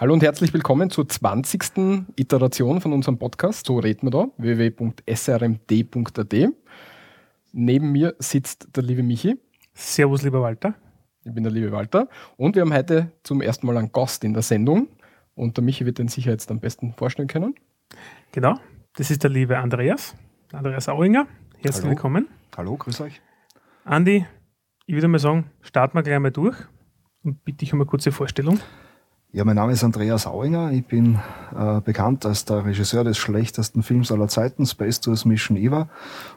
Hallo und herzlich willkommen zur 20. Iteration von unserem Podcast. So reden wir da, www.srmd.at. Neben mir sitzt der liebe Michi. Servus, lieber Walter. Ich bin der liebe Walter. Und wir haben heute zum ersten Mal einen Gast in der Sendung. Und der Michi wird den sicher jetzt am besten vorstellen können. Genau, das ist der liebe Andreas, Andreas Auinger. Herzlich Hallo. willkommen. Hallo, grüß euch. Andi, ich würde mal sagen, starten wir gleich mal durch und bitte ich um eine kurze Vorstellung. Ja, mein Name ist Andreas Auinger. Ich bin äh, bekannt als der Regisseur des schlechtesten Films aller Zeiten, Space Tours Mission Eva,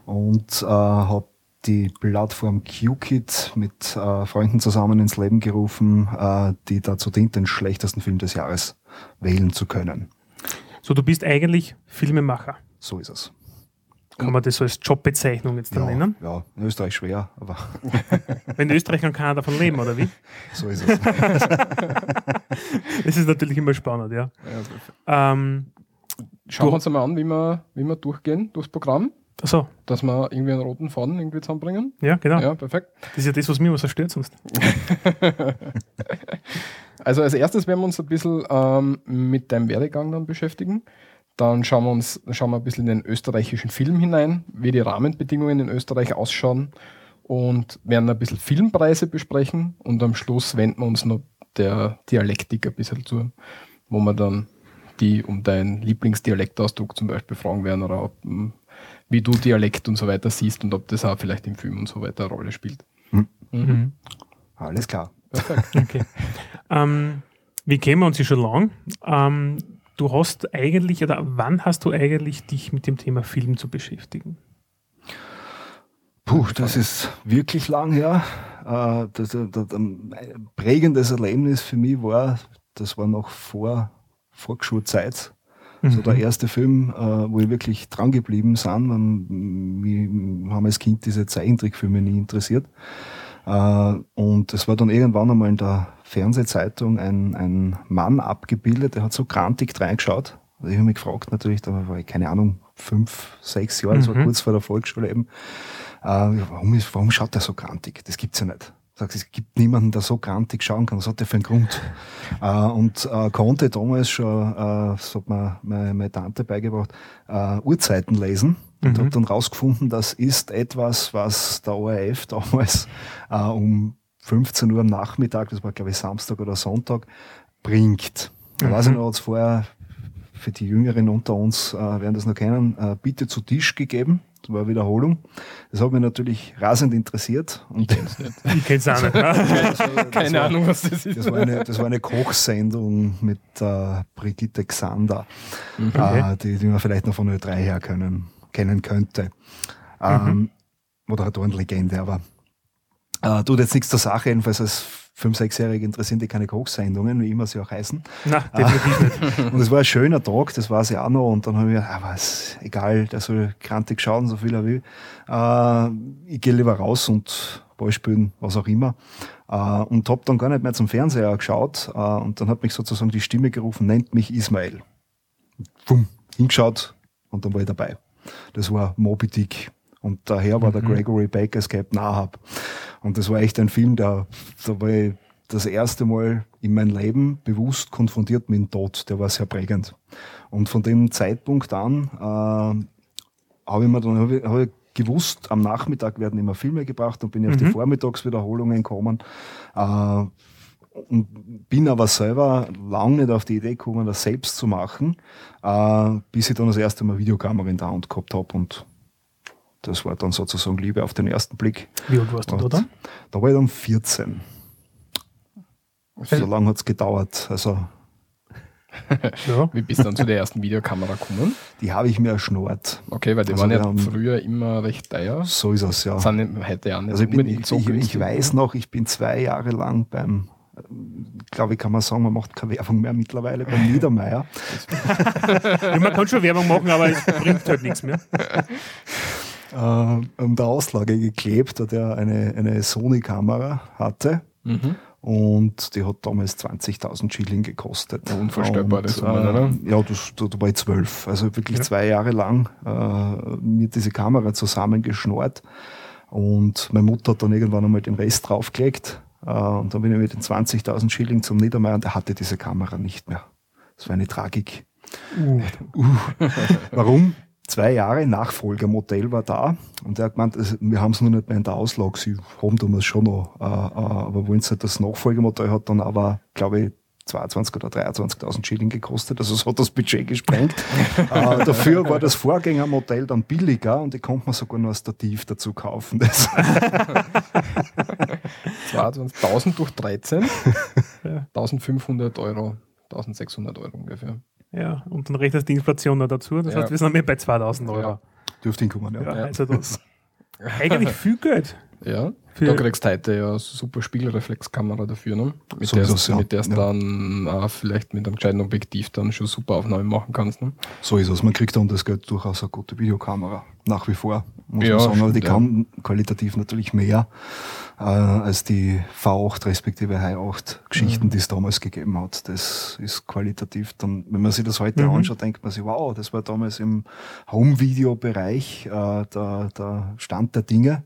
und äh, habe die Plattform QKit mit äh, Freunden zusammen ins Leben gerufen, äh, die dazu dient, den schlechtesten Film des Jahres wählen zu können. So, du bist eigentlich Filmemacher. So ist es. Kann man das so als Jobbezeichnung jetzt dann Ja, nennen? ja, in Österreich schwer, aber Wenn Österreich kann keiner davon leben, oder wie? so ist es. Das ist natürlich immer spannend, ja. Ähm, Schauen wir uns einmal an, wie wir, wie wir durchgehen durchs Programm, achso, dass wir irgendwie einen roten Faden irgendwie zusammenbringen. ja, genau. Ja, perfekt. Das ist ja das, was mich immer so stört sonst. Also als erstes werden wir uns ein bisschen ähm, mit deinem Werdegang dann beschäftigen. Dann schauen wir uns schauen wir ein bisschen in den österreichischen Film hinein, wie die Rahmenbedingungen in Österreich ausschauen und werden ein bisschen Filmpreise besprechen und am Schluss wenden wir uns noch der Dialektik ein bisschen zu, wo wir dann die um deinen Lieblingsdialektausdruck zum Beispiel fragen werden oder ob, m, wie du Dialekt und so weiter siehst und ob das auch vielleicht im Film und so weiter eine Rolle spielt. Mhm. Alles klar. Okay. ähm, wir kennen uns ja schon lang. Ähm, du hast eigentlich, oder wann hast du eigentlich dich mit dem Thema Film zu beschäftigen? Puh, das ist wirklich lang her. Äh, das, das, das, ein prägendes Erlebnis für mich war, das war noch vor Volksschulzeit. So der erste Film, äh, wo ich wirklich dran geblieben bin. Mich haben als Kind diese Zeichentrickfilme nie interessiert. Äh, und es war dann irgendwann einmal in der Fernsehzeitung ein, ein Mann abgebildet, der hat so grantig reingeschaut. Also ich habe mich gefragt natürlich, da war ich, keine Ahnung, fünf, sechs Jahre, Mhm. kurz vor der Volksschule eben. Äh, warum, ist, warum schaut der so grantig? Das gibt's ja nicht. Sagst, es gibt niemanden, der so grantig schauen kann. Was hat der für einen Grund? äh, und äh, konnte damals schon, äh, das hat mir meine, meine Tante beigebracht, äh, Uhrzeiten lesen. Und Mhm. habe dann rausgefunden, das ist etwas, was der ORF damals äh, um 15 Uhr am Nachmittag, das war glaube ich Samstag oder Sonntag, bringt. Mhm. weiß ich noch, hat's vorher für die Jüngeren unter uns äh, werden das noch kennen, äh, bitte zu Tisch gegeben. Das war eine Wiederholung. Das hat mich natürlich rasend interessiert. Und Ich kenne es auch nicht. ne? Keine war- Ahnung, was das ist. das war eine, das war eine Kochsendung mit äh, Brigitte Xander, Okay. äh, die, die man vielleicht noch von Ö3 her können, kennen könnte. Ähm, Moderatorenlegende, aber äh, tut jetzt nichts zur Sache, jedenfalls als 5-, 6-Jährige interessieren die keine Kochsendungen, wie immer sie auch heißen. Nein, definitiv nicht. Und es war ein schöner Tag, das war sie auch noch. Und dann habe ich mir gedacht, ah, was, egal, der soll krantig schauen, so viel er will. Äh, ich gehe lieber raus und Ball spielen, was auch immer. Äh, und habe dann gar nicht mehr zum Fernseher geschaut. Äh, und dann hat mich sozusagen die Stimme gerufen, nennt mich Ismail. Bumm, hingeschaut und dann war ich dabei. Das war Moby Dick. Und daher war der Gregory Baker's Captain Ahab. Und das war echt ein Film, der, da war ich das erste Mal in meinem Leben bewusst konfrontiert mit dem Tod. Der war sehr prägend. Und von dem Zeitpunkt an äh, habe ich mir dann hab ich, hab ich gewusst, am Nachmittag werden immer Filme gebracht und bin ich auf die Vormittagswiederholungen gekommen. Äh, und bin aber selber lange nicht auf die Idee gekommen, das selbst zu machen, äh, bis ich dann das erste Mal Videokamera in der Hand gehabt habe und das war dann sozusagen Liebe auf den ersten Blick. Wie alt warst du da dann? Da war ich dann 14. So lange hat's gedauert. Also Ja. Wie bist du dann zu der ersten Videokamera gekommen? die habe ich mir erschnort. Okay, weil die Also waren ja haben- früher immer recht teuer. So ist es ja. Sind heute ja nicht Also ich, bin, ich, so ich, ich weiß noch, ich bin zwei Jahre lang beim, glaube ich, kann man sagen, man macht keine Werbung mehr mittlerweile, beim Niedermeier. ja. Man kann schon Werbung machen, aber es bringt halt nichts mehr. äh, um der Auslage geklebt, da der eine, eine Sony-Kamera hatte. Mhm. Und die hat damals 20.000 Schilling gekostet. Ja, unvorstellbar, Und, das war, oder? Ja, das, da, da war ich zwölf. Also wirklich Ja. zwei Jahre lang äh, mit diese Kamera zusammengeschnort. Und meine Mutter hat dann irgendwann einmal den Rest draufgelegt. Äh, und dann bin ich mit den 20.000 Schilling zum Niedermeier und der hatte diese Kamera nicht mehr. Das war eine Tragik. Uh. Uh. Warum? Zwei Jahre Nachfolgermodell war da und er hat gemeint, wir haben es nur nicht mehr in der Auslage, sie haben damals schon noch, äh, äh, aber wenn es halt das Nachfolgermodell hat, dann aber, glaube ich, 22 oder 23.000 Schilling gekostet, also es hat das Budget gesprengt. äh, dafür war das Vorgängermodell dann billiger und ich konnte mir sogar noch ein Stativ dazu kaufen. 22.000 durch 13, 1.500 Euro, 1.600 Euro ungefähr. Ja, und dann rechnest die Inflation noch dazu, das ja. heißt, wir sind mehr bei 2.000 Euro. Ja. Dürfte hinkommen, ja. ja, Also das eigentlich viel Geld. Ja, für da kriegst du heute ja super Spiegelreflexkamera dafür, ne? mit so der du ja. mit der ja. dann auch vielleicht mit einem gescheiten Objektiv dann schon super Aufnahmen machen kannst. Ne? So ist es. Man kriegt dann das Geld durchaus eine gute Videokamera. Nach wie vor, muss ja, man sagen. Aber die kann qualitativ natürlich mehr äh, als die V8 respektive Hi8 Geschichten, mhm. die es damals gegeben hat. Das ist qualitativ dann, wenn man sich das heute mhm. anschaut, denkt man sich, wow, das war damals im Home-Video-Bereich äh, der, der Stand der Dinge.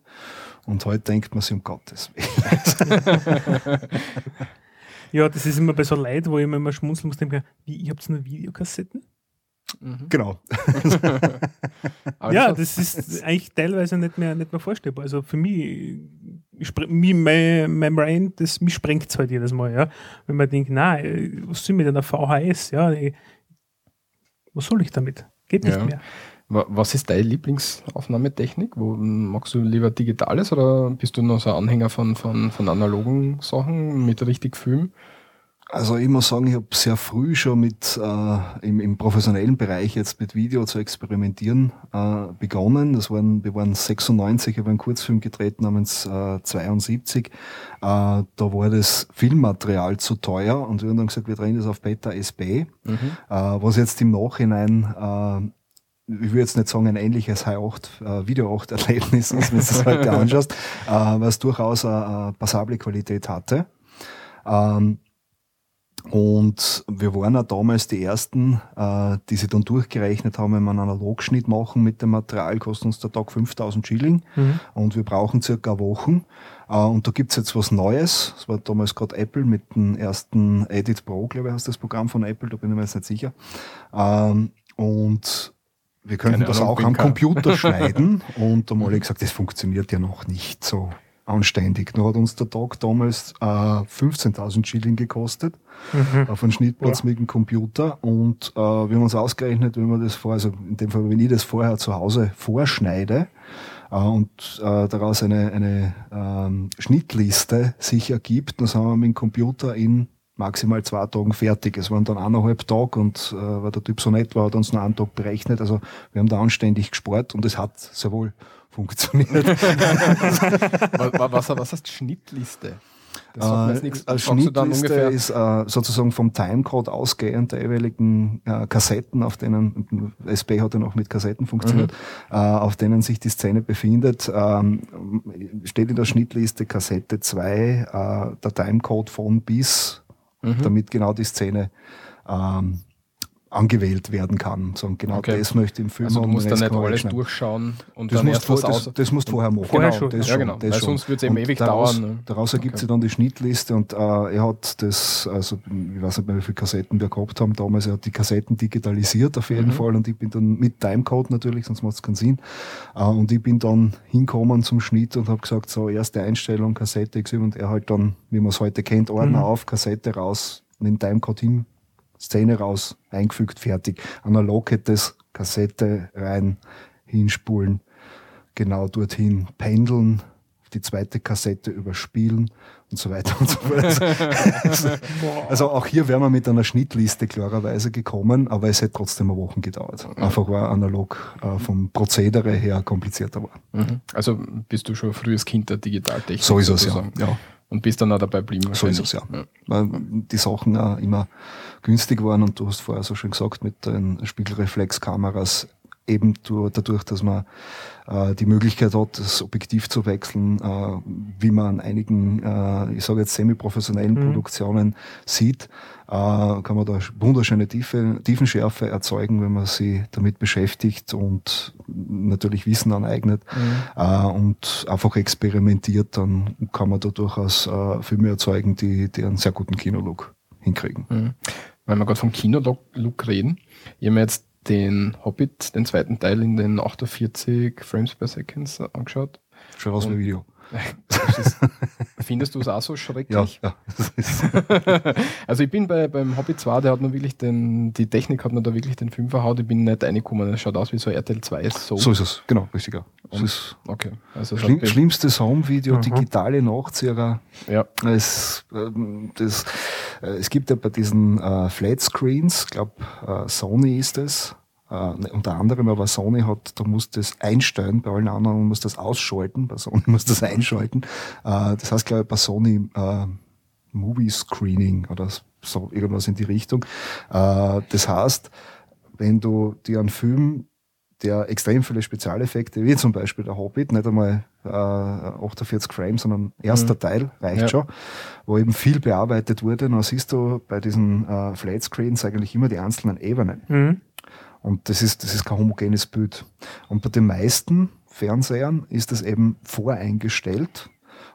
Und heute denkt man sich um Gottes Willen. ja, das ist immer bei so Leuten, wo ich immer schmunzeln muss, denke, wie, ihr habt nur Videokassetten? Mhm. Genau. ja, das ist eigentlich teilweise nicht mehr, nicht mehr vorstellbar. Also für mich, mich mein, mein Brain, das, mich sprengt es halt jedes Mal, ja. Wenn man denkt, nein, was soll mit einer VHS, ja, ich, was soll ich damit? Geht nicht ja. mehr. Was ist deine Lieblingsaufnahmetechnik? Wo, magst du lieber Digitales oder bist du noch so ein Anhänger von, von, von analogen Sachen mit richtig Film? Also ich muss sagen, ich habe sehr früh schon mit äh, im, im professionellen Bereich jetzt mit Video zu experimentieren äh, begonnen. Das waren, wir waren 96, ich habe einen Kurzfilm gedreht namens äh, 72. Äh, da war das Filmmaterial zu teuer und wir haben dann gesagt, wir drehen das auf Beta SB, mhm. äh, was jetzt im Nachhinein äh, ich würde jetzt nicht sagen ein ähnliches H8, äh, Video 8 Erlebnis, wenn du das heute anschaust, äh, was durchaus eine, passable Qualität hatte. Ähm, und wir waren auch damals die ersten, äh, die sich dann durchgerechnet haben, wenn wir einen Analogschnitt machen mit dem Material, kostet uns der Tag 5000 Schilling mhm. und wir brauchen circa Wochen. Äh, und da gibt's jetzt was Neues. Das war damals gerade Apple mit dem ersten Edit Pro, glaube ich, heißt das Programm von Apple, da bin ich mir jetzt nicht sicher. Ähm, und wir könnten Keine das Ahnung, auch am Computer schneiden. Und da haben alle gesagt, das funktioniert ja noch nicht so anständig. Nur hat uns der Tag damals äh, 15.000 Schilling gekostet mhm. auf einen Schnittplatz ja. mit dem Computer. Und äh, wir haben uns ausgerechnet, wenn wir das vorher, also in dem Fall, wenn ich das vorher zu Hause vorschneide äh, und äh, daraus eine, eine ähm, Schnittliste sich ergibt, dann sind wir mit dem Computer in maximal zwei Tagen fertig. Es waren dann eineinhalb Tage und äh, weil der Typ so nett war, hat uns noch einen Tag berechnet. Also wir haben da anständig gespart und es hat sehr wohl funktioniert. was, was, heißt Schnittliste? Das äh, Als Schnittliste ist äh, sozusagen vom Timecode ausgehend der jeweiligen äh, Kassetten, auf denen, SB hat ja noch mit Kassetten funktioniert, mhm. äh, auf denen sich die Szene befindet, ähm, steht in der Schnittliste Kassette 2 äh, der Timecode von bis mhm. damit genau die Szene ähm, angewählt werden kann. So, genau okay. das möchte ich im Film Also du musst dann nicht alles durchschauen und das dann erst was das, das musst du vorher machen. Vorher genau, schon. Das ja, schon, genau. Das Weil sonst wird es eben ewig daraus, dauern. Ne? Daraus ergibt okay. sich dann die Schnittliste und äh, er hat das, also ich weiß nicht mehr, wie viele Kassetten wir gehabt haben damals, er hat die Kassetten digitalisiert auf jeden mhm. Fall und ich bin dann mit Timecode natürlich, sonst macht es keinen Sinn. Äh, und ich bin dann hinkommen zum Schnitt und habe gesagt, so erste Einstellung, Kassette XY und er halt dann, wie man es heute kennt, Ordner mhm. auf, Kassette raus, mit dem Timecode hin Szene raus, eingefügt, fertig. Analog hätte es Kassette rein, hinspulen, genau dorthin pendeln, die zweite Kassette überspielen und so weiter und so fort. Also, also auch hier wären wir mit einer Schnittliste klarerweise gekommen, aber es hätte trotzdem eine Woche gedauert. Einfach war analog äh, vom Prozedere her komplizierter war. Mhm. Also bist du schon frühes Kind der Digitaltechnik? So ist es ja. ja. Und bist dann auch dabei geblieben. So ist es ja. ja. Weil die Sachen auch immer günstig waren und du hast vorher so schön gesagt, mit den Spiegelreflexkameras eben dadurch, dass man äh, die Möglichkeit hat, das Objektiv zu wechseln, äh, wie man an einigen, äh, ich sage jetzt semi-professionellen mhm. Produktionen sieht, äh, kann man da wunderschöne Tiefe, Tiefenschärfe erzeugen, wenn man sich damit beschäftigt und natürlich Wissen aneignet mhm. äh, und einfach experimentiert, dann kann man da durchaus äh, Filme erzeugen, die, die einen sehr guten Kinolook hinkriegen. Mhm. weil wir gerade vom Kino-Look reden. Ich habe mir jetzt den Hobbit, den zweiten Teil in den 48 Frames per Second angeschaut. Schon aus dem Video. Ist, findest du es auch so schrecklich? Ja, ja. also ich bin bei, beim Hobbit 2, der hat mir wirklich den, die Technik hat mir da wirklich den Film verhaut, ich bin nicht reingekommen. Es schaut aus wie so RTL 2 so. So ist es, genau, richtiger. Und, okay. Also schlimm, schlimmstes Home-Video, mhm. digitale Nachzieher. Ja. Es, ähm, das, äh, es gibt ja bei diesen äh, Flat Screens, ich glaube äh, Sony ist es, Uh, unter anderem aber Sony hat, da muss das einstellen, bei allen anderen muss das ausschalten, bei Sony muss das einschalten. Uh, das heißt, glaube ich, bei Sony uh, Movie Screening oder so irgendwas in die Richtung. das heißt, wenn du dir einen Film, der extrem viele Spezialeffekte, wie zum Beispiel der Hobbit, nicht einmal 48 Frames, sondern erster mhm. Teil reicht ja. schon, wo eben viel bearbeitet wurde, dann siehst du bei diesen Flat Screens eigentlich immer die einzelnen Ebenen. Mhm. Und das ist, das ist kein homogenes Bild. Und bei den meisten Fernsehern ist das eben voreingestellt.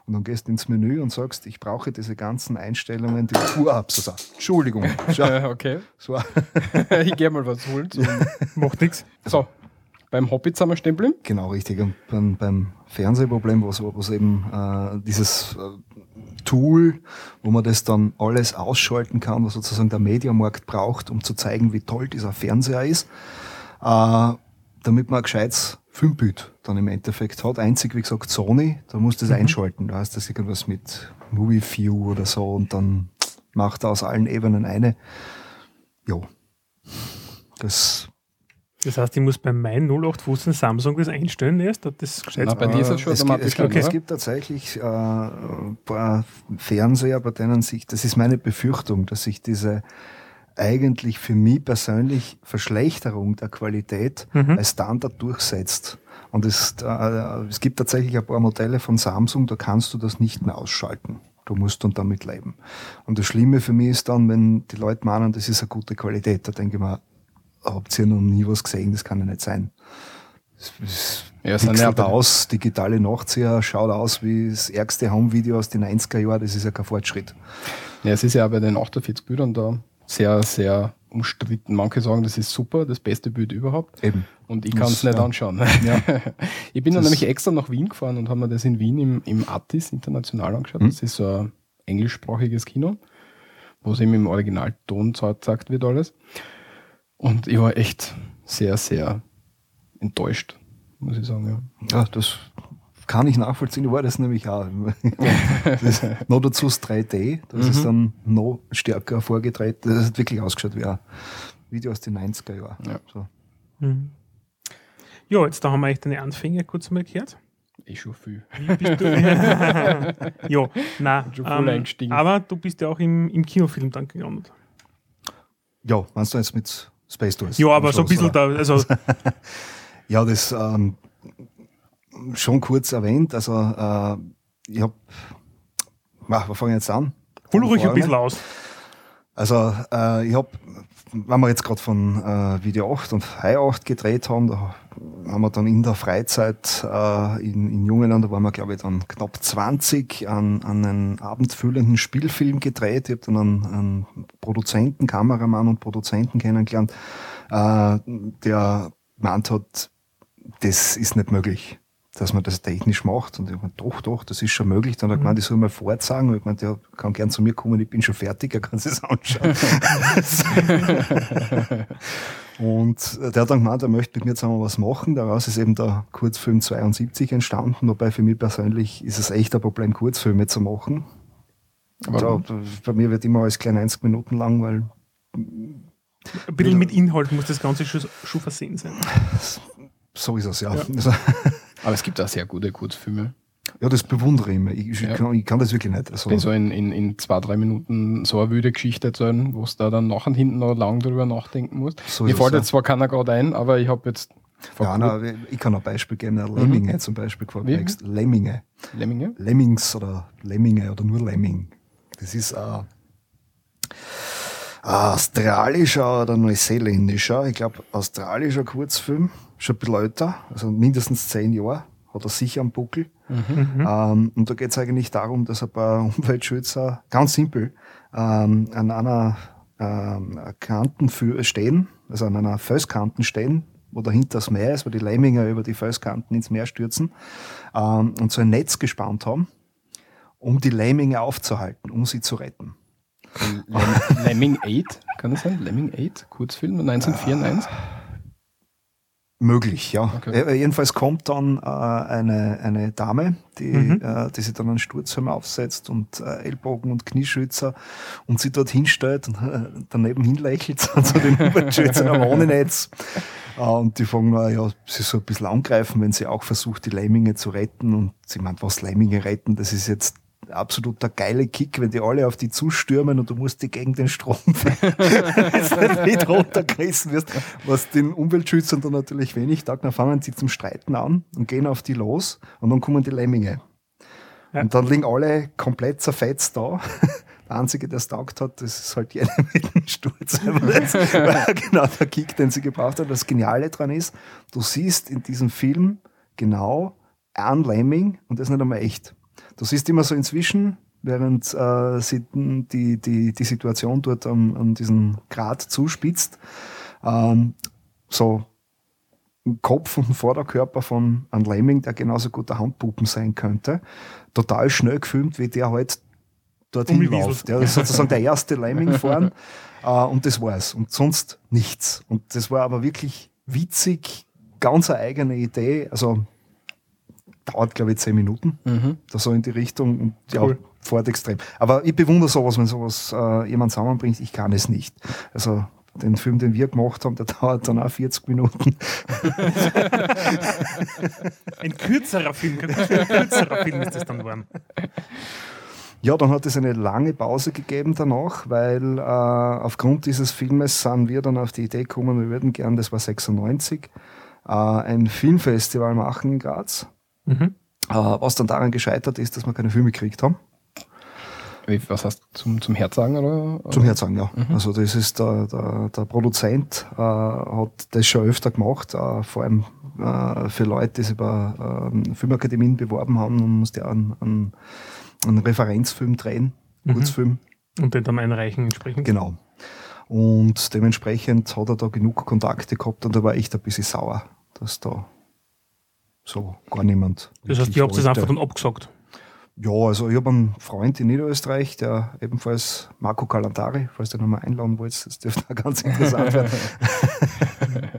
Und dann gehst du ins Menü und sagst, ich brauche diese ganzen Einstellungen, die Uhr ab. So, Entschuldigung. Okay. So. ich gehe mal was holen. So. Macht nichts. So, beim Hobbit sind wir stehen geblieben? Genau, richtig. Und beim, beim Fernsehproblem, was, was eben äh, dieses äh, Tool, wo man das dann alles ausschalten kann, was sozusagen der Mediamarkt braucht, um zu zeigen, wie toll dieser Fernseher ist, äh, damit man ein gescheites Filmbild dann im Endeffekt hat. Einzig, wie gesagt, Sony, da muss das mhm. einschalten. Da heißt das irgendwas mit Movie View oder so und dann macht er aus allen Ebenen eine. Ja. Das das heißt, ich muss bei meinem 0815 Samsung das einstellen erst? Das Na, bei dir ist das schon es, es, gibt, es gibt tatsächlich äh, ein paar Fernseher, bei denen sich, das ist meine Befürchtung, dass sich diese eigentlich für mich persönlich Verschlechterung der Qualität mhm. als Standard durchsetzt. Und es, äh, es gibt tatsächlich ein paar Modelle von Samsung, da kannst du das nicht mehr ausschalten. Du musst dann damit leben. Und das Schlimme für mich ist dann, wenn die Leute meinen, das ist eine gute Qualität, da denke ich mir, habt ihr noch nie was gesehen, das kann ja nicht sein. Es, ja, pixelt aus, digitale Nachzieher, schaut aus wie das ärgste Home-Video aus den 90er Jahren, das ist ja kein Fortschritt. Ja, es ist ja bei den 48 Bildern da sehr, sehr umstritten. Manche sagen, das ist super, das beste Bild überhaupt. Eben. Und ich kann es nicht ja. anschauen. Ja. ich bin dann nämlich extra nach Wien gefahren und habe mir das in Wien im, im Attis international angeschaut. Hm. Das ist so ein englischsprachiges Kino, wo es eben im Originalton gesagt wird alles. Und ich war echt sehr, sehr enttäuscht, muss ich sagen. Ja, ja das kann ich nachvollziehen. Ich war das nämlich auch. das noch dazu das 3D, das mhm. ist dann noch stärker vorgedreht. Das hat wirklich ausgeschaut wie ein Video aus den 90er Jahren. Ja. So. Mhm. ja, jetzt da haben wir echt deine Anfänge kurz mal gehört. Eh schon viel. Wie bist du? ja, nein. Schon voll ähm, aber du bist ja auch im, im Kinofilm dann gelandet. Ja, meinst du jetzt mit Space Tours. Ja, aber so ein bisschen da. Also ja, das ähm, schon kurz erwähnt. Also äh, ich habe, wir fangen jetzt an. Hol ruhig ein bisschen aus. Also äh, ich habe, wenn wir jetzt gerade von äh, Video 8 und High 8 gedreht haben, da haben wir dann in der Freizeit äh, in, in Jungeland, da waren wir glaube ich dann knapp 20, an, an einen abendfüllenden Spielfilm gedreht. Ich habe dann einen, einen Produzenten, Kameramann und Produzenten kennengelernt, äh, der meint hat, das ist nicht möglich dass man das technisch macht. Und ich meine, doch, doch, das ist schon möglich. Dann hat er gemeint, ich soll mal vorzeigen. Und ich meine, der kann gern zu mir kommen, ich bin schon fertig, er kann sich das anschauen. und der hat dann gemeint, er möchte mit mir zusammen was machen. Daraus ist eben der Kurzfilm 72 entstanden. Wobei für mich persönlich ist es echt ein Problem, Kurzfilme zu machen. Da, bei mir wird immer alles klein 90 Minuten lang, weil ein bisschen mit Inhalt muss das Ganze schon, schon versehen sein. So ist es, ja. ja. Aber es gibt auch sehr gute Kurzfilme. Ja, das bewundere ich immer. Ich, ja. kann, ich kann, das wirklich nicht. Also, so in, in, in zwei, drei Minuten so eine wüde Geschichte erzählen, wo es da dann nach und hinten noch lang drüber nachdenken muss. So Mir fällt jetzt zwar keiner gerade ein, aber ich habe jetzt. Ja, nein, ich kann ein Beispiel geben. Lemminge mhm. zum Beispiel gefällt Lemminge. Lemminge? Lemmings oder Lemminge oder nur Lemming. Das ist ein australischer oder neuseeländischer, ich glaube australischer Kurzfilm schon ein bisschen älter, also mindestens zehn Jahre, hat er sicher am Buckel. Mhm. Ähm, und da geht es eigentlich darum, dass ein paar Umweltschützer, ganz simpel, ähm, an einer ähm, Kanten für stehen, also an einer Felskanten stehen, wo dahinter das Meer ist, wo die Lemminger über die Felskanten ins Meer stürzen ähm, und so ein Netz gespannt haben, um die Lemminge aufzuhalten, um sie zu retten. Lem Lemming 8, kann das sein? Lemming 8, Kurzfilm 1994? Möglich, ja. Okay. Äh, Jedenfalls kommt dann äh, eine, eine Dame, die, Mhm. äh, die sich dann einen Sturzhelm aufsetzt und äh, Ellbogen und Knieschützer und sie dort hinstellt und äh, daneben hinlächelt und so den Umweltschützer am Ohnenetz. Äh, und die fragen, na ja, sie soll ein bisschen angreifen, wenn sie auch versucht, die Lemminge zu retten. Und sie meint, was Lemminge retten, das ist jetzt absoluter geile Kick, wenn die alle auf die zustürmen und du musst die gegen den Strom nicht mit runtergerissen wirst, was den Umweltschützern dann natürlich wenig taugt. Dann fangen sie zum Streiten an und gehen auf die los und dann kommen die Lemminge. Ja. Und dann liegen alle komplett zerfetzt da. Der Einzige, der es taugt hat, das ist halt jeder mit dem Sturz. Genau der Kick, den sie gebraucht hat. Das Geniale dran ist, du siehst in diesem Film genau ein Lemming und das ist nicht einmal echt. Du siehst immer so inzwischen, während äh, sie die, die, die Situation dort an, an diesen Grat zuspitzt, ähm, so ein Kopf und ein Vorderkörper von einem Lemming, der genauso gut der Handpuppen sein könnte, total schnell gefilmt, wie der halt dorthin läuft. Ja, das ist sozusagen der erste Lemming fahren äh, und das war's. Und sonst nichts. Und das war aber wirklich witzig, ganz eine eigene Idee. Also dauert, glaube ich, zehn Minuten Mhm. da so in die Richtung und ja, Cool. fährt extrem. Aber ich bewundere sowas, wenn sowas äh, jemand zusammenbringt. Ich kann es nicht. Also den Film, den wir gemacht haben, der dauert dann auch 40 Minuten. Ein kürzerer Film, ein kürzerer Film ist das dann geworden. Ja, dann hat es eine lange Pause gegeben danach, weil äh, aufgrund dieses Filmes sind wir dann auf die Idee gekommen, wir würden gern, das war 96, äh, ein Filmfestival machen in Graz. Mhm. Äh, was dann daran gescheitert ist, dass wir keine Filme gekriegt haben. Was heißt zum, zum Herzagen? Oder? Zum Herzagen, ja. Also das ist der, der, der Produzent äh, hat das schon öfter gemacht, äh, vor allem äh, für Leute, die sich über ähm, Filmakademien beworben haben und musste einen, einen, einen Referenzfilm drehen, Mhm. Kurzfilm. Und den dann einreichen entsprechend. Genau. Und dementsprechend hat er da genug Kontakte gehabt und da war echt ein bisschen sauer, dass da so gar niemand. Das heißt, ihr habt es einfach dann abgesagt. Ja, also ich habe einen Freund in Niederösterreich, der ebenfalls Marco Calantari, falls du nochmal einladen wollt, das dürfte auch ganz interessant werden.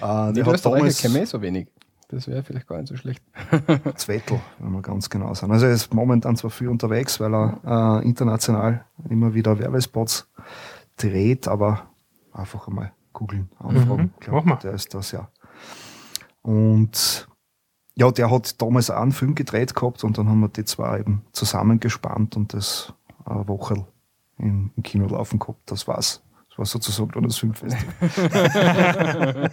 äh, der hat damals so wenig. Das wäre vielleicht gar nicht so schlecht. Zwettel, wenn wir ganz genau sind. Also er ist momentan zwar viel unterwegs, weil er äh, international immer wieder Werbespots dreht, aber einfach einmal googeln, anfragen. Mhm, glaub, mach mal. Der ist das, ja. Und ja, der hat damals auch einen Film gedreht gehabt und dann haben wir die zwei eben zusammengespannt und das eine Woche im, im Kino laufen gehabt. Das war's. Das war sozusagen dann das Filmfestival.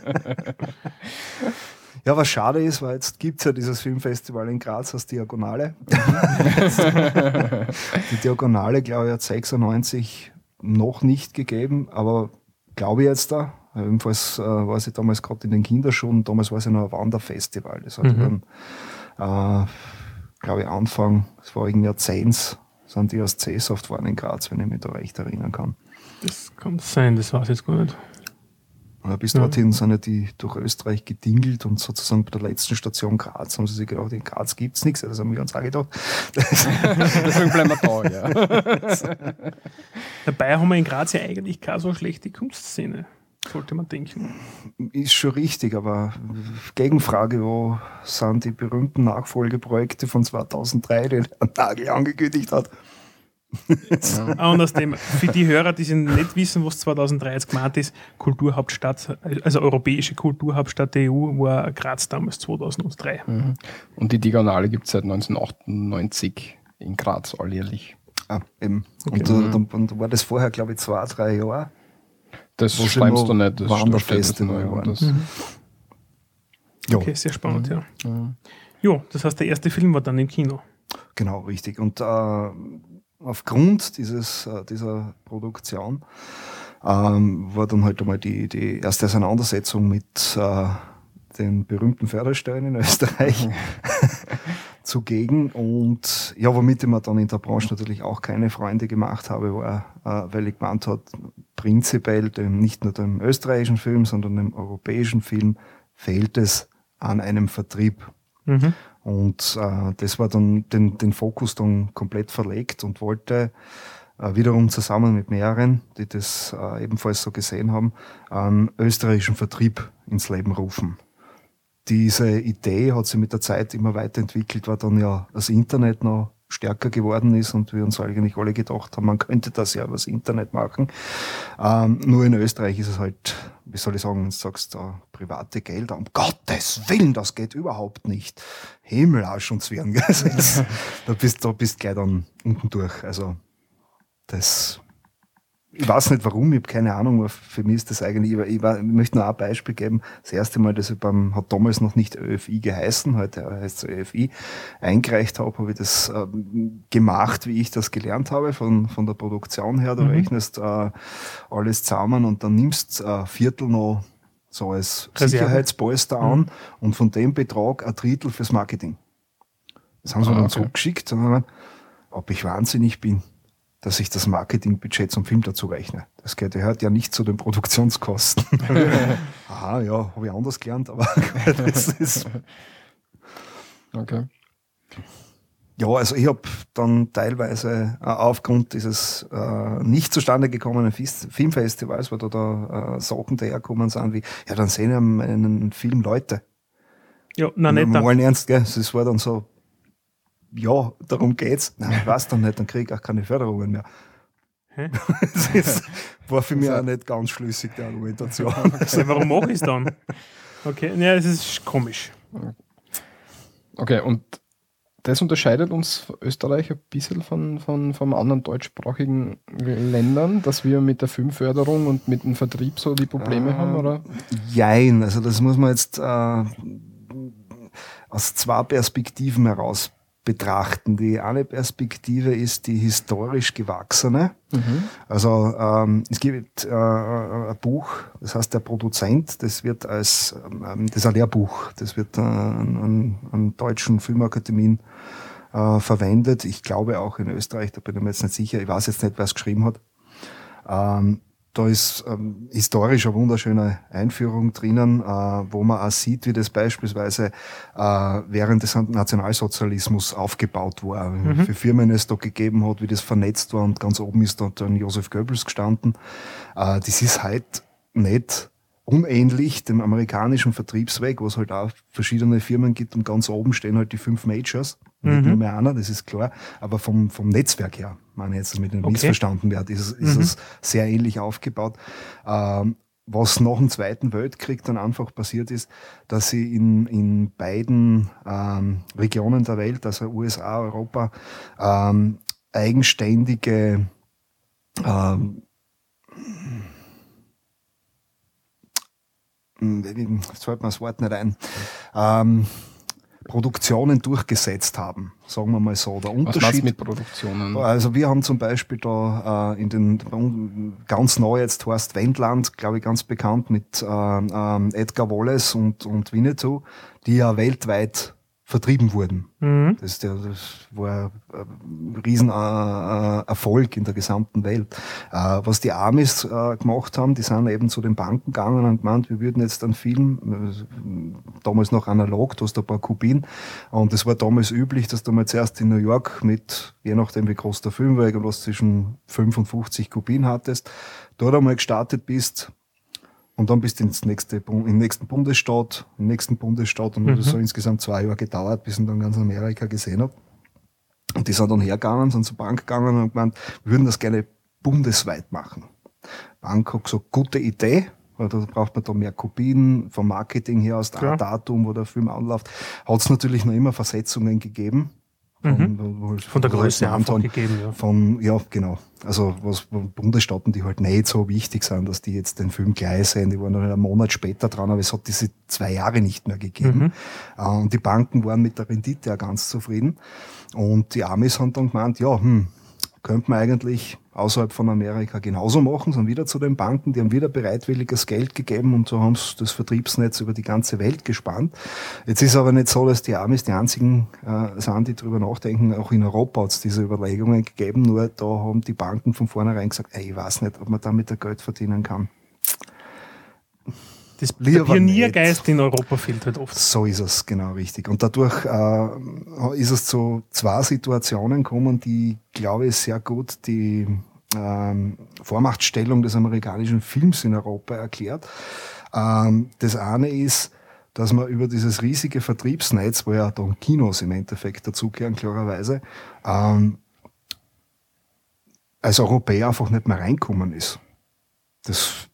ja, was schade ist, weil jetzt gibt's ja dieses Filmfestival in Graz als Diagonale. die Diagonale, glaube ich, hat 96 noch nicht gegeben, aber glaube ich jetzt da. Jedenfalls äh, war sie damals gerade in den Kinderschuhen, damals war sie noch ein Wanderfestival. Das hat Mhm. dann, äh, glaube ich, Anfang des vorigen Jahrzehnts sind die aus C-Soft waren in Graz, wenn ich mich da recht erinnern kann. Das kann sein, das weiß ich jetzt gar nicht. Aber bis Ja. dorthin sind ja die durch Österreich gedingelt und sozusagen bei der letzten Station Graz haben sie sich gedacht, in Graz gibt's nichts. Das haben wir uns auch gedacht. Deswegen bleiben wir da, ja. Dabei haben wir in Graz ja eigentlich keine so schlechte Kunstszene. Sollte man denken. Ist schon richtig, aber Gegenfrage, wo sind die berühmten Nachfolgeprojekte von 2003, die der Nagel angekündigt hat? Ah, und aus dem, für die Hörer, die sind nicht wissen, was 2003 jetzt gemeint ist, Kulturhauptstadt, also europäische Kulturhauptstadt der EU, war Graz damals 2003. Mhm. Und die Diagonale gibt es seit 1998 in Graz alljährlich. Ah, eben. Okay. Und, da, dann, dann war das vorher, glaube ich, zwei, drei Jahre. Das Wo schon schreibst du nicht. Das Wanderfestival steht das nur, waren. das, Ja, Okay, sehr spannend, ja. Mhm. Jo, das heißt, der erste Film war dann im Kino. genau, richtig. Und äh, aufgrund dieses, äh, dieser Produktion ähm, war dann halt einmal die, die erste Auseinandersetzung mit äh, den berühmten Förderstellen in Österreich. zugegen. Und ja, womit ich mir dann in der Branche natürlich auch keine Freunde gemacht habe, war, äh, weil ich gemeint hat, prinzipiell dem, nicht nur dem österreichischen Film, sondern dem europäischen Film fehlt es an einem Vertrieb. Mhm. Und äh, das war dann den, den Fokus dann komplett verlegt und wollte äh, wiederum zusammen mit mehreren, die das äh, ebenfalls so gesehen haben, einen österreichischen Vertrieb ins Leben rufen diese Idee hat sich mit der Zeit immer weiterentwickelt, weil dann ja das Internet noch stärker geworden ist und wir uns eigentlich alle gedacht haben, man könnte das ja übers Internet machen. Ähm, nur in Österreich ist es halt, wie soll ich sagen, wenn du sagst, da private Gelder, um Gottes Willen, das geht überhaupt nicht. Himmelarsch und Zwirn. da bist du bist gleich dann unten durch. Also das ich weiß nicht warum, ich habe keine Ahnung, aber für mich ist das eigentlich, ich, war, ich möchte nur ein Beispiel geben. Das erste Mal, dass ich beim, hat damals noch nicht ÖFI geheißen, heute heißt es ÖFI, eingereicht habe, habe ich das äh, gemacht, wie ich das gelernt habe, von, von der Produktion her. Du mhm. rechnest äh, alles zusammen und dann nimmst äh, Viertel noch so als. Sicherheitspolster an mhm. und von dem Betrag ein Drittel fürs Marketing. Das haben sie ah, mir dann okay. zurückgeschickt und dann, ob ich wahnsinnig bin dass ich das Marketingbudget zum Film dazu rechne. Das gehört ja nicht zu den Produktionskosten. Aha, ja, habe ich anders gelernt, aber das ist. Okay. Ja, also ich habe dann teilweise äh, aufgrund dieses äh, nicht zustande gekommenen Filmfestivals, wo da, da äh, Sachen daherkommen sind, wie, ja, dann sehen ja einen Film Leute. Ja, nein, nicht. Mal ernst, gell? Das war dann so, ja, darum geht's. Nein, ich weiß dann nicht, dann kriege ich auch keine Förderungen mehr. Hä? das war für mich auch nicht ganz schlüssig, die Argumentation. Okay, warum mache ich es dann? Okay, ja, das ist komisch. Okay, und das unterscheidet uns Österreich ein bisschen von, von, von anderen deutschsprachigen Ländern, dass wir mit der Filmförderung und mit dem Vertrieb so die Probleme äh, haben, oder? Jein, also das muss man jetzt äh, aus zwei Perspektiven heraus betrachten. Die eine Perspektive ist die historisch gewachsene. Mhm. Also ähm, es gibt äh, ein Buch, das heißt der Produzent, das wird als ähm, das ist ein Lehrbuch, das wird äh, an, an, deutschen Filmakademien äh, verwendet. Ich glaube auch in Österreich, da bin ich mir jetzt nicht sicher, ich weiß jetzt nicht, wer es geschrieben hat. Ähm, da ist ähm, historisch eine wunderschöne Einführung drinnen, äh, wo man auch sieht, wie das beispielsweise äh, während des Nationalsozialismus aufgebaut war, mhm. für Firmen es da gegeben hat, wie das vernetzt war und ganz oben ist dort dann Josef Goebbels gestanden. Äh, das ist halt nicht unähnlich dem amerikanischen Vertriebsweg, wo es halt auch verschiedene Firmen gibt und ganz oben stehen halt die fünf Majors. Nicht mhm. nur mehr einer, das ist klar, aber vom, vom Netzwerk her, meine ich jetzt, damit nicht okay. missverstanden wird, ist, ist mhm. es sehr ähnlich aufgebaut. Ähm, was nach dem Zweiten Weltkrieg dann einfach passiert ist, dass sie in, in beiden ähm, Regionen der Welt, also USA, Europa, ähm, eigenständige ähm, jetzt fällt mir das Wort nicht ein, ähm, Produktionen durchgesetzt haben, sagen wir mal so. Der Unterschied Was mit Produktionen? Also wir haben zum Beispiel da äh, in den ganz neu jetzt Horst Wendland, glaube ich, ganz bekannt mit äh, äh, Edgar Wallace und, und Winnetou, die ja weltweit vertrieben wurden. Mhm. Das, der, das war ein riesen äh, äh, in der gesamten Welt. Äh, was die Amis gemacht haben, die sind eben zu den Banken gegangen und gemeint, wir würden jetzt einen Film, damals noch analog, du hast ein paar Kubin, und es war damals üblich, dass du mal zuerst in New York mit, je nachdem wie groß der Film war, irgendwas zwischen 55 Kubin hattest, dort einmal gestartet bist, und dann bist du ins nächste, im nächsten Bundesstaat, im nächsten Bundesstaat und mhm. das so insgesamt zwei Jahre gedauert, bis ich dann ganz Amerika gesehen habe. Und die sind dann hergegangen, sind zur Bank gegangen und gemeint, wir würden das gerne bundesweit machen. Bank hat gesagt, gute Idee, weil da braucht man da mehr Kopien vom Marketing her aus dem Datum, wo der Film anläuft. Hat es natürlich noch immer Versetzungen gegeben. Von, mhm. von der Größe einfach gegeben, ja. Von, ja, genau. Also was Bundesstaaten, die halt nicht so wichtig sind, dass die jetzt den Film gleich sehen. Die waren noch einen Monat später dran, aber es hat diese zwei Jahre nicht mehr gegeben. Mhm. Äh, und die Banken waren mit der Rendite ja ganz zufrieden. Und die Amis haben dann gemeint, ja, hm, könnte man eigentlich außerhalb von Amerika genauso machen, sind wieder zu den Banken, die haben wieder bereitwilliges Geld gegeben und so haben sie das Vertriebsnetz über die ganze Welt gespannt. Jetzt ist aber nicht so, dass die Amis die einzigen äh, sind, die darüber nachdenken. Auch in Europa hat es diese Überlegungen gegeben, nur da haben die Banken von vornherein gesagt, ey, ich weiß nicht, ob man damit Geld verdienen kann. Das der Pioniergeist in Europa fehlt halt oft. So ist es, genau richtig. Und dadurch äh, ist es zu zwei Situationen gekommen, die, glaube ich, sehr gut die ähm, Vormachtstellung des amerikanischen Films in Europa erklärt. Ähm, das eine ist, dass man über dieses riesige Vertriebsnetz, wo ja dann Kinos im Endeffekt dazugehören, klarerweise, ähm, als Europäer einfach nicht mehr reinkommen ist. Das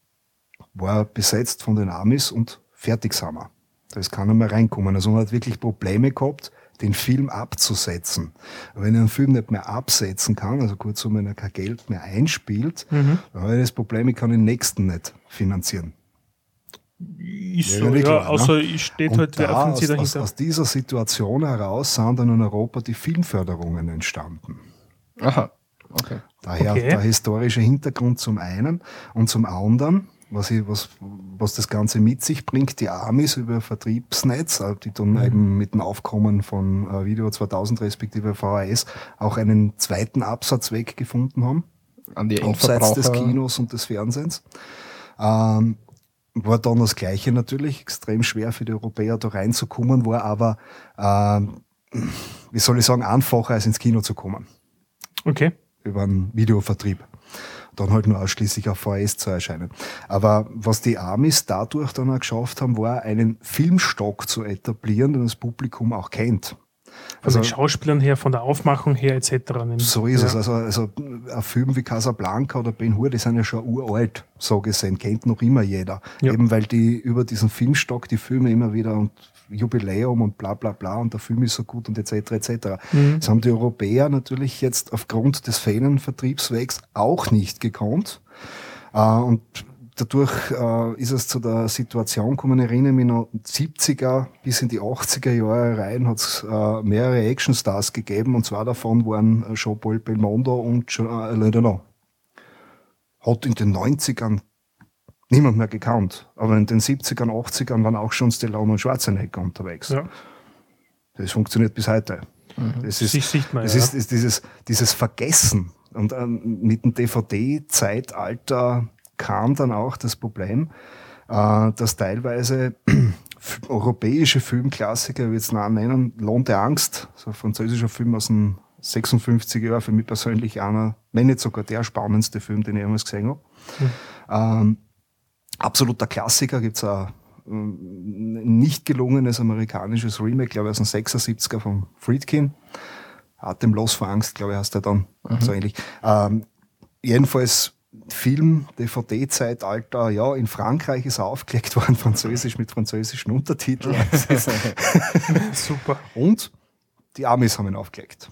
war besetzt von den Amis und fertig sind wir. Da ist keiner mehr reinkommen. Also man hat wirklich Probleme gehabt, den Film abzusetzen. wenn ich einen Film nicht mehr absetzen kann, also kurzum, wenn er kein Geld mehr einspielt, mhm. dann habe ich das Problem, ich kann den nächsten nicht finanzieren. Ist so, ja, klar, außer ne? steht und halt wer aus, dahinter. Aus, aus dieser Situation heraus sind dann in Europa die Filmförderungen entstanden. Aha, okay. Daher okay. der historische Hintergrund zum einen und zum anderen was, ich, was, was das Ganze mit sich bringt, die Amis über Vertriebsnetz, äh, die dann mhm. eben mit dem Aufkommen von äh, Video 2000 respektive VHS auch einen zweiten Absatzweg gefunden haben. An die Abseits des Kinos und des Fernsehens. Ähm, war dann das Gleiche natürlich, extrem schwer für die Europäer da reinzukommen, war aber, äh, wie soll ich sagen, einfacher als ins Kino zu kommen. Okay. Über einen Videovertrieb dann halt nur ausschließlich auf VHS zu erscheinen. Aber was die Amis dadurch dann auch geschafft haben, war einen Filmstock zu etablieren, den das Publikum auch kennt. Also, von den Schauspielern her, von der Aufmachung her etc. So ist ja. es. Also, also ein Film wie Casablanca oder Ben Hur, die sind ja schon uralt, so gesehen, kennt noch immer jeder. Ja. Eben weil die über diesen Filmstock die Filme immer wieder und Jubiläum und bla bla bla und der Film ist so gut und etc. etc. Mhm. Das haben die Europäer natürlich jetzt aufgrund des fehlenden Vertriebswegs auch nicht gekonnt. Äh, und dadurch äh, ist es zu der Situation gekommen, ich erinnere mich noch 70er bis in die 80er Jahre rein hat es äh, mehrere Actionstars gegeben und zwar davon waren Jean-Paul Belmondo und Jean, äh, Ledonon. Hat in den 90ern niemand mehr gekannt. Aber in den 70ern, 80ern waren auch schon Stallone und Schwarzenegger unterwegs. Ja. Das funktioniert bis heute. Mhm. Das ist, sieht man, das ja. ist, ist dieses, dieses Vergessen. Und ähm, mit dem DVD-Zeitalter kam dann auch das Problem, äh, dass teilweise europäische Filmklassiker, wie jetzt nennen, Lohn der Angst, so ein französischer Film aus den 56er Jahren, für mich persönlich einer, wenn nicht sogar der spannendste Film, den ich jemals gesehen habe. Mhm. Ähm, absoluter Klassiker, gibt's ein ähm, nicht gelungenes amerikanisches Remake, glaube ich, aus dem 76er von Friedkin. Atemlos vor Angst, glaube ich, heißt der dann mhm. so ähnlich. Ähm, jedenfalls Film, DVD-Zeitalter, ja, in Frankreich ist er aufgelegt worden, französisch mit französischen Untertiteln. Super. Und die Amis haben ihn aufgelegt.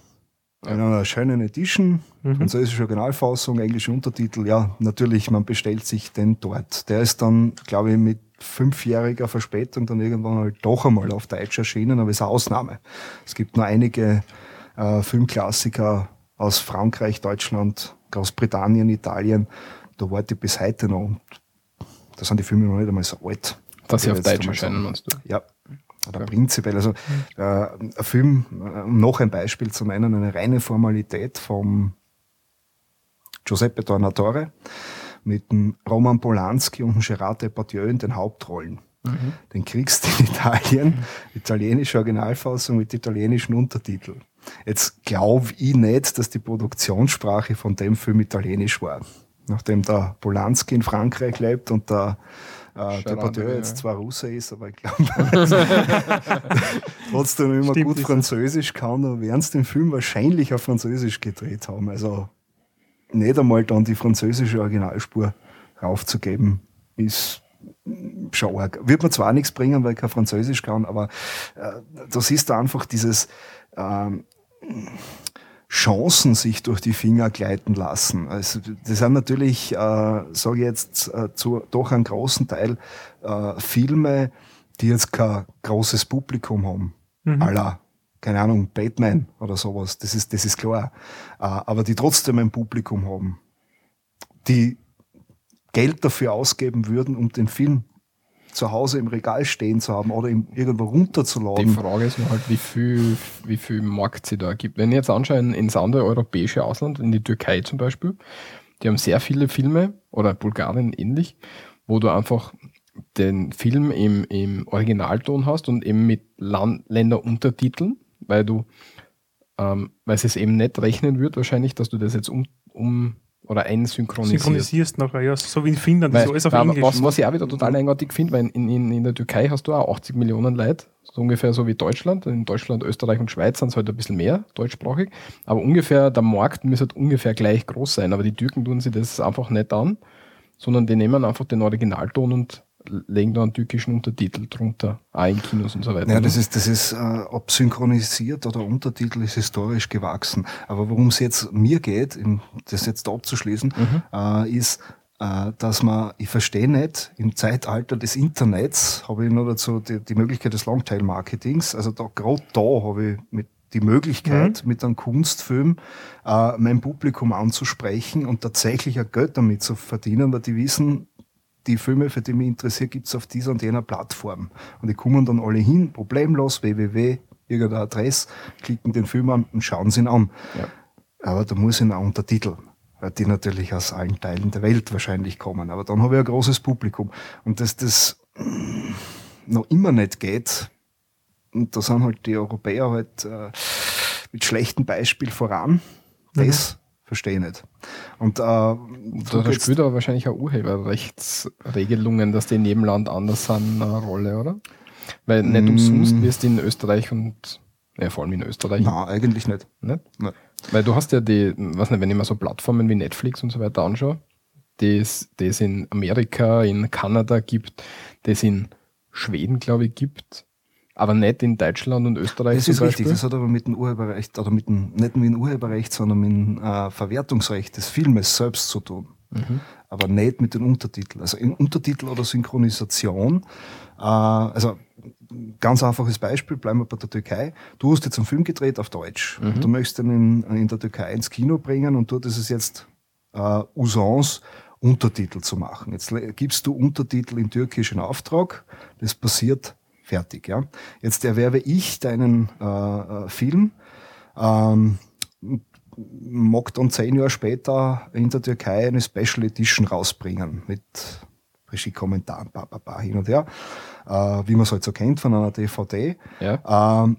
In einer schönen Edition, mhm. französische Originalfassung, englische Untertitel. Ja, natürlich, man bestellt sich den dort. Der ist dann, glaube ich, mit fünfjähriger Verspätung dann irgendwann halt doch einmal auf Deutsch erschienen, aber ist eine Ausnahme. Es gibt nur einige äh, Filmklassiker aus Frankreich, Deutschland, Großbritannien, Italien. Da warte ich bis heute noch. Und da sind die Filme noch nicht einmal so alt. Dass sie auf Deutsch erscheinen, meinst du? Ja, oder okay. prinzipiell, also äh, ein Film, um noch ein Beispiel zu nennen, eine reine Formalität vom Giuseppe Tornatore mit dem Roman Polanski und dem Gerard Depardieu in den Hauptrollen. Mhm. Den kriegst du in Italien, italienische Originalfassung mit italienischen Untertiteln. Jetzt glaube ich nicht, dass die Produktionssprache von dem Film italienisch war. Nachdem der Polanski in Frankreich lebt und der äh, der Debatteur ja. jetzt zwar Russe ist, aber ich glaube, trotzdem immer Stimmt, gut Französisch kann, dann werden sie den Film wahrscheinlich auf Französisch gedreht haben. Also nicht einmal dann die französische Originalspur raufzugeben, ist schon arg. Wird mir zwar nichts bringen, weil ich kein Französisch kann, aber äh, das ist da einfach dieses ähm, Chancen sich durch die Finger gleiten lassen. Also das sind natürlich, äh, sage ich jetzt, äh, zu doch einem großen Teil äh, Filme, die jetzt kein großes Publikum haben. Mhm. Aller keine Ahnung, Batman oder sowas. Das ist, das ist klar. Äh, aber die trotzdem ein Publikum haben, die Geld dafür ausgeben würden, um den Film zu Hause im Regal stehen zu haben oder irgendwo runterzuladen. Die Frage ist nur halt, wie viel, wie viel Markt sie da gibt. Wenn ich jetzt anschaue ins andere europäische Ausland, in die Türkei zum Beispiel, die haben sehr viele Filme oder Bulgarien ähnlich, wo du einfach den Film im, im Originalton hast und eben mit Land Länderuntertiteln, weil du, ähm, weil es eben nicht rechnen wird, wahrscheinlich, dass du das jetzt um, um oder einsynchronisierst. Synchronisierst nachher, ja, so wie in Finnland, Weil, ist alles auf aber Englisch. was, was ich auch wieder total eigenartig finde, weil in, in, in der Türkei hast du auch 80 Millionen Leute, so ungefähr so wie Deutschland. In Deutschland, Österreich und Schweiz sind es halt ein bisschen mehr deutschsprachig, aber ungefähr, der Markt müsste halt ungefähr gleich groß sein. Aber die Türken tun sich das einfach nicht an, sondern die nehmen einfach den Originalton und legen da einen türkischen Untertitel drunter, auch in Kinos und so weiter. Ja, das ist, das ist, äh, ob synchronisiert oder Untertitel ist historisch gewachsen. Aber worum es jetzt mir geht, um das jetzt abzuschließen, äh, ist, äh, dass man, ich verstehe nicht, im Zeitalter des Internets habe ich nur dazu die, die Möglichkeit des Longtail-Marketings. Also da, gerade da habe ich mit die Möglichkeit, mit einem Kunstfilm äh, mein Publikum anzusprechen und tatsächlich ein Geld damit zu verdienen, weil die wissen, die Filme, für die mich interessiert, gibt's auf dieser und jener Plattform. Und die kommen dann alle hin, problemlos, www, irgendeine Adresse, klicken den Film an und schauen sie ihn an. Ja. Aber da muss ich ihn auch untertiteln, weil die natürlich aus allen Teilen der Welt wahrscheinlich kommen. Aber dann habe ich ein großes Publikum. Und dass das noch immer nicht geht, und da sind halt die Europäer halt äh, mit schlechtem Beispiel voran, das verstehe ich nicht. Und äh, Da, spielt aber wahrscheinlich auch Urheberrechtsregelungen, dass die in jedem Land anders sind, eine Rolle, oder? Weil nicht Mm. umsonst wirst du in Österreich und, ja, vor allem in Österreich, Nein, eigentlich nicht. nicht? Nein. Weil du hast ja die, weiß nicht, wenn ich mir so Plattformen wie Netflix und so weiter anschaue, die es die es in Amerika, in Kanada gibt, die es in Schweden, glaube ich, gibt, aber nicht in Deutschland und Österreich Das ist richtig, das hat aber mit dem Urheberrecht, oder mit dem, nicht mit dem Urheberrecht, sondern mit dem äh, Verwertungsrecht des Filmes selbst zu tun. Mhm. Aber nicht mit den Untertiteln. Also in Untertitel oder Synchronisation, äh, also ganz einfaches Beispiel, bleiben wir bei der Türkei. Du hast jetzt einen Film gedreht auf Deutsch. Mhm. Du möchtest ihn in, in der Türkei ins Kino bringen und dort ist es jetzt äh, Usance, Untertitel zu machen. Jetzt gibst du Untertitel in Türkisch in Auftrag, das passiert fertig. Ja? Jetzt erwerbe ich deinen äh, äh, Film, ähm, mag dann zehn Jahre später in der Türkei eine Special Edition rausbringen mit Regiekommentaren, ba, ba, ba, hin und her, äh, wie man es halt so kennt von einer DVD. Ja, Ähm,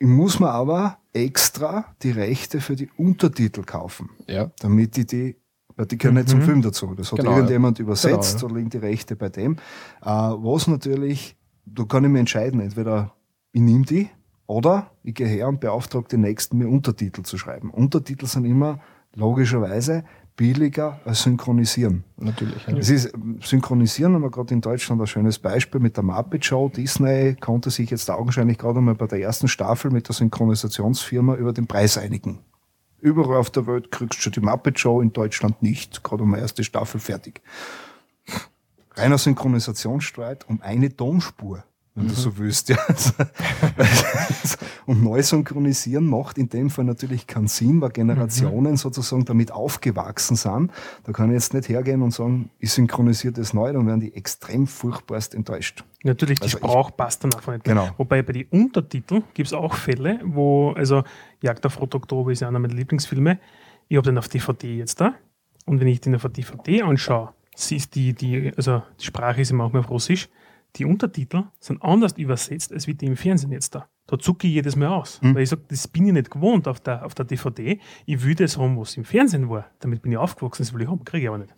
muss mir aber extra die Rechte für die Untertitel kaufen, ja, damit ich die, weil die gehören nicht zum Film dazu. Das hat Genau, irgendjemand übersetzt, Genau, da liegen die Rechte bei dem. Äh, was natürlich, da kann ich mir entscheiden, entweder ich nehme die oder ich gehe her und beauftrage den Nächsten, mir Untertitel zu schreiben. Untertitel sind immer logischerweise billiger als synchronisieren. natürlich. Ja. Es ist Synchronisieren, haben wir gerade in Deutschland ein schönes Beispiel mit der Muppet Show. Disney konnte sich jetzt augenscheinlich gerade einmal bei der ersten Staffel mit der Synchronisationsfirma über den Preis einigen. Überall auf der Welt kriegst du schon die Muppet Show, in Deutschland nicht. Gerade die erste Staffel fertig. Reiner Synchronisationsstreit um eine Tonspur, wenn du so willst. Ja. Und neu synchronisieren macht in dem Fall natürlich keinen Sinn, weil Generationen sozusagen damit aufgewachsen sind. Da kann ich jetzt nicht hergehen und sagen, ich synchronisiere das neu, dann werden die extrem furchtbarst enttäuscht. Natürlich, die Also ich- Sprache passt dann einfach nicht. Genau. Wobei bei den Untertiteln gibt es auch Fälle, wo, also Jagd auf Rot Oktober ist ja einer meiner Lieblingsfilme. Ich habe den auf DVD jetzt da. Und wenn ich den auf DVD anschaue, sie ist die, die, also die Sprache ist immer manchmal auf Russisch, die Untertitel sind anders übersetzt, als wie die im Fernsehen jetzt da. Da zucke ich jedes Mal aus. Hm. Weil ich sage, das bin ich nicht gewohnt auf der, auf der DVD. Ich will das haben, was im Fernsehen war. Damit bin ich aufgewachsen, das will ich haben, kriege ich aber nicht.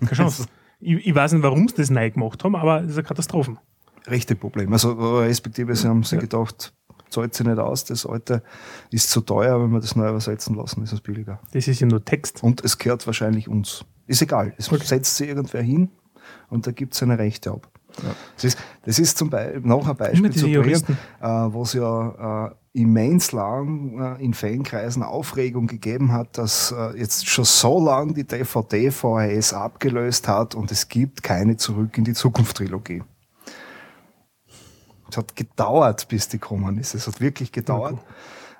Keine Chance. ich, ich weiß nicht, warum sie das neu gemacht haben, aber das ist eine Katastrophe. Rechte Problem. Also äh, respektive, sie haben sich gedacht, zahlt sich nicht aus, das alte ist zu teuer, wenn wir das neu übersetzen lassen, ist es billiger. Das ist ja nur Text. Und es gehört wahrscheinlich uns. Ist egal. Es setzt sich irgendwer hin und da gibt es seine Rechte ab. Das, ist, das ist zum Beispiel noch ein Beispiel zu bringen, äh, wo es ja äh, immens lang äh, in Fankreisen Aufregung gegeben hat, dass äh, jetzt schon so lang die DVD VHS abgelöst hat und es gibt keine Zurück in die Zukunft Trilogie. Es hat gedauert, bis die gekommen ist. Es hat wirklich gedauert.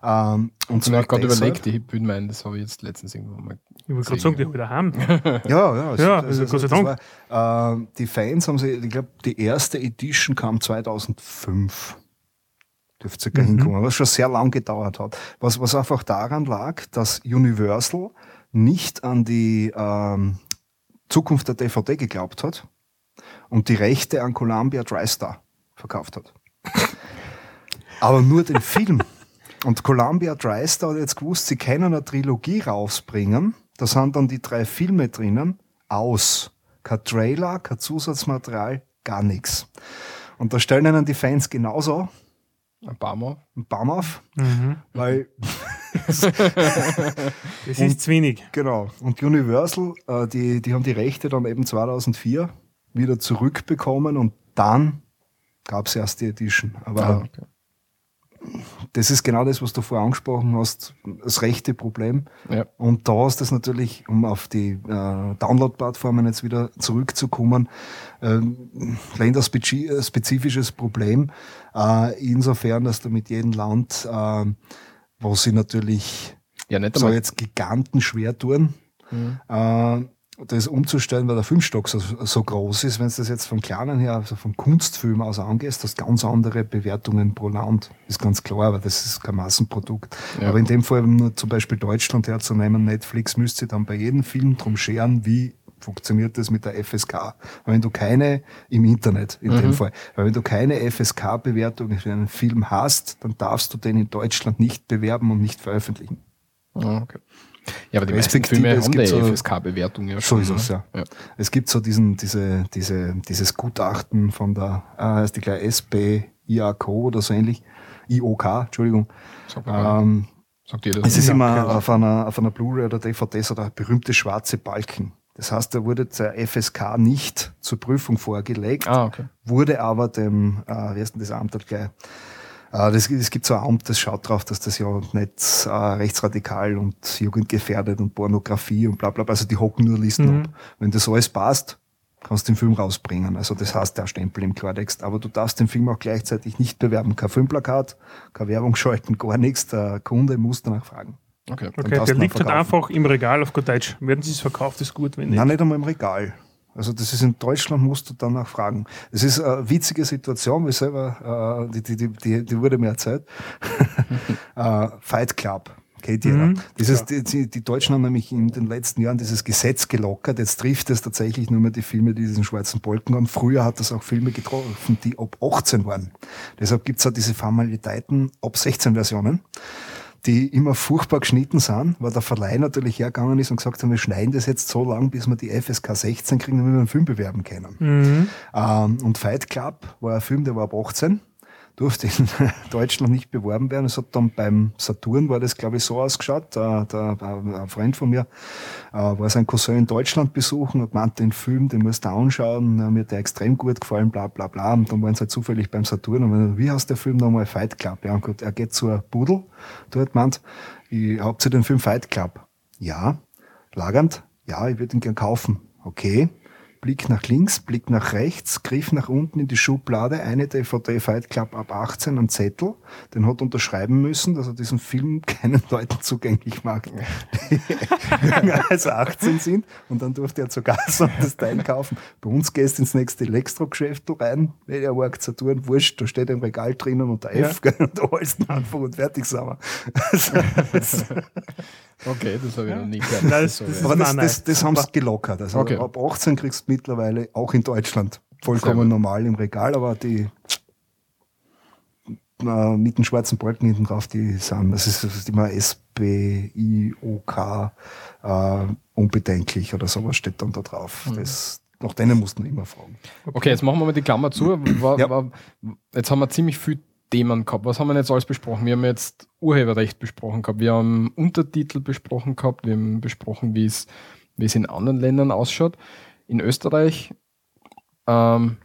Ähm, und Und ich habe gerade deshalb- überlegt, die Hip meinen, das habe ich jetzt letztens irgendwo mal. Ich wollte gerade sagen, die wieder haben. Ja, ja, Ja, also Gott sei Dank. War, äh, die Fans haben sie, ich glaube, die erste Edition kam 2005. Dürfte circa Mhm. hinkommen, was schon sehr lang gedauert hat. Was, was einfach daran lag, dass Universal nicht an die ähm, Zukunft der DVD geglaubt hat und die Rechte an Columbia TriStar verkauft hat. Aber nur den Film. Und Columbia TriStar hat jetzt gewusst, sie können eine Trilogie rausbringen. Da sind dann die drei Filme drinnen. Aus. Kein Trailer, kein Zusatzmaterial, gar nichts. Und da stellen ihnen die Fans genauso Ein paar Mal. einen Baum auf, Mhm. weil, Das ist zu wenig. genau. Und Universal, äh, die, die haben die Rechte dann eben 2004 wieder zurückbekommen und dann gab es erst die Edition. Aber Ah, okay. Das ist genau das, was du vorher angesprochen hast, das rechte Problem. Ja. Und da ist das natürlich, um auf die äh, Download-Plattformen jetzt wieder zurückzukommen, ähm, länderspezifisches Problem. Äh, insofern, dass du mit jedem Land, äh, wo sie natürlich ja, so jetzt Giganten schwer tun, Mhm. äh, das umzustellen, weil der Filmstock so, so groß ist, wenn du das jetzt vom Kleinen her, also vom Kunstfilm aus angehst, hast ganz andere Bewertungen pro Land. Ist ganz klar, aber das ist kein Massenprodukt. Ja. Aber in dem Fall nur zum Beispiel Deutschland herzunehmen, Netflix müsste dann bei jedem Film drum scheren, wie funktioniert das mit der FSK. Weil wenn du keine, im Internet in dem Fall, weil wenn du keine FSK-Bewertung für einen Film hast, dann darfst du den in Deutschland nicht bewerben und nicht veröffentlichen. Ah, okay. Ja, aber die meisten Filme es haben gibt die so- FSK-Bewertung ja So schon. ist es, ne? ja. Es gibt so diesen, diese, diese, dieses Gutachten von der, äh, heißt die gleich SBIAK oder so ähnlich, IOK, Entschuldigung. Sag Ähm, sagt ihr das? es ist Ja, immer auf einer, auf einer Blu-ray oder DVD so der berühmte schwarze Balken. Das heißt, da wurde der FSK nicht zur Prüfung vorgelegt, Ah, okay. wurde aber dem, äh, wie heißt denn das Amt gleich? Äh, das, es gibt so ein Amt, das schaut drauf, dass das ja nicht äh, rechtsradikal und jugendgefährdet und Pornografie und bla bla, bla. also die hocken nur Listen Mhm. ab. Wenn das alles passt, kannst du den Film rausbringen. Also das heißt der Stempel im Klartext. Aber du darfst den Film auch gleichzeitig nicht bewerben. Kein Filmplakat, keine Werbung schalten, gar nichts. Der Kunde muss danach fragen. Okay. Okay, der liegt halt einfach im Regal auf gut Deutsch. Werden sie es verkauft, ist gut, wenn nicht. Nein, nicht einmal im Regal. Also das ist in Deutschland, musst du danach fragen. Es ist eine witzige Situation, ich selber, äh, die, die, die, die, wurde mir erzählt. äh, Fight Club. Kennt jeder. Mhm, Dieses, die, die, die Deutschen haben nämlich in den letzten Jahren dieses Gesetz gelockert. Jetzt trifft es tatsächlich nur mehr die Filme, die diesen schwarzen Bolken haben. Früher hat das auch Filme getroffen, die ab 18 waren. Deshalb gibt's auch diese Formalitäten ab 16 Versionen die immer furchtbar geschnitten sind, weil der Verleih natürlich hergegangen ist und gesagt hat, wir schneiden das jetzt so lang, bis wir die FSK 16 kriegen, damit wir einen Film bewerben können. Mhm. Ähm, und Fight Club war ein Film, der war ab 18, durfte in Deutschland nicht beworben werden. Es hat dann beim Saturn, war das glaube ich so ausgeschaut, der, der, ein Freund von mir äh, war sein Cousin in Deutschland besuchen, hat gemeint, den Film, den musst du anschauen, mir hat der extrem gut gefallen, bla bla bla. Und dann waren sie halt zufällig beim Saturn und meinen, wie heißt der Film nochmal? Fight Club. Ja, und gut, er geht zur Pudel, dort meint, ich habt ihr den Film Fight Club? Ja. Lagernd? Ja, ich würde ihn gern kaufen. Okay. Blick nach links, Blick nach rechts, Griff nach unten in die Schublade, eine DVD Fight Club ab 18, ein Zettel, den hat unterschreiben müssen, dass er diesen Film keinen Leuten zugänglich macht, die jünger als 18 sind. Und dann durfte er zur Gasse und das Teil kaufen. Bei uns gehst du ins nächste Elektrogeschäft rein, der Markt Saturn, wurscht, da steht ein Regal drinnen und der F, gell, und da holst du einfach und fertig sind wir. Okay, das habe ich noch nie gehört. Nein, das- So, das ja. aber das, das, das haben sie gelockert. Also Okay. ab 18 kriegst du mittlerweile auch in Deutschland vollkommen normal im Regal, aber die äh, mit den schwarzen Balken hinten drauf, die sind, das ist, das ist immer SBIOK äh, unbedenklich oder sowas steht dann da drauf. Mhm. Das, nach denen musst du immer fragen. Okay, jetzt machen wir mal die Klammer zu. War, Ja. war, jetzt haben wir ziemlich viel Themen gehabt. Was haben wir jetzt alles besprochen? Wir haben jetzt Urheberrecht besprochen gehabt, wir haben Untertitel besprochen gehabt, wir haben besprochen, wie es, in anderen Ländern ausschaut. In Österreich, ähm,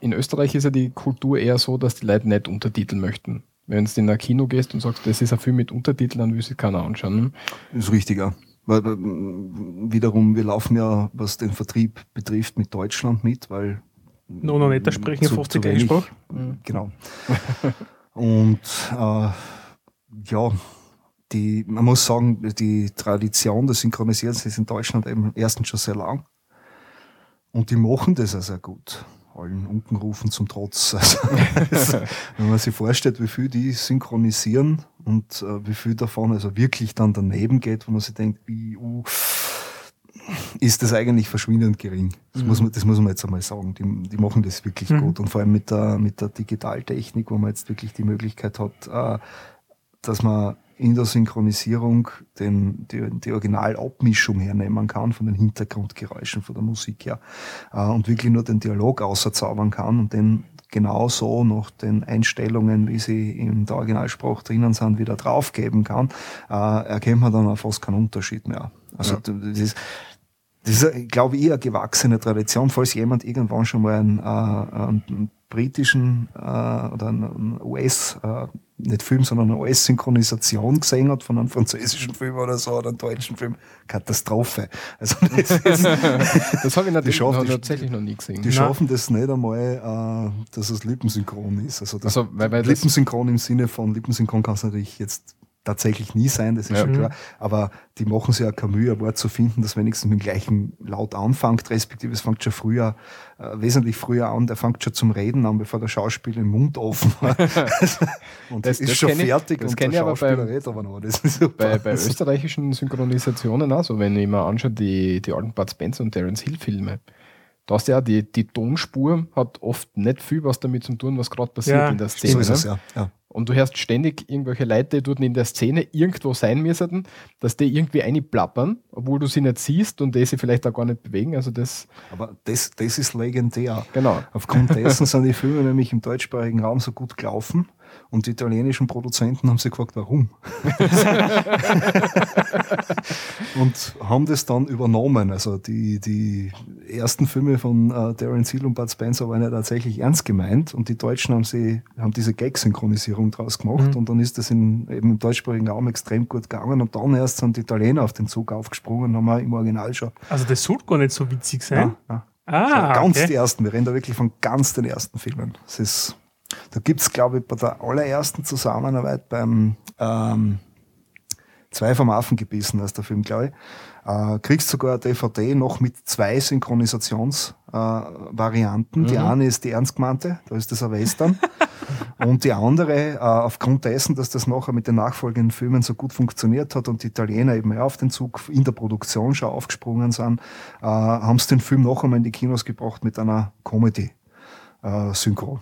in Österreich ist ja die Kultur eher so, dass die Leute nicht Untertitel möchten. Wenn du in ein Kino gehst und sagst, das ist ein Film mit Untertiteln, dann will sich keiner anschauen. ne? Ist richtiger. Weil, weil, m, wiederum, wir laufen ja, was den Vertrieb betrifft, mit Deutschland mit, weil Noch, noch nicht, da sprechen zu- 50 zu wenig. Einsprache. Genau. Und äh, ja, die, man muss sagen, die Tradition des Synchronisierens ist in Deutschland eben erstens schon sehr lang. Und die machen das auch sehr gut. Allen Unkenrufen zum Trotz. Also, wenn man sich vorstellt, wie viel die synchronisieren und äh, wie viel davon also wirklich dann daneben geht, wo man sich denkt, wie, uh, ist das eigentlich verschwindend gering. Das, muss, man, das muss man jetzt einmal sagen. Die, die machen das wirklich Mhm. gut. Und vor allem mit der, mit der Digitaltechnik, wo man jetzt wirklich die Möglichkeit hat, äh, dass man in der Synchronisierung den, die, die Originalabmischung hernehmen kann von den Hintergrundgeräuschen, von der Musik her äh, und wirklich nur den Dialog außerzaubern kann und den genauso nach den Einstellungen, wie sie in der Originalsprache drinnen sind, wieder draufgeben kann, äh, erkennt man dann auch fast keinen Unterschied mehr. Also Ja. das ist das ist, glaube ich, eine gewachsene Tradition. Falls jemand irgendwann schon mal einen, äh, einen britischen äh, oder einen, US, äh, nicht Film, sondern eine US-Synchronisation gesehen hat von einem französischen Film oder so oder einem deutschen Film, Katastrophe. Also das ist, Das habe ich natürlich schaffen noch, tatsächlich noch nie gesehen. die schaffen das nicht einmal, äh, dass es lippensynchron ist. Also, das Also, weil- weil lippensynchron im Sinne von lippensynchron kann es natürlich jetzt tatsächlich nie sein, das ist Ja. schon klar. Aber die machen sich ja keine Mühe, ein Wort zu finden, das wenigstens mit dem gleichen Laut anfängt, respektive es fängt schon früher, äh, wesentlich früher an, der fängt schon zum Reden an, bevor der Schauspieler den Mund offen hat. und Das- das, ist das schon ich- fertig das und der ich aber Schauspieler beim- redet aber noch. Das ist super. Bei, bei österreichischen Synchronisationen also wenn ich mir anschaue, die, die alten Bud Spencer und Terence Hill Filme, da hast du ja die, die Tonspur hat oft nicht viel was damit zu tun, was gerade passiert Ja, in der so Szene. ist es, ne? ja. ja. Und du hörst ständig irgendwelche Leute, die dort in der Szene irgendwo sein müssten, dass die irgendwie einplappern, obwohl du sie nicht siehst und die sich vielleicht auch gar nicht bewegen. Also das, Aber das, das ist legendär. genau. Aufgrund dessen sind die Filme nämlich im deutschsprachigen Raum so gut gelaufen und die italienischen Produzenten haben sich gefragt, warum. und haben das dann übernommen. Also die, die ersten Filme von äh, Terence Hill und Bud Spencer waren ja tatsächlich ernst gemeint und die Deutschen haben sie haben diese Gag-Synchronisierung draus gemacht Mhm. und dann ist das in, eben im deutschsprachigen Raum extrem gut gegangen und dann erst sind die Italiener auf den Zug aufgesprungen und haben auch im Original schon Also das sollte gar nicht so witzig sein. ja, ja. Ah, So ganz okay. die ersten. Wir reden da wirklich von ganz den ersten Filmen. Das ist, da gibt's glaube ich, bei der allerersten Zusammenarbeit beim ähm, Zwei vom Affen gebissen, heißt der Film, glaube ich. Äh, kriegst sogar eine DVD noch mit zwei Synchronisations-Varianten. Äh, Varianten. Die eine ist die ernst gemeinte, da ist das ein Western. und die andere, äh, aufgrund dessen, dass das nachher mit den nachfolgenden Filmen so gut funktioniert hat und die Italiener eben auch auf den Zug in der Produktion schon aufgesprungen sind, äh, haben sie den Film noch einmal in die Kinos gebracht mit einer Comedy-Synchro,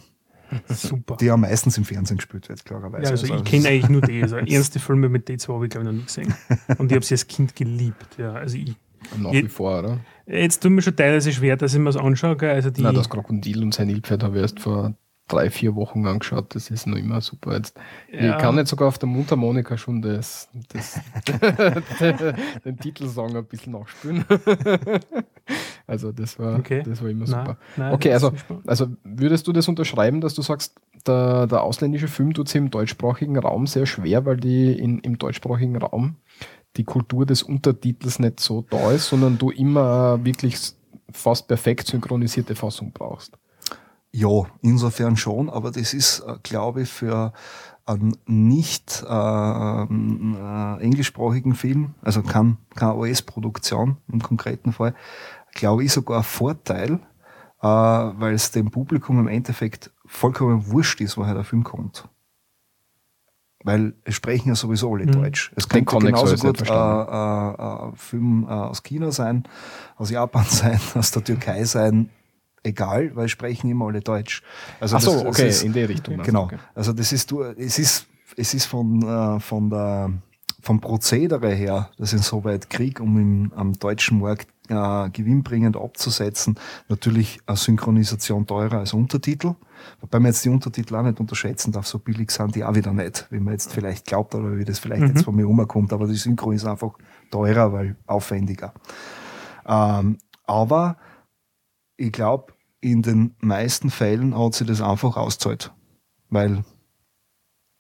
Super. die ja meistens im Fernsehen gespielt wird, klarerweise. Ja, also Also ich kenne eigentlich nur die. Also ernste Filme mit die zwei habe ich glaube ich noch nie gesehen. Und ich habe sie als Kind geliebt. Ja, also ich, Nach wie vor, oder? jetzt tut mir schon teilweise schwer, dass ich mir das anschaue. Also die, Na, das Krokodil und sein Nilpferd habe ich erst vor drei, vier Wochen angeschaut. Das ist noch immer super. Jetzt, Ja. Ich kann jetzt sogar auf der Mundharmonika schon das, das den Titelsong ein bisschen nachspielen. also das war, Okay. das war immer Nein, super. nein, Okay, das also, also würdest du das unterschreiben, dass du sagst, der, der ausländische Film tut sich im deutschsprachigen Raum sehr schwer, weil die in, im deutschsprachigen Raum die Kultur des Untertitels nicht so da ist, sondern du immer wirklich fast perfekt synchronisierte Fassung brauchst. Ja, insofern schon, aber das ist, äh, glaube ich, für einen nicht ähm, äh, englischsprachigen Film, also kein, keine US-Produktion im konkreten Fall, glaube ich sogar ein Vorteil, äh, weil es dem Publikum im Endeffekt vollkommen wurscht ist, woher der Film kommt. Weil es sprechen ja sowieso alle Mhm. Deutsch. Es Den könnte genauso gut äh, äh, ein Film äh, aus China sein, aus Japan sein, aus der Türkei sein, egal, weil sprechen immer alle Deutsch. Also Ach so, das- das okay, ist- in die Richtung. du, Genau. Okay. Also das ist du, es ist, es ist von, äh, von der, vom Prozedere her, das insoweit Krieg, um im, am deutschen Markt äh, gewinnbringend abzusetzen, natürlich eine Synchronisation teurer als Untertitel. Wobei man jetzt die Untertitel auch nicht unterschätzen darf, so billig sind die auch wieder nicht, wie man jetzt vielleicht glaubt oder wie das vielleicht Mhm. jetzt von mir umkommt. Aber die Synchro ist einfach teurer, weil aufwendiger. Ähm, aber ich glaube, in den meisten Fällen hat sie das einfach auszahlt. Weil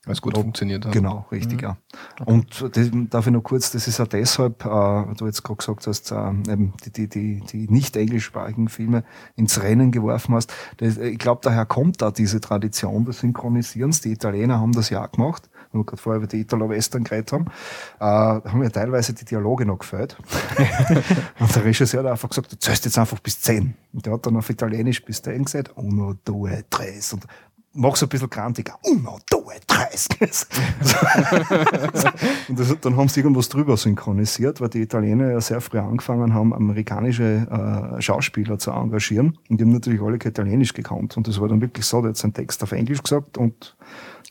es gut Ja, funktioniert hat. Genau, richtig, Mhm. ja. Und das, darf ich noch kurz, das ist auch deshalb, äh, du jetzt gerade gesagt hast, äh, eben die, die, die, die nicht englischsprachigen Filme ins Rennen geworfen hast. Das, ich glaube, daher kommt da diese Tradition des Synchronisierens. Die Italiener haben das ja auch gemacht, wenn wir gerade vorher über die Italo-Western geredet haben, äh, haben ja teilweise die Dialoge noch gefällt. und der Regisseur hat einfach gesagt, du zählst jetzt einfach bis 10. Und der hat dann auf Italienisch bis 10 gesagt, uno, due, tres. Und mach so ein bisschen krantiger. Uno, due, tres. und das, dann haben sie irgendwas drüber synchronisiert, weil die Italiener ja sehr früh angefangen haben, amerikanische äh, Schauspieler zu engagieren. Und die haben natürlich alle kein Italienisch gekannt. Und das war dann wirklich so, der hat seinen Text auf Englisch gesagt und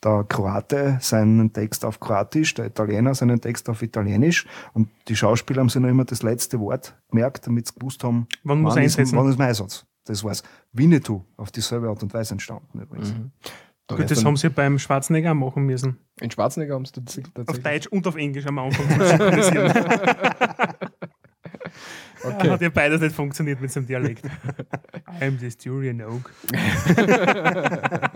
der Kroate seinen Text auf Kroatisch, der Italiener seinen Text auf Italienisch. Und die Schauspieler haben sich noch immer das letzte Wort gemerkt, damit sie gewusst haben, Wann muss wann ist, einsetzen? wann ist mein Einsatz. Das war's. Winnetou auf dieselbe Art und Weise entstanden übrigens. Mhm. Da Gut, das haben sie beim Schwarzenegger auch machen müssen. in Schwarzenegger haben sie das Auf tatsächlich. Deutsch und auf Englisch am Anfang. Okay. Hat ja beides nicht funktioniert mit seinem Dialekt. I'm the Styrian Oak.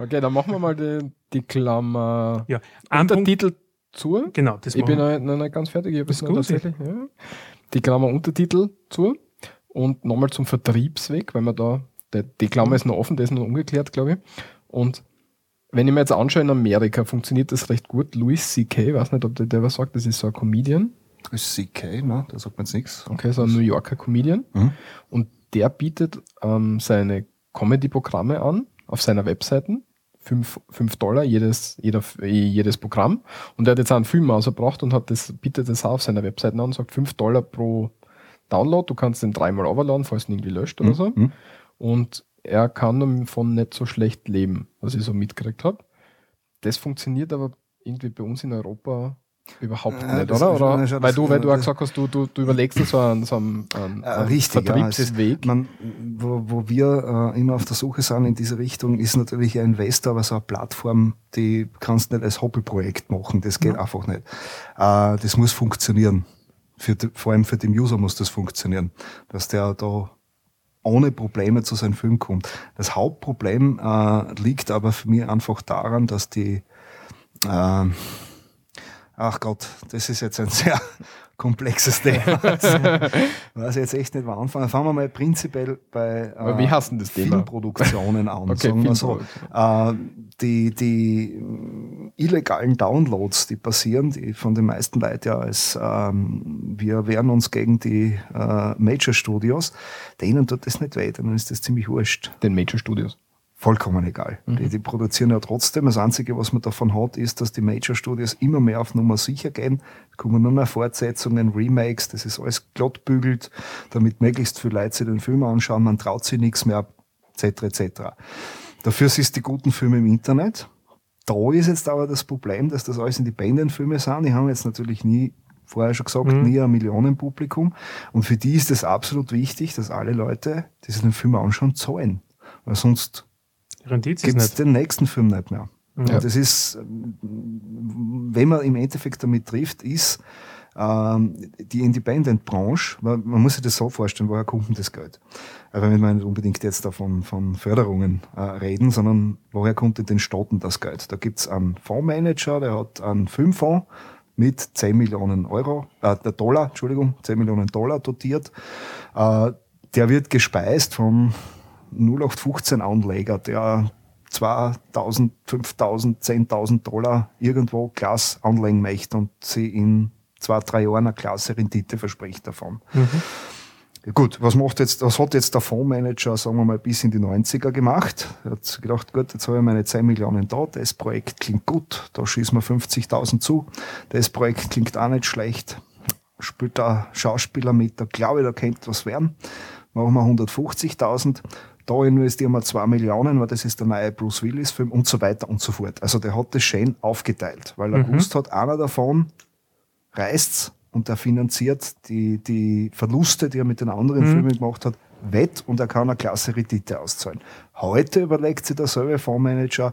Okay, dann machen wir mal die, die Klammer Ja, ein Punkt, Untertitel zu. genau, das Ich bin noch, noch nicht ganz fertig. Ich habe Das es ist noch gut, tatsächlich. Ja. Die Klammer Untertitel zu. Und nochmal zum Vertriebsweg, weil man da, der, die Klammer ist noch offen, der ist noch ungeklärt, glaube ich. Und wenn ich mir jetzt anschaue, in Amerika funktioniert das recht gut. Louis C.K., weiß nicht, ob der, der was sagt, das ist so ein Comedian. Das ist CK, ne? da sagt man jetzt nichts. Okay, so ein New Yorker Comedian. Mhm. Und der bietet ähm, seine Comedy-Programme an auf seiner Webseiten. 5 Dollar jedes, jeder, jedes Programm. Und er hat jetzt einen Film ausgebracht und hat das, bietet das auch auf seiner Webseite an und sagt 5 Dollar pro Download. Du kannst den dreimal overladen, falls du ihn irgendwie löscht oder so. Mhm. Und er kann davon nicht so schlecht leben, was ich so mitgekriegt habe. Das funktioniert aber irgendwie bei uns in Europa überhaupt Ja, nicht, oder? schon- oder? ist- Weil du, weil du auch gesagt hast, du, du, du überlegst dir so einen, so einen, einen, einen richtig, ja. Vertriebsweg. Man, wo, wo wir äh, immer auf der Suche sind in diese Richtung, ist natürlich ein Investor, aber so eine Plattform, die kannst du nicht als Hobbyprojekt machen. Das geht einfach nicht. Äh, das muss funktionieren. Für vor allem für den User muss das funktionieren, dass der da ohne Probleme zu seinem Film kommt. Das Hauptproblem äh, liegt aber für mich einfach daran, dass die äh, Ach Gott, das ist jetzt ein sehr komplexes Thema. Weiß ich jetzt echt nicht, wo anfangen. Fangen wir mal prinzipiell bei Aber wie hast du das Thema? Filmproduktionen an. Okay, wir so. Äh, die, die äh, illegalen Downloads, die passieren, die von den meisten Leuten ja als ähm, wir wehren uns gegen die äh, Major Studios, denen tut das nicht weh, denen ist das ziemlich wurscht Den Major Studios. Vollkommen egal. Die, die produzieren ja trotzdem. Das Einzige, was man davon hat, ist, dass die Major Studios immer mehr auf Nummer sicher gehen. Es kommen nur mehr Fortsetzungen, Remakes, das ist alles glatt bügelt, damit möglichst viele Leute sich den Film anschauen, man traut sich nichts mehr, etc. etc. Dafür ist die guten Filme im Internet. Da ist jetzt aber das Problem, dass das alles Independent-Filme sind. Die haben jetzt natürlich nie vorher schon gesagt, Mhm. nie ein Millionenpublikum. Und für die ist es absolut wichtig, dass alle Leute, die sich den Film anschauen, zahlen. Weil sonst Rendiert sich gibt es den nächsten Film nicht mehr. Ja. Und das ist, wenn man im Endeffekt damit trifft, ist ähm, die Independent-Branche, weil man muss sich das so vorstellen, woher kommt denn das Geld? Also wenn wir nicht unbedingt jetzt davon von Förderungen äh, reden, sondern woher kommt in den Staaten das Geld? Da gibt's einen Fondsmanager, der hat einen Filmfonds mit 10 Millionen Euro, äh, der Dollar, Entschuldigung, 10 Millionen Dollar dotiert. Äh, der wird gespeist vom 0815 Anleger, der 2000, 5000, 10.000 Dollar irgendwo Glas anlegen möchte und sie in zwei, drei Jahren eine klasse Rendite verspricht davon. Ja, Gut, was macht jetzt, was hat jetzt der Fondsmanager, sagen wir mal, bis in die 90er gemacht? Er hat gedacht, gut, jetzt habe ich meine 10 Millionen da, das Projekt klingt gut, da schießen wir 50.000 zu, das Projekt klingt auch nicht schlecht, spielt da Schauspieler mit, da glaube ich, da könnte was werden, machen wir 150.000, da investieren wir 2 Millionen, weil das ist der neue Bruce Willis Film und so weiter und so fort. Also der hat das schön aufgeteilt, weil er Mhm. gewusst hat, einer davon reißt's und er finanziert die, die Verluste, die er mit den anderen Mhm. Filmen gemacht hat, wett und er kann eine klasse Rendite auszahlen. Heute überlegt sich derselbe Fondsmanager,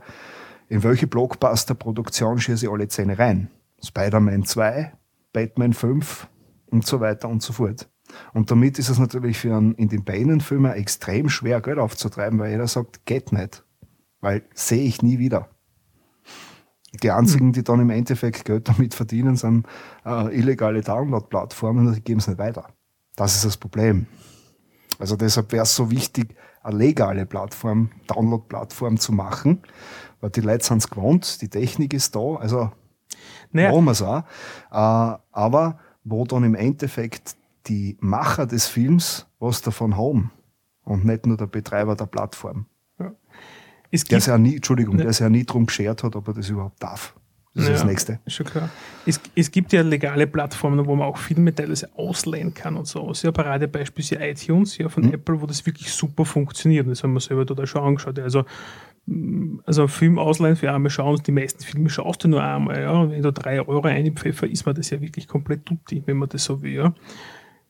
in welche Blockbuster-Produktion schieße ich alle Zähne rein? Spider-Man 2, Batman 5 und so weiter und so fort. Und damit ist es natürlich für einen Independent-Filmer extrem schwer, Geld aufzutreiben, weil jeder sagt, geht nicht. Weil sehe ich nie wieder. Die einzigen, die dann im Endeffekt Geld damit verdienen, sind äh, illegale Download-Plattformen und die geben es nicht weiter. Das ist das Problem. Also deshalb wäre es so wichtig, eine legale Plattform, Download-Plattform zu machen, weil die Leute sind es gewohnt, die Technik ist da, also Naja, machen wir es auch. Äh, aber wo dann im Endeffekt die Macher des Films was davon haben und nicht nur der Betreiber der Plattform. es Der gibt sich ja nie, Entschuldigung, Ne. der sich ja nie drum geschert hat, ob er das überhaupt darf. Das ist Ja. das Nächste. Schon klar. Es, es gibt ja legale Plattformen, wo man auch Filme teilweise ausleihen kann und so. Ja, Paradebeispiel ist ja iTunes ja, von Mhm. Apple, wo das wirklich super funktioniert. Und das haben wir selber da schon angeschaut. Ja, Also, also Film ausleihen für einmal schauen, die meisten Filme schaust du nur einmal. Ja. Und wenn du drei Euro einpfeffer, ist man das ja wirklich komplett tutti, wenn man das so will. Ja.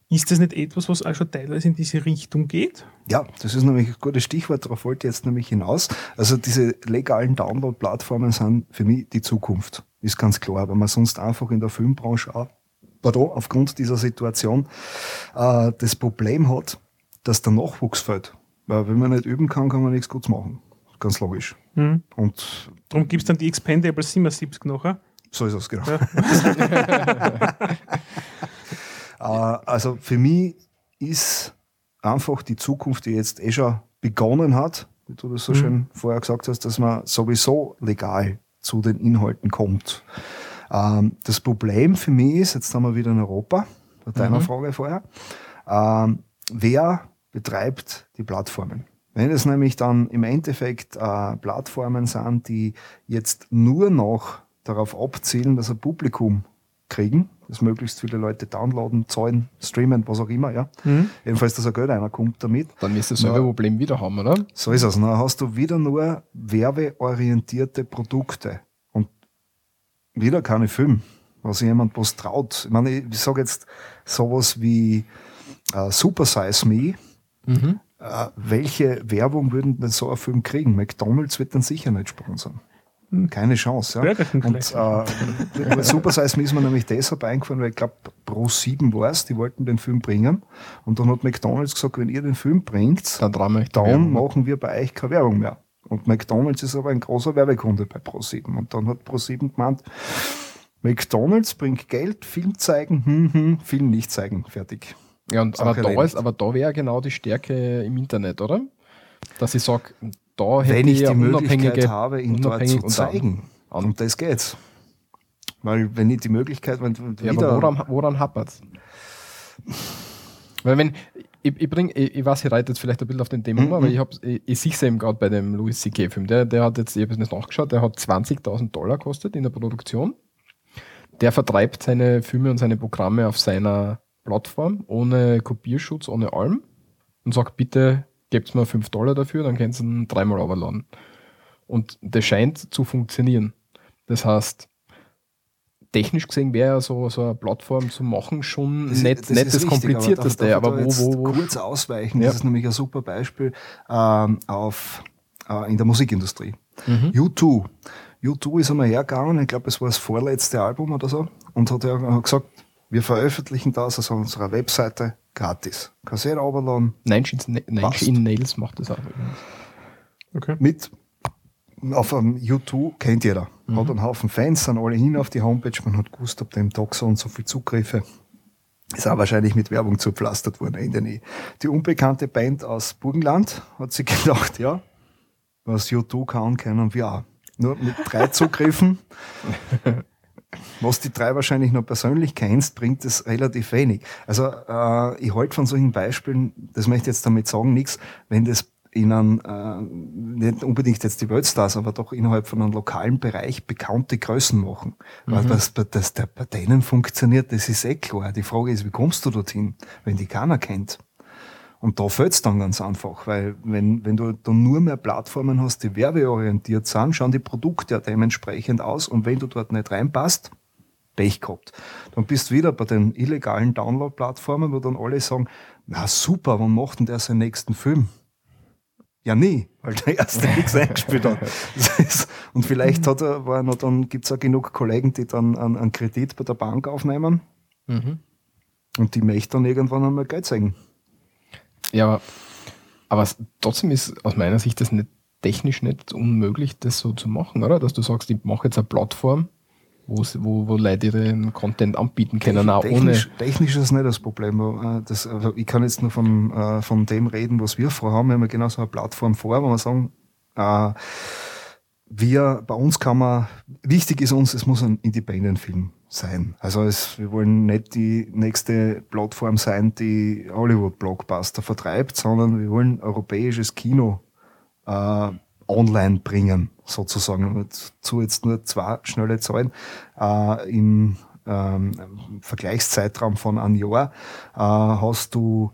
Ist das nicht etwas, was auch schon teilweise in diese Richtung geht? Ja, das ist nämlich ein gutes Stichwort, darauf wollte ich jetzt nämlich hinaus. Also diese legalen Download-Plattformen sind für mich die Zukunft. Ist ganz klar, weil man sonst einfach in der Filmbranche auch, pardon, aufgrund dieser Situation äh, das Problem hat, dass der Nachwuchs fällt. Weil wenn man nicht üben kann, kann man nichts Gutes machen. Ganz logisch. Mhm. Und Darum gibt es dann die Expendable 77 nachher. so ist es, genau. äh, also für mich ist einfach die Zukunft, die jetzt eh schon begonnen hat, wie du das so Mhm. schön vorher gesagt hast, dass man sowieso legal zu den Inhalten kommt. Ähm, das Problem für mich ist, jetzt haben wir wieder in Europa, bei deiner Mhm. Frage vorher, ähm, wer betreibt die Plattformen? Wenn es nämlich dann im Endeffekt äh, Plattformen sind, die jetzt nur noch darauf abzielen, dass ein Publikum kriegen, dass möglichst viele Leute downloaden, zahlen, streamen, was auch immer, ja. Mhm. Jedenfalls, dass ein Geld einer kommt damit. Dann wirst du dasselbe Ja. Problem wieder haben, oder? So ist es. Dann hast du wieder nur werbeorientierte Produkte und wieder keine Film, was jemand was traut. Ich meine, ich sage jetzt sowas wie äh, Super Size Me. Mhm. Äh, welche Werbung würden denn so ein Film kriegen? McDonalds wird dann sicher nicht sponsern. Keine Chance. Ja? Und äh, Super Size Me ist mir nämlich deshalb eingefallen, weil ich glaube, Pro 7 war es, die wollten den Film bringen. Und dann hat McDonalds gesagt, wenn ihr den Film bringt, Dann dann Werbung. machen wir bei euch keine Werbung mehr. Und McDonalds ist aber ein großer Werbekunde bei Pro7. Und dann hat Pro7 gemeint, McDonalds bringt Geld, Film zeigen, hm, hm, Film nicht zeigen, fertig. Ja, und, aber da, ist, aber da wäre genau die Stärke im Internet, oder? Dass ich sage, da hätte Wenn ich ja die Möglichkeit habe, ihn dort zu zeigen. an- Und das geht's. Weil wenn ich die Möglichkeit, wenn Ja, wieder, aber woran, woran hapert Weil wenn, ich, ich, bring, ich, ich weiß, ich reite jetzt vielleicht ein bisschen auf den Thema Mhm. aber ich, hab's- ich, ich sehe es eben gerade bei dem Louis C.K.-Film. Der, der hat jetzt, ich habe es nicht nachgeschaut, der hat 20.000 Dollar kostet in der Produktion. Der vertreibt seine Filme und seine Programme auf seiner Plattform, ohne Kopierschutz, ohne allem und sagt, bitte gebt mir 5 Dollar dafür, dann könnt ihr ihn dreimal runterladen. Und das scheint zu funktionieren. Das heißt, technisch gesehen wäre ja so, so eine Plattform zu machen schon Das- nicht das das, nicht das richtig, komplizierteste, aber, da wo, wo, wo. kurz ausweichen, Ja. das ist nämlich ein super Beispiel ähm, auf, äh, in der Musikindustrie. Mhm. U2. U2 ist einmal hergegangen, ich glaube, es war das vorletzte Album oder so, und hat ja gesagt, wir veröffentlichen das auf unserer Webseite gratis. Kassette runterladen, Nine Inch Nine Passt. Inch Nails macht das auch. übrigens. Okay. mit auf einem U2 kennt jeder. Hat einen Haufen Fans, sind alle hin auf die Homepage, man hat gewusst, ab dem Tag so und so viele Zugriffe. Ist auch wahrscheinlich mit Werbung zupflastert worden, Ende nie. Die unbekannte Band aus Burgenland hat sich gedacht, ja, was U2 kann, können wir auch. Nur mit drei Zugriffen. Was die drei wahrscheinlich noch persönlich kennst, bringt es relativ wenig. Also äh, ich halte von solchen Beispielen, das möchte ich jetzt damit sagen, nichts, wenn das in einem, äh, nicht unbedingt jetzt die Weltstars, aber doch innerhalb von einem lokalen Bereich bekannte Größen machen. Weil was bei, das, der, bei denen funktioniert, das ist eh klar. Die Frage ist, wie kommst du dorthin, wenn die keiner kennt? Und da fällt's dann ganz einfach, weil wenn, wenn du dann nur mehr Plattformen hast, die werbeorientiert sind, schauen die Produkte ja dementsprechend aus und wenn du dort nicht reinpasst, Pech gehabt. Dann bist du wieder bei den illegalen Download-Plattformen, wo dann alle sagen, na super, wann macht denn der seinen nächsten Film? Ja, nie, weil der erste nichts eingespielt hat. Ist, und vielleicht hat er, war noch dann, gibt's auch genug Kollegen, die dann einen, einen Kredit bei der Bank aufnehmen Mhm. und die möchten dann irgendwann einmal Geld zeigen. Ja, aber, aber trotzdem ist aus meiner Sicht das nicht technisch nicht unmöglich, das so zu machen, oder? Dass du sagst, ich mache jetzt eine Plattform, wo, wo Leute ihren Content anbieten können, auch technisch, ohne. Technisch ist das nicht das Problem. äh, Das, ich kann jetzt nur von, äh, von dem reden, was wir vorhaben. Wir haben ja genau so eine Plattform vor, wo wir sagen, äh, wir, bei uns kann man, wichtig ist uns, es muss ein Independent-Film sein. Also es, wir wollen nicht die nächste Plattform sein, die Hollywood-Blockbuster vertreibt, sondern wir wollen europäisches Kino äh, online bringen, sozusagen. Dazu jetzt nur zwei schnelle Zahlen. Äh, Im ähm, Vergleichszeitraum von einem Jahr äh, hast du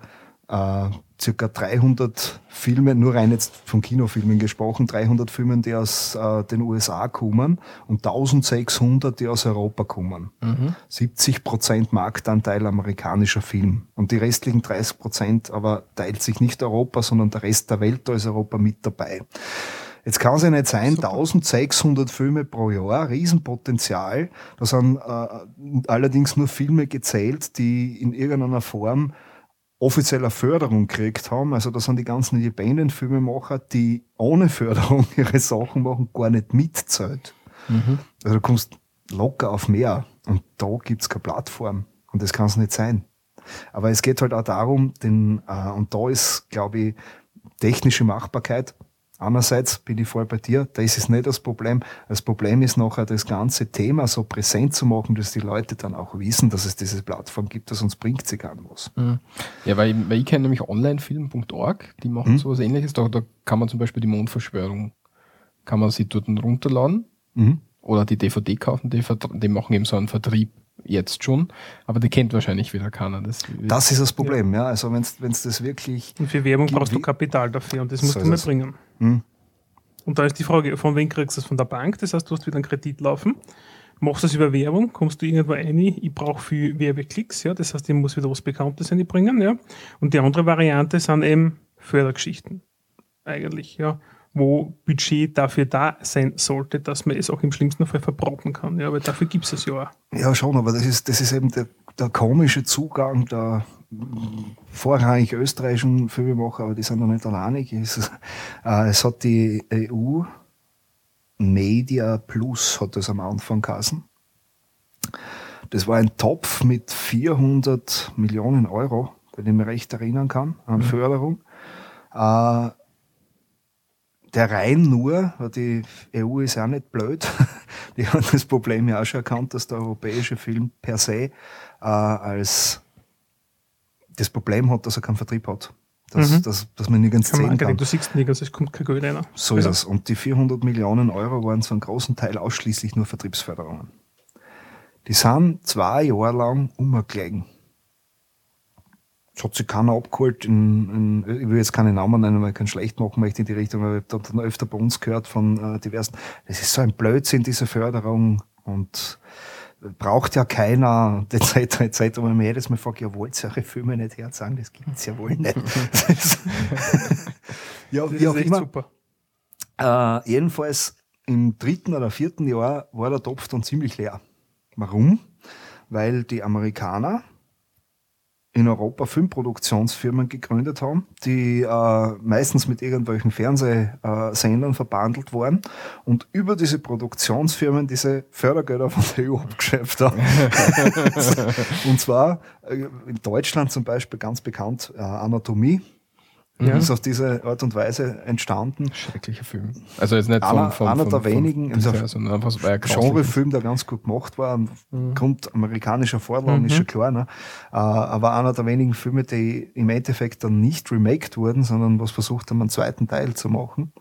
äh, circa 300 Filme, nur rein jetzt von Kinofilmen gesprochen, 300 Filme, die aus äh, den USA kommen und 1600, die aus Europa kommen. Mhm. 70 Prozent Marktanteil amerikanischer Film. Und die restlichen 30 Prozent aber teilt sich nicht Europa, sondern der Rest der Welt, da ist Europa mit dabei. Jetzt kann es ja nicht sein, Super. 1600 Filme pro Jahr, Riesenpotenzial. Da sind äh, allerdings nur Filme gezählt, die in irgendeiner Form offizieller Förderung gekriegt haben. Also da sind die ganzen Independent-Filmemacher, die ohne Förderung ihre Sachen machen, gar nicht mitzahlt. Mhm. Also du kommst locker auf mehr und da gibt's keine Plattform und das kann es nicht sein. Aber es geht halt auch darum, den, äh, und da ist, glaube ich, technische Machbarkeit. Einerseits bin ich voll bei dir, das ist nicht das Problem. Das Problem ist nachher, das ganze Thema so präsent zu machen, dass die Leute dann auch wissen, dass es diese Plattform gibt, dass uns bringt sie gar was. Mhm. Ja, weil, ich- weil ich kenne nämlich onlinefilm.org, die machen Mhm. sowas ähnliches. Da, da kann man zum Beispiel die Mondverschwörung, kann man sie dort runterladen Mhm. oder die DVD kaufen, die, die machen eben so einen Vertrieb jetzt schon, aber die kennt wahrscheinlich wieder keiner. Das, Das ist das Problem, ja. Also wenn es das wirklich. Und für Werbung Gibt brauchst du Kapital dafür und das musst So du ist mal es. bringen. Hm. Und da ist die Frage, von wem kriegst du das? Von der Bank? Das heißt, du hast wieder einen Kredit laufen. Machst du das über Werbung? Kommst du irgendwo rein? Ich brauche viel Werbeklicks, ja. Das heißt, ich muss wieder was Bekanntes einbringen, ja. Und die andere Variante sind eben Fördergeschichten. Eigentlich, ja. Wo Budget dafür da sein sollte, dass man es auch im schlimmsten Fall verbraten kann. Ja, aber dafür gibt es das ja auch. Ja, schon, aber das ist, das ist eben der, der komische Zugang der vorrangig österreichischen Filmemacher, aber die sind noch nicht alleinig. Es, äh, es hat die EU Media Plus, hat das am Anfang geheißen. Das war ein Topf mit 400 Millionen Euro, wenn ich mich recht erinnern kann, an Förderung. Äh, der rein nur, weil die EU ist ja auch nicht blöd, die hat das Problem ja auch schon erkannt, dass der europäische Film per se äh, als das Problem hat, dass er keinen Vertrieb hat. Dass, Mhm. dass, dass man nirgends Kein sehen kann. du siehst nirgends, es kommt kein Geld rein. So ist Ja. es. Und die 400 Millionen Euro waren zu einem großen Teil ausschließlich nur Vertriebsförderungen. Die sind zwei Jahre lang umgelegen. Es hat sich keiner abgeholt. In, in, ich will jetzt keine Namen nennen, weil ich keinen schlecht machen möchte in die Richtung, aber ich habe dann öfter bei uns gehört von äh, diversen. Das ist so ein Blödsinn, diese Förderung und braucht ja keiner, etc., etc. Und ich mir jedes Mal frage, ja, wollt ihr eure Filme nicht herzeigen? Das gibt's ja wohl nicht. Ja, Das wie ist auch echt immer. super. Äh, jedenfalls im dritten oder vierten Jahr war der Topf dann ziemlich leer. Warum? Weil die Amerikaner in Europa Filmproduktionsfirmen gegründet haben, die äh, meistens mit irgendwelchen Fernsehsendern verbandelt waren und über diese Produktionsfirmen diese Fördergelder von der EU abgeschöpft haben. und zwar äh, in Deutschland zum Beispiel ganz bekannt äh, Anatomie. Ja. Ist auf diese Art und Weise entstanden. Schrecklicher Film. Also jetzt nicht Einer- von, von, einer der von, wenigen, also sondern einfach so ist. Genrefilm, der ganz gut gemacht war, aufgrund amerikanischer Vorlagen, Mhm. ist schon klar. Ne? Äh, aber einer der wenigen Filme, die im Endeffekt dann nicht remaked wurden, sondern was versucht haben, einen zweiten Teil zu machen.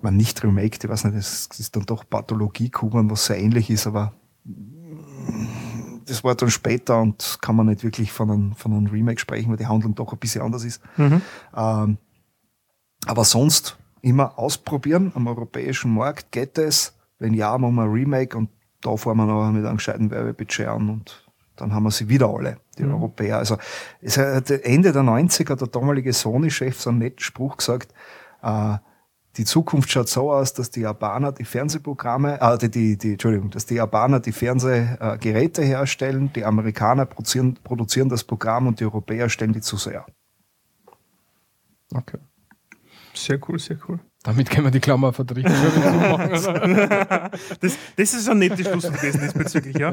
Man nicht remaked, ich weiß nicht, es ist dann doch Pathologie gekommen, was sehr ähnlich ist, aber das war dann später und kann man nicht wirklich von einem, von einem Remake sprechen, weil die Handlung doch ein bisschen anders ist. Mhm. Ähm, aber sonst immer ausprobieren am europäischen Markt. Geht es? Wenn ja, machen wir ein Remake und da fahren wir noch mit einem gescheiten Werbebudget an und dann haben wir sie wieder alle, die Europäer. Also es hat Ende der 90er der damalige Sony-Chef so einen netten Spruch gesagt, äh, die Zukunft schaut so aus, dass die Japaner die Fernsehprogramme, äh, die, die, die, Entschuldigung, dass die Japaner die Fernsehgeräte herstellen, die Amerikaner produzieren, produzieren das Programm und die Europäer stellen die Zuseher. Okay. Sehr cool, sehr cool. Damit können wir die Klammer verdrehen. das, das ist ein nettes Schluss gewesen diesbezüglich, ja.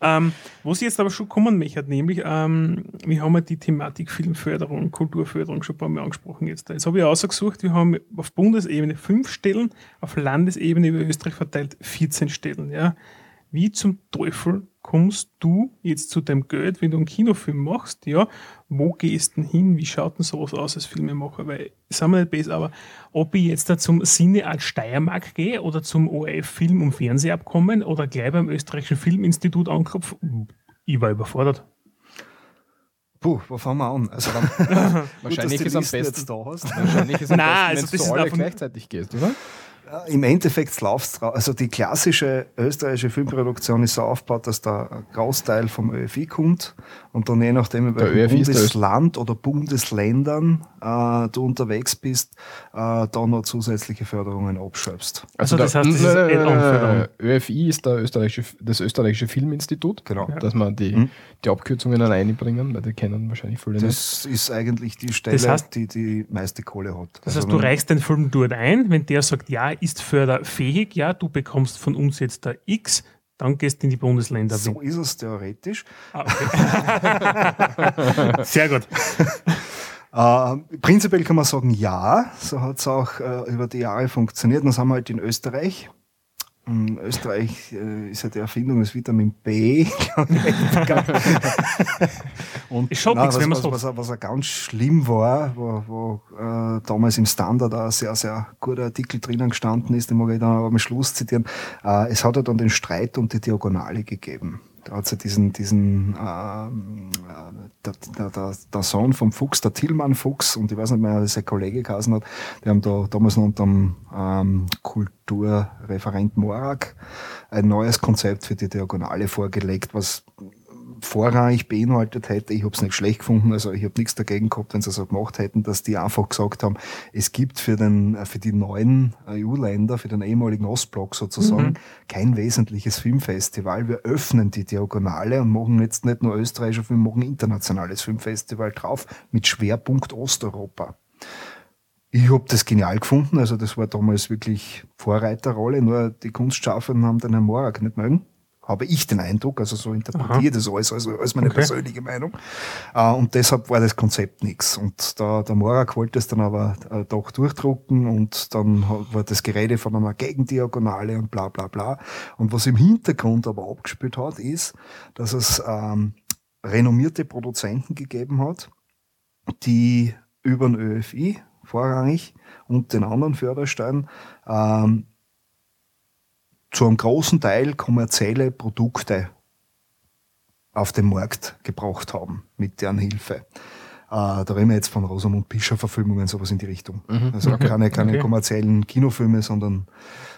Ähm, was ich jetzt aber schon kommen möchte, nämlich, ähm, wir haben ja die Thematik Filmförderung, Kulturförderung schon ein paar Mal angesprochen jetzt. Jetzt habe ich ausgesucht, wir haben auf Bundesebene fünf Stellen, auf Landesebene über Österreich verteilt 14 Stellen, ja. Wie zum Teufel kommst du jetzt zu dem Geld, wenn du einen Kinofilm machst, ja, wo gehst du denn hin? Wie schaut denn sowas aus als Filmemacher? Weil, sagen wir nicht besser, aber ob ich jetzt da zum Sinne als Steiermark gehe oder zum ORF Film- und Fernsehabkommen oder gleich beim österreichischen Filminstitut anklopfe, ich war überfordert. Puh, wo fangen wir an? Also dann, wahrscheinlich ist am besten, da hast. Wahrscheinlich ist am Nein, besten, also wenn du alle davon- gleichzeitig gehst, oder? Im Endeffekt läuft es Also die klassische österreichische Filmproduktion ist so aufgebaut, dass da ein Großteil vom ÖFI kommt und dann je nachdem, in welchem Bundesland oder Bundesländern äh, du unterwegs bist, äh, da noch zusätzliche Förderungen abschreibst. Also das heißt, das ist nein, nein. ÖFI ist der österreichische, das österreichische Filminstitut, Genau. dass man die, Mhm. die Abkürzungen dann einbringen, weil die kennen wahrscheinlich viele nicht. Das ist eigentlich die Stelle, Das heißt- die die meiste Kohle hat. Das Also heißt, du wenn- reichst den Film dort ein, wenn der sagt, ja, ist förderfähig, ja, du bekommst von uns jetzt da X, dann gehst du in die Bundesländer. So ist es theoretisch. Ah, okay. Sehr gut. Äh, prinzipiell kann man sagen, ja, so hat es auch äh, über die Jahre funktioniert. Dann sind wir halt in Österreich. In Österreich äh, ist ja die Erfindung des Vitamin B. Und Es schaut nein, nichts, was, wenn was, was, was, was ganz schlimm war, wo, wo äh, damals im Standard ein sehr, sehr guter Artikel drinnen gestanden ist, den mag ich dann aber am Schluss zitieren. Äh, es hat ja dann den Streit um die Diagonale gegeben. Ja diesen, diesen ähm, äh, der, der, der Sohn vom Fuchs, der Tillmann Fuchs, und ich weiß nicht mehr, wie sein Kollege geheißen hat, die haben da damals noch unter dem ähm, Kulturreferent Morak ein neues Konzept für die Diagonale vorgelegt, was vorrangig beinhaltet hätte. Ich habe es nicht schlecht gefunden, also ich habe nichts dagegen gehabt, wenn sie so gemacht hätten, dass die einfach gesagt haben, es gibt für, den, für die neuen EU-Länder, für den ehemaligen Ostblock sozusagen, kein wesentliches Filmfestival. Wir öffnen die Diagonale und machen jetzt nicht nur österreichische Film, machen ein internationales Filmfestival drauf mit Schwerpunkt Osteuropa. Ich habe das genial gefunden, also das war damals wirklich Vorreiterrolle, nur die Kunstschaffenden haben den Herrn Morak nicht mögen habe ich den Eindruck, also so interpretiere ich das alles, also als meine Okay. persönliche Meinung. Äh, und deshalb war das Konzept nichts. Und da, der Morak wollte es dann aber äh, doch durchdrucken und dann war das Gerede von einer Gegendiagonale und bla bla bla. Und was im Hintergrund aber abgespielt hat, ist, dass es ähm, renommierte Produzenten gegeben hat, die über den ÖFI vorrangig und den anderen Förderstellen ähm, zu einem großen Teil kommerzielle Produkte auf den Markt gebracht haben mit deren Hilfe. Äh, da reden wir jetzt von Rosamund Pischer Verfilmungen, sowas in die Richtung. Also okay, keine, keine okay. kommerziellen Kinofilme, sondern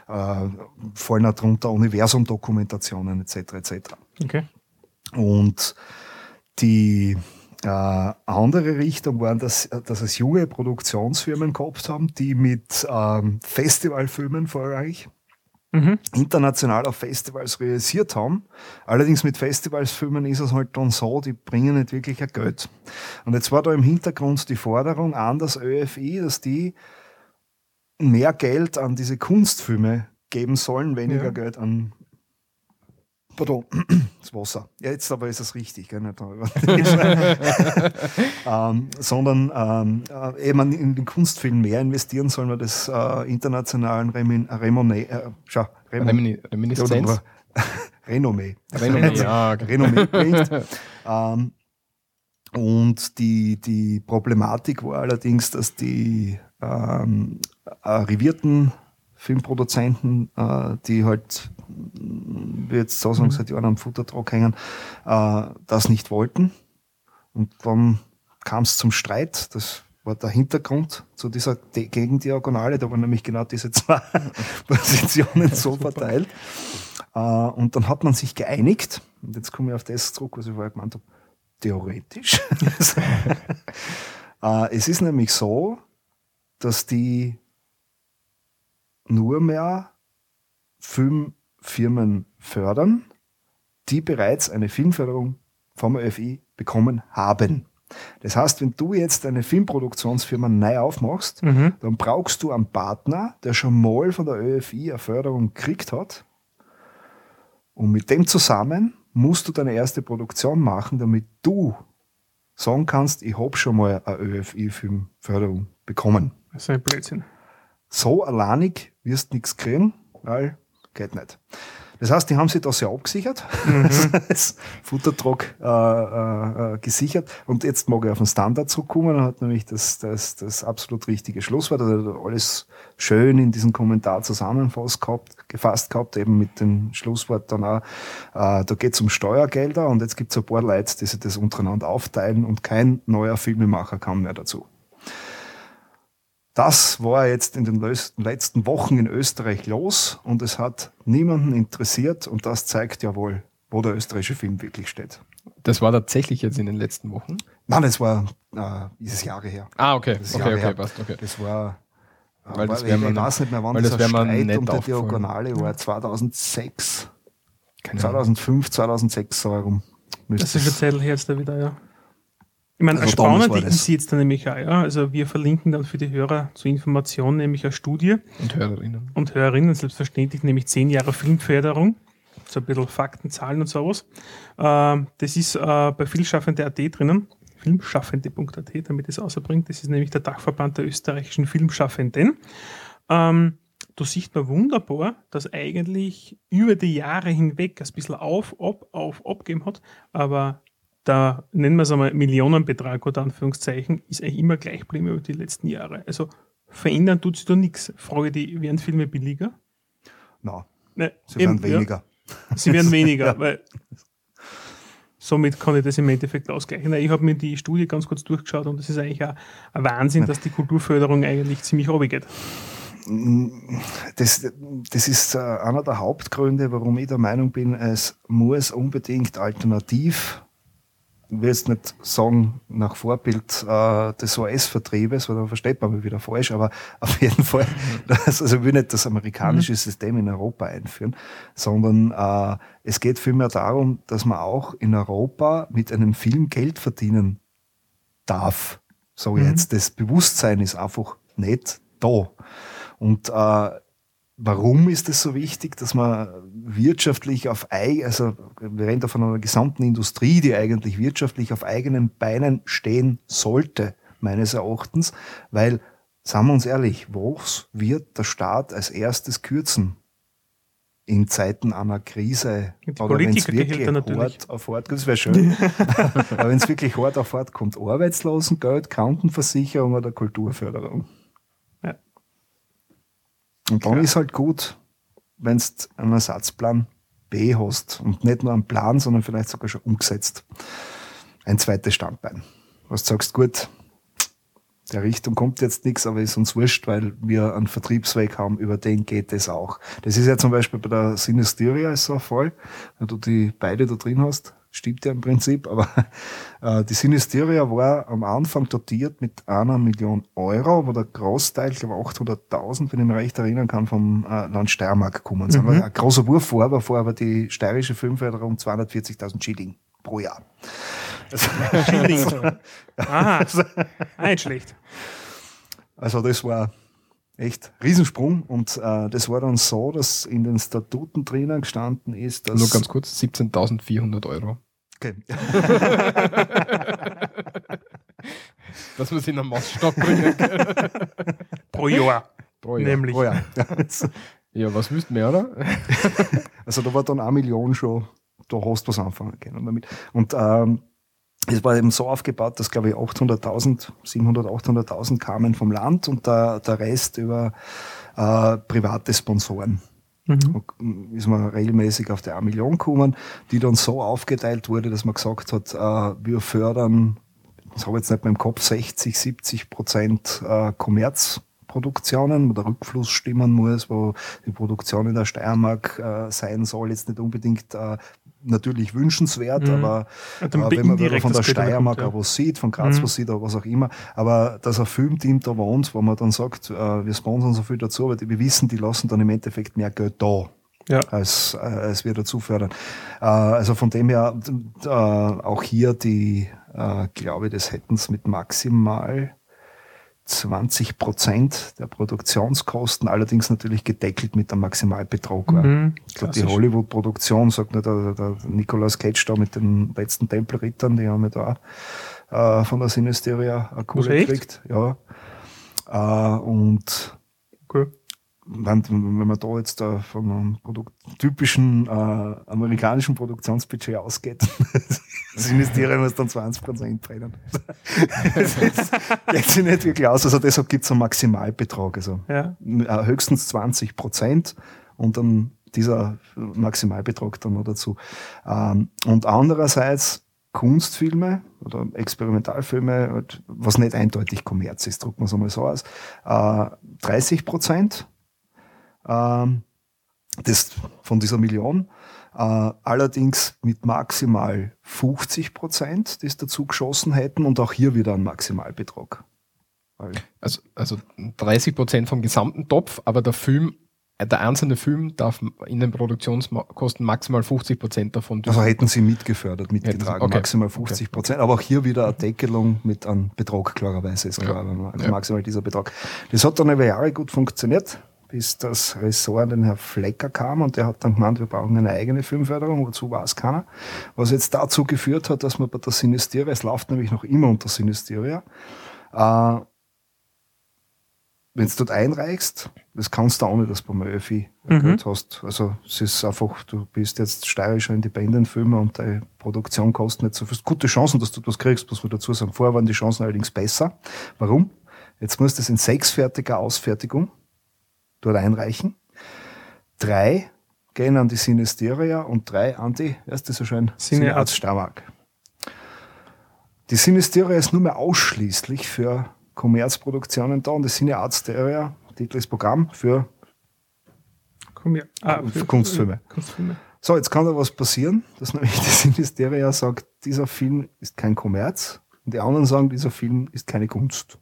äh, fallen auch darunter Universum-Dokumentationen etc. etc. Okay. Und die äh, andere Richtung war, dass, dass es junge Produktionsfirmen gehabt haben, die mit ähm, Festivalfilmen vorrangig Mhm. international auf Festivals realisiert haben. Allerdings mit Festivalsfilmen ist es halt dann so, die bringen nicht wirklich ein Geld. Und jetzt war da im Hintergrund die Forderung an das ÖFI, dass die mehr Geld an diese Kunstfilme geben sollen, weniger Ja. Geld an Pardon, das Wasser. Ja, jetzt aber ist es richtig, gell? Nicht darüber. ähm, sondern ähm, äh, eben in den Kunstfilm mehr investieren sollen, weil das äh, internationalen Remin, Remone, äh, schau, Remon, Remini- Reminiszenz. Renommee. Renommee, ja. Renommee bringt. ähm, und die, die Problematik war allerdings, dass die ähm, arrivierten Filmproduzenten, äh, die halt, wie jetzt so sagen, seit Jahren am Futtertrag hängen, äh, das nicht wollten. Und dann kam es zum Streit. Das war der Hintergrund zu dieser De- Gegendiagonale. Da waren nämlich genau diese zwei Positionen so verteilt. Äh, und dann hat man sich geeinigt. Und jetzt komme ich auf das zurück, was ich vorher gemeint habe. Theoretisch. äh, es ist nämlich so, dass die nur mehr Filmfirmen fördern, die bereits eine Filmförderung vom ÖFI bekommen haben. Das heißt, wenn du jetzt eine Filmproduktionsfirma neu aufmachst, Mhm. dann brauchst du einen Partner, der schon mal von der ÖFI eine Förderung gekriegt hat. Und mit dem zusammen musst du deine erste Produktion machen, damit du sagen kannst, ich habe schon mal eine ÖFI-Filmförderung bekommen. Das ist ein Blödsinn. So alleinig wirst du nichts kriegen, weil geht nicht. Das heißt, die haben sich das ja abgesichert, das Futtertrog äh, äh, äh, gesichert. Und jetzt mag ich auf den Standard zurückkommen. Er hat nämlich das, das, das absolut richtige Schlusswort, also alles schön in diesem Kommentar zusammenfasst gehabt, gefasst gehabt, eben mit dem Schlusswort dann auch, äh, da geht es um Steuergelder und jetzt gibt es ein paar Leute, die sich das untereinander aufteilen und kein neuer Filmemacher kam mehr dazu. Das war jetzt in den letzten Wochen in Österreich los und es hat niemanden interessiert und das zeigt ja wohl, wo der österreichische Film wirklich steht. Das war tatsächlich jetzt in den letzten Wochen. Nein, das war äh, dieses Jahre her. Ah, okay. Das Okay, okay, her. passt, okay. Das war, äh, Weil das war- wär ich, weiß nicht mehr, wann weil das mir Streit nicht um die. Diagonale war. 2006, Keine Ahnung. 2005, 2006 so herum. Das ist es- Zettel jetzt da wieder, ja. Ich meine, Also das. ist jetzt dann nämlich auch, ja. Also wir verlinken dann für die Hörer zur Information nämlich eine Studie Und Hörerinnen. und Hörerinnen selbstverständlich, nämlich zehn Jahre Filmförderung. So ein bisschen Fakten, Zahlen und sowas. Ähm, das ist äh, bei Filmschaffende.at drinnen. Filmschaffende.at, damit es außerbringt. Das ist nämlich der Dachverband der österreichischen Filmschaffenden. Ähm, da sieht man wunderbar, dass eigentlich über die Jahre hinweg ein bisschen auf, ab, auf, abgeben hat, aber da nennen wir es einmal Millionenbetrag oder Anführungszeichen, ist eigentlich immer gleich geblieben über die letzten Jahre. Also verändern tut sich da nichts. Frage die, werden Filme billiger? Nein, Ne, sie eben, werden weniger. Ja, sie werden weniger, weil somit kann ich das im Endeffekt ausgleichen. Ich habe mir die Studie ganz kurz durchgeschaut und es ist eigentlich auch ein Wahnsinn, dass die Kulturförderung eigentlich ziemlich runtergeht. Das, das ist äh, einer der Hauptgründe, warum ich der Meinung bin, es muss unbedingt alternativ, ich will jetzt nicht sagen nach Vorbild äh, des US-Vertriebes, weil dann versteht man mich wieder falsch, aber auf jeden Fall, das, also ich will nicht das amerikanische System in Europa einführen, sondern äh, es geht vielmehr darum, dass man auch in Europa mit einem Film Geld verdienen darf. So jetzt, das Bewusstsein ist einfach nicht da. Und äh, warum ist es so wichtig, dass man wirtschaftlich auf ei, also wir reden da von einer gesamten Industrie, die eigentlich wirtschaftlich auf eigenen Beinen stehen sollte, meines Erachtens, weil, sagen wir uns ehrlich, was wird der Staat als erstes kürzen? In Zeiten einer Krise Die oder wenn es wirklich hart auf hart, das wäre schön, aber wenn es wirklich hart auf hart kommt, Arbeitslosengeld, Krankenversicherung oder Kulturförderung. Ja. Und dann Klar. ist halt gut, wenn du einen Ersatzplan B hast und nicht nur einen Plan, sondern vielleicht sogar schon umgesetzt. Ein zweites Standbein. Was du sagst, gut, der Richtung kommt jetzt nichts, aber ist uns wurscht, weil wir einen Vertriebsweg haben, über den geht es auch. Das ist ja zum Beispiel bei der Synestheria ist so ein Fall, wenn du die beide da drin hast, stimmt ja im Prinzip, aber äh, die Synestheria war am Anfang dotiert mit einer Million Euro, aber der Großteil, ich glaube 800.000, wenn ich mich recht erinnern kann, vom äh, Land Steiermark gekommen sind. Mhm. Ein großer Wurf vor, aber vor aber die steirische Filmförderung 240.000 Schilling pro Jahr. Schilling. Aha, ah, nicht schlecht. Also das war echt Riesensprung und äh, das war dann so, dass in den Statuten drinnen gestanden ist, dass Nur ganz kurz, 17.400 Euro. Okay. Dass sich in einen Maßstab bringen kann. Pro Jahr. Pro Jahr. Nämlich. oh ja. Ja, was wüsst mehr, oder? Also da war dann eine Million schon, da hast du was anfangen können damit. Und ähm, es war eben so aufgebaut, dass glaube ich 800.000, 700, 800.000 kamen vom Land und der, der Rest über äh, private Sponsoren. Mhm. Und ist man regelmäßig auf die 1 Million gekommen, die dann so aufgeteilt wurde, dass man gesagt hat, äh, wir fördern, das habe ich jetzt nicht mehr im Kopf, 60, 70 Prozent äh, Kommerzproduktionen, wo der Rückfluss stimmen muss, wo die Produktion in der Steiermark äh, sein soll, jetzt nicht unbedingt äh, natürlich wünschenswert, Mhm. aber Ja, äh, wenn man indirekt von der Steiermark kommt, auch was sieht, von Graz Mhm. was sieht oder was auch immer, aber dass ein Filmteam da wohnt, wo man dann sagt, äh, wir sponsern so viel dazu, aber die, wir wissen, die lassen dann im Endeffekt mehr Geld da Ja. als, äh, als wir dazu fördern. Äh, also von dem her äh, auch hier die glaube, das hätten sie mit maximal 20 Prozent der Produktionskosten, allerdings natürlich gedeckelt mit dem Maximalbetrag. Mhm, ich glaube, die. Hollywood-Produktion, sagt nur der, der Nicolas Cage da mit den letzten Tempelrittern, die haben ja da äh, von der Sinisteria eine Kohle gekriegt. Ja. Äh, und Okay. Wenn, wenn man da jetzt da von einem Produkt, typischen äh, amerikanischen Produktionsbudget ausgeht, Sinisteria muss dann 20 Prozent brennen. das ist- geht sich nicht wirklich aus. Also deshalb gibt es einen Maximalbetrag. Also Ja. äh, höchstens 20 Prozent und dann dieser Maximalbetrag dann noch dazu. Ähm, und andererseits Kunstfilme oder Experimentalfilme, halt, was nicht eindeutig Kommerz ist, drücken wir es einmal so aus, äh, 30 Prozent das von dieser Million. Äh, allerdings mit maximal 50 Prozent, die es dazu geschossen hätten und auch hier wieder ein Maximalbetrag. Also, also 30 Prozent vom gesamten Topf, aber der Film, äh, der einzelne Film darf in den Produktionskosten maximal 50 Prozent davon Also hätten sie mitgefördert, mitgetragen, okay. maximal 50 Prozent. Aber auch hier wieder eine Deckelung mit einem Betrag, klarerweise ist klar, also Ja. maximal dieser Betrag. Das hat dann über Jahre gut funktioniert, bis das Ressort an den Herr Flecker kam und der hat dann gemeint, wir brauchen eine eigene Filmförderung, wozu war es keiner. Was jetzt dazu geführt hat, dass man bei der Sinisteria, es läuft nämlich noch immer unter Sinisteria, äh, wenn du dort einreichst, das kannst du ohne, dass du beim ÖFI Mhm. Geld hast. Also es ist einfach, du bist jetzt steirischer Independent-Filmer und deine Produktion kostet nicht so viel. Gute Chancen, dass du das kriegst, muss man dazu sagen. Vorher waren die Chancen allerdings besser. Warum? Jetzt musst du es in sechsfertiger Ausfertigung dort einreichen. Drei gehen an die Sinisteria und drei an die, wer ist das so schön? Cinearzt Starmark. Die Sinisteria ist nur mehr ausschließlich für Kommerzproduktionen da und die Cinearzteria, Titel ist Programm für Komm her. Ah, Für Kunstfilme. Kunstfilme. So, jetzt kann da was passieren, dass nämlich die Sinisteria sagt, dieser Film ist kein Kommerz und die anderen sagen, dieser Film ist keine Kunst.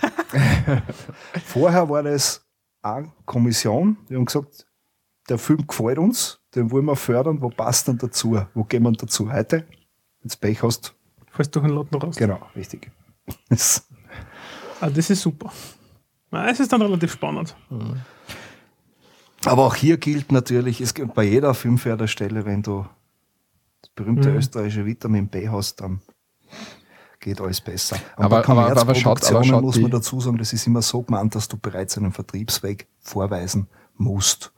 Vorher war das eine Kommission, die haben gesagt, der Film gefällt uns, den wollen wir fördern, wo passt dann dazu? Wo gehen wir dazu? Heute, jetzt Pech hast, Falls du einen Lotten raus. genau, richtig. Das- Ah, das ist super. Na, es ist dann relativ spannend. Aber auch hier gilt natürlich, es gibt bei jeder Filmförderstelle, wenn du das berühmte Mhm. österreichische Vitamin B hast, dann geht alles besser. Und Aber- bei aber- aber schaut- aber Kommerzproduktionen schaut muss man dazu sagen, das ist immer so gemeint, dass du bereits einen Vertriebsweg vorweisen musst.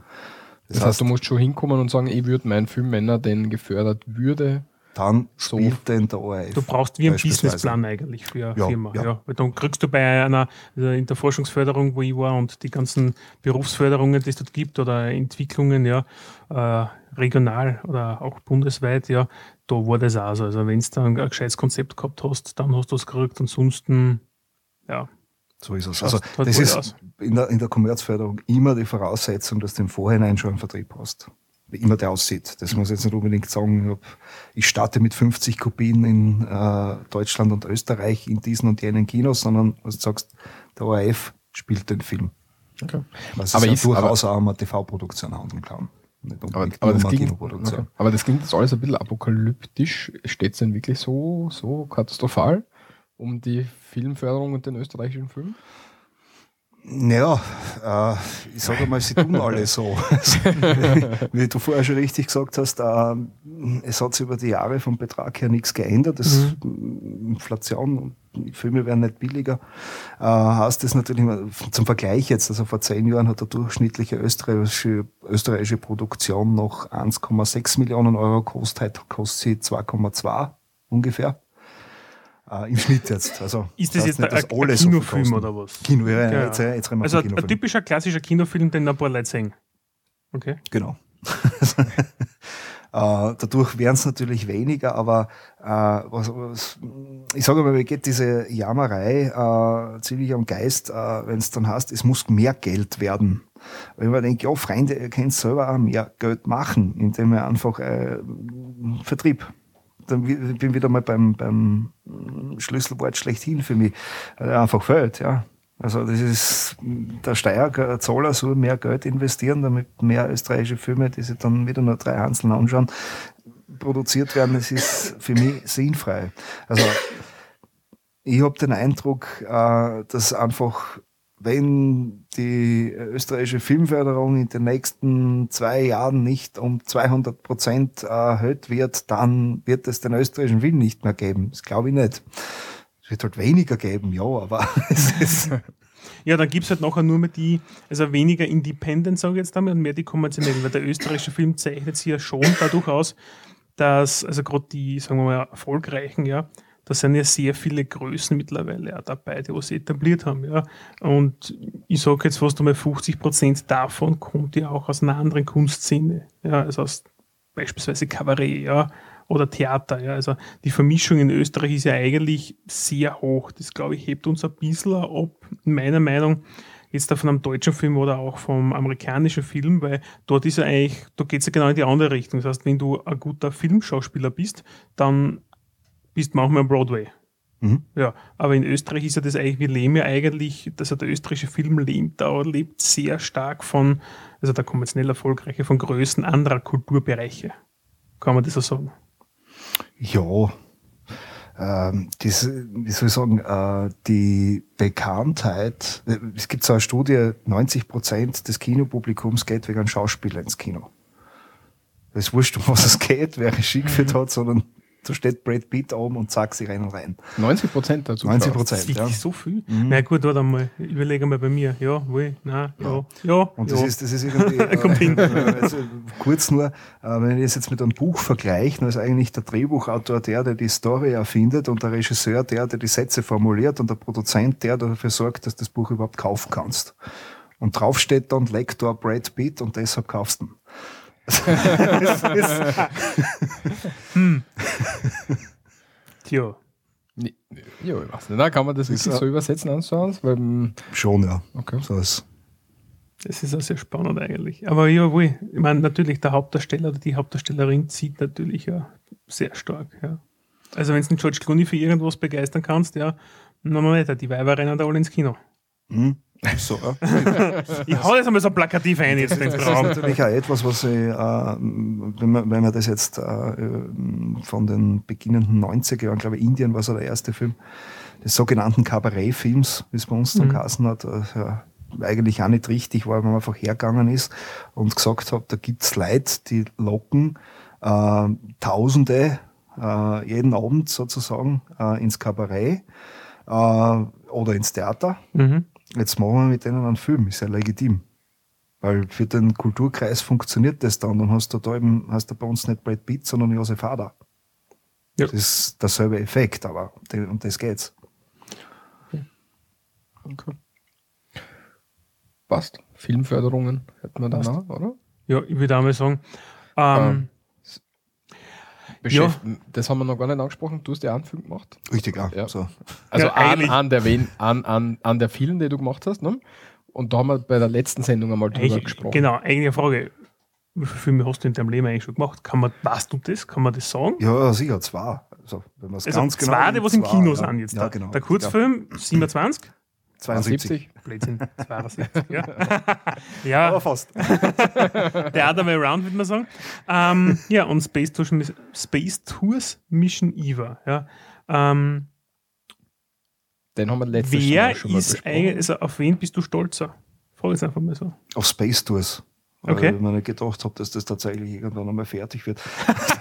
Das heißt, du musst schon hinkommen und sagen, ich würde meinen Film, wenn er denn gefördert würde, dann so- spielt denn der ORF. Du brauchst wie einen beispielsweise. Businessplan eigentlich für eine Ja, Firma. Ja. ja. Weil dann kriegst du bei einer, also in der Forschungsförderung, wo ich war und die ganzen Berufsförderungen, die es dort gibt oder Entwicklungen, ja, äh, regional oder auch bundesweit, ja, da war das auch so. Also wenn du dann ein gescheites Konzept gehabt hast, dann hast du es gekriegt. Ansonsten, ja, So ist es. Also halt das ist aus. in der, in der Kommerzförderung immer die Voraussetzung, dass du im Vorhinein schon einen Vertrieb hast. Wie immer der aussieht. Das muss ich jetzt nicht unbedingt sagen, ich starte mit 50 Kopien in äh, Deutschland und Österreich in diesen und jenen Kinos, sondern was du sagst, der ORF spielt den Film. Okay. Was Aber ist- ja durchaus auch um eine TV-Produktion handeln kann. Aber, aber, das Kinoproduktion. okay. aber das klingt jetzt alles ein bisschen apokalyptisch. Steht es denn wirklich so, so katastrophal um die Filmförderung und den österreichischen Film? Naja, äh, ich sage mal, sie tun alle so. Wie du vorher schon richtig gesagt hast, äh, es hat sich über die Jahre vom Betrag her nichts geändert. Das, Inflation, und Filme werden nicht billiger. Äh, heißt das natürlich zum Vergleich jetzt, also vor zehn Jahren hat eine durchschnittliche österreichische, österreichische Produktion noch 1,6 Millionen Euro gekostet, heute kostet sie 2,2 ungefähr. Äh, Im Schnitt jetzt. Also, ist das jetzt nicht, ein, dass ein so Kinofilm kosten. oder was? Kino, ja, Ja. Jetzt, jetzt reden wir Also ein typischer klassischer Kinofilm, den ein paar Leute sehen. Okay. Genau. äh, dadurch wären es natürlich weniger, aber äh, was, was, ich sage mal, mir geht diese Jammerei äh, ziemlich am Geist, äh, wenn es dann heißt, es muss mehr Geld werden. Weil man denkt, ja, Freunde, ihr könnt selber auch mehr Geld machen, indem ihr einfach äh, Vertrieb. Dann bin ich wieder mal beim, beim Schlüsselwort schlechthin für mich. Äh, einfach fällt, ja. Also das ist der Steuerzahler soll mehr Geld investieren, damit mehr österreichische Filme, die sich dann wieder nur drei einzeln anschauen, produziert werden. Das ist für mich sinnfrei. Also ich habe den Eindruck, äh, dass einfach, wenn die österreichische Filmförderung in den nächsten zwei Jahren nicht um 200 Prozent erhöht wird, dann wird es den österreichischen Film nicht mehr geben. Das glaube ich nicht. Wird halt weniger geben, ja, aber es ist. Ja, dann gibt es halt nachher nur mehr die, also weniger Independent, sage ich jetzt damit, und mehr die konventionellen, weil der österreichische Film zeichnet sich ja schon dadurch aus, dass, also gerade die, sagen wir mal, erfolgreichen, ja, da sind ja sehr viele Größen mittlerweile auch dabei, die was etabliert haben, ja. Und ich sage jetzt fast einmal 50 Prozent davon kommt ja auch aus einer anderen Kunstszene, ja, also aus beispielsweise Kabarett, ja, oder Theater, ja. Also die Vermischung in Österreich ist ja eigentlich sehr hoch. Das, glaube ich, hebt uns ein bisschen ab, meiner Meinung, jetzt da von einem deutschen Film oder auch vom amerikanischen Film, weil dort ist ja eigentlich, da geht es ja genau in die andere Richtung. Das heißt, wenn du ein guter Filmschauspieler bist, dann bist manchmal am Broadway. Mhm. Ja, aber in Österreich ist ja das eigentlich, wir leben ja eigentlich, also der österreichische Film lebt, da lebt sehr stark von, also der konventionell erfolgreiche, von Größen anderer Kulturbereiche. Kann man das so sagen? Ja, ähm, das, wie soll ich sagen, äh, die Bekanntheit, äh, es gibt so eine Studie, 90 Prozent des Kinopublikums geht wegen einem Schauspieler ins Kino. Es ist wurscht, um was es geht, wer Regie geführt hat, sondern da steht Brad Pitt oben und zack, sie rennen rein. 90 Prozent dazu. 90 Das ist Prozent, ja. wirklich so viel. Na gut, warte mal, überlege mal bei mir. Ja, wohl, nein, ja, ja. Und das ja. ist, das ist irgendwie, Kommt hin. äh, also kurz nur, äh, wenn ich das jetzt mit einem Buch vergleiche, dann ist eigentlich der Drehbuchautor der, der die Story erfindet und der Regisseur der, der die Sätze formuliert und der Produzent der, der dafür sorgt, dass du das Buch überhaupt kaufen kannst. Und drauf steht dann Lektor Brad Pitt und deshalb kaufst du ihn. Das ist- Tja. Nee, Ja, ich weiß nicht. Da kann man das wirklich ja- so übersetzen, anschauen, weil, mm, Schon, ja. okay. So ist Das ist auch sehr spannend eigentlich. Aber ja, wohl, ich meine, natürlich, der Hauptdarsteller oder die Hauptdarstellerin zieht natürlich ja sehr stark, ja. Also wenn du den George Clooney für irgendwas begeistern kannst, ja, dann mal weiter, die Weiber rennen da alle ins Kino. hm? So, ja. Ich hau das einmal so plakativ ein jetzt ins Das ist Raum. natürlich auch etwas, was ich, äh, wenn, man, wenn man das jetzt äh, von den beginnenden 90er Jahren, glaube ich, Indien war so der erste Film, des sogenannten Kabarettfilms, wie es bei uns dann Mhm. geheißen hat, äh, ja, eigentlich auch nicht richtig war, wenn man einfach hergegangen ist und gesagt hat, da gibt's Leute, die locken äh, Tausende äh, jeden Abend sozusagen äh, ins Kabarett äh, oder ins Theater. Mhm. Jetzt machen wir mit denen einen Film, ist ja legitim. Weil für den Kulturkreis funktioniert das dann. Dann hast du da eben, hast du bei uns nicht Brad Pitt, sondern Josef Hader. Ja. Das ist derselbe Effekt, aber um das geht's. okay. Passt. Filmförderungen hätten wir dann Passt. auch, oder? Ja, ich würde einmal sagen, ähm, Beschäft Das haben wir noch gar nicht angesprochen. Du hast ja auch einen Film gemacht. Richtig, ja. Ja. So. Also Ja, an, an, der wen, an, an, an der vielen, die du gemacht hast. Ne? Und da haben wir bei der letzten Sendung einmal drüber eigentlich, gesprochen. genau, eigentlich eine Frage, wie viele Filme hast du in deinem Leben eigentlich schon gemacht? Kann man, weißt du das? Kann man das sagen? Ja, sicher, zwei. Also, wenn Also ganz genau zwei, die nimmt, was im Kino ja. sind jetzt. Ja, der, genau. der Kurzfilm, 27? 72. Blödsinn, 72, ja. ja, Aber fast. der other way around, würde man sagen. Ähm, ja, und Space Tours, Space Tours Mission Eva. Ja. Ähm, Den haben wir letztes Mal schon mal besprochen. eigentlich, also auf wen bist du stolzer? Frage jetzt einfach mal so. Auf Space Tours. Weil Okay. ich mir nicht gedacht habe, dass das tatsächlich irgendwann einmal fertig wird.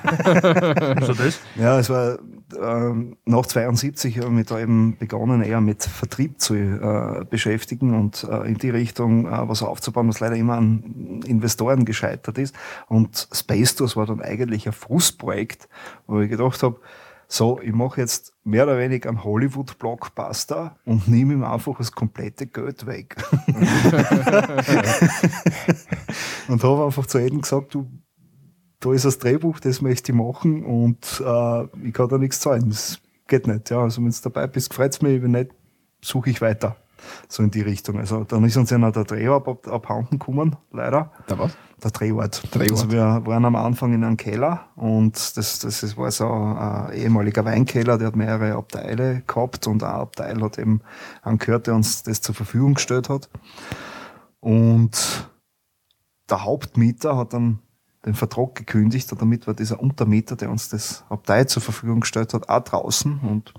Also das? Ja, es war ähm, nach 72 habe ich mich da eben begonnen, eher mit Vertrieb zu äh, beschäftigen und äh, in die Richtung äh, was aufzubauen, was leider immer an Investoren gescheitert ist. Und Space Tours war dann eigentlich ein Frustprojekt, wo ich gedacht habe, so, ich mache jetzt mehr oder weniger einen Hollywood-Blockbuster und nehme ihm einfach das komplette Geld weg. und habe einfach zu jedem gesagt, du, da ist das Drehbuch, das möchte ich machen und äh, ich kann da nichts zahlen. Das geht nicht. Ja, also wenn du dabei bist, freut's mich, wenn nicht, suche ich weiter. So in die Richtung. Also dann ist uns ja noch der Drehort ab, abhanden gekommen, leider. Da was? Der Drehort. Drehort. Also wir waren am Anfang in einem Keller und das, das ist- war so ein ehemaliger Weinkeller, der hat mehrere Abteile gehabt und ein Abteil hat eben angehört, der uns das zur Verfügung gestellt hat. Und der Hauptmieter hat dann den Vertrag gekündigt und damit war dieser Untermieter, der uns das Abteil zur Verfügung gestellt hat, auch draußen und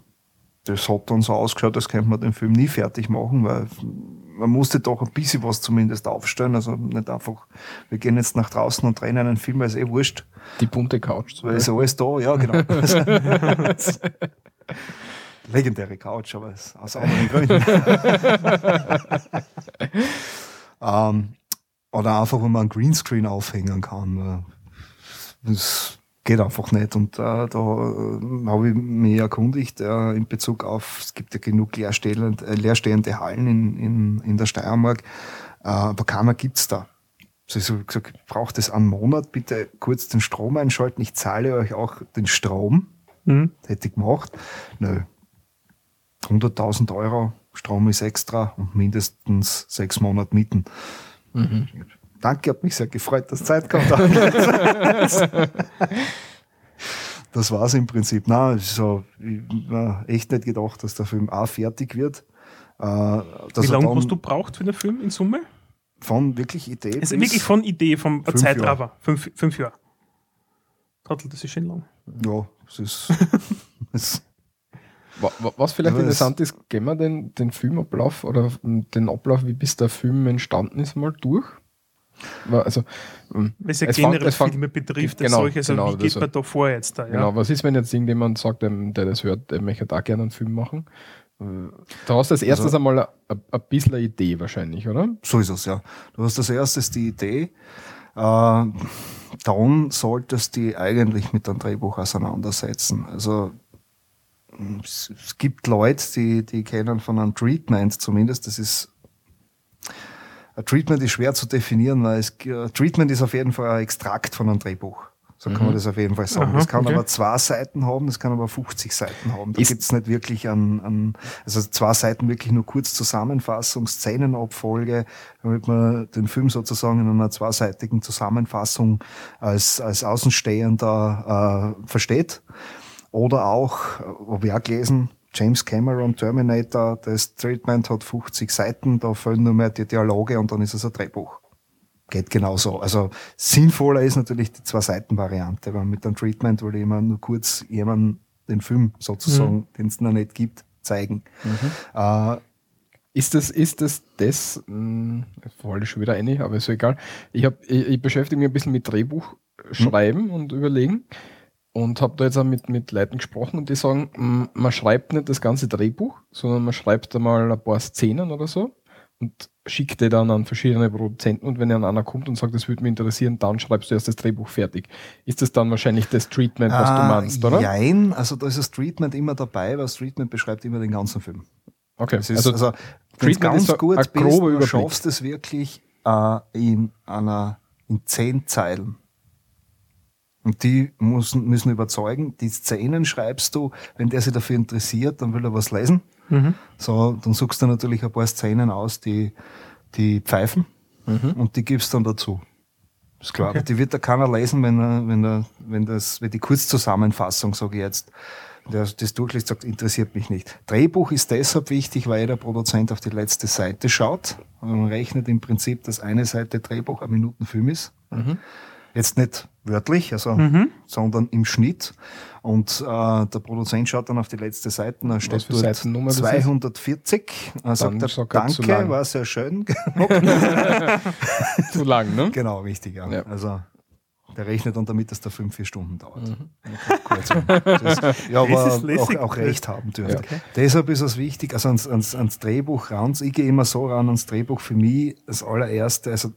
das hat dann so ausgeschaut, als könnte man den Film nie fertig machen, weil man musste doch ein bisschen was zumindest aufstellen. Also nicht einfach, wir gehen jetzt nach draußen und drehen einen Film, weil es eh wurscht. Die bunte Couch. Weil ist alles da, ja, genau. Legendäre Couch, aber aus anderen Gründen. ähm, oder einfach, wenn man einen Greenscreen aufhängen kann. Das geht einfach nicht. Und äh, da äh, habe ich mich erkundigt äh, in Bezug auf, es gibt ja genug leerstehende, äh, leerstehende Hallen in, in, in der Steiermark, äh, aber keiner gibt's da. So ich habe gesagt, braucht es einen Monat, bitte kurz den Strom einschalten, ich zahle euch auch den Strom. Mhm. Das hätte ich gemacht. Nö. 100.000 Euro, Strom ist extra und mindestens sechs Monate Mieten. Mhm. Danke, hat mich sehr gefreut, dass Zeit kommt. das war es im Prinzip. Na, so, ich habe echt nicht gedacht, dass der Film auch fertig wird. Äh, Wie lange hast du braucht für den Film in Summe? Von wirklich Idee. Also wirklich von Idee, vom Zeitraffer. Fünf, fünf Jahre. Trottel, das ist schön lang. Ja, es ist. es was vielleicht interessant ist, gehen wir den, den Filmablauf oder den Ablauf, wie bis der Film entstanden ist, mal durch. Also, ähm, Weil es ja generell fang, Filme betrifft, genau, solches, also genau, wie geht also, man da vor jetzt da? Ja? Genau, was ist, wenn jetzt irgendjemand sagt, der das hört, der möchte da gerne einen Film machen? Äh, da hast du als erstes also, einmal ein, bisschen eine Idee wahrscheinlich, oder? So ist es, ja. Du hast als erstes die Idee, äh, dann solltest du die eigentlich mit einem Drehbuch auseinandersetzen. Also es, es gibt Leute, die, die kennen von einem Treatment zumindest, das ist ein Treatment ist schwer zu definieren, weil es, ein Treatment ist auf jeden Fall ein Extrakt von einem Drehbuch. So kann mhm. man das auf jeden Fall sagen. Aha, das kann okay. aber zwei Seiten haben, das kann aber 50 Seiten haben. Da gibt es nicht wirklich an, an, also zwei Seiten wirklich nur kurz Zusammenfassung, Szenenabfolge, damit man den Film sozusagen in einer zweiseitigen Zusammenfassung als, als Außenstehender äh, versteht. Oder auch, habe ich auch gelesen, James Cameron, Terminator, das Treatment hat 50 Seiten, da fehlen nur mehr die Dialoge und dann ist es ein Drehbuch. Geht genauso. Also sinnvoller ist natürlich die Zwei-Seiten-Variante, weil mit einem Treatment will ich immer nur kurz jemanden den Film sozusagen, mhm. den es noch nicht gibt, zeigen. Mhm. Äh, ist das, ist das das, mh, hm, ich schon wieder ein, aber ist so egal. Ich, hab, ich, ich beschäftige mich ein bisschen mit Drehbuch schreiben mhm. und überlegen und habe da jetzt auch mit, mit Leuten gesprochen und die sagen, man schreibt nicht das ganze Drehbuch, sondern man schreibt einmal ein paar Szenen oder so und schickt die dann an verschiedene Produzenten und wenn dann einer kommt und sagt, das würde mich interessieren, dann schreibst du erst das Drehbuch fertig. Ist das dann wahrscheinlich das Treatment, was ah, du meinst, oder? Nein, also da ist das Treatment immer dabei, weil das Treatment beschreibt immer den ganzen Film. Okay. Ist, also, also Treatment ganz ist gut bist, du schaffst es wirklich äh, in einer in zehn Zeilen und die müssen, müssen überzeugen, die Szenen schreibst du, wenn der sich dafür interessiert, dann will er was lesen. Mhm. So, dann suchst du natürlich ein paar Szenen aus, die, die pfeifen mhm. und die gibst dann dazu. Ist klar, okay. aber die wird da keiner lesen, wenn er, wenn er, wenn das, wenn die Kurzzusammenfassung, sage ich jetzt, der das durchliest, sagt, interessiert mich nicht. Drehbuch ist deshalb wichtig, weil jeder Produzent auf die letzte Seite schaut. Man rechnet im Prinzip, dass eine Seite Drehbuch ein Minutenfilm ist. Mhm. Jetzt nicht wörtlich, also, mhm. sondern im Schnitt. Und äh, der Produzent schaut dann auf die letzte Seite, da steht dort 240. Er sagt er, danke, war sehr schön. zu lang, ne? Genau, richtig, ja. ja. Also der rechnet dann damit, dass der fünf, vier Stunden dauert. Mhm. Das, ja, aber auch, auch, recht haben dürfte. Ja, okay. Deshalb ist es wichtig, also ans, ans, ans Drehbuch ran. Ich gehe immer so ran ans Drehbuch für mich das allererste, also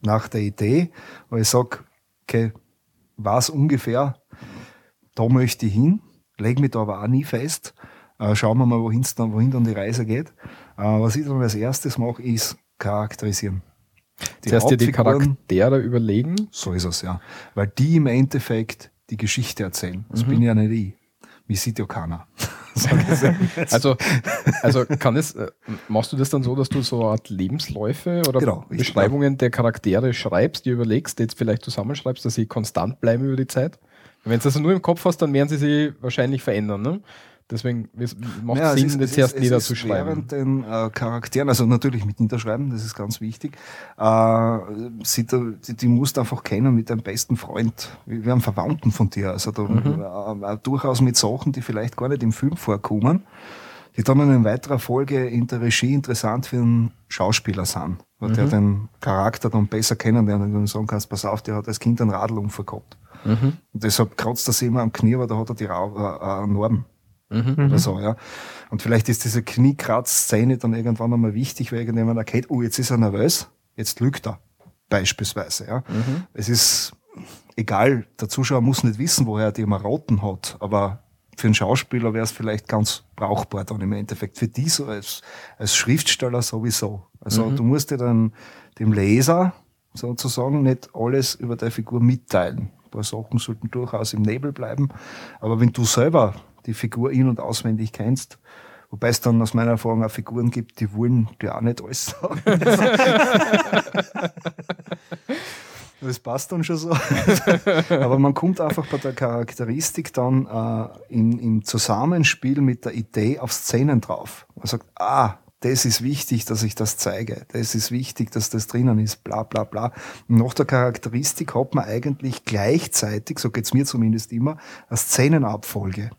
nach der Idee, wo ich sage, okay, was ungefähr, da möchte ich hin, lege mich da aber auch nie fest. Äh, schauen wir mal, wohin dann, wohin dann die Reise geht. Äh, was ich dann als erstes mache, ist charakterisieren. Die Zuerst dir die Charaktere überlegen. So ist es, ja. Weil die im Endeffekt die Geschichte erzählen. Das mhm. bin ja nicht ich. Mich sieht ja keiner. also, also kann es, äh, machst du das dann so, dass du so eine Art Lebensläufe oder genau, Beschreibungen der Charaktere schreibst, die überlegst, die jetzt vielleicht zusammenschreibst, dass sie konstant bleiben über die Zeit? Wenn du das also nur im Kopf hast, dann werden sie sich wahrscheinlich verändern. Ne? Deswegen macht ja, Sinn, ist, das erst niederzuschreiben. Während den äh, Charakteren, also natürlich mit niederschreiben, das ist ganz wichtig, äh, sie, die, die musst du einfach kennen mit deinem besten Freund. Wir haben Verwandten von dir, also da, mhm. äh, äh, durchaus mit Sachen, die vielleicht gar nicht im Film vorkommen. die dann in weiterer Folge in der Regie interessant für einen Schauspieler sind, weil der den Charakter dann besser kennenlernt und sagen kannst, pass auf, der hat als Kind einen Radlunfall gehabt. Und deshalb kratzt er sich immer am Knie, weil da hat er die Ra äh, äh, Narben. Oder so, ja. Und vielleicht ist diese Kniekratz-Szene dann irgendwann einmal wichtig, weil irgendjemand erkennt, oh, jetzt ist er nervös, jetzt lügt er. Beispielsweise, ja. Es ist egal, der Zuschauer muss nicht wissen, woher er die Marotten hat, aber für einen Schauspieler wäre es vielleicht ganz brauchbar dann im Endeffekt. Für die so als, als Schriftsteller sowieso. Also du musst dir dann dem Leser sozusagen nicht alles über der Figur mitteilen. Ein paar Sachen sollten durchaus im Nebel bleiben. Aber wenn du selber die Figur in- und auswendig kennst, wobei es dann aus meiner Erfahrung auch Figuren gibt, die wollen dir auch nicht alles sagen. Das passt dann schon so. Aber man kommt einfach bei der Charakteristik dann äh, in, im Zusammenspiel mit der Idee auf Szenen drauf. Man sagt, ah, das ist wichtig, dass ich das zeige. Das ist wichtig, dass das drinnen ist, bla bla bla. Und nach der Charakteristik hat man eigentlich gleichzeitig, so geht's mir zumindest immer, eine Szenenabfolge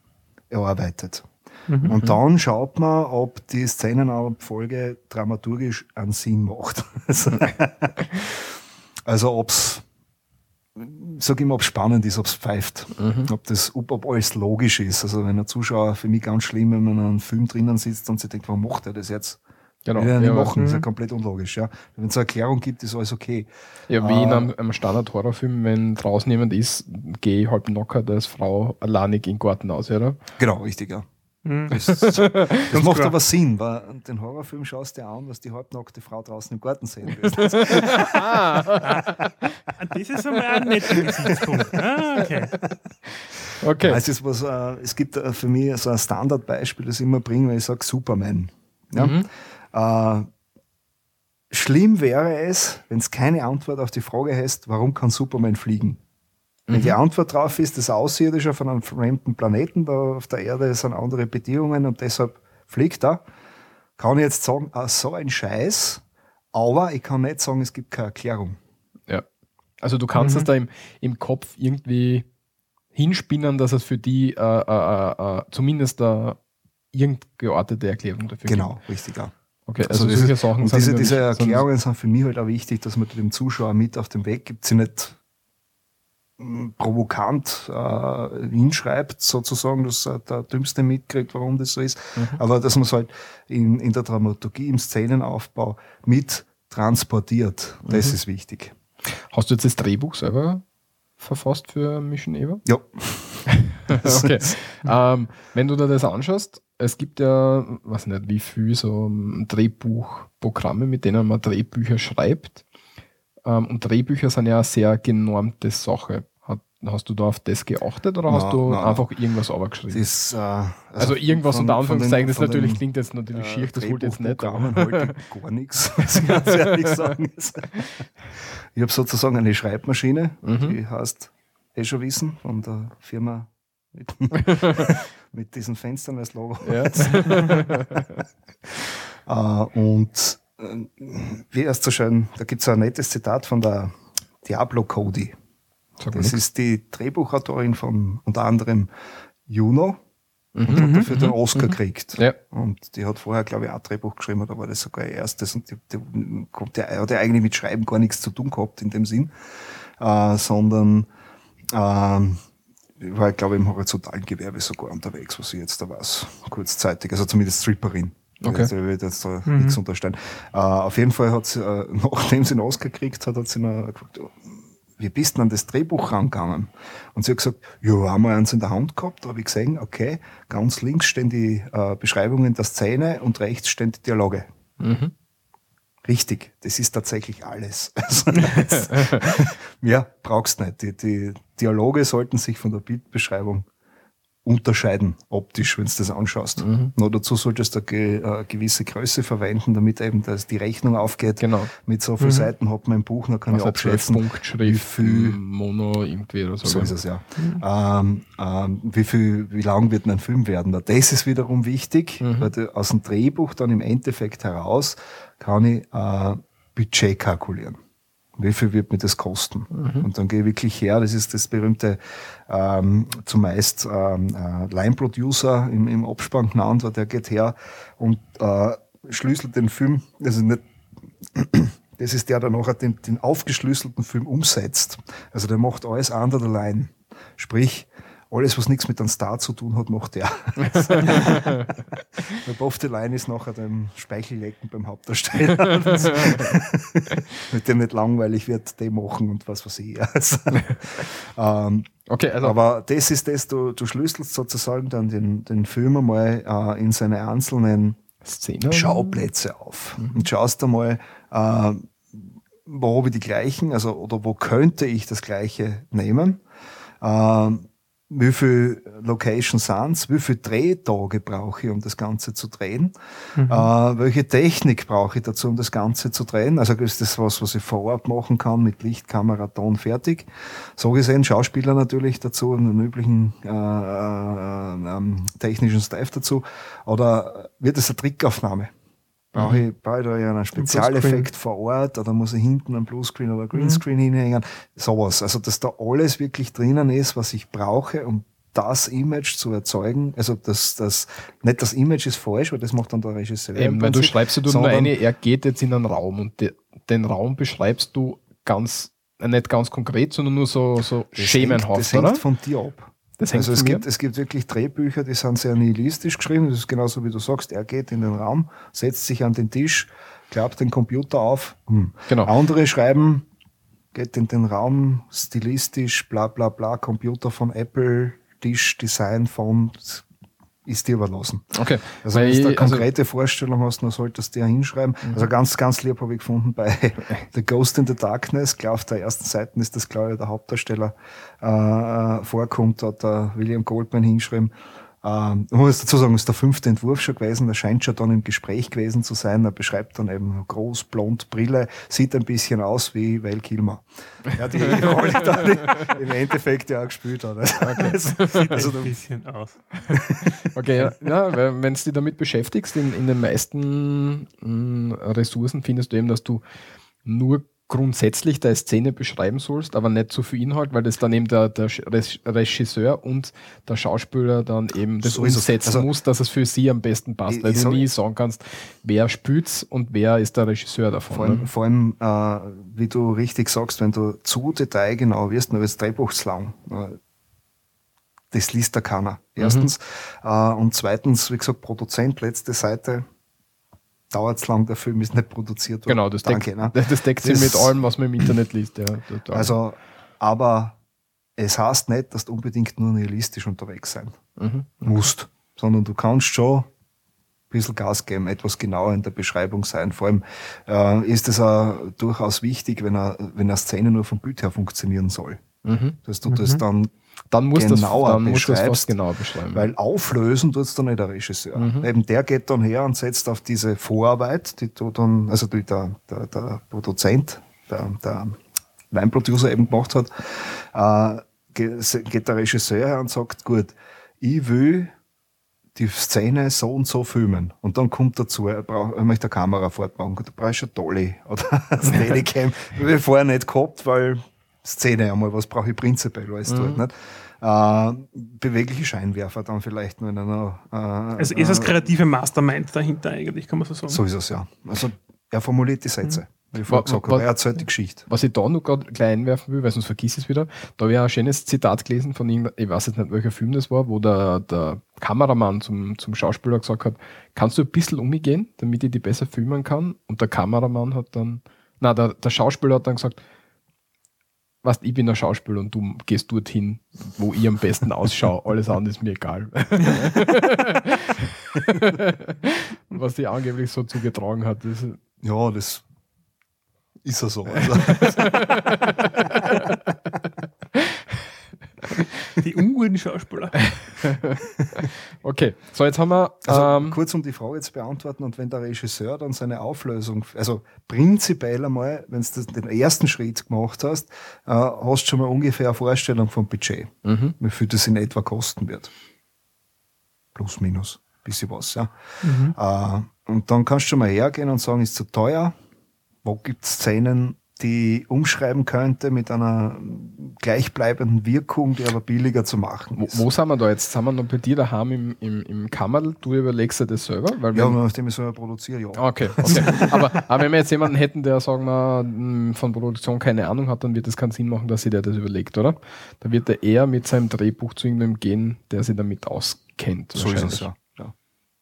erarbeitet. Und dann schaut man, ob die Szenenabfolge dramaturgisch einen Sinn macht. Also, also ob's, sag immer, ob's spannend ist, ob's pfeift, ob das, ob, ob alles logisch ist. Also wenn ein Zuschauer, für mich ganz schlimm, wenn man in einem Film drinnen sitzt und sich denkt, warum macht er das jetzt? Genau. Nicht Ja, machen, das ist ja komplett unlogisch, ja. Wenn es eine Erklärung gibt, ist alles okay. Ja, wie in Ah. einem, einem Standard-Horrorfilm, wenn draußen jemand ist, gehe ich halb knockert als Frau alleinig in den Garten aus, oder? Genau, richtig, ja. Mhm. Das, das macht klar. aber Sinn, weil den Horrorfilm schaust du dir an, was die halbnackte Frau draußen im Garten sehen will. Ah, Das ist einmal ein netter Gesichtspunkt. Ah, okay. Okay. Es, ist was, äh, es gibt äh, für mich so ein Standardbeispiel, das ich immer bringe, wenn ich sage Superman. Ja? Mhm. Äh, schlimm wäre es, wenn es keine Antwort auf die Frage hast, warum kann Superman fliegen? Wenn die Antwort drauf ist, das Außerirdische von einem fremden Planeten, da auf der Erde sind andere Bedingungen und deshalb fliegt er, kann ich jetzt sagen, ah, so ein Scheiß, aber ich kann nicht sagen, es gibt keine Erklärung. Ja. Also du kannst es da im, im Kopf irgendwie hinspinnen, dass es für die äh, äh, äh, äh, zumindest eine irgendgeartete Erklärung dafür Genau, richtig. Ja. Okay, also, Also, diese, Sachen und diese, diese Erklärungen sind für mich halt auch wichtig, dass man dem Zuschauer mit auf den Weg gibt, sie nicht mm, provokant äh, hinschreibt, sozusagen, dass äh, der Dümmste mitkriegt, warum das so ist, Mhm. aber dass man es halt in, in der Dramaturgie, im Szenenaufbau mit transportiert. Das Mhm. ist wichtig. Hast du jetzt das Drehbuch selber verfasst für Mission Eva? Ja. okay. ähm, wenn du dir das anschaust, es gibt ja, weiß nicht, wie viel so Drehbuchprogramme, mit denen man Drehbücher schreibt. Ähm, und Drehbücher sind ja eine sehr genormte Sache. Hast du da auf das geachtet oder hast Na, du na. einfach irgendwas aufgeschrieben? Das, äh, also, also, irgendwas von- unter Anführungszeichen, das natürlich klingt jetzt natürlich äh, schier, das wollte ich jetzt nicht. ich gar nichts, muss ich ganz ehrlich sagen. Ich habe sozusagen eine Schreibmaschine, Mhm. die heißt eh schon wissen, von der Firma mit, mit diesen Fenstern als Logo. Ja. Äh, und äh, wie erst so schön, da gibt es ein nettes Zitat von der Diablo Cody. Sag Das nix. ist die Drehbuchautorin von unter anderem Juno und Mhm. hat dafür den Oscar gekriegt. Ja. Und die hat vorher, glaube ich, auch ein Drehbuch geschrieben, oder war das sogar ihr erstes? Und die, die, ja, hat ja eigentlich mit Schreiben gar nichts zu tun gehabt in dem Sinn, äh, sondern ähm, ich war, glaube ich, im horizontalen Gewerbe sogar unterwegs, was ich jetzt da weiß, kurzzeitig, also zumindest Stripperin. Okay. Ich will jetzt da nichts unterstellen. Äh, auf jeden Fall hat sie, äh, nachdem sie einen Oscar gekriegt hat, hat sie noch gefragt, "Oh, wie bist du denn an das Drehbuch rangegangen? Und sie hat gesagt, ja, haben wir eins in der Hand gehabt, da habe ich gesehen, okay, ganz links stehen die äh, Beschreibungen der Szene und rechts stehen die Dialoge. Mhm. Richtig, das ist tatsächlich alles. Also, ja, brauchst nicht. Die, die Dialoge sollten sich von der Bildbeschreibung unterscheiden, optisch, wenn du das anschaust. Mhm. Nur dazu solltest du eine äh, gewisse Größe verwenden, damit eben das, die Rechnung aufgeht. Genau. Mit so vielen Seiten hat man ein Buch, dann kann Also ich abschätzen, wie viel Mono irgendwie oder so. so ist es ja. Ähm, ähm, wie viel, wie lang wird denn ein Film werden? Das ist wiederum wichtig, weil du, aus dem Drehbuch dann im Endeffekt heraus kann ich äh, Budget kalkulieren. Wie viel wird mir das kosten? Mhm. Und dann gehe ich wirklich her, das ist das berühmte, ähm, zumeist ähm, äh, Line-Producer im, im Abspann genannt, der geht her und äh, schlüsselt den Film, also nicht das ist der, der nachher den, den aufgeschlüsselten Film umsetzt. Also der macht alles under the line. Sprich, alles, was nichts mit einem Star zu tun hat, macht der. der Bob the Line ist nachher dem Speichellecken beim Hauptdarsteller. mit dem nicht langweilig wird, den machen und was weiß ich. Also, ähm, okay, also. Aber das ist das, du, du schlüsselst sozusagen dann den, den Film einmal äh, in seine einzelnen Szene. Schauplätze auf mhm. und schaust einmal, äh, wo habe ich die gleichen, also oder wo könnte ich das gleiche nehmen? Ähm, wie viel Locations sind wie viel Drehtage brauche ich, um das Ganze zu drehen, mhm. äh, welche Technik brauche ich dazu, um das Ganze zu drehen. Also ist das was, was ich vor Ort machen kann mit Licht, Kamera, Ton, fertig. So gesehen Schauspieler natürlich dazu und einen üblichen äh, äh, ähm, technischen Staff dazu. Oder wird es eine Trickaufnahme? Brauche ich, brauche ich da einen Spezialeffekt vor Ort oder muss ich hinten einen Bluescreen oder Greenscreen mhm. hinhängen? Sowas. Also, dass da alles wirklich drinnen ist, was ich brauche, um das Image zu erzeugen. Also, das, das, nicht das Image ist falsch, weil das macht dann der Regisseur. Eben, weil du schreibst du nur eine, er geht jetzt in einen Raum und de, den Raum beschreibst du ganz, nicht ganz konkret, sondern nur so, so schemenhaft, das hängt, das hängt von dir ab also es gibt, es gibt wirklich Drehbücher, die sind sehr nihilistisch geschrieben. Das ist genauso wie du sagst, er geht in den Raum, setzt sich an den Tisch, klappt den Computer auf. Hm. Genau. Andere schreiben, geht in den Raum, stilistisch, bla bla bla, Computer von Apple, Tisch, Design, Font, ist dir überlassen. Okay. Also wenn du eine also konkrete also, Vorstellung hast, dann solltest du ja hinschreiben. Mhm. Also ganz, ganz lieb habe ich gefunden bei The Ghost in the Darkness. Klar, auf der ersten Seite ist das, glaube ich, der Hauptdarsteller äh, vorkommt, hat der William Goldman hingeschrieben. Ähm, ich muss dazu sagen, es ist der fünfte Entwurf schon gewesen, der scheint schon dann im Gespräch gewesen zu sein. Er beschreibt dann eben groß, blond, Brille, sieht ein bisschen aus wie Val Kilmer. Ja, die Rolle dann im Endeffekt ja auch gespielt hat. Okay. Also, sieht also ein bisschen aus. okay, ja, ja wenn du dich damit beschäftigst, in, in den meisten mh, mm, Ressourcen findest du eben, dass du nur grundsätzlich der Szene beschreiben sollst, aber nicht zu viel Inhalt, weil das dann eben der, der Regisseur und der Schauspieler dann eben das so umsetzen also, muss, dass es für sie am besten passt, weil du nie sagen kannst, wer spült's und wer ist der Regisseur davon. Vor allem, ne? vor allem äh, wie du richtig sagst, wenn du zu detailgenau wirst, nur das Drehbuch ist lang. Äh, das liest da keiner. Erstens. Mhm. Äh, und zweitens, wie gesagt, Produzent, letzte Seite, dauert es lang, der Film ist nicht produziert worden. Genau, das deckt, Danke, ne? das deckt sich mit allem, was man im Internet liest. Ja, also, aber es heißt nicht, dass du unbedingt nur nihilistisch unterwegs sein mhm. musst, sondern du kannst schon ein bisschen Gas geben, etwas genauer in der Beschreibung sein. Vor allem äh, ist es auch durchaus wichtig, wenn, er, wenn eine Szene nur vom Bild her funktionieren soll. Mhm. Dass du mhm. das dann dann muss genauer das, dann muss das fast genauer beschreiben. Weil auflösen tut es dann nicht der Regisseur. Mhm. Eben der geht dann her und setzt auf diese Vorarbeit, die du dann, also die der, der, der Produzent, der, der Weinproducer eben gemacht hat, äh, geht der Regisseur her und sagt, gut, ich will die Szene so und so filmen. Und dann kommt dazu, er, braucht, er möchte eine Kamera fortbauen, da brauchst du eine Dolly oder ein Steadicam. Habe ich vorher nicht gehabt, weil Szene einmal, was brauche ich prinzipiell alles mhm. dort. Nicht? Äh, bewegliche Scheinwerfer dann vielleicht nur in einer. Äh, also ist das äh, kreative Mastermind dahinter eigentlich, kann man so sagen? So ist es ja. Also er formuliert die Sätze. Mhm. Wie ich vorher gesagt habe, er erzählt die Geschichte. Was ich da noch gerade gleich einwerfen will, weil sonst vergiss es wieder, da habe ich ein schönes Zitat gelesen von ihm, ich weiß jetzt nicht, welcher Film das war, wo der, der Kameramann zum, zum Schauspieler gesagt hat, kannst du ein bisschen umgehen, damit ich die besser filmen kann? Und der Kameramann hat dann, na, der, der Schauspieler hat dann gesagt, was, ich bin ein Schauspieler und du gehst dorthin, wo ich am besten ausschaue. Alles andere ist mir egal. was sie angeblich so zugetragen hat. Das ja, das ist ja so. Also. Die unguten Schauspieler. okay, so jetzt haben wir. Also, ähm, kurz um die Frage zu beantworten, und wenn der Regisseur dann seine Auflösung, also prinzipiell einmal, wenn du den ersten Schritt gemacht hast, äh, hast du schon mal ungefähr eine Vorstellung vom Budget, mhm. wie viel das in etwa kosten wird. Plus, minus, bisschen was, ja. Mhm. Äh, und dann kannst du schon mal hergehen und sagen, ist zu teuer, wo gibt es Szenen, die umschreiben könnte mit einer gleichbleibenden Wirkung, die aber billiger zu machen Wo, ist. wo sind wir da jetzt? Sind wir noch bei dir daheim im, im, im Kammerl? Du überlegst dir das selber? Weil ja, nachdem ich so produziere, ja. okay, okay. aber, aber wenn wir jetzt jemanden hätten, der, sagen wir, mh, von Produktion keine Ahnung hat, dann wird das keinen Sinn machen, dass sich der das überlegt, oder? Da wird er eher mit seinem Drehbuch zu irgendeinem gehen, der sich damit auskennt. So ist es, ja.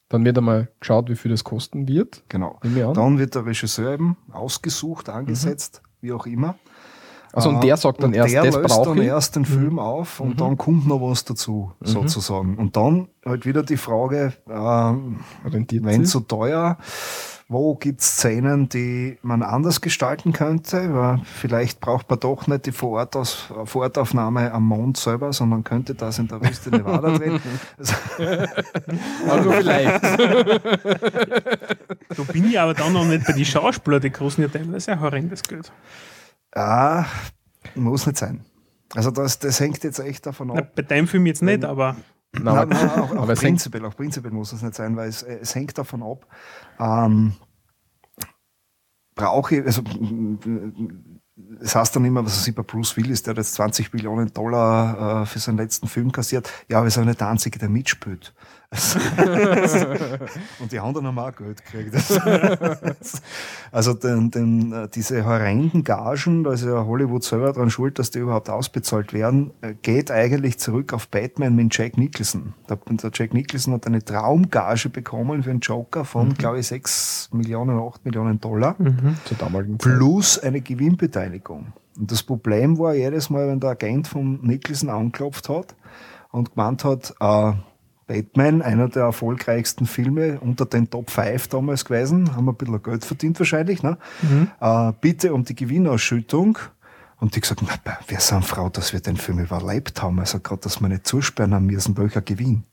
Dann wird einmal geschaut, wie viel das kosten wird. Genau. Dann wird der Regisseur eben ausgesucht, angesetzt, wie auch immer. Also und Äh, der sagt dann und erst, der das löst dann ich. erst den Film auf und Mhm. dann kommt noch was dazu, sozusagen. Und dann halt wieder die Frage, ähm, Rentiert wenn so teuer, wo gibt es Szenen, die man anders gestalten könnte? Weil vielleicht braucht man doch nicht die Vorortaus Vorortaufnahme am Mond selber, sondern könnte das in der Wüste Nevada drehen. Also, Also vielleicht. Da bin ich aber dann noch nicht bei den Schauspielern, die kosten ja teilweise ein horrendes Geld. ah, muss nicht sein. Also das, das hängt jetzt echt davon Na, ab. bei deinem Film jetzt nicht, aber Nein, Nein, nein, auch, auch, prinzipiell, auch prinzipiell muss es nicht sein, weil es, es hängt davon ab, ähm, brauche ich, also es heißt dann immer, was weiß ich, bei Bruce Willis, der hat jetzt 20 Millionen Dollar äh, für seinen letzten Film kassiert. Ja, aber er ist auch nicht der Einzige, der mitspielt. Und die anderen haben auch Geld gekriegt. also den, den, äh, diese horrenden Gagen, da ist ja Hollywood selber dran schuld, dass die überhaupt ausbezahlt werden, äh, geht eigentlich zurück auf Batman mit Jack Nicholson. Der, der Jack Nicholson hat eine Traumgage bekommen für einen Joker von, glaube ich, 6 Millionen, 8 Millionen Dollar zur damaligen plus eine Gewinnbeteiligung. Und das Problem war jedes Mal, wenn der Agent von Nicholson angeklopft hat und gemeint hat, äh, Batman, einer der erfolgreichsten Filme unter den Top 5 damals gewesen, haben wir ein bisschen Geld verdient wahrscheinlich, ne? Äh, bitte um die Gewinnausschüttung. Und die gesagt, na, wir sind froh, dass wir den Film überlebt haben. Also gerade, dass wir nicht zusperren haben müssen, welcher Gewinn.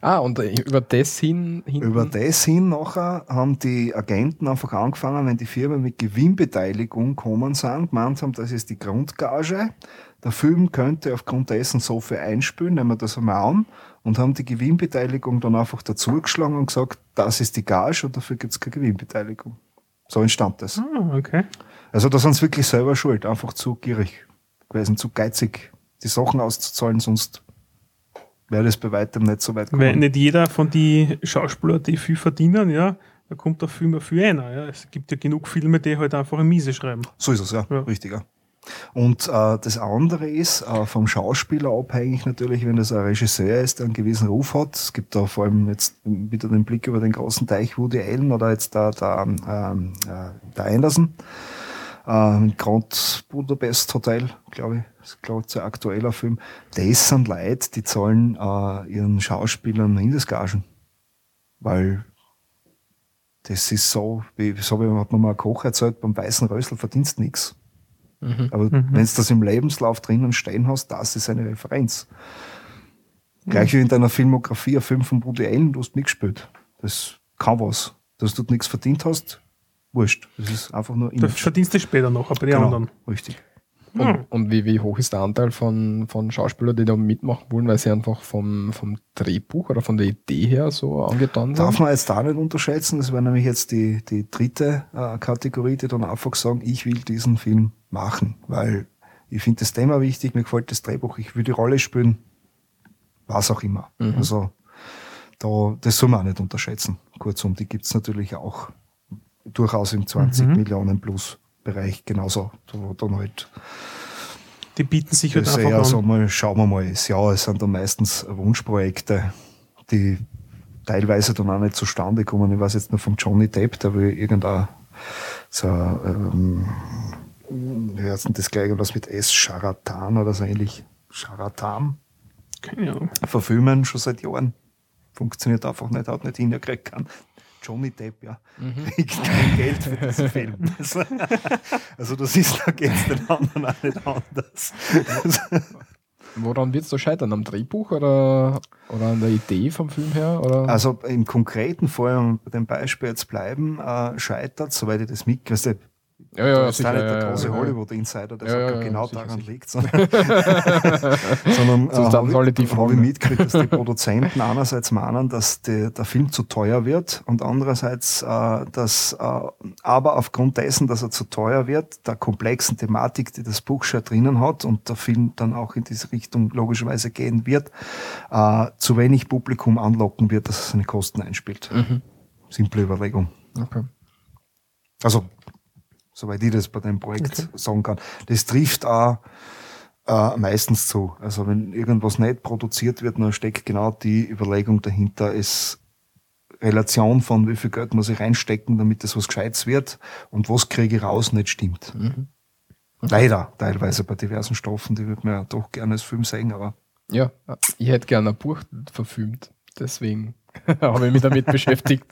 Ah, und äh, über das hin, hinten, Über das hin nachher haben die Agenten einfach angefangen, wenn die Firmen mit Gewinnbeteiligung kommen sind, gemeint haben, das ist die Grundgage. Der Film könnte aufgrund dessen so viel einspülen, nehmen wir das einmal an, und haben die Gewinnbeteiligung dann einfach dazugeschlagen und gesagt, das ist die Gage und dafür gibt es keine Gewinnbeteiligung. So entstand das. ah, okay. Also da sind sie wirklich selber schuld, einfach zu gierig gewesen, zu geizig, die Sachen auszuzahlen, sonst wäre das bei weitem nicht so weit Weil nicht jeder von den Schauspielern, die viel verdienen, ja, da kommt der Film für einer. Ja. Es gibt ja genug Filme, die halt einfach eine Miese schreiben. So ist es, ja. Ja. Richtig, ja. Und äh, das andere ist, äh, vom Schauspieler abhängig natürlich, wenn das ein Regisseur ist, der einen gewissen Ruf hat. Es gibt da vor allem jetzt wieder den Blick über den großen Teich Woody Allen oder jetzt der, der, ähm, äh, der Anderson. Äh, Grand Budapest Hotel, glaube ich, ist glaube ich ein aktueller Film. Das sind Leute, die zahlen äh, ihren Schauspielern Mindestgagen. Weil das ist so, wie, so wie hat mir mal Koch erzählt, beim weißen Rösel verdienst nichts. Aber wenn du das im Lebenslauf drinnen stehen hast, das ist eine Referenz. Gleich wie in deiner Filmografie, ein Film von Woody Allen, du hast mitgespielt. Das kann was. Dass du nichts verdient hast, wurscht. Das ist einfach nur Image. verdienst du später noch, aber die Genau, anderen. richtig. Und, und wie, wie hoch ist der Anteil von, von Schauspielern, die da mitmachen wollen, weil sie einfach vom, vom Drehbuch oder von der Idee her so angetan sind? Darf man jetzt da nicht unterschätzen. Das wäre nämlich jetzt die, die dritte äh, Kategorie, die dann einfach sagen, ich will diesen Film machen, weil ich finde das Thema wichtig, mir gefällt das Drehbuch, ich will die Rolle spielen, was auch immer. Also da, das soll man auch nicht unterschätzen. Kurzum, die gibt's natürlich auch durchaus im 20 Millionen plus Bereich genauso, wo dann halt Die bieten sich halt einfach eher an. so mal, schauen wir mal, ja, es sind dann meistens Wunschprojekte, die teilweise dann auch nicht zustande kommen. Ich weiß jetzt nur vom Johnny Depp, der will irgendein so, ähm, wie heißt denn das gleich, was mit S, Charatan oder so ähnlich, Charatan, Keine Ahnung. verfilmen schon seit Jahren. Funktioniert einfach nicht, hat nicht hingekriegt kann. Johnny Depp, ja, kriegt kein Geld für diesen Film. Also, also das ist, da geht es den anderen auch nicht anders. Woran wird es da scheitern? Am Drehbuch oder, oder an der Idee vom Film her? Oder? Also im konkreten Fall, um bei dem Beispiel jetzt bleiben, äh, scheitert, soweit ich das mitkriege, Ja, ja, da ist sicher, nicht der große. Hollywood-Insider, der Ja, sagt, genau sicher, daran liegt sondern, sondern die habe ich Fragen. mitgekriegt, dass die Produzenten einerseits meinen, dass die, der Film zu teuer wird und andererseits, äh, dass äh, aber aufgrund dessen, dass er zu teuer wird, der komplexen Thematik, die das Buch schon drinnen hat und der Film dann auch in diese Richtung logischerweise gehen wird, äh, zu wenig Publikum anlocken wird, dass er seine Kosten einspielt. Mhm. Simple Überlegung. Okay. Also, soweit ich das bei dem Projekt sagen kann. Das trifft auch äh, meistens zu. Also wenn irgendwas nicht produziert wird, dann steckt genau die Überlegung dahinter, ist Relation von wie viel Geld muss ich reinstecken, damit das was Gescheites wird und was kriege ich raus, nicht stimmt. Mhm. Leider, teilweise bei diversen Stoffen, die würde man ja doch gerne als Film sehen, aber Ja, ich hätte gerne ein Buch verfilmt. Deswegen habe ich mich damit beschäftigt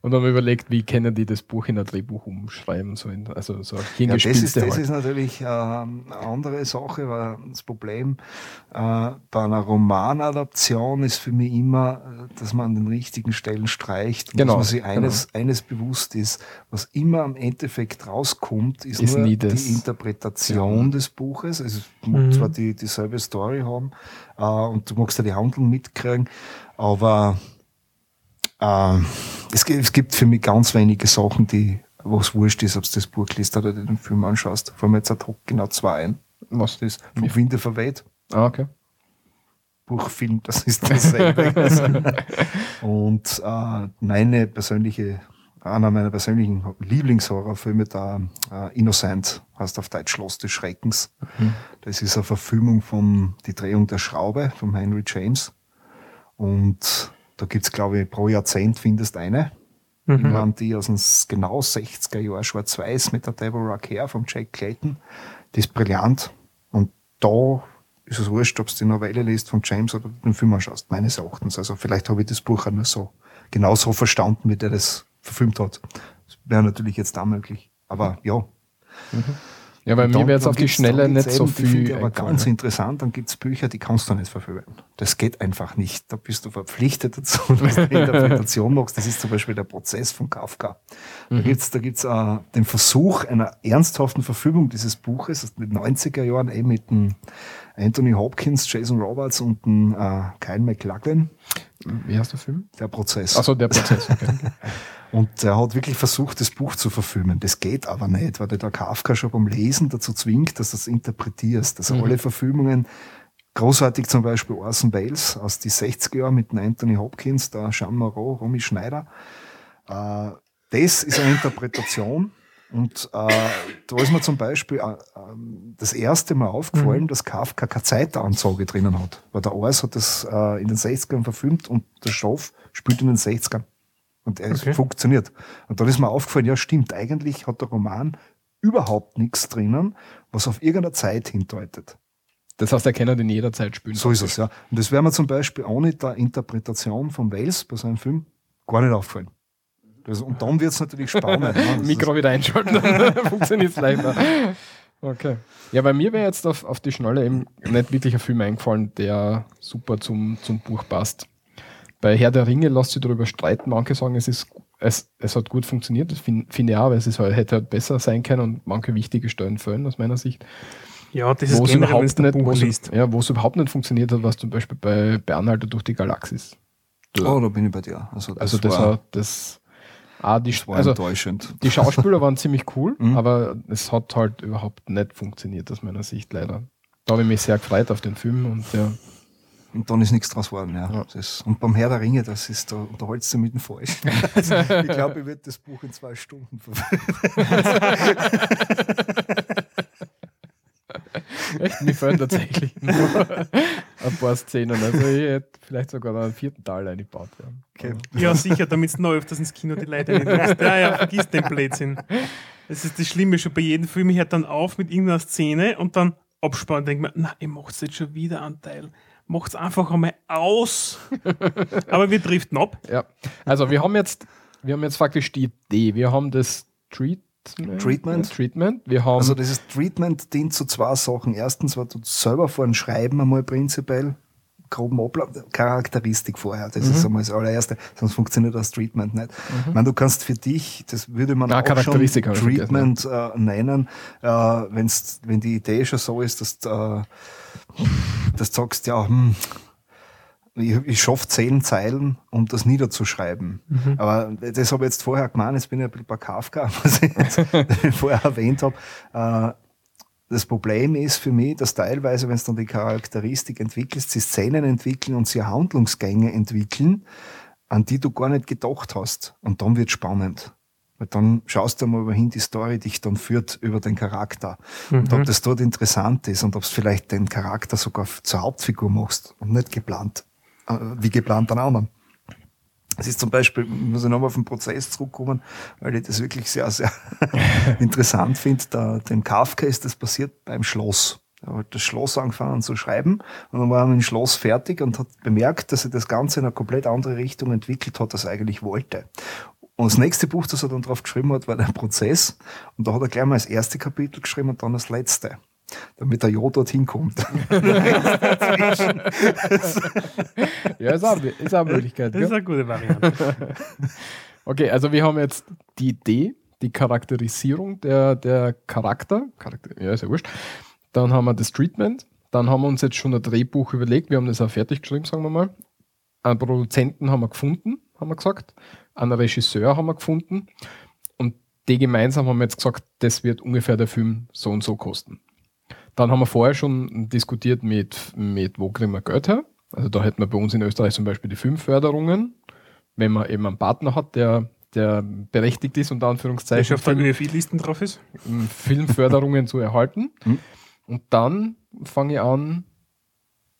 und habe mir überlegt, wie können die das Buch in ein Drehbuch umschreiben sollen. Also so Ja, das ist, das halt. ist natürlich äh, eine andere Sache, weil das Problem äh, bei einer Romanadaption ist für mich immer, äh, dass man an den richtigen Stellen streicht und Genau, dass man sich eines, eines bewusst ist, was immer am Endeffekt rauskommt, ist, Ist nur die Interpretation des Buches. Also es Mhm. zwar die, dieselbe Story haben äh, und du magst ja die Handlung mitkriegen, aber äh, es, gibt, es gibt für mich ganz wenige Sachen, die wo es wurscht ist, ob du das Buch liest oder den Film anschaust. Vor mir jetzt ad hoc genau zwei ein. Was? Das ist vom Winde verweht. Ah, okay. Buch, Film, das ist dasselbe. Und äh, meine persönliche, einer meiner persönlichen Lieblingshorrorfilme, da äh, Innocent, heißt auf Deutsch Schloss des Schreckens. Das ist eine Verfilmung von Die Drehung der Schraube von Henry James. Und da gibt's glaube ich, pro Jahrzehnt findest eine. Mhm. waren die aus den genau 60er Jahren schwarz-weiß mit der Deborah Kerr vom Jack Clayton. Die ist brillant. Und da ist es wurscht, ob du die Novelle liest von James oder den Film anschaust, meines Erachtens. Also vielleicht habe ich das Buch auch nur so, genau so verstanden, wie der das verfilmt hat. Das wäre natürlich jetzt auch möglich. Aber ja. Ja, bei mir wäre jetzt auf die Schnelle nicht so eben, die finde viel. aber ganz interessant, dann gibt's Bücher, die kannst du nicht verfilmen. Das geht einfach nicht. Da bist du verpflichtet dazu, dass du die Interpretation machst. Das ist zum Beispiel der Prozess von Kafka. Da Mhm. gibt's da gibt's äh, den Versuch einer ernsthaften Verfilmung dieses Buches aus den 90er Jahren, eben mit dem Anthony Hopkins, Jason Roberts und dem äh, Kyle McLachlan, Wie heißt der Film? der Prozess. Achso, der Prozess. Okay. Und er hat wirklich versucht, das Buch zu verfilmen. Das geht aber nicht, weil der Kafka schon beim Lesen dazu zwingt, dass du es interpretierst. Also Mhm. alle Verfilmungen, großartig zum Beispiel Orson Welles aus die 60er Jahren mit dem Anthony Hopkins, der Jean Moreau, Romy Schneider. Äh, das ist eine Interpretation. Und äh, da ist mir zum Beispiel äh, ähm, das erste Mal aufgefallen, dass Kafka keine Zeitansage drinnen hat. Weil der Ars hat das äh, in den 60ern verfilmt und der Stoff spielt in den 60ern. Und er Okay. funktioniert. Und dann ist mir aufgefallen, ja stimmt, eigentlich hat der Roman überhaupt nichts drinnen, was auf irgendeine Zeit hindeutet. Das heißt, er kann ihn in jeder Zeit spielen. So ist es, ja. Und das wäre mir zum Beispiel ohne der Interpretation von Wales bei seinem Film gar nicht aufgefallen. Und dann wird es natürlich spannend. ne? Mikro wieder einschalten, dann funktioniert es leichter. Okay. Ja, bei mir wäre jetzt auf, auf die Schnelle eben nicht wirklich ein Film eingefallen, der super zum, zum Buch passt. Bei Herr der Ringe lässt sich darüber streiten. Manche sagen, es, ist, es, es hat gut funktioniert. Das finde find ich auch, weil es ist halt, hätte halt besser sein können und manche wichtige Stellen fehlen aus meiner Sicht. Ja, das ist Wo es generell, überhaupt, du nicht, ein Buch liest. ja, wo es überhaupt nicht funktioniert hat, was zum Beispiel bei Bernhalter durch die Galaxis. oh, da bin ich bei dir. Also das, Also das war, war das. Ah, die, das war also enttäuschend. die Schauspieler waren ziemlich cool, Mhm. aber es hat halt überhaupt nicht funktioniert aus meiner Sicht leider. Da habe ich mich sehr gefreut auf den Film und ja. Und dann ist nichts draus geworden, ja. Ja. Das, und beim Herr der Ringe, das ist, da unterholst du mit dem Falsch. Also, ich glaube, ich werde das Buch in zwei Stunden verfilmen. Echt, mir fehlen tatsächlich nur ein paar Szenen. Also ich hätte vielleicht sogar noch einen vierten Teil eingebaut. Ja. Okay. Ja, sicher, damit du noch öfters ins Kino die Leute nicht nimmst. Ja, ja, vergiss den Blödsinn. Das ist das Schlimme schon bei jedem Film. Ich hört dann auf mit irgendeiner Szene und dann abspannen denke mir, na, ihr macht jetzt schon wieder einen Teil. Macht's einfach einmal aus. Aber wir driften ab. Ja. Also wir haben jetzt, wir haben jetzt faktisch die Idee. Wir haben das Treatment. Treatment. Treatment. Wir haben Also dieses Treatment dient zu zwei Sachen. Erstens, weil du selber vor ein Schreiben einmal prinzipiell groben Ablauf, Charakteristik vorher. Das ist einmal das allererste, sonst funktioniert das Treatment nicht. Ich meine, du kannst für dich, das würde man Ah, auch schon Treatment äh, nennen, äh, wenn's, wenn die Idee schon so ist, dass, äh, dass du sagst, ja, hm, ich, ich schaffe zehn Zeilen, um das niederzuschreiben. Aber das habe ich jetzt vorher gemeint, jetzt bin ich ein bisschen bei Kafka, was ich jetzt vorher erwähnt habe. Äh, das Problem ist für mich, dass teilweise, wenn du dann die Charakteristik entwickelst, sie Szenen entwickeln und sie Handlungsgänge entwickeln, an die du gar nicht gedacht hast. Und dann wird spannend. Weil dann schaust du mal, wohin die Story dich dann führt über den Charakter. Und ob das dort interessant ist und ob es vielleicht den Charakter sogar zur Hauptfigur machst und nicht geplant, wie geplant an anderen. Es ist zum Beispiel, muss ich nochmal auf den Prozess zurückkommen, weil ich das wirklich sehr, sehr interessant finde. Da, dem Kafka ist das passiert beim Schloss. Er hat das Schloss angefangen zu schreiben und dann war er mit dem Schloss fertig und hat bemerkt, dass er das Ganze in eine komplett andere Richtung entwickelt hat, als er eigentlich wollte. Und das nächste Buch, das er dann drauf geschrieben hat, war der Prozess. Und da hat er gleich mal das erste Kapitel geschrieben und dann das letzte. Damit er ja dorthin kommt. Ja, ist auch, ist auch eine Möglichkeit. Das ist Gell? eine gute Variante. Okay, also wir haben jetzt die Idee, die Charakterisierung der, der Charakter. Charakter. Ja, ist ja wurscht. Dann haben wir das Treatment. Dann haben wir uns jetzt schon ein Drehbuch überlegt. Wir haben das auch fertig geschrieben, sagen wir mal. Einen Produzenten haben wir gefunden, haben wir gesagt. Einen Regisseur haben wir gefunden. Und die gemeinsam haben wir jetzt gesagt, das wird ungefähr der Film so und so kosten. Dann haben wir vorher schon diskutiert mit, mit wo kriegen wir Geld her. Also da hätten wir bei uns in Österreich zum Beispiel die Filmförderungen, wenn man eben einen Partner hat, der, der berechtigt ist, unter Der Anführungszeichen, schon auf der Film, ÖFI-Listen drauf ist. Filmförderungen zu erhalten. Hm. Und dann fange ich an,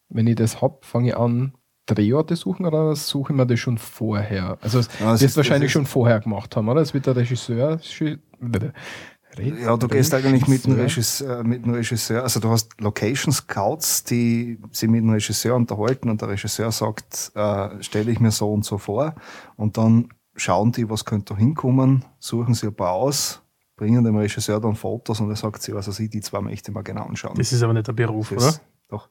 wenn ich das hab, fange ich an, Drehorte suchen oder suche ich mir das schon vorher? Also das Ja, es wirst ist- wahrscheinlich ist- schon vorher gemacht haben, oder? Es wird der Regisseur. Schi- Re- Ja, du gehst eigentlich mit dem, Regisseur. Regisseur, mit dem Regisseur, also du hast Location Scouts, die sich mit dem Regisseur unterhalten und der Regisseur sagt, äh, stelle ich mir so und so vor und dann schauen die, was könnte da hinkommen, suchen sie ein paar aus, bringen dem Regisseur dann Fotos und er sagt sie, also sie, die zwei möchte ich mal genau anschauen. Das ist aber nicht der Beruf, Das- oder? Doch.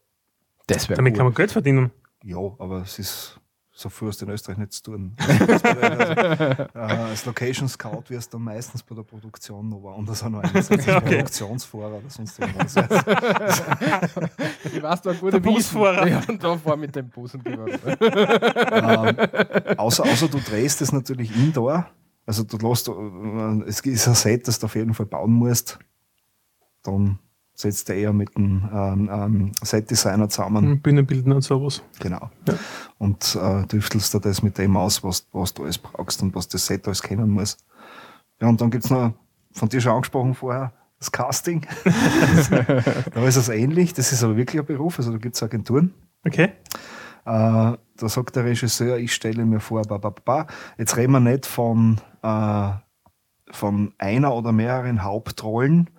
Das wäre Damit kann cool. man Geld verdienen. Ja, aber es ist so viel hast du in Österreich nicht zu tun. also, äh, als Location Scout wirst du dann meistens bei der Produktion noch woanders auch noch eingesetzt, als Okay. Produktionsfahrer oder sonst irgendwas. Ich weiß, da gute Der Busfahrer. Ja, und da fahr mit dem Bus und ähm, außer, außer du drehst es natürlich indoor. Also du lässt, äh, es ist ein Set, das du auf jeden Fall bauen musst. Dann setzt du eher mit einem ähm, ähm, Set-Designer zusammen. Mhm. Bühnenbilden und sowas. Genau. Ja. Und äh, tüftelst du das mit dem aus, was, was du alles brauchst und was das Set alles kennen muss. Ja, und dann gibt's noch, von dir schon angesprochen vorher, das Casting. da ist es ähnlich, das ist aber wirklich ein Beruf, also da gibt's Agenturen. Okay. Äh, da sagt der Regisseur, ich stelle mir vor, ba, ba, ba. jetzt reden wir nicht von, äh, von einer oder mehreren Hauptrollen,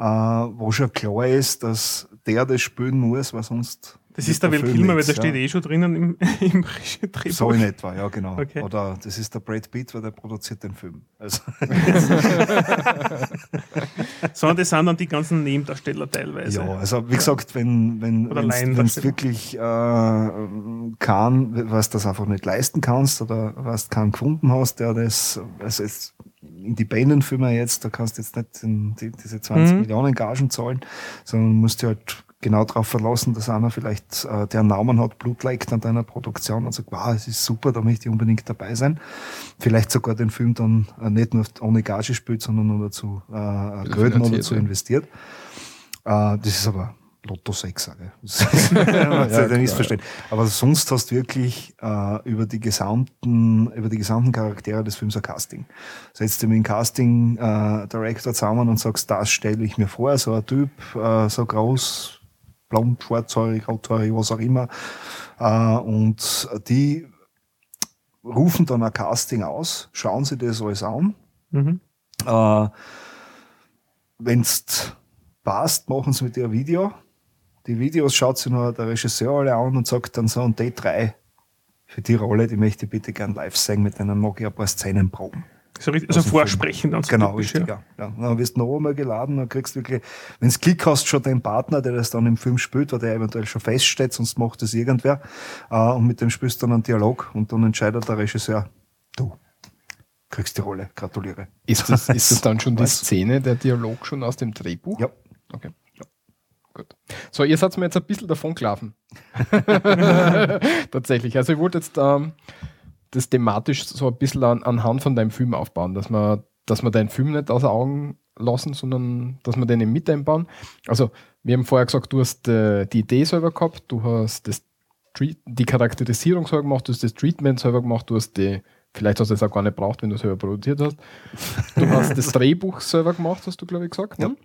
wo schon klar ist, dass der das spielen muss, weil sonst. Das ist der Val Film Kilmer, weil der steht ja. eh schon drinnen im, im Drehbuch. So in etwa, ja, genau. Okay. Oder das ist der Brad Pitt, weil der produziert den Film. Also, Sondern das sind dann die ganzen Nebendarsteller teilweise. ja, also wie gesagt, wenn wenn Laiendarsteller. wirklich äh, kann, was das einfach nicht leisten kannst oder was du keinen gefunden hast, der das, also jetzt Independent-Filme jetzt, da kannst du jetzt nicht den, die, diese 20 Mhm. Millionen Gagen zahlen, sondern musst du halt genau darauf verlassen, dass einer vielleicht äh, der Namen hat, Blut leckt an deiner Produktion und sagt, wow, es ist super, da möchte ich unbedingt dabei sein. Vielleicht sogar den Film dann äh, nicht nur ohne Gage spielt, sondern nur dazu äh, Gröden oder finanziert, dazu ja. investiert. Äh, das ist aber Lotto 6, sage ich. Das ist ja, nicht verstehen. Aber sonst hast du wirklich äh, über die gesamten, über die gesamten Charaktere des Films ein Casting. Setzt du mit dem Casting äh, Director zusammen und sagst, das stelle ich mir vor, so ein Typ, äh, so groß, blond, schwarzhaarig, rothaarig, was auch immer. Äh, und die rufen dann ein Casting aus, schauen sich das alles an Mhm. äh, wenn's passt, machen sie mit dir ein Video. Die Videos schaut sich noch der Regisseur alle an und sagt dann so, und die drei für die Rolle, die möchte ich bitte gern live sehen, mit denen mag ich ein paar Szenen proben. So richtig, also dem vorsprechen dann so Genau, typisch, richtig, ja. ja. Dann wirst du noch einmal geladen, dann kriegst du wirklich, wenn du Klick hast, schon den Partner, der das dann im Film spielt, weil der eventuell schon feststeht, sonst macht das irgendwer. Äh, und mit dem spielst du dann einen Dialog und dann entscheidet der Regisseur, du kriegst die Rolle, gratuliere. Ist das, ist das dann schon die? Szene, der Dialog schon aus dem Drehbuch? Ja. Okay. Gut. So, ihr seid mir jetzt ein bisschen davon gelaufen. Tatsächlich. Also ich wollte jetzt ähm, das thematisch so ein bisschen an, anhand von deinem Film aufbauen, dass man, dass man deinen Film nicht außer Augen lassen, sondern dass wir den eben mit einbauen. Also, wir haben vorher gesagt, du hast äh, die Idee selber gehabt, du hast das Treat die Charakterisierung selber gemacht, du hast das Treatment selber gemacht, du hast die, vielleicht hast du es auch gar nicht braucht, wenn du es selber produziert hast. Du hast das Drehbuch selber gemacht, hast du, glaube ich, gesagt. Ja. Ne?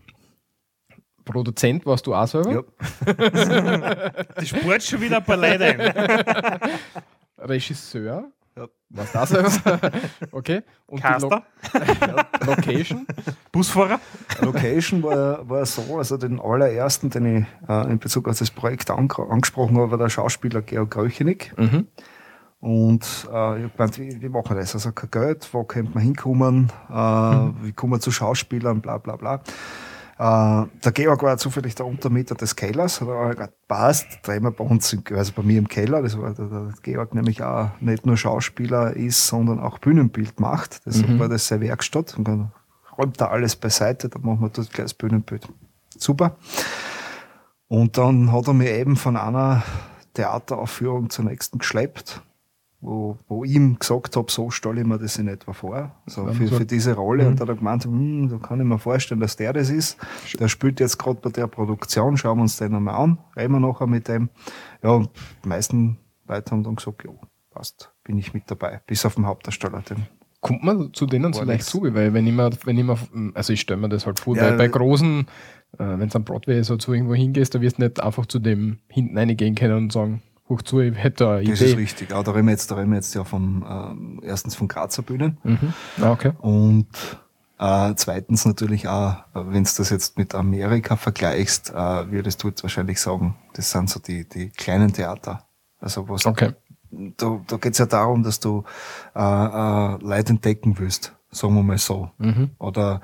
Produzent warst du auch selber. Ja. Das spurt schon wieder ein paar Leute ein. Regisseur. Ja. Was das selber? okay. Und Caster, die Lo Location. Busfahrer. Location war, war so, also den allerersten, den ich äh, in Bezug auf das Projekt an, angesprochen habe, war der Schauspieler Georg Gröchenig. Mhm. Und äh, ich gemeint, wie, wie machen wir das? Also kein Geld, wo könnte man hinkommen, äh, wie kommen wir zu Schauspielern, bla bla bla. Äh, der Georg war zufällig der Untermieter des Kellers, hat er gesagt, passt, drehen wir bei uns, also bei mir im Keller, das war der, der Georg nämlich auch nicht nur Schauspieler ist, sondern auch Bühnenbild macht. Deshalb Mhm. war das seine Werkstatt. Und dann räumt er alles beiseite, dann machen wir dort gleich das Bühnenbild. Super. Und dann hat er mir eben von einer Theateraufführung zur nächsten geschleppt, wo, wo ich ihm gesagt habe, so stelle ich mir das in etwa vor. So für, für diese Rolle. Mhm. Und da hat er gemeint, hm, da kann ich mir vorstellen, dass der das ist. Der spielt jetzt gerade bei der Produktion, schauen wir uns den einmal an, reden wir nachher mit dem. Ja, und die meisten Leute haben dann gesagt, ja, passt, bin ich mit dabei. Bis auf den Hauptdarsteller. Den. Kommt man zu denen so leicht zu, weil wenn ich mir, wenn ich mir also ich stelle mir das halt vor, Ja, bei, bei großen, äh, wenn es am Broadway so zu irgendwo hingehst, da wirst du nicht einfach zu dem hinten reingehen können und sagen, hoch zu, ich hätte eine Das ist richtig. Auch da reden wir jetzt, da reden wir jetzt ja von, ähm, erstens von Grazer Bühnen. Mhm. Ah, okay. Und äh, zweitens natürlich auch, wenn du das jetzt mit Amerika vergleichst, äh, würdest du jetzt wahrscheinlich sagen, das sind so die, die kleinen Theater. Also was Okay. da, da geht es ja darum, dass du äh, äh, Leute entdecken willst, sagen wir mal so. Mhm. Oder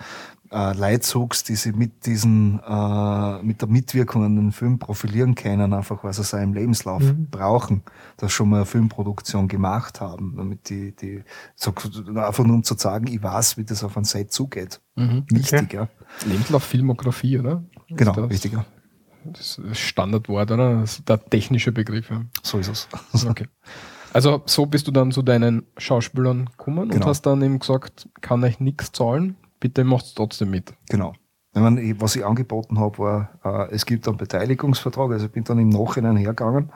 äh, Leute suchst, die sich mit diesen, äh, mit der Mitwirkung an den Film profilieren können, einfach weil sie es auch im Lebenslauf Mhm. brauchen, dass schon mal eine Filmproduktion gemacht haben, damit die, die so, einfach nur um zu sagen, ich weiß, wie das auf ein Set zugeht. Mhm. Wichtig, ja. Lebenslauf Filmografie, oder? Genau, Ist das, richtig, ja. Das ist Standardwort, oder? Das ist der technische Begriff. Ja. So ist es. Okay. Also so bist du dann zu deinen Schauspielern gekommen und Genau. hast dann eben gesagt, kann euch nichts zahlen, bitte macht's trotzdem mit. Genau. Ich meine, ich- was ich angeboten habe, war, äh, es gibt einen Beteiligungsvertrag, also ich bin dann im Nachhinein hergegangen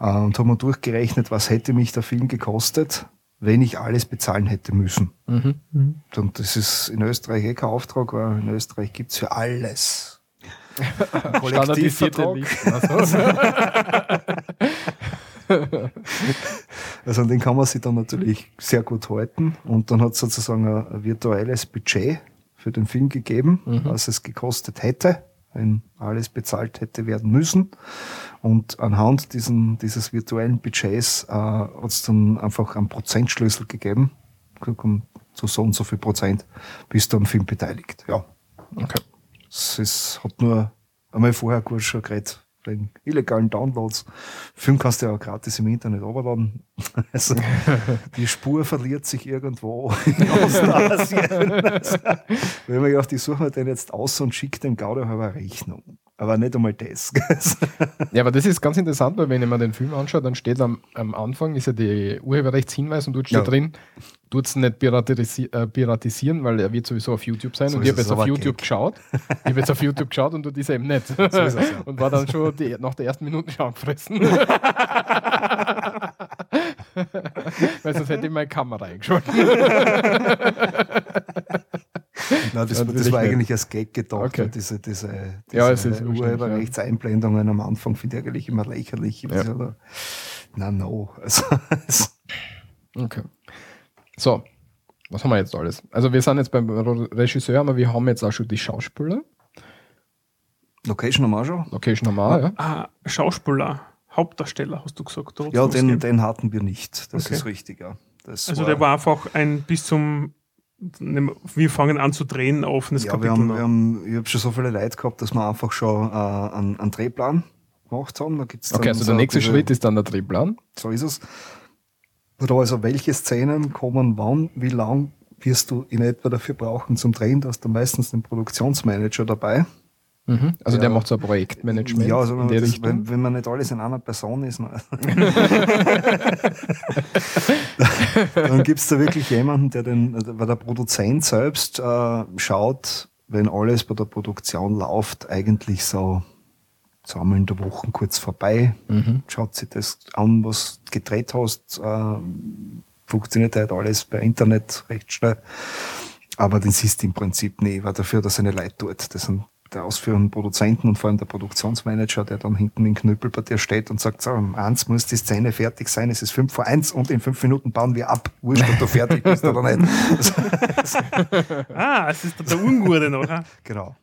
äh, und habe mir durchgerechnet, was hätte mich der Film gekostet, wenn ich alles bezahlen hätte müssen. Mhm. Und das ist in Österreich eh kein Auftrag, weil in Österreich gibt's für alles. Kollektivvertrag. Listen. Also. Also an den kann man sich dann natürlich sehr gut halten. Und dann hat es sozusagen ein, virtuelles Budget für den Film gegeben, Mhm. was es gekostet hätte, wenn alles bezahlt hätte werden müssen. Und anhand diesen, dieses virtuellen Budgets äh, hat es dann einfach einen Prozentschlüssel gegeben. Zu so und so viel Prozent bist du am Film beteiligt. Ja. Okay. Es ist, hat nur einmal vorher kurz schon geredet, wegen illegalen Downloads. Film kannst du ja auch gratis im Internet runterladen. Also, die Spur verliert sich irgendwo in Ostasien. Also, wenn man ja die suchen wir den jetzt aus und schickt dem Gauder halber Rechnung. Aber nicht einmal das. Ja, aber das ist ganz interessant, weil wenn ich mir den Film anschaue, dann steht am, am Anfang ist ja die Urheberrechtshinweis und dort steht Ja. drin, tut es nicht piratisi äh, piratisieren, weil er wird sowieso auf YouTube sein. So und ich habe jetzt auf YouTube Gag. geschaut. Ich habe jetzt auf YouTube geschaut und dort ist eben nicht. ist es, ja. Und war dann schon die, nach der ersten Minute schon angefressen. weil sonst hätte ich meine Kamera eingeschaltet. Nein, das, das war eigentlich als Gag gedacht. Okay. Diese, diese, diese Ja, es ist Urheberrechtseinblendungen am Anfang finde ich eigentlich immer lächerlich. Ja. Ja. Na, no. Also, Okay. So, was haben wir jetzt alles? Also wir sind jetzt beim Regisseur, aber wir haben jetzt auch schon die Schauspieler. Location haben wir auch schon. Location haben wir auch, ja. Ah, Schauspieler, Hauptdarsteller, hast du gesagt. hat's Ja, den, den hatten wir nicht. Das Okay. ist richtig, ja. Das Also der war einfach ein bis zum wir fangen an zu drehen, offenes Ja, wir Kapitel. haben, noch. wir haben, ich habe schon so viele Leute gehabt, dass wir einfach schon äh, einen, einen Drehplan gemacht haben. Da gibt's dann Okay, also der nächste diese- Schritt ist dann der Drehplan. So ist es. Also welche Szenen kommen wann, wie lang wirst du in etwa dafür brauchen zum Drehen? Da hast du meistens den Produktionsmanager dabei. Mhm. Also Ja. der macht so ein Projektmanagement Ja, also in die das, wenn, wenn man nicht alles in einer Person ist, ne? dann gibt es da wirklich jemanden, der den, weil der Produzent selbst äh, schaut, wenn alles bei der Produktion läuft, eigentlich so zweimal in der Woche kurz vorbei, Mhm. schaut sich das an, was du gedreht hast, äh, funktioniert halt alles per Internet recht schnell. Aber den siehst du im Prinzip nie, weil dafür, dass seine Leute tut. Das sind der ausführenden Produzenten und vor allem der Produktionsmanager, der dann hinten im Knüppel bei dir steht und sagt, so, um eins muss die Szene fertig sein, es ist fünf vor eins und in fünf Minuten bauen wir ab. Wurscht, ob du fertig bist oder nicht. Ah, es ist der Ungute noch. ah. Genau.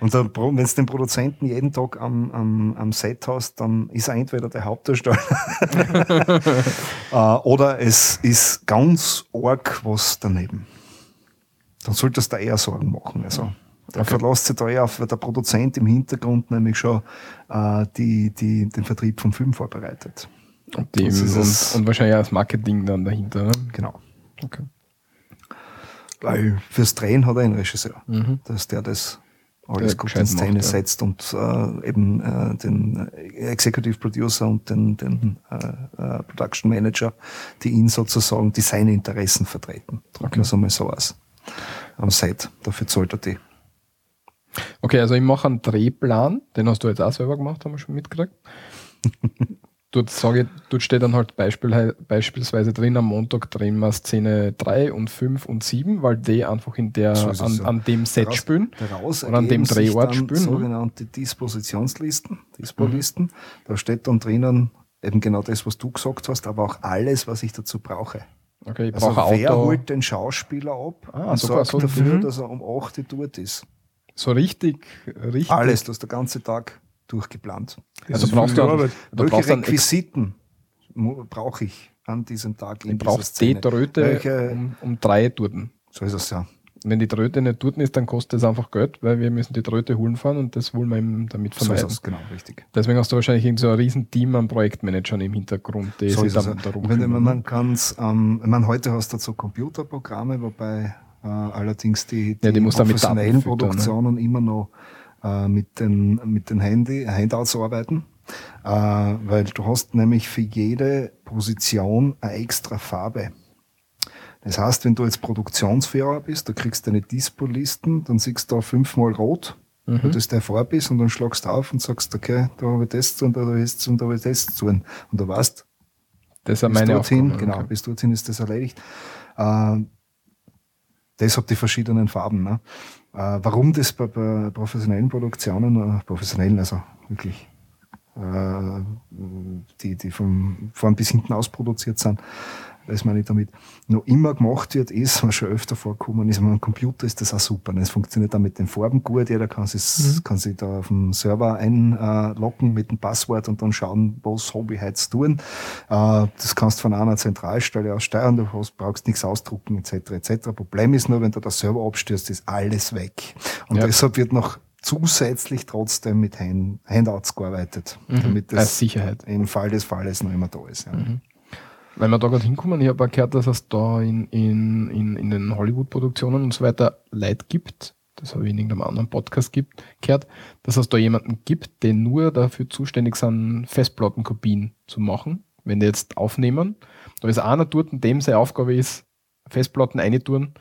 Und wenn du den Produzenten jeden Tag am, am, am Set hast, dann ist er entweder der Hauptdarsteller äh, oder es ist ganz arg was daneben. Dann solltest du eher Sorgen machen. Also, der verlässt sich da eher auf, weil der Produzent im Hintergrund nämlich schon äh, die, die, den Vertrieb vom Film vorbereitet. Und, es. und, und wahrscheinlich auch das Marketing dann dahinter. Ne? Genau. Okay. Weil fürs Drehen hat er einen Regisseur, Mhm. dass der das alles Der gut in Szene macht, ja. setzt und äh, eben äh, den Executive Producer und den, den äh, äh, Production Manager, die ihn sozusagen, die seine Interessen vertreten. Drücken Okay. wir es einmal so aus. Am Set. Dafür zahlt er die. Okay, also ich mache einen Drehplan, den hast du jetzt auch selber gemacht, haben wir schon mitgekriegt. dort, sage dort steht dann halt Beispiel, beispielsweise drin, am Montag drehen wir Szene 3 und 5 und 7, weil die einfach in der, So an, ja. an dem Set Daraus- spielen. Daraus Oder an dem Drehort dann spielen? Sogenannte Dispositionslisten, Dispo-Listen. Da steht dann drinnen eben genau das, was du gesagt hast, aber auch alles, was ich dazu brauche. Okay, ich Also brauche wer Auto. holt den Schauspieler ab Ah, und sorgt so- dafür, Mhm. dass er um 8 Uhr dort ist? So richtig, richtig. Alles, das ist der ganze Tag durchgeplant. Das Also brauchst du, Arbeit. du Welche brauchst ex- Requisiten brauche ich an diesem Tag in du brauchst die Tröte Welche, um, um drei Turten. so ist es ja. Wenn die Tröte nicht Turten ist, dann kostet es einfach Geld, weil wir müssen die Tröte holen fahren und das wollen wir eben damit So ist vermeiden. es, genau, richtig. Deswegen hast du wahrscheinlich so ein riesen Team an Projektmanagern im Hintergrund, die So sich dann ja. darum Wenn, kümmern. man kann's, ähm, ich meine, heute hast du so Computerprogramme, wobei äh, allerdings die, die, Ja, die professionellen ne? Produktionen immer noch äh, mit den, mit den Handy, Handouts arbeiten. Äh, weil du hast nämlich für jede Position eine extra Farbe. Das heißt, wenn du jetzt Produktionsführer bist, du kriegst deine Dispo-Listen, dann siehst du da fünfmal rot, Mhm. weil das der Farbe ist, und dann schlagst du auf und sagst, okay, da habe ich das zu und da habe ich das zu und da habe ich das zu. Und du weißt, das ist meine dorthin, Aufgabe. genau, okay. bis dorthin ist das erledigt. Äh, deshalb die verschiedenen Farben. Ne? Äh, warum das bei, bei professionellen Produktionen, äh, professionellen, also wirklich, äh, die, die vom vorn bis hinten aus produziert sind, weiß man nicht damit, noch immer gemacht wird, ist, was schon öfter vorkommen ist, am Computer ist das auch super. Es funktioniert dann mit den Farben gut, jeder kann sich, kann sich da auf dem Server einloggen mit dem Passwort und dann schauen, was habe ich heute tun. Äh, das kannst du von einer Zentralstelle aus steuern, du brauchst nichts ausdrucken, etc. etc. Problem ist nur, wenn da der Server abstürzt, ist alles weg. Und Ja. deshalb wird noch zusätzlich trotzdem mit Hand, Handouts gearbeitet, damit Als das Sicherheit. im Fall des Falles noch immer da ist. Ja. Wenn wir da gerade hinkommen, ich habe auch gehört, dass es da in, in, in, in den Hollywood-Produktionen und so weiter Leute gibt, das habe ich in irgendeinem anderen Podcast gibt, gehört, dass es da jemanden gibt, der nur dafür zuständig sind, Festplattenkopien zu machen, wenn die jetzt aufnehmen. Da ist einer dort, dem seine Aufgabe ist, Festplatten einitouren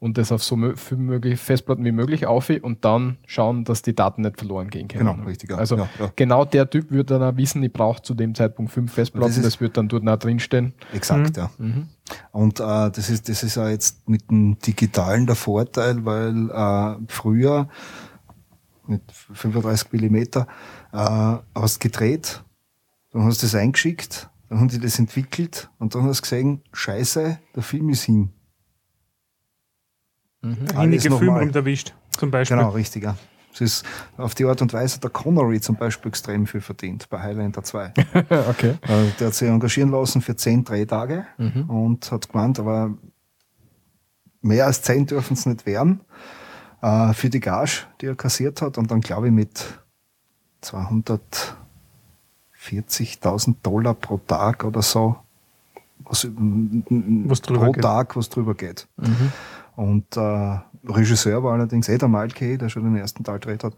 und das auf so mö- viel möglich Festplatten wie möglich auf und dann schauen, dass die Daten nicht verloren gehen können. Genau, richtig, ja. Also Ja, ja. genau der Typ wird dann auch wissen, ich brauche zu dem Zeitpunkt fünf Festplatten, Das das, wird dann dort auch drinstehen. Exakt, ja. Mhm. Und äh, das ist das ist ja jetzt mit dem Digitalen der Vorteil, weil äh, früher mit 35 Millimeter äh, hast gedreht, dann hast du das eingeschickt, dann haben die das entwickelt und dann hast du gesehen, scheiße, der Film ist hin. Mhm. Einige Filme haben erwischt, zum Beispiel. Genau, richtig, ja. Das ist auf die Art und Weise der Connery zum Beispiel extrem viel verdient bei Highlander 2. okay. Äh, der hat sich engagieren lassen für zehn Drehtage Mhm. und hat gemeint, aber mehr als 10 dürfen es nicht werden äh, für die Gage, die er kassiert hat. Und dann glaube ich mit 240.000 Dollar pro Tag oder so, was, was pro geht. Tag, was drüber geht. Mhm. Und äh, Regisseur war allerdings eh der Malke, der schon den ersten Teil gedreht hat,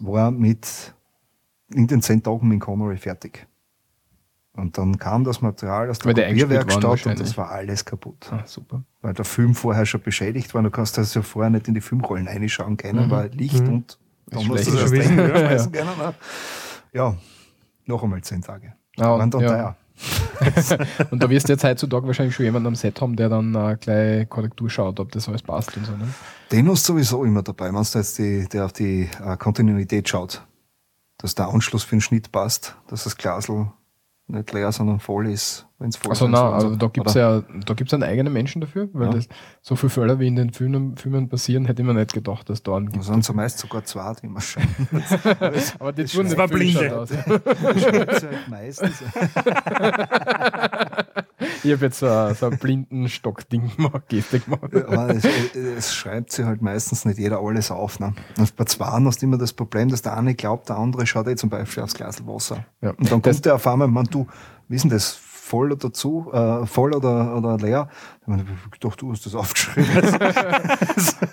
war mit in den zehn Tagen mit Connery fertig. Und dann kam das Material aus der Kopierwerkstatt und das war alles kaputt. Ah, super. Weil der Film vorher schon beschädigt war. Du kannst das ja vorher nicht in die Filmrollen reinschauen können, mhm. weil Licht mhm. und dann musst du das Ding ja, ja. Können, ne? ja, noch einmal zehn Tage. Ah, und, ja. und da wirst du jetzt heutzutage wahrscheinlich schon jemanden am Set haben, der dann äh, gleich Korrektur schaut, ob das alles passt und so. Ne? Den hast du sowieso immer dabei, wenn du jetzt die, der auf die äh, Kontinuität schaut. Dass der Anschluss für den Schnitt passt, dass das Glasl nicht leer, sondern voll ist, wenn es voll ist. Also nein, also da gibt es ja da gibt's einen eigenen Menschen dafür, weil ja. das so viele Fälle wie in den Filmen, Filmen passieren, hätte ich mir nicht gedacht, dass da einen gibt. Da sind zumeist sogar zwei, die man schauen. Aber die tun zwei Blinde. Aus. meistens. ich habe jetzt so, so ein blinden Stockding gemacht, Gestik gemacht. Ja, es, es, schreibt sich halt meistens nicht jeder alles auf. Ne? Und bei zwei hast du immer das Problem, dass der eine glaubt, der andere schaut eh zum Beispiel aufs Glas Wasser. Ja. Und dann das kommt der auf einmal, man, du, wissen das, voll oder zu, äh, voll oder, oder leer. Ich dachte, du hast das aufgeschrieben.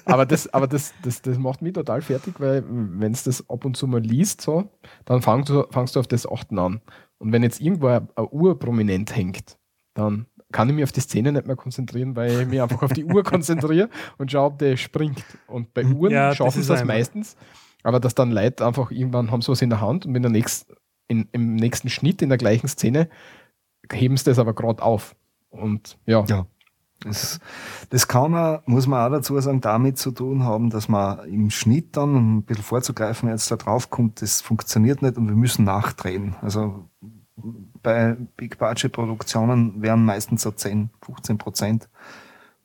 aber das, aber das, das, das macht mich total fertig, weil wenn es das ab und zu mal liest, so, dann fangst du, fangst du auf das Achten an. Und wenn jetzt irgendwo eine Uhr prominent hängt, dann kann ich mich auf die Szene nicht mehr konzentrieren, weil ich mich einfach auf die Uhr konzentriere und schaue, ob der springt. Und bei Uhren ja, schaffen sie das meistens. Aber dass dann Leute einfach irgendwann haben sie was in der Hand und in der nächsten, in, im nächsten Schnitt in der gleichen Szene heben sie das aber gerade auf. Und ja. ja. Das, das kann man, muss man auch dazu sagen, damit zu tun haben, dass man im Schnitt dann, um ein bisschen vorzugreifen, wenn jetzt da drauf kommt, das funktioniert nicht und wir müssen nachdrehen. Also bei Big Budget Produktionen werden meistens so 10, 15 Prozent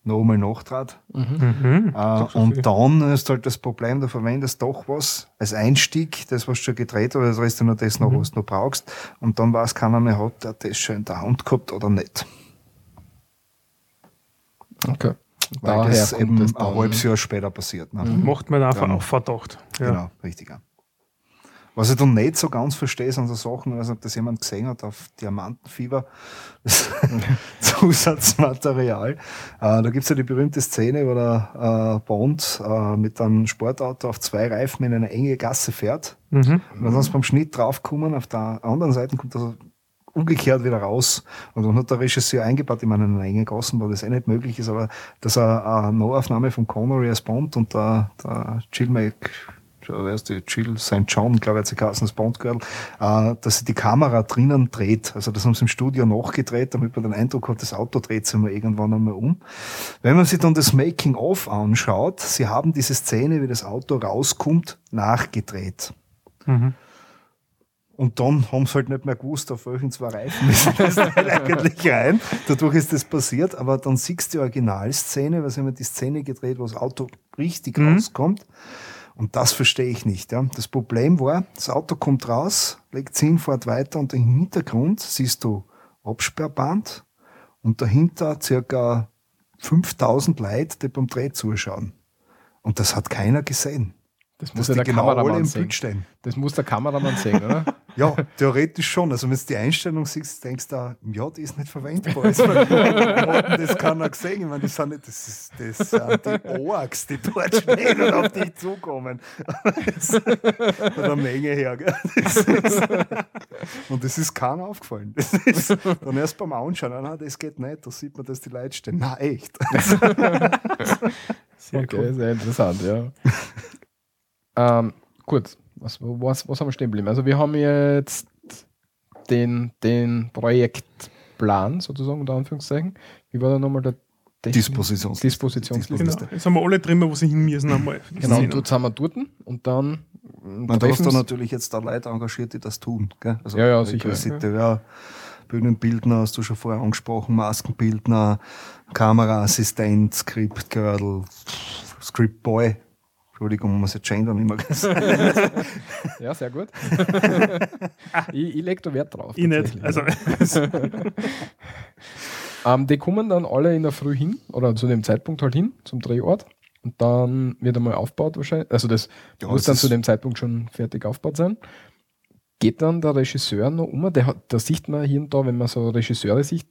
nochmal nachtrat. Mhm. Äh, und dann ist halt das Problem, du verwendest doch was als Einstieg, das was schon gedreht oder das Rest nur das noch, mhm. was du noch brauchst. Und dann weiß keiner mehr, hat der das schon in der Hand gehabt oder nicht. Okay. Weil Daher das eben das ein halbes Jahr später passiert. Ne? Mhm. Macht man einfach ja. auch Verdacht. Ja. Genau, richtig. Was ich dann nicht so ganz verstehe, sind so Sachen, also ob das jemand gesehen hat auf Diamantenfieber, das Zusatzmaterial. Äh, da gibt's ja die berühmte Szene, wo der äh, Bond äh, mit einem Sportauto auf zwei Reifen in eine enge Gasse fährt. Mhm. Und dann ist beim Schnitt draufkommen, auf der anderen Seite kommt er umgekehrt wieder raus. Und dann hat der Regisseur eingebaut, ich meine, in einer engen Gassen, wo das eh nicht möglich ist, aber dass er eine Neuaufnahme von Connery als Bond und der, der Jill Mac wer ist die Jill St. John, glaube ich, hat sie das Bond-Girl, äh, dass sie die Kamera drinnen dreht. Also das haben sie im Studio nachgedreht, damit man den Eindruck hat, das Auto dreht sich mal irgendwann einmal um. Wenn man sich dann das Making-of anschaut, sie haben diese Szene, wie das Auto rauskommt, nachgedreht. Mhm. Und dann haben sie halt nicht mehr gewusst, auf welchen zwei Reifen müssen das eigentlich rein. Dadurch ist das passiert, aber dann siehst du die Originalszene, weil sie haben die Szene gedreht, wo das Auto richtig mhm. rauskommt. Und das verstehe ich nicht. Ja. Das Problem war, das Auto kommt raus, legt hin, fährt weiter und im Hintergrund siehst du Absperrband und dahinter circa 5000 Leute, die beim Dreh zuschauen. Und das hat keiner gesehen. Das muss ja der genau Kameramann sehen. Das muss der Kameramann sehen, oder? ja, theoretisch schon. Also wenn du die Einstellung siehst, denkst du, ja, die ist nicht verwendbar. das kann er gesehen. Ich meine, das sind, nicht, das, ist, das sind die Orks, die dort stehen und auf dich zukommen. Von der Menge her. Das ist, und das ist keiner aufgefallen. Das ist, dann erst beim Anschauen, nein, das geht nicht. Da sieht man, dass die Leute stehen. Na echt. Sehr okay, cool. sehr interessant, ja. Ähm, gut, was, was, was haben wir stehen geblieben? Also wir haben jetzt den, den Projektplan sozusagen, unter Anführungszeichen. Wie war da nochmal der Dispositions Dispositionsliste? Genau. Jetzt haben wir alle drin, wo sie hin müssen einmal. Genau, und dort sind wir dort und dann Man, du hast da natürlich jetzt da Leute engagiert, die das tun. Gell? Also ja, ja, sicher. Ja. ja. Bühnenbildner hast du schon vorher angesprochen, Maskenbildner, Kameraassistent, Scriptgirl, Scriptboy, Entschuldigung, man muss jetzt gendern immer gesagt. ja, sehr gut. ich, ich lege da Wert drauf. Ich nicht. Also. Ähm, die kommen dann alle in der Früh hin oder zu dem Zeitpunkt halt hin, zum Drehort. Und dann wird einmal aufgebaut wahrscheinlich. Also das Ja, muss das dann zu dem Zeitpunkt schon fertig aufgebaut sein. Geht dann der Regisseur noch um, der hat, da sieht man hier und da, wenn man so Regisseure sieht,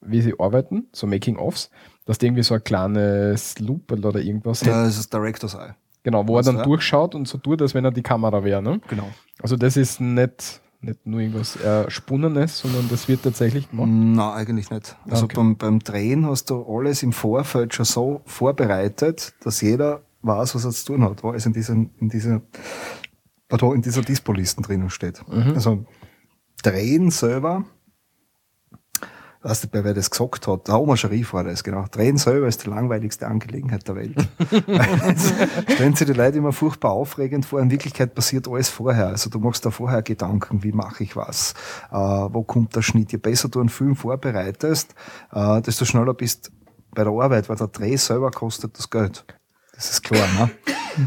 wie sie arbeiten, so Making-ofs, dass die irgendwie so ein kleines Loop oder irgendwas Ja, das ist Director's Eye. Genau, wo er Was, dann ja? durchschaut und so tut, als wenn er die Kamera wäre. Ne? Genau. Also das ist nicht, nicht nur irgendwas Erspunnenes, sondern das wird tatsächlich gemacht. Nein, eigentlich nicht. Also Okay. beim, beim Drehen hast du alles im Vorfeld schon so vorbereitet, dass jeder weiß, was er zu tun hat, was in dieser, in dieser, pardon, in dieser Dispo-Listen drinnen steht. Mhm. Also Drehen selber, weißt du, bei wer das gesagt hat, der Oma Scharif war das, genau. Drehen selber ist die langweiligste Angelegenheit der Welt. Stellen sich die Leute immer furchtbar aufregend vor. In Wirklichkeit passiert alles vorher. Also du machst da vorher Gedanken, wie mache ich was, äh, wo kommt der Schnitt. Je besser du einen Film vorbereitest, äh, desto schneller bist bei der Arbeit, weil der Dreh selber kostet das Geld. Das ist klar, ne?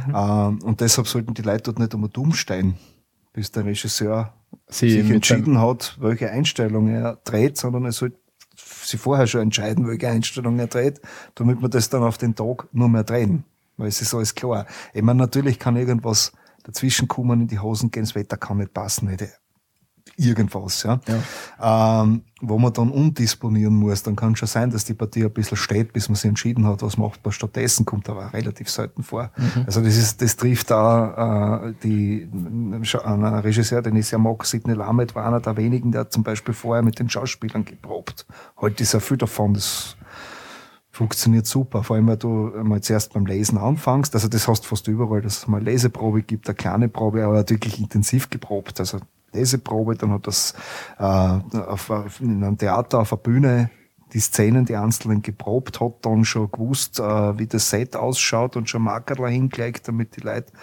ähm, und deshalb sollten die Leute dort nicht um dumm stehen, bis der Regisseur Sie sich entschieden hat, welche Einstellung er dreht, sondern er sollte sich vorher schon entscheiden, welche Einstellung er dreht, damit wir das dann auf den Tag nur mehr drehen. Weil es ist alles klar. Ich meine, natürlich kann irgendwas dazwischen kommen, in die Hosen gehen, das Wetter kann nicht passen, nicht irgendwas, ja. Ähm, wo man dann umdisponieren muss, dann kann schon sein, dass die Partie ein bisschen steht, bis man sich entschieden hat, was macht man stattdessen, kommt aber relativ selten vor. Also das ist, das trifft da äh, die ein Regisseur, den ich sehr mag, Sidney Lamet, war einer der wenigen, der hat zum Beispiel vorher mit den Schauspielern geprobt. Heute ist ja viel davon, das funktioniert super. Vor allem, weil du einmal zuerst beim Lesen anfängst. Also das hast du fast überall, dass es mal Leseprobe gibt, eine kleine Probe, aber er hat wirklich intensiv geprobt. Also Leseprobe, dann hat das äh, auf, auf, in einem Theater auf der Bühne die Szenen, die einzelnen geprobt, hat dann schon gewusst, äh, wie das Set ausschaut und schon Markerl hingelegt, damit die Leute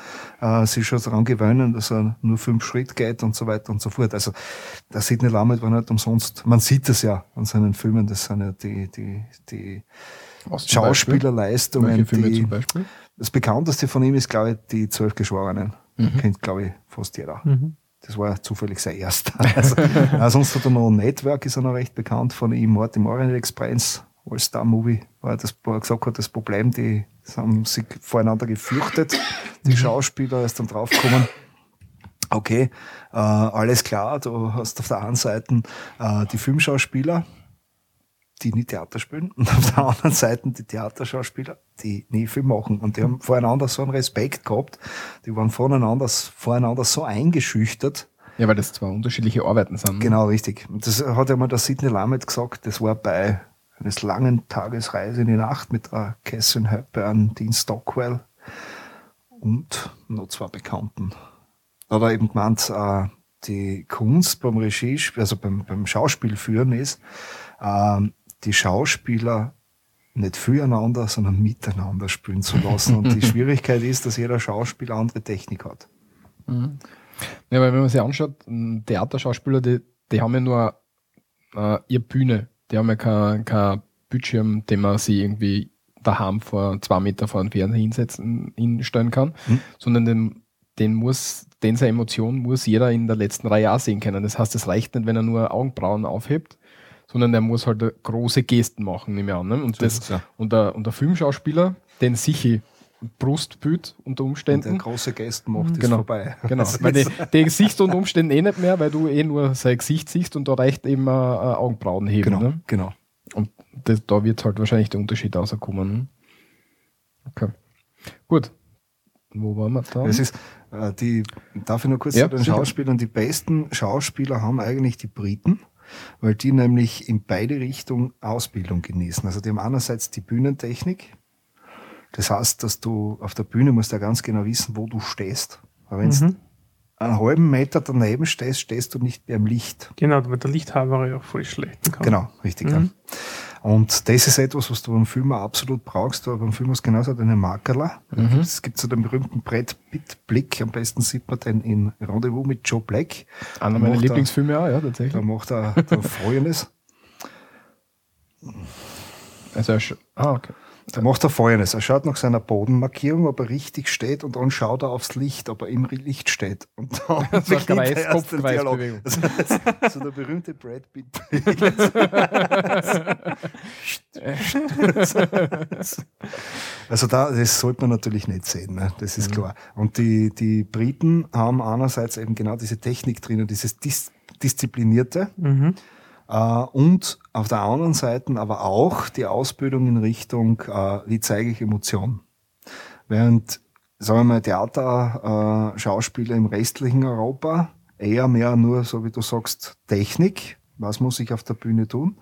äh, sich schon daran gewöhnen, dass er nur fünf Schritt geht und so weiter und so fort. Also der Sidney Lamet war nicht umsonst, man sieht es ja an seinen Filmen, das sind ja die, die, die Was zum Beispiel? Schauspielerleistungen, Welche Filme die, zum Beispiel? das bekannteste von ihm ist, glaube ich, die Zwölf Geschworenen. Mhm. Kennt, glaube ich, fast jeder. Mhm. Das war zufällig sein erster. Also, äh, sonst hat er noch Network, ist er noch recht bekannt von ihm. Mord im Orient Express, All-Star-Movie, das, wo er gesagt hat, das Problem, die haben sich voreinander gefürchtet. Die Schauspieler ist dann draufgekommen, okay, äh, alles klar, du hast auf der einen Seite äh, die Filmschauspieler, die nie Theater spielen, und auf der anderen Seite die Theaterschauspieler, die nie Film machen. Und die haben voreinander so einen Respekt gehabt, die waren voneinander, voreinander so eingeschüchtert. Ja, weil das zwei unterschiedliche Arbeiten sind. ne? Genau, richtig. Und das hat ja mal der Sidney Lamet gesagt, das war bei eines langen Tagesreise in die Nacht mit der Catherine Hepburn, Dean Stockwell und noch zwei Bekannten. Da hat er eben gemeint, äh, die Kunst beim Regie, also beim, beim Schauspielführen ist, ähm, die Schauspieler nicht füreinander, sondern miteinander spielen zu lassen. Und die Schwierigkeit ist, dass jeder Schauspieler andere Technik hat. Ja, weil wenn man sich anschaut, Theaterschauspieler, die, die haben ja nur äh, ihre Bühne. Die haben ja kein, kein Bildschirm, den man sich irgendwie daheim vor zwei Meter vor den Fernseher hinsetzen, hinstellen kann, Hm. sondern den, den muss, den seine Emotion muss jeder in der letzten Reihe auch sehen können. Das heißt, es reicht nicht, wenn er nur Augenbrauen aufhebt, sondern der muss halt große Gesten machen, nehme ich an. Ne? Und, So ist das, ja. und, der, und der Filmschauspieler, den sicher Brustbild unter Umständen. der große Gäste macht, ist Genau. vorbei. Genau, weil die, ist- die du unter Umständen eh nicht mehr, weil du eh nur sein Gesicht siehst und da reicht eben ein Augenbrauen heben. genau, Ne? genau. Und das, da wird halt wahrscheinlich der Unterschied rauskommen. Ne? Okay. Gut. Wo waren wir da? Es ist, äh, die, darf ich noch kurz Ja, zu den sicher. Schauspielern? Die besten Schauspieler haben eigentlich die Briten, weil die nämlich in beide Richtungen Ausbildung genießen. Also die haben einerseits die Bühnentechnik. Das heißt, dass du auf der Bühne musst ja ganz genau wissen, wo du stehst. Aber wenn du Mhm. einen halben Meter daneben stehst, stehst du nicht mehr im Licht. Genau, weil der Lichthaber ja voll schlecht kann. Genau, richtig. Mhm. Ja. Und das ist etwas, was du beim Film auch absolut brauchst. Aber beim Film hast du genauso einen Makerler. Mhm. Es gibt so den berühmten Brett Pitt Blick. Am besten sieht man den in Rendezvous mit Joe Black. Einer Da meiner er- Lieblingsfilme auch, ja, Da tatsächlich. macht er da Folgendes. Also, ah, okay. Da macht er Folgendes. Er schaut nach seiner Bodenmarkierung, ob er richtig steht und dann schaut er aufs Licht, ob er im Licht steht. Und dann So eine beginnt er Kreis- erst den Dialog. Kopf-Kreisbewegung. So, so der berühmte Brad Pitt. Also da, das sollte man natürlich nicht sehen, ne? das ist klar. Und die, die Briten haben einerseits eben genau diese Technik drin und dieses Dis Disziplinierte Mhm. Äh, und auf der anderen Seite aber auch die Ausbildung in Richtung, äh, wie zeige ich Emotion. Während, sagen wir mal, Theater, äh, im restlichen Europa eher mehr nur, so wie du sagst, Technik, was muss ich auf der Bühne tun.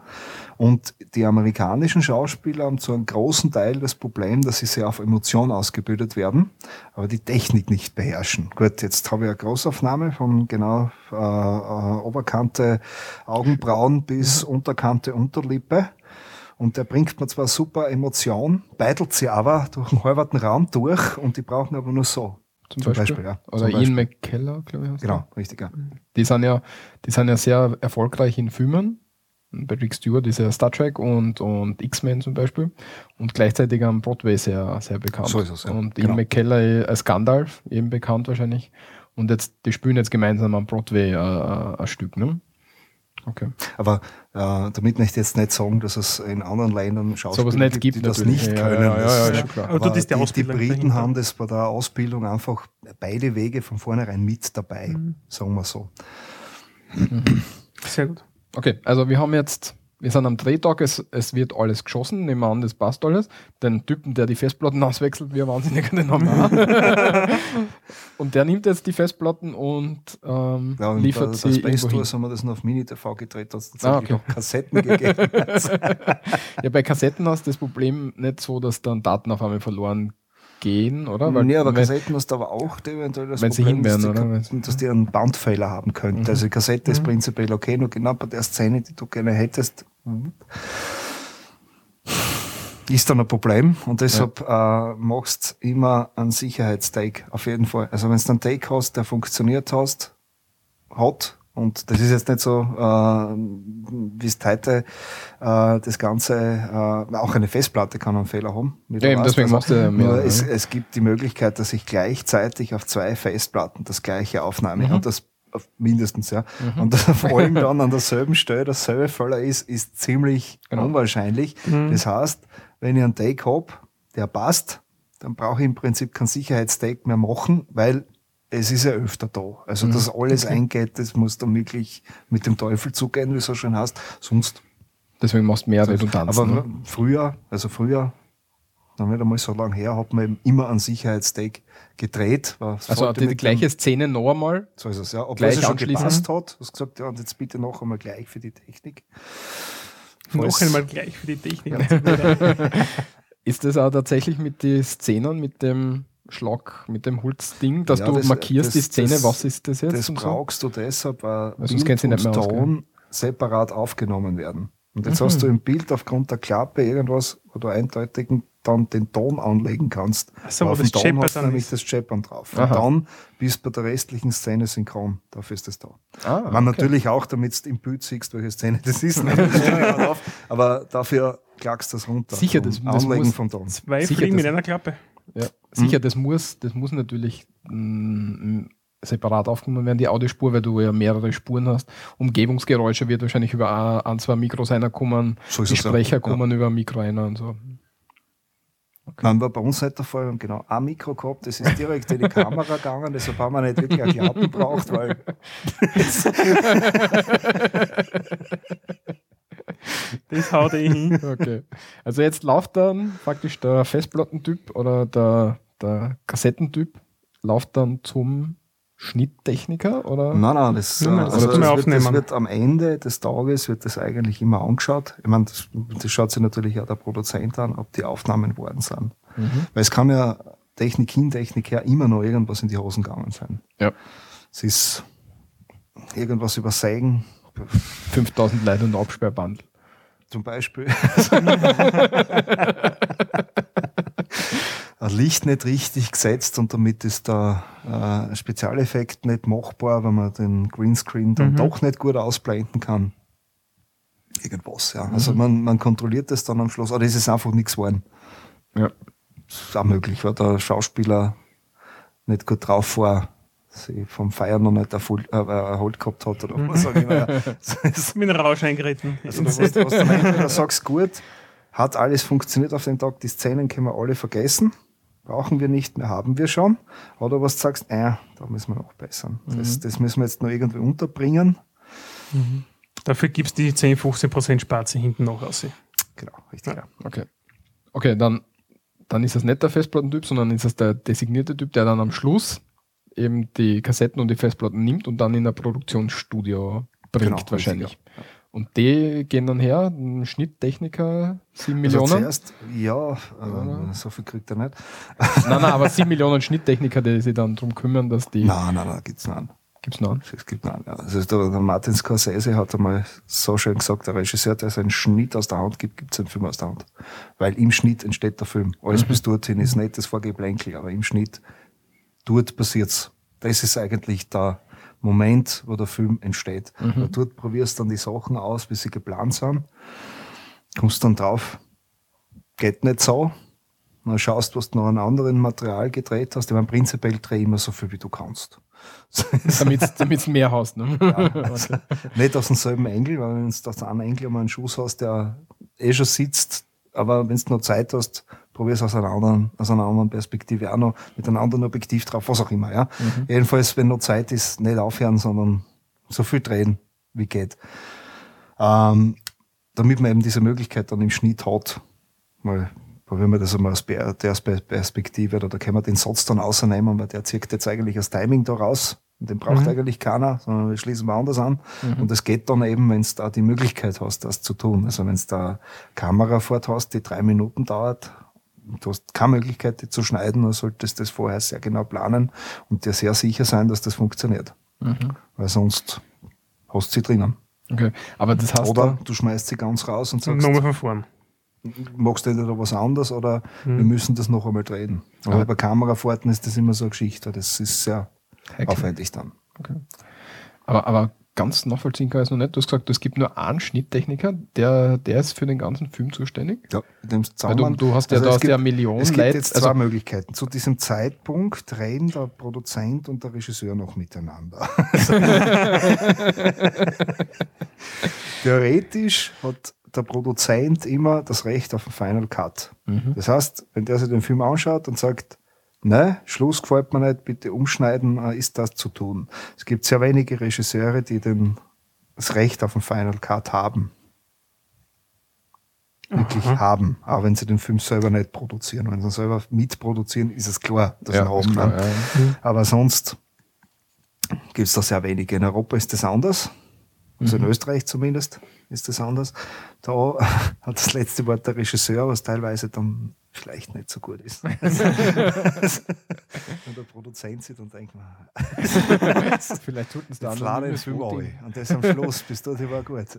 Und die amerikanischen Schauspieler haben zu einem großen Teil das Problem, dass sie sehr auf Emotion ausgebildet werden, aber die Technik nicht beherrschen. Gut, jetzt habe ich eine Großaufnahme von genau äh, äh, Oberkante Augenbrauen bis Unterkante Unterlippe. Und der bringt mir zwar super Emotion, beitelt sie aber durch den halben Raum durch und die brauchen aber nur so. Zum, Zum Beispiel. Beispiel, ja. Oder Zum Ian Beispiel. McKellar, glaube ich. Genau, richtig, ja. der. Die sind ja, die sind ja sehr erfolgreich in Filmen. Patrick Stewart ist ja Star Trek und, und X-Men zum Beispiel. Und gleichzeitig am Broadway sehr, sehr bekannt. So ist es, ja. Und Genau. Ian McKellar als Gandalf, eben bekannt wahrscheinlich. Und jetzt, die spielen jetzt gemeinsam am Broadway äh, äh, ein Stück, ne? Okay. Aber äh, damit möchte ich jetzt nicht sagen, dass es in anderen Ländern Schauspieler Sowas nicht gibt die das natürlich. nicht können. ja, ja, ja, klar. Aber die die, Briten dahinter. haben das bei der Ausbildung einfach beide Wege von vornherein mit dabei, Mhm. sagen wir so. Sehr gut. Okay, also wir haben jetzt, wir sind am Drehtag, es, es wird alles geschossen, nehmen wir an, das passt alles. Den Typen, der die Festplatten auswechselt, wie ein Wahnsinniger, den haben wir. Und der nimmt jetzt die Festplatten und ähm, Ja, und liefert bei, sie bei Space. Tours haben wir das noch auf Mini-TV gedreht, da hat es Ah, tatsächlich okay. auch Kassetten gegeben. Ja, bei Kassetten hast du das Problem nicht so, dass dann Daten auf einmal verloren gehen, oder? nee, aber Kassetten hast du aber auch eventuell das Wenn sie Problem, hin dass, die, oder? dass die einen Bandfehler haben könnte. Mhm. Also die Kassette ist Mhm. prinzipiell okay, nur genau bei der Szene, die du gerne hättest, ist dann ein Problem und deshalb äh, machst immer einen Sicherheitstake auf jeden Fall. Also wenn du einen Take hast, der funktioniert hast, hat und das ist jetzt nicht so, äh, wie es heute äh, das Ganze, äh, auch eine Festplatte kann einen Fehler haben. Ja, eben, deswegen machst du ja mehr, Nur ja. es, es gibt die Möglichkeit, dass ich gleichzeitig auf zwei Festplatten das gleiche aufnehme Mhm. und das mindestens, ja. Und vor allem dann an derselben Stelle dasselbe Fehler ist, ist ziemlich Genau. unwahrscheinlich. Mhm. Das heißt, wenn ich einen Take hab, der passt, dann brauche ich im Prinzip keinen Sicherheitstake mehr machen, weil es ist ja öfter da. Also, Mhm. dass alles eingeht, das muss dann wirklich mit dem Teufel zugehen, wie es so schön heißt. Sonst. Deswegen machst du mehr Redundanzen. Aber ne? früher, also früher, noch nicht einmal so lange her, hat man eben immer einen Sicherheitstake gedreht. Also sollte die, die gleiche dem- Szene noch einmal. so ist es, ja. Obwohl gleich es schon gepasst hat. Du hast gesagt, ja, und jetzt bitte noch einmal gleich für die Technik. Noch Falls- einmal gleich für die Technik. Ist das auch tatsächlich mit den Szenen, mit dem Schlag, mit dem Holzding, dass Ja, du das- markierst die das- Szene, das- was ist das jetzt? Das und so? brauchst du deshalb, weil sonst Bild kennst du und nicht mehr aus, Ton separat aufgenommen werden. Und jetzt Mhm. hast du im Bild aufgrund der Klappe irgendwas, wo du eindeutig dann den Ton anlegen kannst. So, wo auf das dem Ton hast du dann nämlich ist. das Chappern drauf. Aha. Und dann bist du bei der restlichen Szene synchron. Dafür ist das da. Ah, Man okay. natürlich auch, damit du im Bild siehst, welche Szene das ist. ja. Aber dafür klagst du das runter. Sicher, das- das Anlegen muss- vom Ton. Zwei Sicher, Fliegen mit einer Klappe. Ja, sicher, Mhm. das muss, das muss natürlich mm, separat aufgenommen werden, die Audiospur, weil du ja mehrere Spuren hast. Umgebungsgeräusche wird wahrscheinlich über ein, zwei Mikros einer kommen, So die ja. Sprecher Ja. kommen über ein Mikro einer und so. Nein, war bei uns nicht der Fall. Wir haben genau ein Mikro gehabt, das ist direkt in die Kamera gegangen, deshalb haben wir nicht wirklich eine Klappe gebraucht, weil Das haut eh hin. Okay. Also jetzt läuft dann praktisch der Festplattentyp oder der, der Kassettentyp läuft dann zum Schnitttechniker oder? Nein, nein, das, das also wir das, wird, das wird am Ende des Tages wird das eigentlich immer angeschaut. Ich meine, das, das schaut sich natürlich auch der Produzent an, ob die Aufnahmen worden sind. Mhm. Weil es kann ja Technik hin, Technik her immer noch irgendwas in die Hosen gegangen sein. Ja. Es ist irgendwas übersägen, 5000 Leute und Absperrband. zum Beispiel. Licht nicht richtig gesetzt und damit ist der äh, Spezialeffekt nicht machbar, wenn man den Greenscreen dann Mhm. doch nicht gut ausblenden kann. Irgendwas, ja. Also man, man kontrolliert das dann am Schluss, oder ist es einfach nichts geworden. Ja. Das ist auch möglich, weil der Schauspieler nicht gut drauf war, sie vom Feiern noch nicht erholt, äh, erholt gehabt hat oder was auch immer. Das ist- Mit einem Rausch eingeritten. Also was, was du entweder sagst, gut, hat alles funktioniert auf den Tag, die Szenen können wir alle vergessen, brauchen wir nicht mehr, haben wir schon. Oder was du sagst, äh, da müssen wir noch bessern. Das, das müssen wir jetzt noch irgendwie unterbringen. Dafür gibst du die 10, 15% Spaze hinten noch aus. Genau, richtig. Ja. Okay. Okay, dann, dann ist das nicht der Festplattentyp, sondern ist das der designierte Typ, der dann am Schluss eben die Kassetten und die Festplatten nimmt und dann in ein Produktionsstudio bringt Genau, richtig, wahrscheinlich. ja. Und die gehen dann her, ein Schnitttechniker, 7 Also Millionen. zuerst, ja, äh, so viel kriegt er nicht. nein, nein, aber 7 Millionen Schnitttechniker, die sich dann darum kümmern, dass die. Nein, nein, nein, gibt's noch einen. Gibt's noch einen? Es gibt noch einen. ja. Also der, der Martin Scorsese hat einmal so schön gesagt, der Regisseur, der seinen Schnitt aus der Hand gibt, gibt seinen Film aus der Hand. Weil im Schnitt entsteht der Film. Alles bis dorthin ist nicht das Vorgeplänkel, aber im Schnitt, dort passiert's. Das ist eigentlich der Moment, wo der Film entsteht. Weil Dort probierst du dann die Sachen aus, wie sie geplant sind. Kommst dann drauf, geht nicht so. Dann schaust, was du noch an anderen Material gedreht hast. Ich meine, prinzipiell dreh immer so viel, wie du kannst. Damit damit's mehr hast. Ne? Also, nicht aus demselben Engel, weil wenn du aus einem Engel mal einen Schuss hast, der eh schon sitzt, aber wenn du noch Zeit hast, probier's aus einer anderen, aus einer anderen Perspektive auch noch, mit einem anderen Objektiv drauf, was auch immer, ja. Jedenfalls, wenn noch Zeit ist, nicht aufhören, sondern so viel drehen, wie geht. Ähm, damit man eben diese Möglichkeit dann im Schnitt hat, mal probieren wir das einmal aus der Perspektive, oder da können wir den Satz dann ausnehmen, weil der zieht jetzt eigentlich das Timing da raus. Und den braucht eigentlich keiner, sondern wir schließen wir anders an. Und das geht dann eben, wenn du da die Möglichkeit hast, das zu tun. Also wenn du da Kamerafahrt hast, die drei Minuten dauert, du hast keine Möglichkeit, die zu schneiden, dann solltest du das vorher sehr genau planen und dir sehr sicher sein, dass das funktioniert. Weil sonst hast du sie drinnen. Okay. Aber das heißt Oder du schmeißt sie ganz raus und sagst, Nochmal von vorn. magst du entweder was anderes oder wir müssen das noch einmal drehen. Aber Aber- bei Kamerafahrten ist das immer so eine Geschichte. Das ist sehr Okay. aufwendig dann. aber, aber ganz nachvollziehen kann ich es noch nicht. Du hast gesagt, es gibt nur einen Schnitttechniker, der, der ist für den ganzen Film zuständig. Ja, dem du, du hast ja Also da gibt- Million Es gibt Leute- jetzt also- zwei Möglichkeiten. Zu diesem Zeitpunkt drehen der Produzent und der Regisseur noch miteinander. Theoretisch hat der Produzent immer das Recht auf den Final Cut. Mhm. Das heißt, wenn der sich den Film anschaut und sagt, ne, Schluss gefällt mir nicht, bitte umschneiden, äh, ist das zu tun. Es gibt sehr wenige Regisseure, die den, das Recht auf den Final Cut haben. Wirklich haben, auch wenn sie den Film selber nicht produzieren. Wenn sie ihn selber mitproduzieren, ist es klar, dass sie ihn haben. ne? ja, ja. Aber sonst gibt es da sehr wenige. In Europa ist das anders. Also Mhm. in Österreich zumindest ist das anders. Da hat das letzte Wort der Regisseur, was teilweise dann vielleicht nicht so gut ist. Wenn der Produzent sieht und denkt, Vielleicht jetzt lade den anonymes Film Voting. Und das am Schluss, bis dort war gut.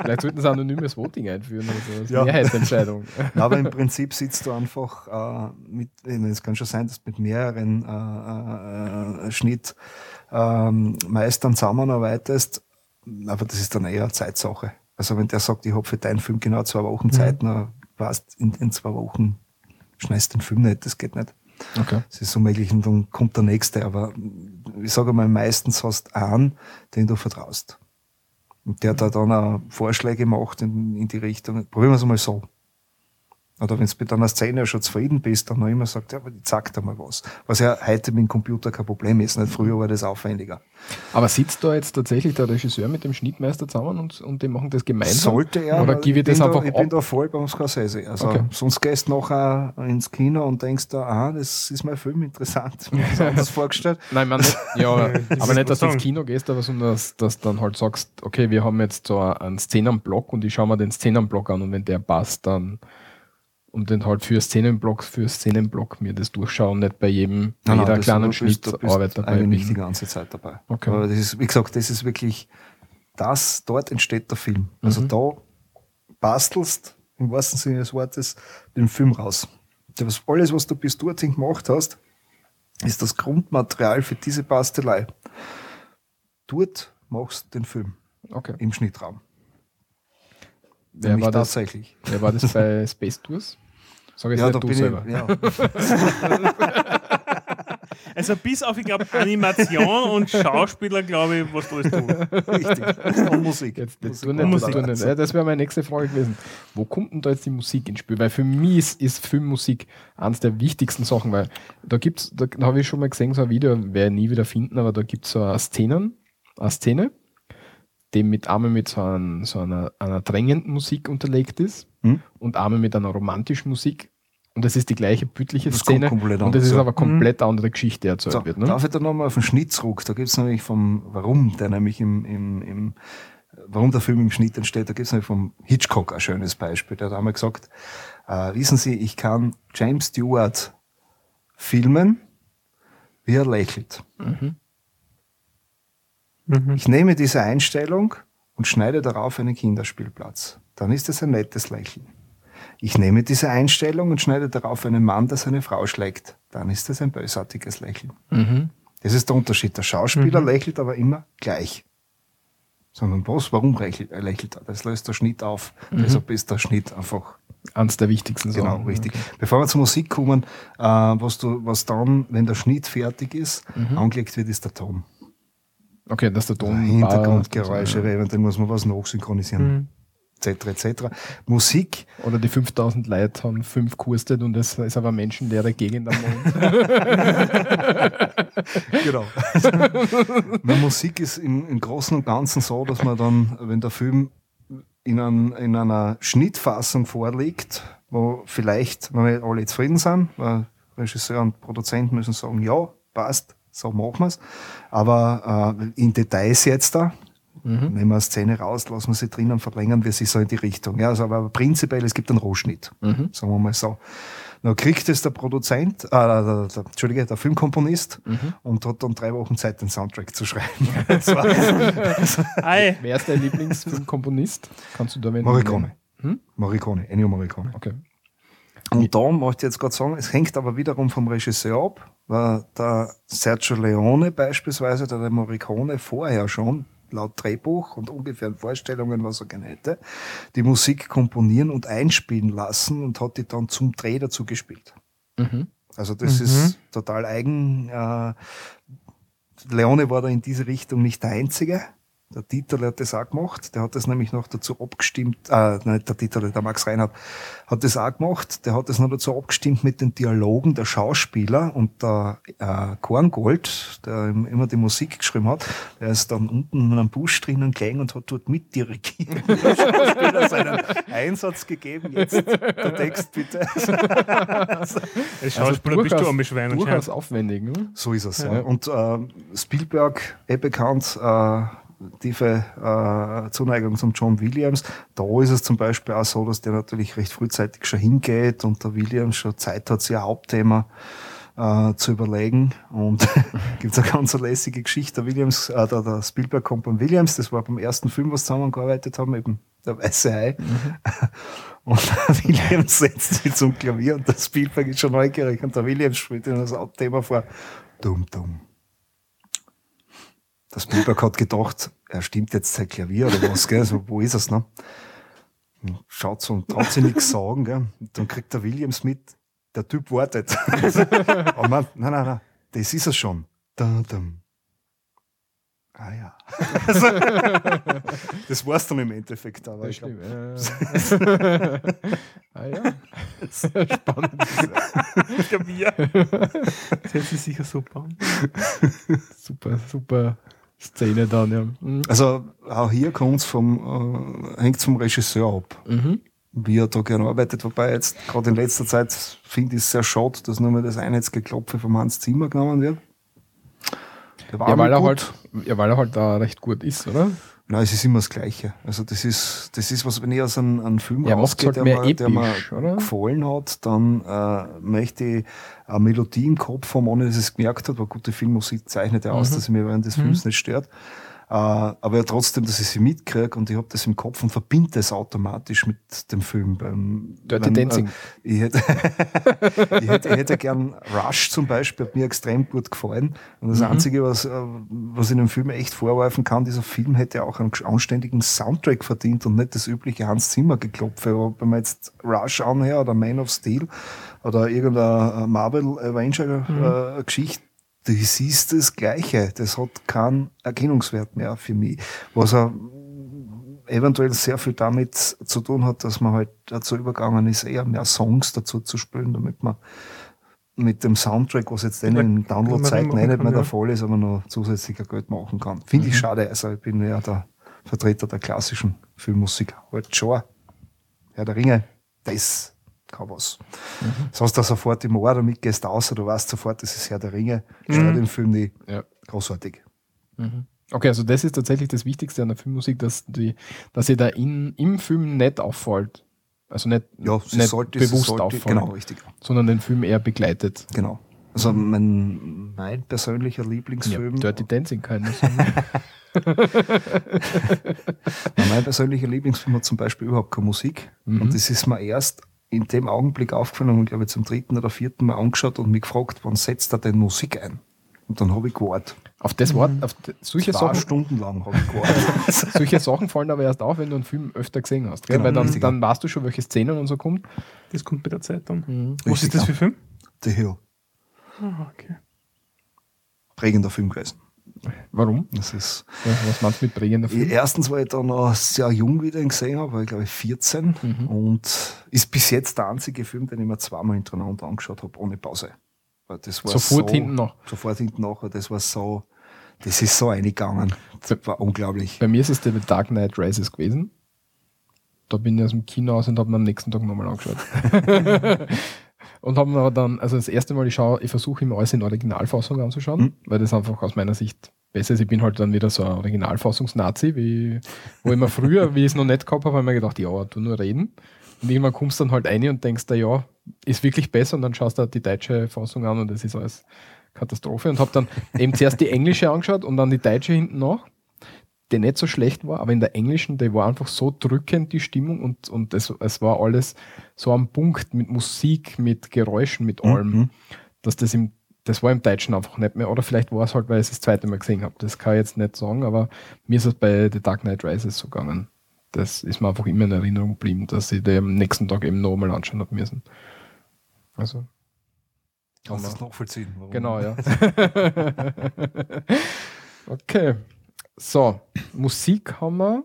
vielleicht sollten sie anonymes Voting einführen, also als Ja. Mehrheitsentscheidung. Ja, aber im Prinzip sitzt du einfach äh, mit, es kann schon sein, dass du mit mehreren äh, äh, Schnittmeistern zusammenarbeitest, aber das ist dann eher eine Zeitsache. Also wenn der sagt, ich habe für deinen Film genau zwei Wochen Zeit, dann weißt in, in zwei Wochen schneidest den Film nicht, das geht nicht. Okay. Es ist unmöglich und dann kommt der nächste, aber ich sage mal, meistens hast du einen, den du vertraust. Und der da dann auch Vorschläge macht in, in die Richtung. Probieren wir es mal so. Oder wenn du mit einer Szene schon zufrieden bist, dann noch immer sagt, ja, aber die zeigt da mal was. Was ja heute mit dem Computer kein Problem ist. Nicht früher war das aufwendiger. Aber sitzt da jetzt tatsächlich der Regisseur mit dem Schnittmeister zusammen und, und die machen das gemeinsam? Sollte er. Oder aber gebe ich das bin einfach da, Ich ab? bin da voll beim Scorsese. Also, Okay. sonst gehst du nachher ins Kino und denkst da, ah, das ist mein Film interessant. Ich mir das vorgestellt. Nein, ich meine nicht, ja, aber, nicht, dass du ins. Kino gehst, aber sondern dass, dass dann halt sagst, okay, wir haben jetzt so einen Szenenblock und ich schaue mir den Szenenblock an und wenn der passt, dann und dann halt für Szenenblock, für Szenenblock mir das durchschauen, nicht bei jedem, bei Nein, nein, jeder das- kleinen du bist- Schnitt du bist Arbeit dabei Eigentlich die ganze Zeit dabei. Okay. Aber das ist, wie gesagt, das ist wirklich, das, dort entsteht der Film. Also Mhm. da bastelst, im wahrsten Sinne des Wortes, den Film raus. Das, alles, was du bis dorthin gemacht hast, ist das Grundmaterial für diese Bastelei. Dort machst du den Film Okay. im Schnittraum. Wer war, das, tatsächlich. wer war das bei Space Tours? Sag jetzt Ja, nicht du selber. ich, ja. Also bis auf, ich glaube, Animation und Schauspieler, glaube ich, was du alles tun. Richtig. Und Musik. Jetzt, jetzt Musik nicht, Tanz. nicht. Ja, das wäre meine nächste Frage gewesen. Wo kommt denn da jetzt die Musik ins Spiel? Weil für mich ist, ist Filmmusik eines der wichtigsten Sachen, weil da gibt's, da, da habe ich schon mal gesehen, so ein Video, werde ich nie wieder finden, aber da gibt's so eine Szenen, eine Szene, die mit einmal mit so, ein, so einer, einer drängenden Musik unterlegt ist Hm? und einmal mit einer romantischen Musik. Und das ist die gleiche büttliche Das Szene. komplett Und das ist aber komplett andere Geschichte, die erzählt So, wird. Ne? Darf ich da nochmal auf den Schnitt zurück? Da gibt es nämlich vom, warum der nämlich im, im, im warum der Film im Schnitt entsteht, da gibt es nämlich vom Hitchcock ein schönes Beispiel. Der hat einmal gesagt, äh, wissen Sie, ich kann James Stewart filmen, wie er lächelt. Ich nehme diese Einstellung und schneide darauf einen Kinderspielplatz. Dann ist es ein nettes Lächeln. Ich nehme diese Einstellung und schneide darauf einen Mann, der seine Frau schlägt. Dann ist es ein bösartiges Lächeln. Mhm. Das ist der Unterschied. Der Schauspieler lächelt aber immer gleich. Sondern was? Warum lächelt, er lächelt er? Das löst der Schnitt auf. Deshalb ist der Schnitt einfach Eines der wichtigsten Sachen. genau richtig. Bevor wir zur Musik kommen, äh, was, du, was dann, wenn der Schnitt fertig ist, angelegt wird, ist der Ton. Okay, dass der Ton. Hintergrundgeräusche, weil dann muss man was nachsynchronisieren. Etc. etc. Musik, Oder die 5000 Leute haben fünf gekostet und es ist aber menschenleere Gegend am Mond. genau. Na, Musik ist im, im Großen und Ganzen so, dass man dann, wenn der Film in, ein, in einer Schnittfassung vorliegt, wo vielleicht noch nicht alle zufrieden sind, weil Regisseur und Produzent müssen sagen, ja, passt, so machen wir's. Aber äh, in Details jetzt da, nehmen wir eine Szene raus, lassen wir sie drinnen, verlängern wir sie so in die Richtung. Ja, also, aber prinzipiell, es gibt einen Rohschnitt, sagen wir mal so. Dann kriegt es der Produzent, äh, der, der, Entschuldige, der Filmkomponist und hat dann drei Wochen Zeit, den Soundtrack zu schreiben. Wer ist dein Lieblingsfilmkomponist? Kannst du da Morricone. Hm? Morricone, Ennio Morricone. Okay. Und da möchte ich jetzt gerade sagen, es hängt aber wiederum vom Regisseur ab, weil der Sergio Leone beispielsweise, der, der Morricone vorher schon laut Drehbuch und ungefähren Vorstellungen, was er gerne hätte, die Musik komponieren und einspielen lassen und hat die dann zum Dreh dazu gespielt. Mhm. Also das ist total eigen. Äh, Leone war da in diese Richtung nicht der Einzige. Der Dieter hat das auch gemacht. Der hat das nämlich noch dazu abgestimmt, äh, nicht der Dieter, der Max Reinhardt hat das auch gemacht. Der hat das noch dazu abgestimmt mit den Dialogen der Schauspieler und der äh, Korngold, der ihm immer die Musik geschrieben hat, der ist dann unten in einem Busch drinnen gelegen und hat dort mitdirigiert. Der Schauspieler seinen Einsatz gegeben. Jetzt der Text bitte. als Schauspieler bist du am Beschweren Also durchaus aufwendig. Ne? So ist es. Ja. Ja. Und äh, Spielberg, eh bekannt, äh, tiefe äh, Zuneigung zum John Williams. Da ist es zum Beispiel auch so, dass der natürlich recht frühzeitig schon hingeht und der Williams schon Zeit hat, sich ein Hauptthema äh, zu überlegen. Und gibt es eine ganz lässige Geschichte. Der Williams, äh, der, der Spielberg kommt beim Williams, das war beim ersten Film, was zusammengearbeitet haben, eben der Weiße Hai. Und der Williams setzt sich zum Klavier und der Spielberg ist schon neugierig und der Williams spielt ihm das Hauptthema vor. Dumm, dumm. Der Spielberg hat gedacht, er stimmt jetzt sein Klavier oder was, gell? So, wo ist es, ne? Und Schaut so und traut sich nichts sagen, gell? Und dann kriegt der Williams mit, der Typ wartet. Aber man, nein, nein, nein, das ist es schon. Dum, dum. Ah ja. Also, das war's dann im Endeffekt, aber Das ich glaub, stimmt. Äh, ah ja. Spannend. Klavier. Das hätte sie sicher super. Super, super Szene dann, ja. Mhm. Also auch hier kommt's vom, äh, hängt vom Regisseur ab, Mhm. wie er da gerne arbeitet. Wobei jetzt gerade in letzter Zeit finde ich es sehr schade, dass nur mal das Einheitsgeklopfe vom Hans Zimmer genommen wird. Der war Ja, weil er gut. halt, ja, weil er halt da recht gut ist, oder? Nein, es ist immer das Gleiche. Also das ist, das ist was, wenn ich aus einem, einem Film Ja, rausgehe, halt der, mir, der mir episch, gefallen hat, dann äh, möchte ich eine Melodie im Kopf haben, ohne dass ich es gemerkt habe, weil gute Filmmusik zeichnet ja Mhm. aus, dass sie mir während des Films nicht stört. Äh, aber ja trotzdem, dass ich sie mitkriege und ich habe das im Kopf und verbinde das automatisch mit dem Film. Beim, Dirty wenn, Dancing. Äh, ich, hätte, ich, hätte, ich hätte gern Rush zum Beispiel, hat mir extrem gut gefallen. Und das Mhm. Einzige, was, äh, was ich dem Film echt vorwerfen kann, dieser Film hätte auch einen anständigen Soundtrack verdient und nicht das übliche Hans Zimmer geklopfe. Aber wenn man jetzt Rush anhört oder Man of Steel oder irgendeine Marvel Avenger äh, Geschichte, das ist das Gleiche. Das hat keinen Erkennungswert mehr für mich. Was er eventuell sehr viel damit zu tun hat, dass man halt dazu übergegangen ist, eher mehr Songs dazu zu spielen, damit man mit dem Soundtrack, was jetzt denen im Download-Zeiten machen eh nicht mehr kann, der ja. Fall ist, aber noch zusätzlicher Geld machen kann. Finde ich schade. Also ich bin ja der Vertreter der klassischen Filmmusik. Halt schon. Herr der Ringe, das kann was. Das hast du sofort im Ohr, damit gehst du raus, du weißt sofort, das ist Herr der Ringe. Stört den Film nicht. Ja. Großartig. Okay, also das ist tatsächlich das Wichtigste an der Filmmusik, dass die, dass ihr da in, im Film nicht auffällt. Also nicht, Ja, nicht sollte, bewusst sollte, auffallen, genau, richtig. sondern den Film eher begleitet. Genau. Also mein, mein persönlicher Lieblingsfilm, Ja, Dirty Dancing kann ich mein persönlicher Lieblingsfilm hat zum Beispiel überhaupt keine Musik. Mhm. Und das ist mir erst in dem Augenblick aufgefallen und glaube ich zum dritten oder vierten Mal angeschaut und mich gefragt, wann setzt er denn Musik ein? Und dann habe ich gewartet. Auf das Wort, auf d- solche Zwei Sachen, Stunden lang habe ich gewartet. solche Sachen fallen aber erst auf, wenn du einen Film öfter gesehen hast. Genau, Weil dann, dann weißt du schon, welche Szenen und so kommt. Das kommt bei der Zeit dann. Mhm. Was ist das für ein Film? The Hill. Ah, okay. Prägender Film gewesen. Warum? Das ist, Ja, was meinst du mit prägender Film? erstens, weil ich da noch sehr jung wieder ihn gesehen habe, war ich glaube ich 14 Mhm. und ist bis jetzt der einzige Film, den ich mir zweimal hintereinander angeschaut habe, ohne Pause. Weil das war Sofort so, hinten noch. Sofort hinten nachher, das war so, das ist so eingegangen. Das war unglaublich. Bei mir ist es der Dark Knight Rises gewesen. Da bin ich aus dem Kino aus und habe mir am nächsten Tag nochmal angeschaut. und habe mir aber dann, also das erste Mal, ich schaue, ich versuche immer alles in Originalfassung anzuschauen, Mhm. weil das einfach aus meiner Sicht besser ist. Ich bin halt dann wieder so ein Originalfassungs-Nazi, wie, wo ich mir früher, wie ich es noch nicht gehabt habe, habe ich mir gedacht, ja, tu nur reden. Und irgendwann kommst du dann halt rein und denkst ja, ist wirklich besser und dann schaust du halt die deutsche Fassung an und das ist alles Katastrophe und habe dann eben zuerst die englische angeschaut und dann die deutsche hinten nach, die nicht so schlecht war, aber in der englischen, die war einfach so drückend, die Stimmung und, und es, es war alles so am Punkt mit Musik, mit Geräuschen, mit allem, Mhm. dass das im das war im Deutschen einfach nicht mehr. Oder vielleicht war es halt, weil ich es das zweite Mal gesehen habe. Das kann ich jetzt nicht sagen, aber mir ist es bei The Dark Knight Rises so gegangen. Das ist mir einfach immer in Erinnerung geblieben, dass ich den am nächsten Tag eben nochmal anschauen habe müssen. Also. Kannst du das nachvollziehen? warum? Genau, ja. okay. So, Musik haben wir,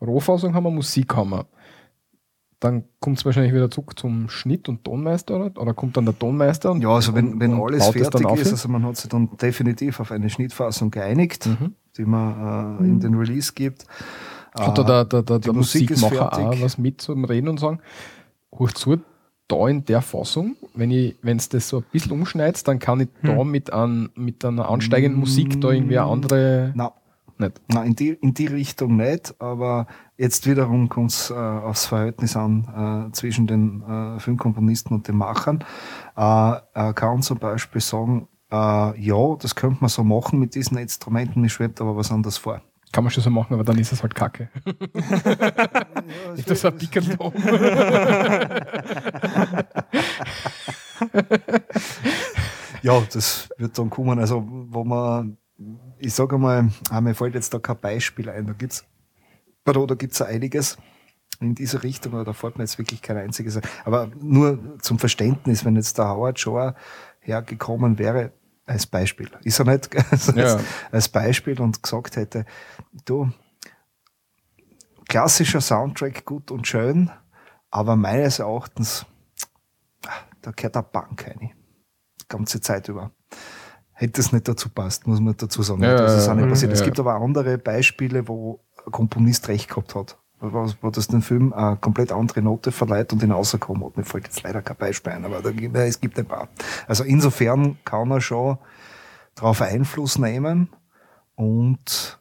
Rohfassung haben wir, Musik haben wir. Dann kommt es wahrscheinlich wieder zurück zum Schnitt und Tonmeister, oder? Oder kommt dann der Tonmeister? Und, Ja, also wenn, wenn und alles fertig ist, also man hat sich dann definitiv auf eine Schnittfassung geeinigt, Mhm. die man äh, in den Release gibt. Hat da der, der, der, der Musik Musikmacher auch was mit zum Reden und sagen, hoch zu, da in der Fassung, wenn ich, wenn es das so ein bisschen umschneidest, dann kann ich da Hm. mit, an, mit einer ansteigenden Musik da irgendwie eine andere. Na, Nicht. na in, die, in die Richtung nicht, aber jetzt wiederum kommt es äh, aufs Verhältnis an äh, zwischen den äh, Filmkomponisten und den Machern. Äh, er kann zum Beispiel sagen, äh, ja, das könnte man so machen mit diesen Instrumenten, mir schwebt aber was anderes vor. Kann man schon so machen, aber dann ist es halt kacke. Nicht das ein Pickel oben. Ja, das wird dann kommen. Also, wo man, ich sage mal, ah, mir fällt jetzt da kein Beispiel ein. Da gibt's, oder da gibt's ja einiges in diese Richtung, aber da fällt mir jetzt wirklich kein einziges ein. Aber nur zum Verständnis, wenn jetzt der Howard Shore hergekommen wäre, als Beispiel, ist er nicht, also Ja. als, als Beispiel und gesagt hätte, du, klassischer Soundtrack gut und schön, aber meines Erachtens, ah, da gehört eine Bank rein die ganze Zeit über. Hätte es nicht dazu passt, muss man dazu sagen. Ja, das ist auch nicht ja. passiert. Es Ja. gibt aber andere Beispiele, wo ein Komponist recht gehabt hat. Wo, das den Film eine komplett andere Note verleiht und ihn rausgekommen hat. Mir fällt jetzt leider kein Beispiel ein, aber gibt, es gibt ein paar. Also insofern kann er schon darauf Einfluss nehmen und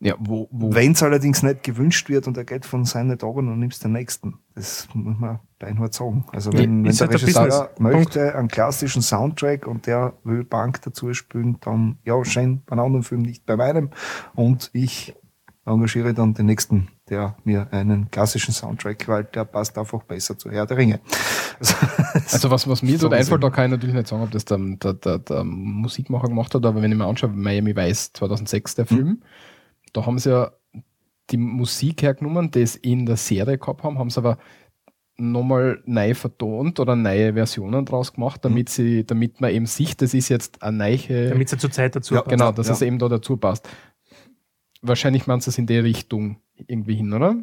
Ja, Wenn es allerdings nicht gewünscht wird und er geht von seinen Tagen und nimmst den nächsten. Das muss man beinhart sagen. Also wenn, wenn der halt Regisseur möchte einen klassischen Soundtrack und der will Bank dazu spielen, dann ja, schön bei einem anderen Film, nicht bei meinem. Und ich engagiere dann den nächsten, der mir einen klassischen Soundtrack, weil der passt einfach besser zu Herr der Ringe. Also, Also was, was mir So einfällt, da kann ich natürlich nicht sagen, ob das der, der, der, der Musikmacher gemacht hat, aber wenn ich mir anschaue, Miami Vice 2006, der Film, da haben sie ja die Musik hergenommen, die es in der Serie gehabt haben, haben sie aber nochmal neu vertont oder neue Versionen draus gemacht, damit sie, damit man eben sieht, das ist jetzt eine neue, Damit ja zur Zeit dazu Ja, passt. genau, dass ja. es eben da dazu passt. Wahrscheinlich meinst du es in die Richtung irgendwie hin, oder?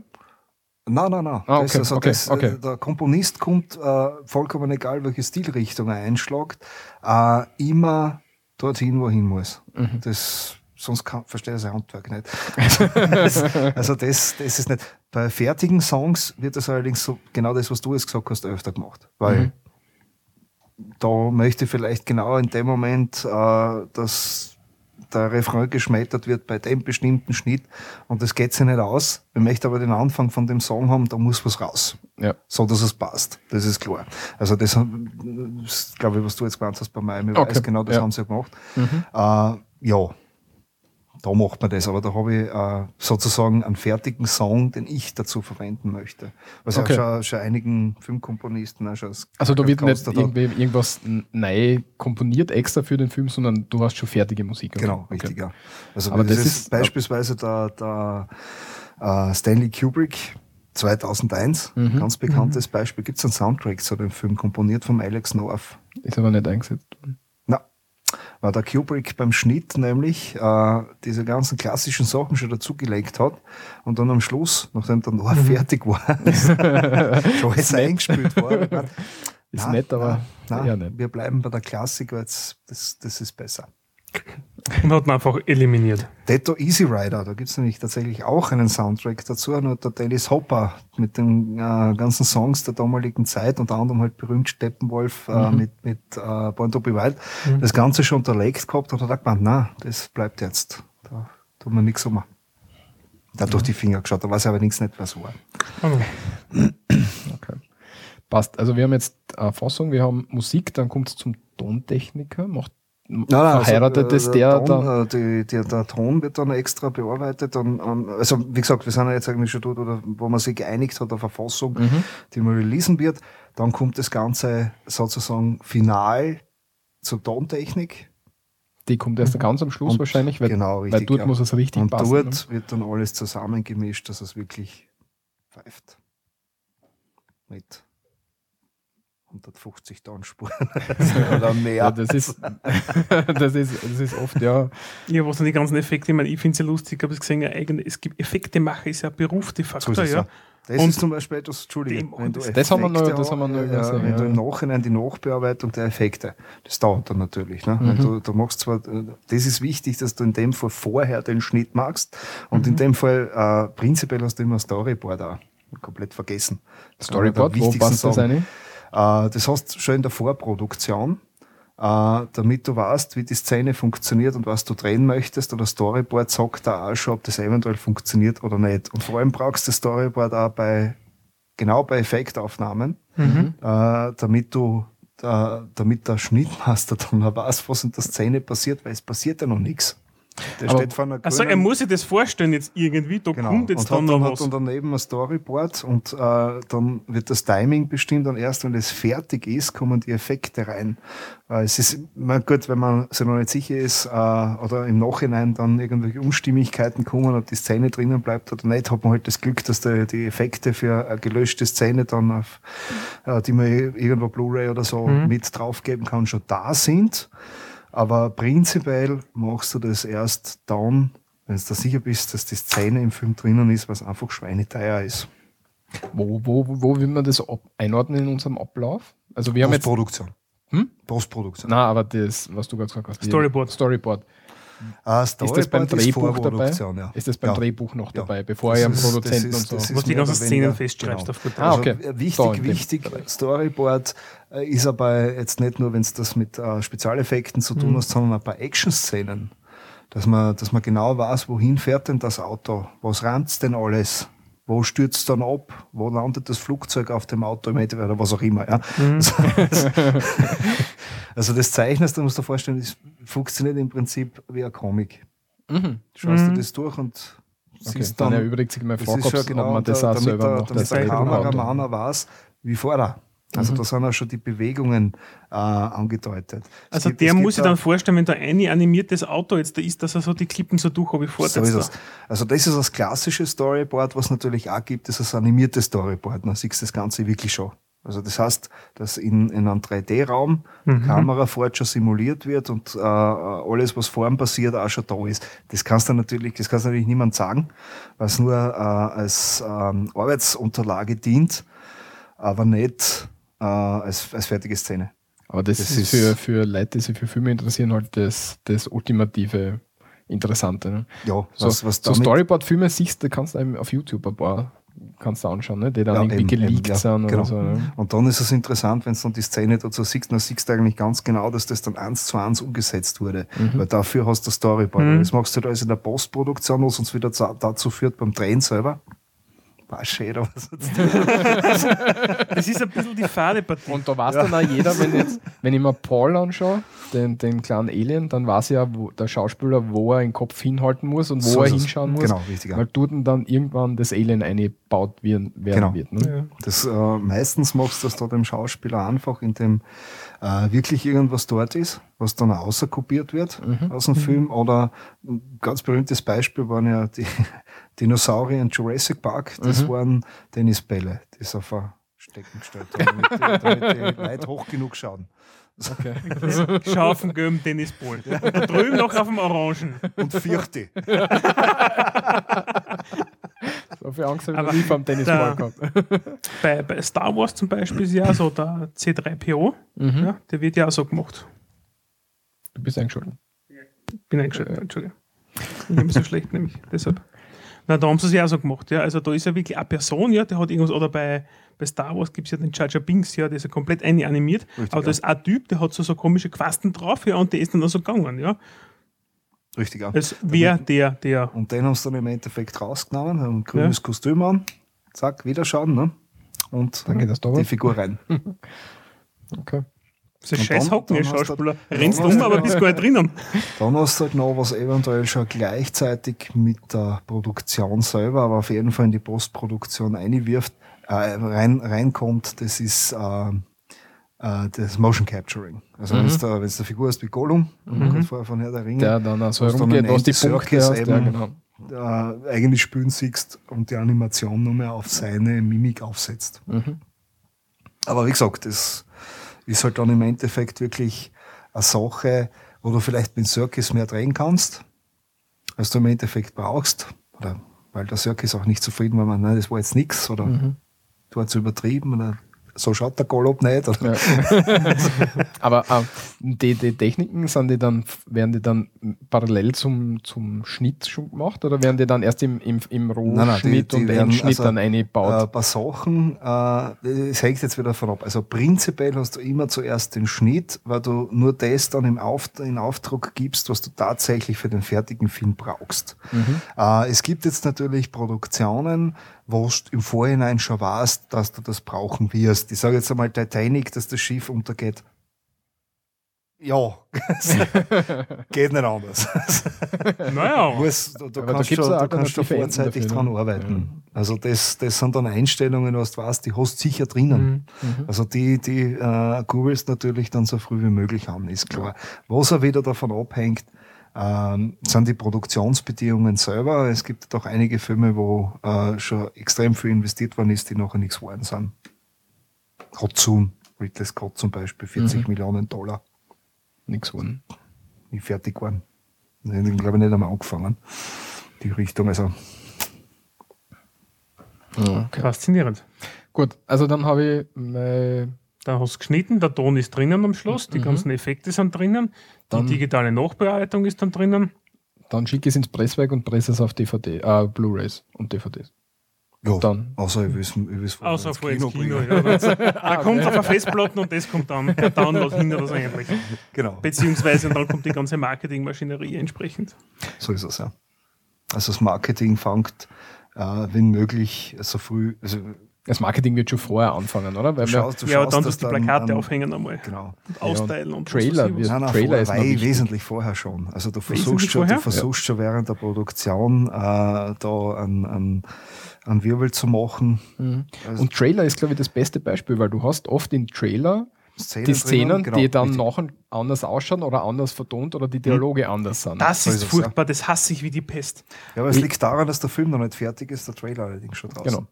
Nein, nein, nein. Ah, das, okay, also okay, das, okay. äh, Der Komponist kommt, äh, vollkommen egal, welche Stilrichtung er einschlägt, äh, immer dorthin, wohin muss. Mhm. Das, sonst kann, verstehe ich sein Handwerk nicht. das, also das, das ist nicht. Bei fertigen Songs wird das allerdings so, genau das, was du jetzt gesagt hast, öfter gemacht. Weil Mhm. da möchte ich vielleicht genau in dem Moment, äh, dass der Refrain geschmettert wird bei dem bestimmten Schnitt und das geht sich nicht aus. Ich möchte aber den Anfang von dem Song haben, da muss was raus. Ja. So, dass es passt. Das ist klar. Also das, das glaube ich, was du jetzt gemeint hast bei Miami Okay, Vice, genau das ja. haben sie ja gemacht. Mhm. Äh, ja, da macht man das, aber da habe ich äh, sozusagen einen fertigen Song, den ich dazu verwenden möchte. Was Okay. ja schon, schon einigen Filmkomponisten auch schon als Also da wird nicht irgendwie irgendwas neu komponiert extra für den Film, sondern du hast schon fertige Musik. Okay. Genau, Okay. richtig, ja. Also Aber das, das ist, ist- beispielsweise der, der äh, Stanley Kubrick 2001, Mhm. ganz bekanntes Beispiel, gibt es einen Soundtrack zu dem Film, komponiert von Alex North. Ist aber nicht eingesetzt. Na, weil der Kubrick beim Schnitt nämlich äh, diese ganzen klassischen Sachen schon dazugelegt hat und dann am Schluss, nachdem der North fertig war, schon alles eingespielt war. Ist "Na, nett, aber eher na, nicht. wir bleiben bei der Klassik, weil das, das ist besser. Und hat ihn einfach eliminiert. Detto Easy Rider, da gibt's nämlich tatsächlich auch einen Soundtrack dazu, nur der Dennis Hopper mit den äh, ganzen Songs der damaligen Zeit, unter anderem halt berühmt Steppenwolf äh, Mhm. mit, mit äh, Born to be Wild, das Ganze schon unterlegt gehabt und hat er gemeint, na, das bleibt jetzt, da tut man nichts um. Da hat durch die Finger geschaut, da weiß er aber nichts nicht, was war. Oh. Okay. Passt. Also wir haben jetzt eine Fassung, wir haben Musik, dann kommt es zum Tontechniker, macht verheiratet also, es der Ton, dann. äh, die, die, der Ton wird dann extra bearbeitet. Und, ähm, also wie gesagt, wir sind ja jetzt eigentlich schon dort, oder, wo man sich geeinigt hat auf eine Fassung, Mhm. die man releasen wird. Dann kommt das Ganze sozusagen final zur Tontechnik. Die kommt erst ganz am Schluss Und- wahrscheinlich, weil, genau, weil richtig, dort ja. muss es richtig Und passen. ne? dort wird dann alles zusammengemischt, dass es wirklich pfeift. Mit 150 Tonspuren oder mehr. Ja, das ist, das ist, das ist oft, ja, Ja, was dann die ganzen Effekte, ich meine, ich finde es ja lustig, ich habe es gesehen, ja, es gibt Effektemacher, ist ja ein Beruf de So facto, es, ja. ja. Das Und ist zum Beispiel etwas, wenn du das haben wir noch- das haben wir noch ja, übersehen, wenn ja. du im Nachhinein die Nachbearbeitung der Effekte, das dauert dann natürlich. Ne? Mhm. Wenn du, du machst zwar, äh, das ist wichtig, dass du in dem Fall vorher den Schnitt machst und Mhm. in dem Fall äh, prinzipiell hast du immer ein Storyboard auch. Komplett vergessen. Das Storyboard, wo passt das Sachen. Äh, das hast du schon in der Vorproduktion, äh, damit du weißt, wie die Szene funktioniert und was du drehen möchtest. Oder Storyboard sagt da auch schon, ob das eventuell funktioniert oder nicht. Und vor allem brauchst du das Storyboard auch bei, genau bei Effektaufnahmen, Mhm. äh, damit du damit der Schnittmaster dann auch weiß, was in der Szene passiert, weil es passiert ja noch nichts. Der Aber- steht vor einer Also er muss sich das vorstellen jetzt irgendwie, da Genau. kommt jetzt und dann hat, dann noch was. dann daneben ein Storyboard und äh, dann wird das Timing bestimmt und erst wenn das fertig ist, kommen die Effekte rein. Äh, es ist mein gut, wenn man sich noch nicht sicher ist äh, oder im Nachhinein dann irgendwelche Unstimmigkeiten kommen, ob die Szene drinnen bleibt oder nicht, hat man halt das Glück, dass die, die Effekte für eine gelöschte Szene dann auf, äh, die man irgendwo Blu-ray oder so Mhm. mit draufgeben kann, schon da sind. Aber prinzipiell machst du das erst dann, wenn du da sicher bist, dass die Szene im Film drinnen ist, was einfach schweineteuer ist. Wo, wo, wo will man das ab einordnen in unserem Ablauf? Also wir haben jetzt, Postproduktion. Hm? Postproduktion. na, aber das, was du gerade gesagt hast, Storyboard. Storyboard. Ah, Ist das beim Drehbuch dabei? Ja. Ist das beim Ja. Drehbuch noch dabei, bevor Das ihr am Produzenten ist- und so? ist was die ganzen Szenen festschreibst genau. auf gut Ah, okay. Also, äh, wichtig, dem wichtig. Storyboard äh, ist aber jetzt nicht nur, wenn es das mit äh, Spezialeffekten zu tun Mhm. hast, sondern auch bei Action-Szenen. dass man, dass man genau weiß, wohin fährt denn das Auto, was ranzt denn alles, wo stürzt dann ab, wo landet das Flugzeug auf dem Auto im Endeffekt oder was auch immer. Ja. Mhm. Also, also das Zeichnest, du musst dir vorstellen, das funktioniert im Prinzip wie ein Comic. Mhm. Schaust Mhm. du das durch und Okay. siehst Dann dann, erübrigt sich ist schon ob genau, man das da- auch damit selber der, noch damit der das Kameramann auch weiß, wie fährt er. Also Mhm. da sind auch schon die Bewegungen äh, angedeutet. Also gibt- der muss sich da- dann vorstellen, wenn da ein animiertes Auto jetzt da ist, dass er so die Klippen so durch habe So ist es. Also das ist das klassische Storyboard, was natürlich auch gibt, ist das animierte Storyboard. Man sieht das Ganze wirklich schon. Also das heißt, dass in, in einem 3D-Raum die Mhm. Kamera fort schon simuliert wird und äh, alles, was vor ihm passiert, auch schon da ist. Das kannst du natürlich, das kannst du natürlich niemand sagen, weil es nur äh, als ähm, Arbeitsunterlage dient, aber nicht äh, als, als fertige Szene. Aber das, Das ist ist- für, für Leute, die sich für Filme interessieren, halt das, das ultimative Interessante. Ne? Ja, So, was, was so Storyboard-Filme siehst du, kannst du eben auf YouTube ein paar kannst du anschauen, ne? die dann Ja, irgendwie eben, eben, geleakt ja, sind genau. oder so. Ne? Und dann ist es interessant, wenn du dann die Szene dazu siehst, dann siehst du eigentlich ganz genau, dass das dann eins zu eins umgesetzt wurde. Weil dafür hast du Storyboard. Mhm. Das machst du da also in der Postproduktion, was uns wieder dazu führt beim Drehen selber. War schön, aber was Das ist ein bisschen die fade Partie. Und da weiß dann auch jeder, wenn, jetzt, wenn ich mir Paul anschaue, den, den kleinen Alien, dann weiß ja wo, der Schauspieler, wo er den Kopf hinhalten muss und wo So er hinschauen muss. Genau, richtig. Ja. Weil dort dann irgendwann das Alien eingebaut werden, werden Genau. wird. Ne? Ja. Das, äh, meistens machst du das da dem Schauspieler einfach, indem äh, wirklich irgendwas dort ist, was dann außerkopiert wird Mhm. aus dem Film. Oder ein ganz berühmtes Beispiel waren ja die Dinosaurier in Jurassic Park. Das Mhm. waren Tennisbälle, die sie auf ein Stecken gestellt haben, damit die, damit die Leute hoch genug schauen. Okay. Den gelben Tennisball. Da drüben noch auf dem Orangen. Und vierte. So viel Angst habe ich noch nie vom Tennisball gehabt. Bei, bei Star Wars zum Beispiel ist ja so der C3PO, Mhm. ja, der wird ja auch so gemacht. Du bist eingeschaltet. Bin eingeschaltet, Entschuldigung. Ich bin so schlecht, nämlich deshalb. Na, da haben sie es ja auch so gemacht, ja. Also da ist ja wirklich eine Person, ja, der hat irgendwas, oder bei, bei Star Wars gibt es ja den Jar Jar Binks, ja, der ist ja komplett animiert. Richtig, aber da ja. ist ein Typ, der hat so, so komische Quasten drauf, ja, und der ist dann auch so gegangen, ja. Richtig, ja. Als wer der, der. Und den haben sie dann im Endeffekt rausgenommen, haben ein grünes Kostüm an, zack, wieder schauen, ne? Und Dann geht das da die. Figur rein. Okay. Das ist scheiß dann- Hocken, Schauspieler. dann Rennst um, du- aber bist gar nicht drinnen. Dann hast du halt noch, was eventuell schon gleichzeitig mit der Produktion selber, aber auf jeden Fall in die Postproduktion einwirft, äh, rein, reinkommt, das ist äh, äh, das Motion Capturing. Also Mhm. wenn da, wenn's eine Figur hast wie Gollum, mhm. vorher von Herr der Ringe, Der dann auch so Was dann herumgeht, was die Punkte hast. Ja, eben- genau. äh, eigentlich spielen siehst und die Animation nur mehr auf seine Mimik aufsetzt. Mhm. Aber wie gesagt, das ist halt dann im Endeffekt wirklich eine Sache, wo du vielleicht mit Circus mehr drehen kannst, als du im Endeffekt brauchst. Oder weil der Circus auch nicht zufrieden war, man, nein, das war jetzt nichts oder Mhm. du hast übertrieben oder so schaut der Galopp nicht. Ja. Aber äh, die, die Techniken, sind die dann, werden die dann parallel zum, zum Schnitt schon gemacht oder werden die dann erst im, im, im Rohschnitt und werden Endschnitt also, dann Äh, eingebaut? ein paar Sachen, äh, es hängt jetzt wieder davon ab. Also prinzipiell hast du immer zuerst den Schnitt, weil du nur das dann im Auf, in Auftrag gibst, was du tatsächlich für den fertigen Film brauchst. Mhm. Äh, es gibt jetzt natürlich Produktionen, wo du im Vorhinein schon weißt, dass du das brauchen wirst. Ich sage jetzt einmal Titanic, dass das Schiff untergeht. Ja, geht nicht anders. Naja, Muss, du, du kannst schon, ja du kannst schon vorzeitig dafür, dran ne? arbeiten. Also das, das sind dann Einstellungen, was du weißt, die hast du sicher drinnen. Mhm. Also die, die äh, googelst natürlich dann so früh wie möglich an, ist klar. Was auch wieder davon abhängt, ähm, sind die Produktionsbedingungen selber. Es gibt doch einige Filme, wo äh, schon extrem viel investiert worden ist, die nachher nichts geworden sind. Hot Soon, Ridley Scott zum Beispiel, 40 Mhm. Millionen Dollar, Nichts geworden. nie fertig waren. Die haben, glaube ich, nicht einmal angefangen. Die Richtung, also Okay. faszinierend. Gut, also dann habe ich meine Dann hast du geschnitten, der Ton ist drinnen am Schluss, die Mhm. ganzen Effekte sind drinnen, Dann- die digitale Nachbearbeitung ist dann drinnen. Dann schicke ich es ins Presswerk und presse es auf DVD, äh, Blu-Rays und DVDs. ja, Dann. außer ich will es vorher Außer ins Kino. bringen. Ja, da da kommt auf eine Festplatte und das kommt dann per Download hinter das eigentlich. Genau. Beziehungsweise dann kommt die ganze Marketingmaschinerie entsprechend. So ist es, ja. Also das Marketing fängt, äh, wenn möglich, so früh, also Das Marketing wird schon vorher anfangen, oder? Weil du schaust, du ja, schaust, dann dass du die dann, Plakate ähm, aufhängen einmal. Genau. Und austeilen und Trailer was weiß ich was. wird- Nein, nein, Trailer vorher, ist wesentlich vorher schon. Also du versuchst schon, du versuchst schon während der Produktion äh, da einen, einen, einen Wirbel zu machen. Mhm. Also Und Trailer ist, glaube ich, das beste Beispiel, weil du hast oft in Trailer Szenen die drinnen, Szenen, genau, die dann richtig. nachher anders ausschauen oder anders vertont oder die Dialoge anders sind. Das So ist furchtbar, das hasse ich wie die Pest. Ja, aber es Ich- liegt daran, dass der Film noch nicht fertig ist, der Trailer allerdings schon draußen. Genau.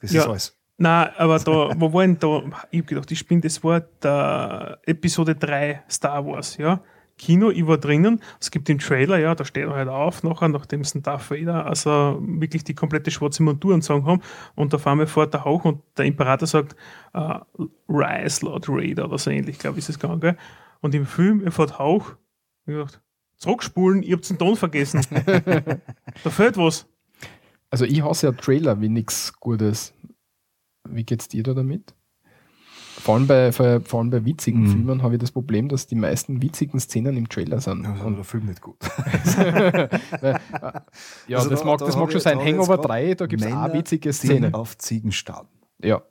Das Ja. ist alles. Nein, aber da, wo war denn da? Ich hab gedacht, ich bin das war der Episode 3 Star Wars, ja. Kino, ich war drinnen, es gibt den Trailer, ja, da steht er halt auf, nachher, nachdem es ein Darth Vader, also wirklich die komplette schwarze Montur und sagen haben, und auf einmal fährt der hoch und der Imperator sagt, äh, Rise, Lord Raider oder so ähnlich, glaube ich, ist es gegangen, gell? Und im Film, er fährt hoch, ich hab gedacht, zurückspulen, ihr habt den Ton vergessen. da fehlt was. Also ich hasse ja Trailer wie nichts Gutes. Wie geht's dir da damit? Vor allem bei, vor, allem bei witzigen Mhm. Filmen habe ich das Problem, dass die meisten witzigen Szenen im Trailer sind. Ja, Und, der Film nicht gut. weil, äh, ja, Also das da- mag, da das mag schon sein. Hangover jetzt grad 3, da gibt es auch witzige Szenen. auf Ziegen starten. Ja.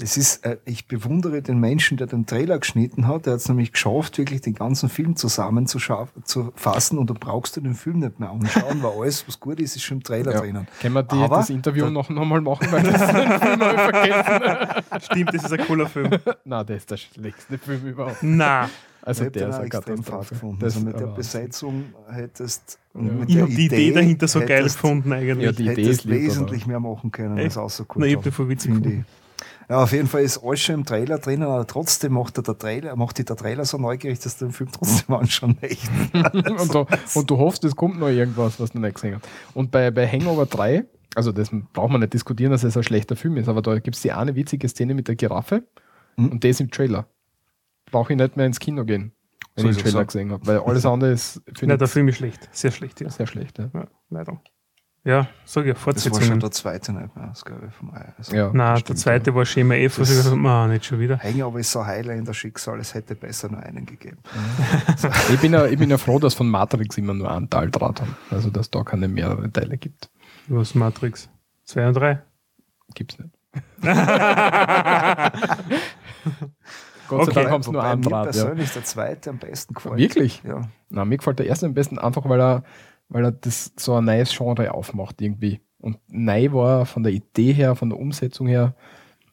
Das ist, äh, ich bewundere den Menschen, der den Trailer geschnitten hat. Der hat es nämlich geschafft, wirklich den ganzen Film zusammen zu, schaff- zu fassen und du brauchst dir den Film nicht mehr anschauen, weil alles, was gut ist, ist schon im Trailer ja. drinnen. Können wir die, Aber das Interview da- noch nochmal machen, weil das den Film vergessen. Stimmt, das ist ein cooler Film. Nein, das ist der schlechteste Film überhaupt. Na, Also ich der den ist extrem fad gefunden. Das, also mit der Besetzung hättest Ja. mit ich der habe die Idee dahinter so geil hättest- gefunden eigentlich. Ja, die Idee hättest ist wesentlich mehr machen können, als außer gut. Nein, ich hab den voll witzig gefunden. Ja, auf jeden Fall ist alles schon im Trailer drinnen, aber trotzdem macht, er der Trailer, macht dich der Trailer so neugierig, dass du den Film trotzdem anschauen möchtest. und, du, und du hoffst, es kommt noch irgendwas, was du nicht gesehen hast. Und bei, bei Hangover 3, also das braucht man nicht diskutieren, dass es ein schlechter Film ist, aber da gibt es die eine witzige Szene mit der Giraffe Mhm. und das im Trailer. Brauche ich nicht mehr ins Kino gehen, wenn So ich ist den Trailer ja. gesehen habe, weil alles andere ist Nein, der Film ist schlecht. Sehr schlecht, ja. sehr schlecht. Ja. ja leider. Ja, sag ich, Das war schon Fortsetzungen. der zweite nicht mehr, das glaube ich, vom Ei. Also, Ja. Nein, der stimmt, zweite war Schema was ich Das- gesagt habe, nicht schon wieder. Hangover ist so Highlander-Schicksal, es hätte besser nur einen gegeben. Ich, bin ja, ich bin ja froh, dass von Matrix immer nur einen Teil draht haben. Also dass da keine mehrere Teile gibt. Was Matrix? 2 und 3. Gibt's nicht. Gott sei Okay. Dank haben sie nur einen mir Draht. Ja. persönlich der zweite am besten gefällt. Wirklich? Ja. Na, mir gefällt der erste am besten einfach, weil er, weil er das so ein neues Genre aufmacht irgendwie. Und neu war von der Idee her, von der Umsetzung her.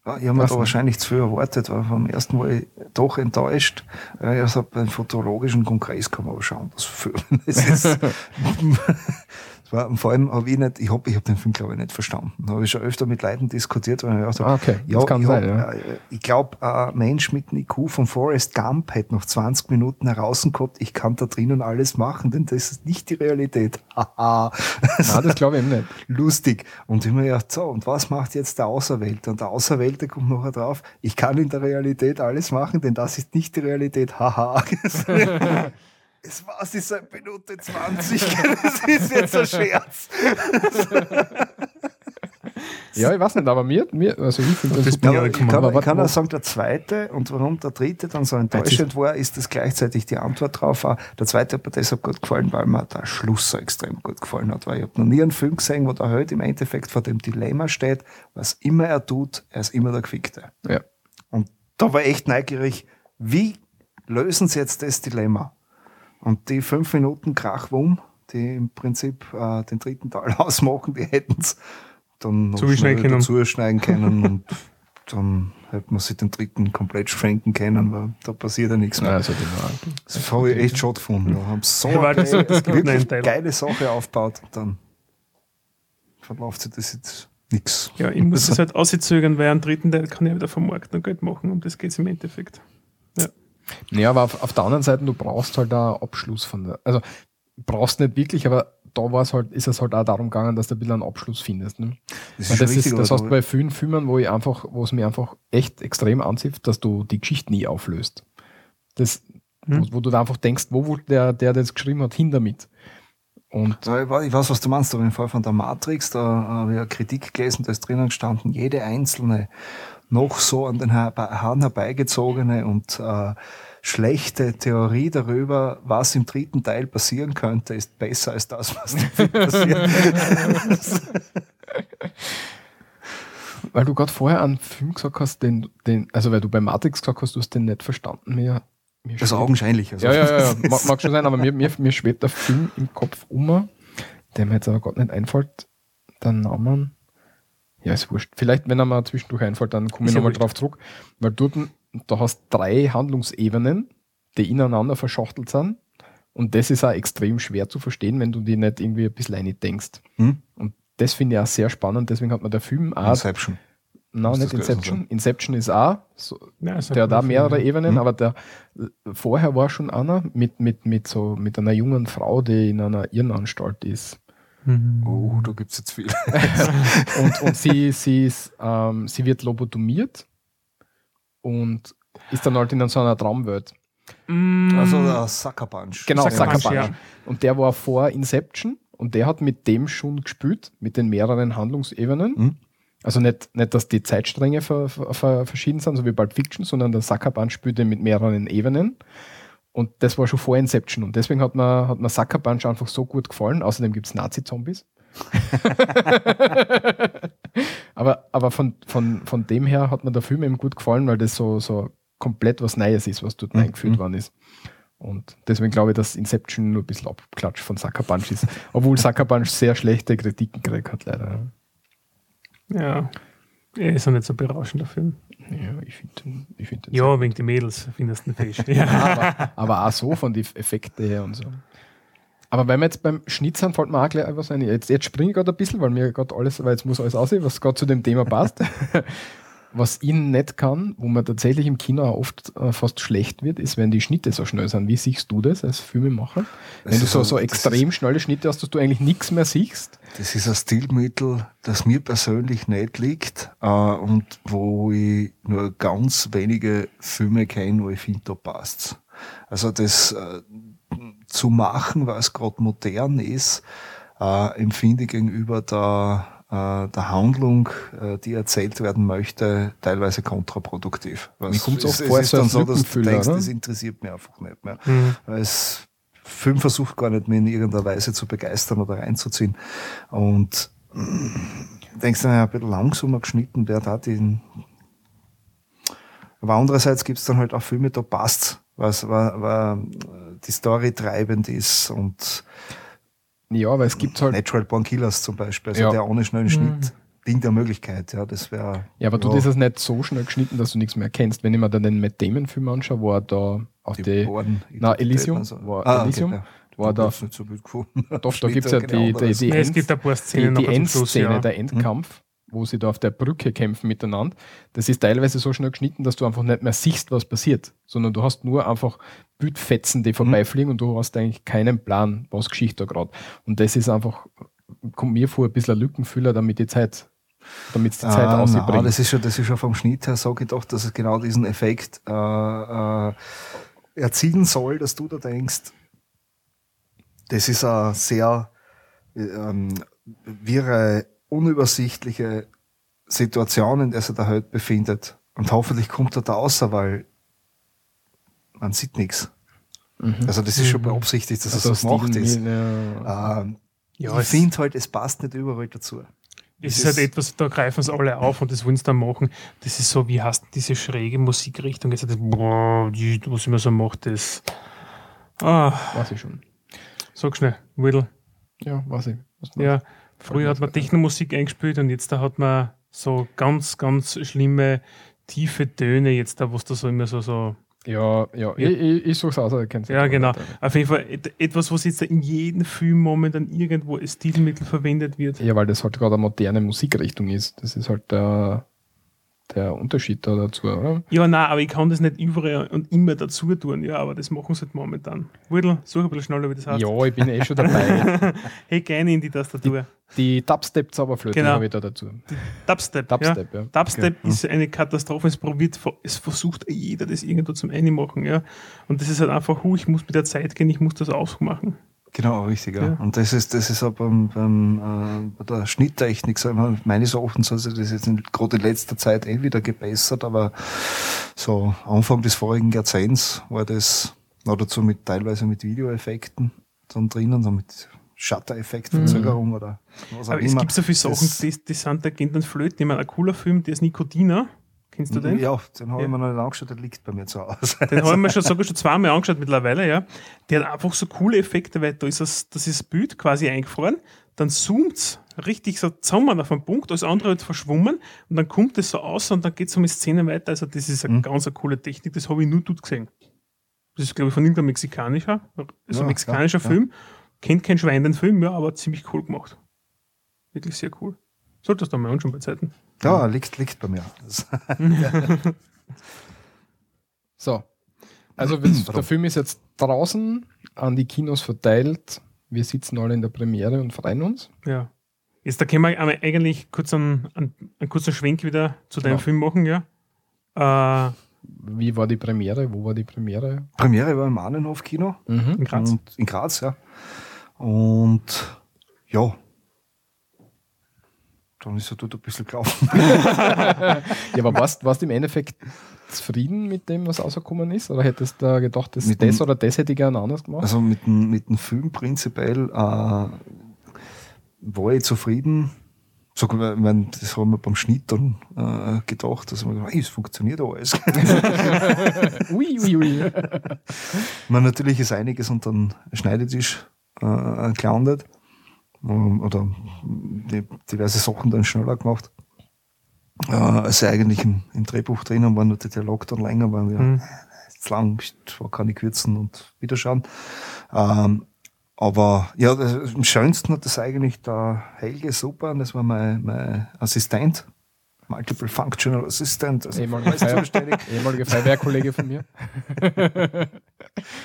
Ja, ich habe mir Was da wahrscheinlich zu viel erwartet, weil vom ersten war ich doch enttäuscht. Ich habe beim Fotologischen Kongress kann man aber schauen, das Film. Es ist, war, vor allem habe ich nicht, ich habe ich hab den Film, glaube ich, nicht verstanden. Da habe ich schon öfter mit Leuten diskutiert, weil ich gedacht habe, Ah, okay. ja, ich, sein, ja. äh, ich glaube, ein Mensch mit einem IQ von Forrest Gump hätte noch 20 Minuten heraus gehabt, ich kann da drinnen alles machen, denn das ist nicht die Realität. Haha. Nein, das glaube ich eben nicht. lustig. Und ich mir gedacht, so, und was macht jetzt der Auserwählte? Und der Auserwählte kommt nachher drauf, ich kann in der Realität alles machen, denn das ist nicht die Realität. Haha. Es war sie seit Minute 20. Das ist jetzt ein Scherz. Ja, ich weiß nicht, aber mir, mir also ich finde das, Das Ja, ich kann, aber ich kann auch sagen, der zweite und warum der dritte dann so enttäuschend war, ist das gleichzeitig die Antwort drauf. Auch Der zweite hat mir deshalb gut gefallen, weil mir der Schluss so extrem gut gefallen hat. Weil ich habe noch nie einen Film gesehen, wo der Held im Endeffekt vor dem Dilemma steht, was immer er tut, er ist immer der Gefickte. Ja. Und da war ich echt neugierig, wie lösen sie jetzt das Dilemma? Und die fünf Minuten Krachwum, die im Prinzip äh, den dritten Teil ausmachen, die hätten es dann noch Zuschneiden schnell können. dazu schneiden können und dann hätte man sich den dritten komplett schwenken können, weil da passiert ja nichts mehr. Also, die Das habe ich echt schade gefunden. Da haben so Ja, weil eine einen wirklich geile Sache aufgebaut und dann verläuft sich das jetzt nichts. Ja, ich muss das halt auszögern, weil einen dritten Teil kann ich wieder vermarkten und Geld machen. Um das geht es im Endeffekt. Ja, aber auf, auf der anderen Seite, du brauchst halt einen Abschluss von der, also brauchst nicht wirklich, aber da war es halt, ist es halt auch darum gegangen, dass du ein bisschen einen Abschluss findest. Ne? Das schon das, ist, das hast du bei vielen Filmen, wo ich einfach, wo es mir einfach echt extrem anzieht, dass du die Geschichte nie auflöst. Das, Hm. wo, wo du da einfach denkst, wo wollte der, der das geschrieben hat, hin damit? Und Ja, Ich weiß, was du meinst, aber im Fall von der Matrix, da habe ich eine Kritik gelesen, da ist drinnen gestanden, jede einzelne noch so an den Haar- Haaren herbeigezogene und äh, schlechte Theorie darüber, was im dritten Teil passieren könnte, ist besser als das, was im Film passiert. weil du gerade vorher einen Film gesagt hast, den, den, also weil du bei Matrix gesagt hast, du hast den nicht verstanden, mir, mir Das ist schwebt- augenscheinlich. Also. Ja, ja, ja, ja. Mag, mag schon sein, aber mir, mir, mir schwebt der Film im Kopf um, der mir jetzt aber gerade nicht einfällt. Der Name. Ja, ist wurscht. Vielleicht, wenn er mal zwischendurch einfällt, dann komme ich nochmal drauf zurück. Weil dort, da hast drei Handlungsebenen, die ineinander verschachtelt sind. Und das ist auch extrem schwer zu verstehen, wenn du die nicht irgendwie ein bisschen rein denkst. Hm? Und das finde ich auch sehr spannend. Deswegen hat mir der Film auch, Inception. nein, nicht Inception. Inception ist auch so, Ja, ist der hat auch mehrere Film, Ebenen, Mhm. aber der vorher war schon einer mit, mit, mit so mit einer jungen Frau, die in einer Irrenanstalt ist. Mhm. Oh, da gibt's jetzt viel. Und, und sie, sie, ist, ähm, sie wird lobotomiert und ist dann halt in so einer Traumwelt. Mm, Also der Sucker Punch. Genau, Sucker Punch, ja. Und der war vor Inception und der hat mit dem schon gespielt, mit den mehreren Handlungsebenen. Mhm. Also nicht, nicht, dass die Zeitstränge ver, ver, ver, verschieden sind, so wie Pulp Fiction, sondern der Sucker Punch spielte mit mehreren Ebenen. Und das war schon vor Inception. Und deswegen hat mir, hat mir Sucker Punch einfach so gut gefallen. Außerdem gibt es Nazi-Zombies. aber aber von, von, von dem her hat mir der Film eben gut gefallen, weil das so, so komplett was Neues ist, was dort Mhm. eingeführt worden ist. Und deswegen glaube ich, dass Inception nur ein bisschen abklatscht von Sucker Punch ist. Obwohl Sucker Punch sehr schlechte Kritiken gekriegt hat, leider. Ja. Er ist auch nicht so berauschender Film. Ja, ich finde ich find den Ja, wegen die Mädels findest du ihn fesch. Ja. aber, aber auch so von den Effekten her und so. Aber wenn wir jetzt beim Schnitt sind, fällt mir auch gleich was ein. Jetzt, jetzt springe ich gerade ein bisschen, weil mir gerade alles, weil jetzt muss alles aussehen, was gerade zu dem Thema passt. was ich nicht kann, wo man tatsächlich im Kino auch oft äh, fast schlecht wird, ist, wenn die Schnitte so schnell sind. Wie siehst du das als Filmemacher? Wenn du ist so, ein- so extrem schnelle Schnitte hast, dass du eigentlich nichts mehr siehst. Das ist ein Stilmittel, das mir persönlich nicht liegt äh, und wo ich nur ganz wenige Filme kenne, wo ich finde, da passt's. Also das äh, zu machen, es gerade modern ist, äh, empfinde ich gegenüber der, der Handlung, äh, die erzählt werden möchte, teilweise kontraproduktiv. Mir kommt's es, oft vor, es ist dann so, dass du denkst, oder? das interessiert mich einfach nicht mehr. Mhm. Es Film versucht gar nicht mehr in irgendeiner Weise zu begeistern oder reinzuziehen. Und mm, denkst du, naja, ein bisschen langsamer geschnitten wäre da den. Aber andererseits gibt's dann halt auch Filme, da passt's, was, weil, weil die Story treibend ist und Ja, weil es gibt halt. Natural Born Killers zum Beispiel, also Ja. der ohne schnellen Schnitt, Ding der Möglichkeit, ja, das wäre. Ja, aber du, das ist nicht so schnell geschnitten, dass du nichts mehr kennst. Wenn ich mir dann den Matt Damon-Film anschaue, wo er da auch die. Borden- Na, Elysium, Also- war Ah, okay, Elysium, ja. war Da nicht so gut gefunden. Doch, da gibt es ja die, die, die, Ja, es End- gibt ein paar die, Szenen die noch zum Schluss, Endszene, ja. der Endkampf, wo sie da auf der Brücke kämpfen miteinander. Das ist teilweise so schnell geschnitten, dass du einfach nicht mehr siehst, was passiert, sondern du hast nur einfach Bildfetzen, die vorbeifliegen und du hast eigentlich keinen Plan, was geschieht da gerade. Und das ist einfach, kommt mir vor, ein bisschen ein Lückenfüller, damit die Zeit, damit die Zeit Ah, ausbringt. na, das ist schon, das ist schon vom Schnitt her, ich doch, dass es genau diesen Effekt äh, äh, erzielen soll, dass du da denkst, das ist eine sehr äh, ähm, wirre, unübersichtliche Situation, in der sich der Held befindet. Und hoffentlich kommt er da außer, weil man sieht nichts. Also das ist schon Mhm. beabsichtigt, dass Also es so gemacht ist. ja. Ähm, Ja, ich es- finde halt, es passt nicht überall dazu. Es ist halt etwas, da greifen es alle auf und das wollen sie dann machen. Das ist so, wie hast du diese schräge Musikrichtung? Jetzt das, was immer so macht, das. Ah, Weiß ich schon. sag schnell, Whittle. Ja, weiß ich. Ja, früher hat man Technomusik eingespielt und jetzt da hat man so ganz, ganz schlimme, tiefe Töne, jetzt da, was da so immer so, so. Ja, ja, ich, ich, ich suche es aus, kennt Ja, genau. Auf jeden Fall et- etwas, was jetzt in jedem Film momentan irgendwo als Stilmittel verwendet wird. Ja, weil das halt gerade eine moderne Musikrichtung ist. Das ist halt der, der Unterschied da dazu, oder? Ja, nein, aber ich kann das nicht überall und immer dazu tun. Ja, aber das machen sie halt momentan. Whittle, such ein bisschen schneller, wie das heißt. Ja, ich bin eh schon dabei. Hey, gerne in die Tastatur. Die Dubstep-Zauberflöte Genau. habe ich da dazu. Dubstep. Dubstep, ja. Dubstep ist eine Katastrophe. Es probiert, es versucht jeder, das irgendwo zum Einmachen. Ja. Und das ist halt einfach, hu, ich muss mit der Zeit gehen, ich muss das aufmachen. Genau, richtig, ja. Und das ist, das ist auch beim, beim, äh, bei der Schnitttechnik, so immer, meines Erachtens hat sich das jetzt in, gerade in letzter Zeit eh wieder gebessert, aber so Anfang des vorigen Jahrzehnts war das noch dazu mit, teilweise mit Videoeffekten dann drinnen, so mit Shutter-Effekt-Verzögerung oder was auch Aber es immer. gibt so viele Sachen, Das- die, die sind, da gehen dann flöten. Ich meine, ein cooler Film, der ist Nikotina. Kennst du den? Ja, den habe Ja. ich mir noch nicht angeschaut, der liegt bei mir zu Hause. Den habe ich mir schon, sogar schon zweimal angeschaut mittlerweile, ja. Der hat einfach so coole Effekte, weil da ist das, das ist das Bild quasi eingefroren, dann zoomt es richtig so zusammen auf einen Punkt, alles andere wird verschwommen und dann kommt es so aus und dann geht es um die Szene weiter. Also das ist eine Mhm. ganz eine coole Technik, das habe ich nur dort gesehen. Das ist, glaube ich, von irgendeinem mexikanischer, also Ja, ein mexikanischer ja. Film. Kennt kein Schwein den Film, ja, aber ziemlich cool gemacht. Wirklich sehr cool. Solltest du mal anschauen bei Zeiten. Ja, liegt, liegt bei mir. So. Also der? Film ist jetzt draußen an die Kinos verteilt. Wir sitzen alle in der Premiere und freuen uns. Ja. Jetzt da können wir eigentlich kurz einen, einen, einen kurzen Schwenk wieder zu deinem Genau. Film machen, ja. Äh, Wie war die Premiere? Wo war die Premiere? Premiere war im Annenhof-Kino. Mhm. in Graz. Und in Graz, ja. Und ja. Dann ist er dort ein bisschen gelaufen. Ja, aber warst, warst du im Endeffekt zufrieden mit dem, was rausgekommen ist? Oder hättest du da gedacht, das, Mit das dem- oder das hätte ich gerne anders gemacht? Also mit dem, mit dem Film prinzipiell äh, war ich zufrieden. Sag mal, ich mein, das haben wir beim Schnitt dann äh, gedacht, dass man gedacht, es funktioniert alles. ui, ui, ui. man, natürlich ist einiges unter den Schneidetisch äh, gelandet. Ähm, Oder die, diverse Sachen dann schneller gemacht. Äh, als eigentlich im, im Drehbuch drinnen waren, nur der Dialog dann länger, weil wir Mhm. zu lang, war kann ich kürzen und wieder schauen. Ähm, aber ja, das, am schönsten hat das eigentlich der Helge Super, das war mein, mein Assistent, Multiple Functional Assistant, also Ehemaliger Feuer- ehemaliger Feuerwehrkollege von mir.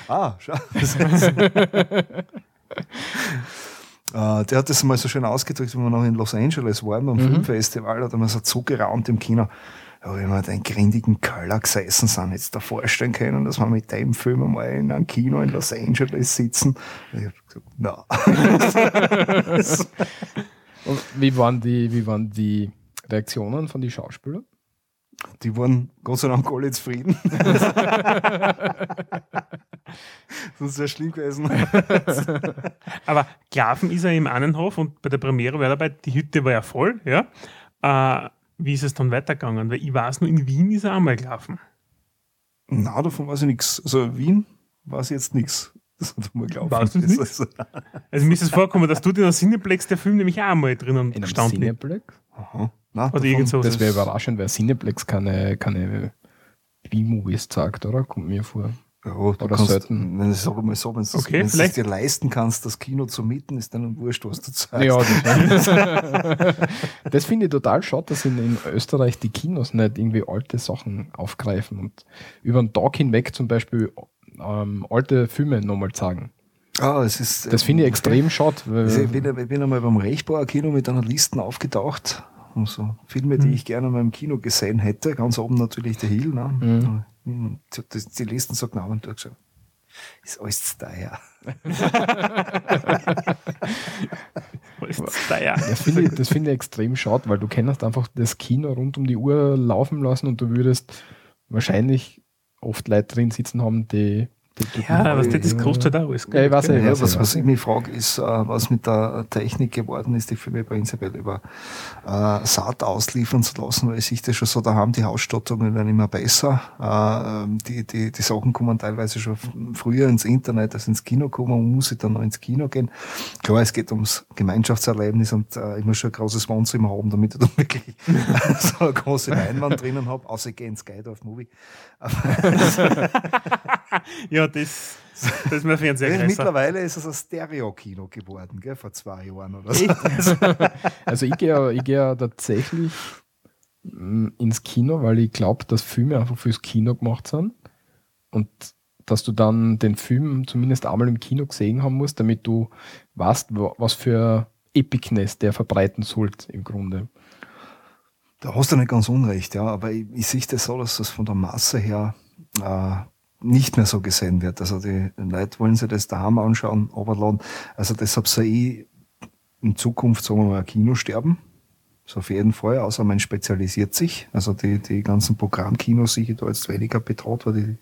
Ah, schau. Äh, der hat das mal so schön ausgedrückt, wenn wir noch in Los Angeles waren, beim Filmfestival, hat er mir so zugeraunt im Kino. Ja, wenn wir den grindigen Köller gesessen sind, jetzt da vorstellen können, dass wir mit dem Film einmal in einem Kino in Los Angeles sitzen. Ich hab gesagt, na. Und wie waren die, wie waren die Reaktionen von den Schauspielern? Die waren Gott sei Dank alle zufrieden. Sonst wäre schlimm gewesen. aber Grafen ist er im Annenhof und bei der Premiere war er dabei, die Hütte war ja voll, ja. Äh, wie ist es dann weitergegangen? Weil ich weiß nur, in Wien ist er einmal gelaufen. Na, davon weiß ich nichts. Also Wien weiß ich jetzt nichts. Das hat mal glauben. Weißt du nix? Also mir ist es vorgekommen, dass du in der Cineplex der Film nämlich auch einmal drinnen gestanden. Cineplex? Aha. Na, Oder irgend so. Das wäre überraschend, weil Cineplex keine, keine B-Movies zeigt, oder? Kommt mir vor. Ja, du Oder kannst, selten. Wenn ich sage mal so, wenn du Okay, es dir leisten kannst, das Kino zu mieten, ist dann wurscht, was du zeigst. Ja, das, das finde ich total schade, dass in, in Österreich die Kinos nicht irgendwie alte Sachen aufgreifen und über den Tag hinweg zum Beispiel ähm, alte Filme nochmal zeigen. Ah, es ist, Das finde ich extrem schade. Also ich, bin, ich bin einmal beim Rechbauer Kino mit einer Liste aufgetaucht. Und so Filme, die Mhm. ich gerne mal im Kino gesehen hätte. Ganz oben natürlich der Hill. Ne? Mhm. Die, die, die Listen so genau und durchgeschaut. Ist alles zu teuer. Was ist da ja? das finde ich, das finde ich extrem schade, weil du kannst einfach das Kino rund um die Uhr laufen lassen und du würdest wahrscheinlich oft Leute drin sitzen haben, die. Ja, was das, kostet auch alles. Ja, ich weiß Ja, ich, weiß was, was ich mich frage, ist, äh, was mit der Technik geworden ist, die Filme prinzipiell über äh, Saat ausliefern zu lassen, weil ich sehe das schon so, da haben die Ausstattungen werden immer besser. Äh, ähm, die, die, die Sachen kommen teilweise schon früher ins Internet als ins Kino kommen und muss ich dann noch ins Kino gehen. Klar, es geht ums Gemeinschaftserlebnis und äh, ich muss schon ein großes Wohnzimmer haben, damit ich dann wirklich so eine große Leinwand drinnen habe, außer ich gehe ins Skydorf Movie. Ja, das, das ist mein Fernseher Ja, größer. mittlerweile ist es ein Stereo-Kino geworden, gell, vor zwei Jahren oder so. Also ich gehe ja- ich gehe ja tatsächlich mm, ins Kino, weil ich glaube, dass Filme einfach fürs Kino gemacht sind und dass du dann den Film zumindest einmal im Kino gesehen haben musst, damit du weißt, wa- was für Epicness der verbreiten sollte im Grunde. Da hast du nicht ganz unrecht, ja, aber ich, ich sehe das so, dass das von der Masse her äh, nicht mehr so gesehen wird. Also die Leute wollen sich das daheim anschauen, runterladen. Also deshalb sehe ich in Zukunft, sagen wir mal, ein Kinosterben. So auf jeden Fall, außer man spezialisiert sich. Also die, die ganzen Programmkinos sehe ich da jetzt weniger betraut, weil die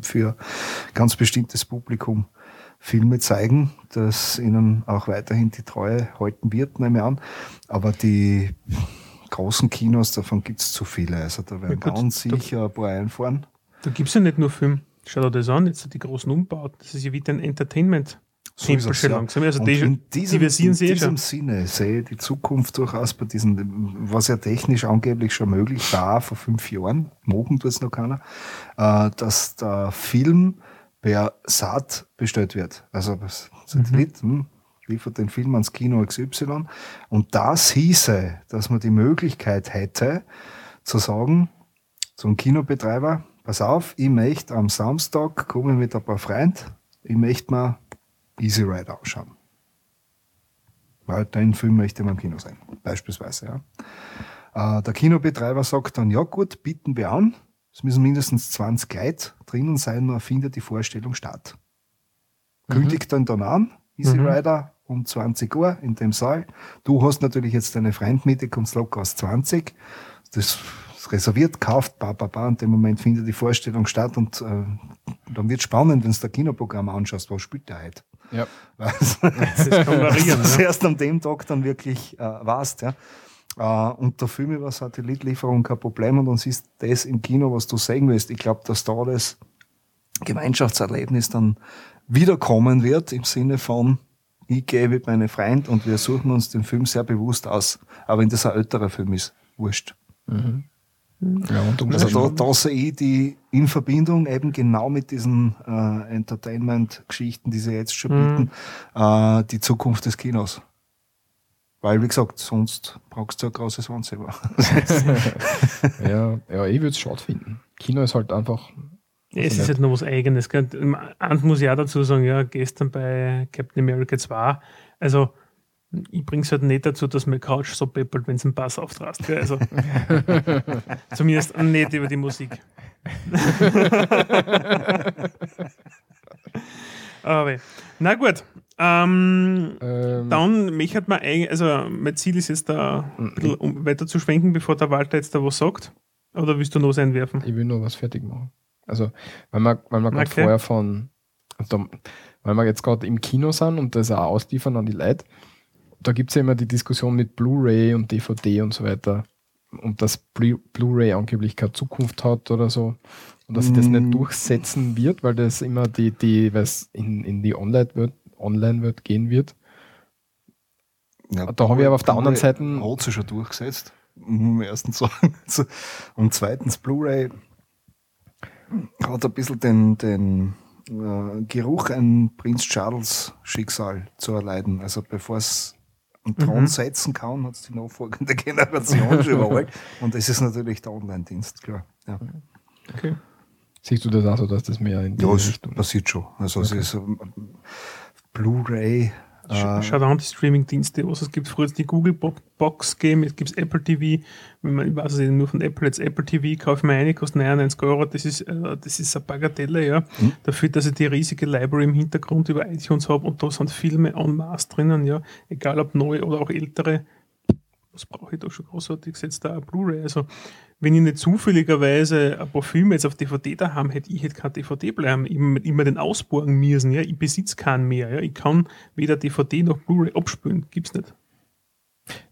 für ganz bestimmtes Publikum Filme zeigen, das ihnen auch weiterhin die Treue halten wird, nehme ich an. Aber die großen Kinos, davon gibt es zu viele. Also da werden ja, gut, ganz sicher ein paar einfahren. Da gibt es ja nicht nur Film. Schau dir das an, jetzt die großen Umbauten. Das ist ja wieder ein Entertainment. So ist es, ja. langsam. Also die, in diesem, in diesem Sinne sehe ich die Zukunft durchaus bei diesen, was ja technisch angeblich schon möglich war vor fünf Jahren, mogen tut es noch keiner, äh, dass der Film per Saat bestellt wird. Also das Satellit mhm. Liefert den Film ans Kino XY. Und das hieße, dass man die Möglichkeit hätte, zu sagen, zum Kinobetreiber, pass auf, ich möchte am Samstag komme mit ein paar Freunden, ich möchte mal Easy Ride ausschauen. Weil den Film möchte man im Kino sehen, beispielsweise. Ja. Äh, der Kinobetreiber sagt dann, ja gut, bieten wir an, es müssen mindestens 20 Leute drinnen sein, nur findet die Vorstellung statt. Mhm. Kündigt dann dann an, Easy mhm. Rider um 20 Uhr in dem Saal. Du hast natürlich jetzt deine Freundmiete, kommst locker aus 20. Das reserviert, kauft, ba, ba, ba, und in dem Moment findet die Vorstellung statt und äh, dann wird spannend, wenn du das Kinoprogramm anschaust, was spielt der heute? Ja. das kann variieren. Das erst an dem Tag dann wirklich äh, warst, ja. Uh, und der Film über Satellitlieferung kein Problem und dann siehst das im Kino, was du sehen willst. Ich glaube, dass da das Gemeinschaftserlebnis dann wiederkommen wird im Sinne von, ich gehe mit meinem Freund und wir suchen uns den Film sehr bewusst aus. Aber wenn das ein älterer Film ist, wurscht. Mhm. Ja, und also da, da sehe ich die in Verbindung eben genau mit diesen äh, Entertainment-Geschichten, die sie jetzt schon mhm. bieten, äh, die Zukunft des Kinos. Weil, wie gesagt, sonst brauchst du ein großes Wohnzimmer. ja, ja, ich würde es schade finden. Kino ist halt einfach. Es ist halt noch was Eigenes. Eins muss ich auch dazu sagen, ja, gestern bei Captain America 2, also ich bringe es halt nicht dazu, dass meine Couch so peppelt, wenn es einen Bass auftrast. Also, zumindest nicht über die Musik. Aber, na gut, ähm, ähm, dann möchte man eigentlich, also mein Ziel ist jetzt da bisschen um weiter zu schwenken, bevor der Walter jetzt da was sagt. Oder willst du noch was einwerfen? Ich will nur was fertig machen. Also, weil wir, weil wir gerade okay. vorher von, also, weil wir jetzt gerade im Kino sind und das auch ausliefern an die Leute, da gibt es ja immer die Diskussion mit Blu-ray und DVD und so weiter. Und dass Blu-ray angeblich keine Zukunft hat oder so. Und dass mm. das nicht mm. durchsetzen wird, weil das immer die, die was in, in die Online wird, online gehen wird. Ja, da habe ich aber auf der anderen Seite. Hat sich schon durchgesetzt, um ersten sagen. Und zweitens, Blu-ray hat ein bisschen den, den äh, Geruch ein Prinz Charles Schicksal zu erleiden. Also bevor es einen Thron mhm. setzen kann, hat es die nachfolgende Generation schon überholt. Und das ist natürlich der Online-Dienst, klar. Ja. Okay. Siehst du das auch so, dass das mehr in die Ja, es passiert schon. Also okay. es ist Blu-ray. Äh, Schaut an die Streaming-Dienste, was es gibt. Früher die Google Box Game, jetzt gibt es Apple TV. Wenn man, ich weiß es nur von Apple, jetzt Apple TV, kaufe ich mir eine, kostet 99 Euro. Das ist, äh, das ist eine Bagatelle, ja. Mhm. Dafür, dass ich die riesige Library im Hintergrund über iTunes habe und da sind Filme en masse drinnen, ja. Egal ob neue oder auch ältere. Was brauche ich da schon großartig? Jetzt da Blu-ray. Also, wenn ich nicht zufälligerweise ein paar Filme jetzt auf DVD da haben, hätte ich hätte kein DVD bleiben, immer, immer den ausborgen müssen, ja. Ich besitze keinen mehr, ja. Ich kann weder DVD noch Blu-ray abspülen. Gibt's nicht.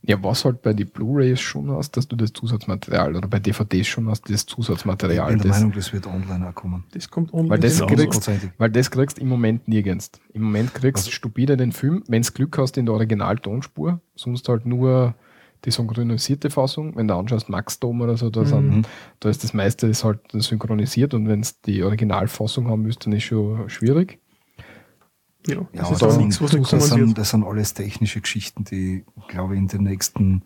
Ja, was halt bei den Blu-rays schon hast, dass du das Zusatzmaterial oder bei DVDs schon hast, das Zusatzmaterial. Ich bin der Meinung, das wird online auch kommen. Das kommt online. Weil das, kriegst, weil das kriegst im Moment nirgends. Im Moment kriegst du stupide den Film, wenn du Glück hast in der Originaltonspur, sonst halt nur die synchronisierte Fassung. Wenn du anschaust, Max Dom oder so, da, mhm. sind, da ist das meiste ist halt synchronisiert und wenn es die Originalfassung haben müsst, dann ist schon schwierig. Ja, das, ja, ist das, nichts, was das, sind, das sind alles technische Geschichten, die, glaube ich, in den nächsten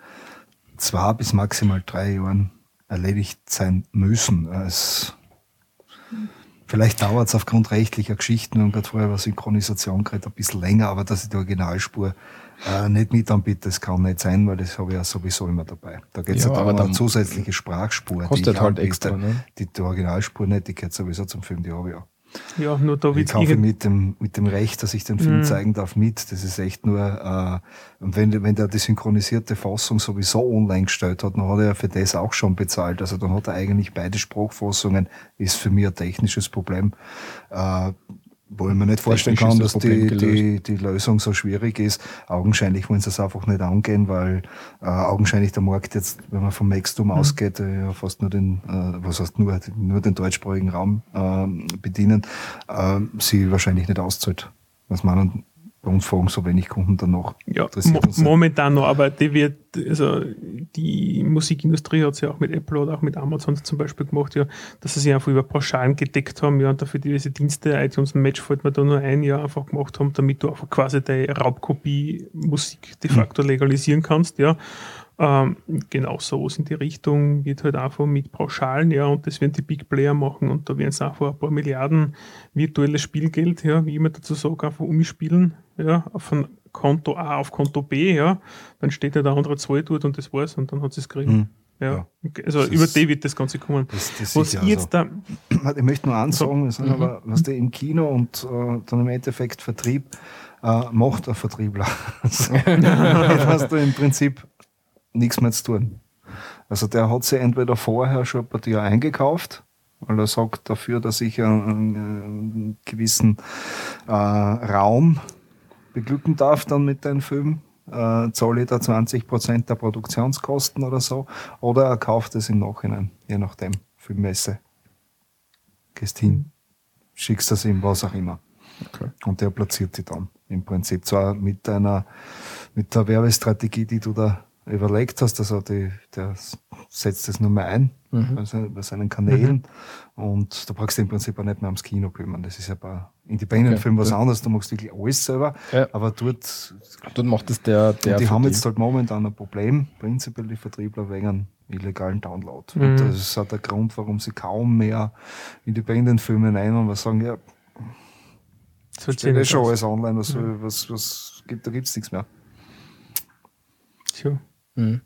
zwei bis maximal drei Jahren erledigt sein müssen. Es Vielleicht dauert es aufgrund rechtlicher Geschichten, haben gerade vorher über Synchronisation geredet, ein bisschen länger, aber dass ich die Originalspur äh, nicht mit anbiete, das kann nicht sein, weil das habe ich ja sowieso immer dabei. Da geht es Ja, ja, dann eine zusätzliche Sprachspur. kostet ich halt anbiete. extra, ne? Die, die Originalspur nicht, die gehört sowieso zum Film, die habe ich ja. Ja, nur da Ich wird kaufe irgend... mit dem, mit dem Recht, dass ich den Film Mhm. zeigen darf, mit. Das ist echt nur, äh, und wenn, wenn der die synchronisierte Fassung sowieso online gestellt hat, dann hat er ja für das auch schon bezahlt. Also dann hat er eigentlich beide Sprachfassungen, ist für mich ein technisches Problem. Äh, wo ich mir nicht vorstellen kann, dass das die, die, die Lösung so schwierig ist. Augenscheinlich wollen sie es einfach nicht angehen, weil äh, augenscheinlich der Markt jetzt, wenn man vom Maxdom Mhm. ausgeht, äh, ja fast nur den, äh, was heißt nur, nur den deutschsprachigen Raum ähm, bedienen, äh, sie wahrscheinlich nicht auszahlt. Was meinen, bei uns fragen so wenig Kunden danach. Ja, Interessiert mo momentan noch, aber die wird, also die Musikindustrie hat es ja auch mit Apple oder auch mit Amazon zum Beispiel gemacht, ja, dass sie sich einfach über Pauschalen gedeckt haben, ja, und dafür diese Dienste, iTunes und Match fällt mir da nur ein Jahr einfach gemacht haben, damit du einfach quasi deine Raubkopie Musik de facto legalisieren kannst, ja. Ähm, genau so in die Richtung wird halt einfach mit Pauschalen, ja, und das werden die Big Player machen und da werden es einfach ein paar Milliarden virtuelles Spielgeld, ja, wie ich immer dazu sage, einfach umspielen, ja, von Konto A auf Konto B, ja, dann steht ja der andere Zahl dort und das war's und dann hat sie es gekriegt. Hm. Ja. Also Das über ist- die wird das Ganze kommen. Das, das Was ich jetzt also. da, Ich möchte nur eins So. sagen, wir sind Mhm. aber, was der im Kino und äh, dann im Endeffekt Vertrieb äh, macht ein Vertriebler. Also, Damit hast du im Prinzip nichts mehr zu tun. Also der hat sich entweder vorher schon bei dir eingekauft, weil er sagt dafür, dass ich einen, einen gewissen äh, Raum beglücken darf dann mit deinem Film, äh, zahle ich da 20% der Produktionskosten oder so, oder er kauft es im Nachhinein, je nachdem, Filmmesse. Gehst hin, schickst das ihm, was auch immer. Okay. Und der platziert die dann im Prinzip zwar mit deiner, mit der Werbestrategie, die du da überlegt hast, also die, der setzt das nur mal ein Mhm. bei, se- bei seinen Kanälen und da brauchst du im Prinzip auch nicht mehr ums Kino kümmern. Das ist ja bei Independent-Film was Ja. anderes, du machst wirklich alles selber, Ja. aber dort, Dann macht es der, der und die haben jetzt halt momentan ein Problem, prinzipiell die Vertriebler wegen illegalen Download. Mhm. Und das ist auch der Grund, warum sie kaum mehr Independent-Filme nehmen, weil sie sagen, ja, das wird steht eh schon alles online, was, Mhm. was, was gibt, da gibt's nichts mehr. Tja. Mhm.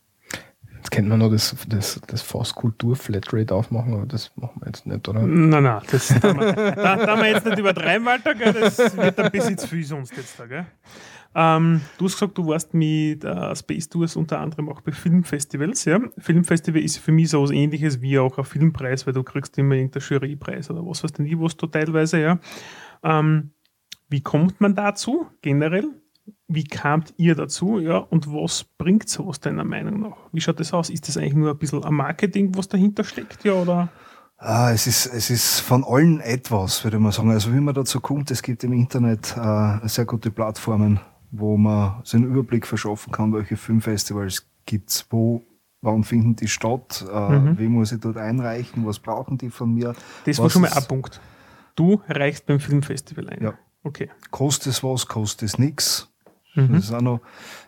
Jetzt kennt man noch das, das, das Fast Kultur Flatrate aufmachen, aber das machen wir jetzt nicht, oder? Nein, nein, das da da, wir jetzt nicht übertreiben, Walter, gell, das wird ein bisschen zu viel sonst jetzt da, gell? Ähm, du hast gesagt, du warst mit äh, Space Tours unter anderem auch bei Filmfestivals, ja? Filmfestival ist für mich so was ähnliches wie auch ein Filmpreis, weil du kriegst immer irgendeinen Jurypreis oder was weiß ich, was du teilweise, ja. Ähm, wie kommt man dazu generell? Wie kamt ihr dazu? Ja, und was bringt sowas deiner Meinung nach? Wie schaut das aus? Ist das eigentlich nur ein bisschen ein Marketing, was dahinter steckt, ja, oder? Ah, es ist, es ist von allen etwas, würde man sagen. Also wie man dazu kommt, es gibt im Internet äh, sehr gute Plattformen, wo man sich einen Überblick verschaffen kann, welche Filmfestivals gibt's, wo, wann finden die statt, äh, Mhm. wie muss ich dort einreichen, was brauchen die von mir, Das war schon mal ein Punkt. Du reichst beim Filmfestival ein. Ja. Okay. kostet es was, kostet es nichts. Mhm. Das ist auch noch,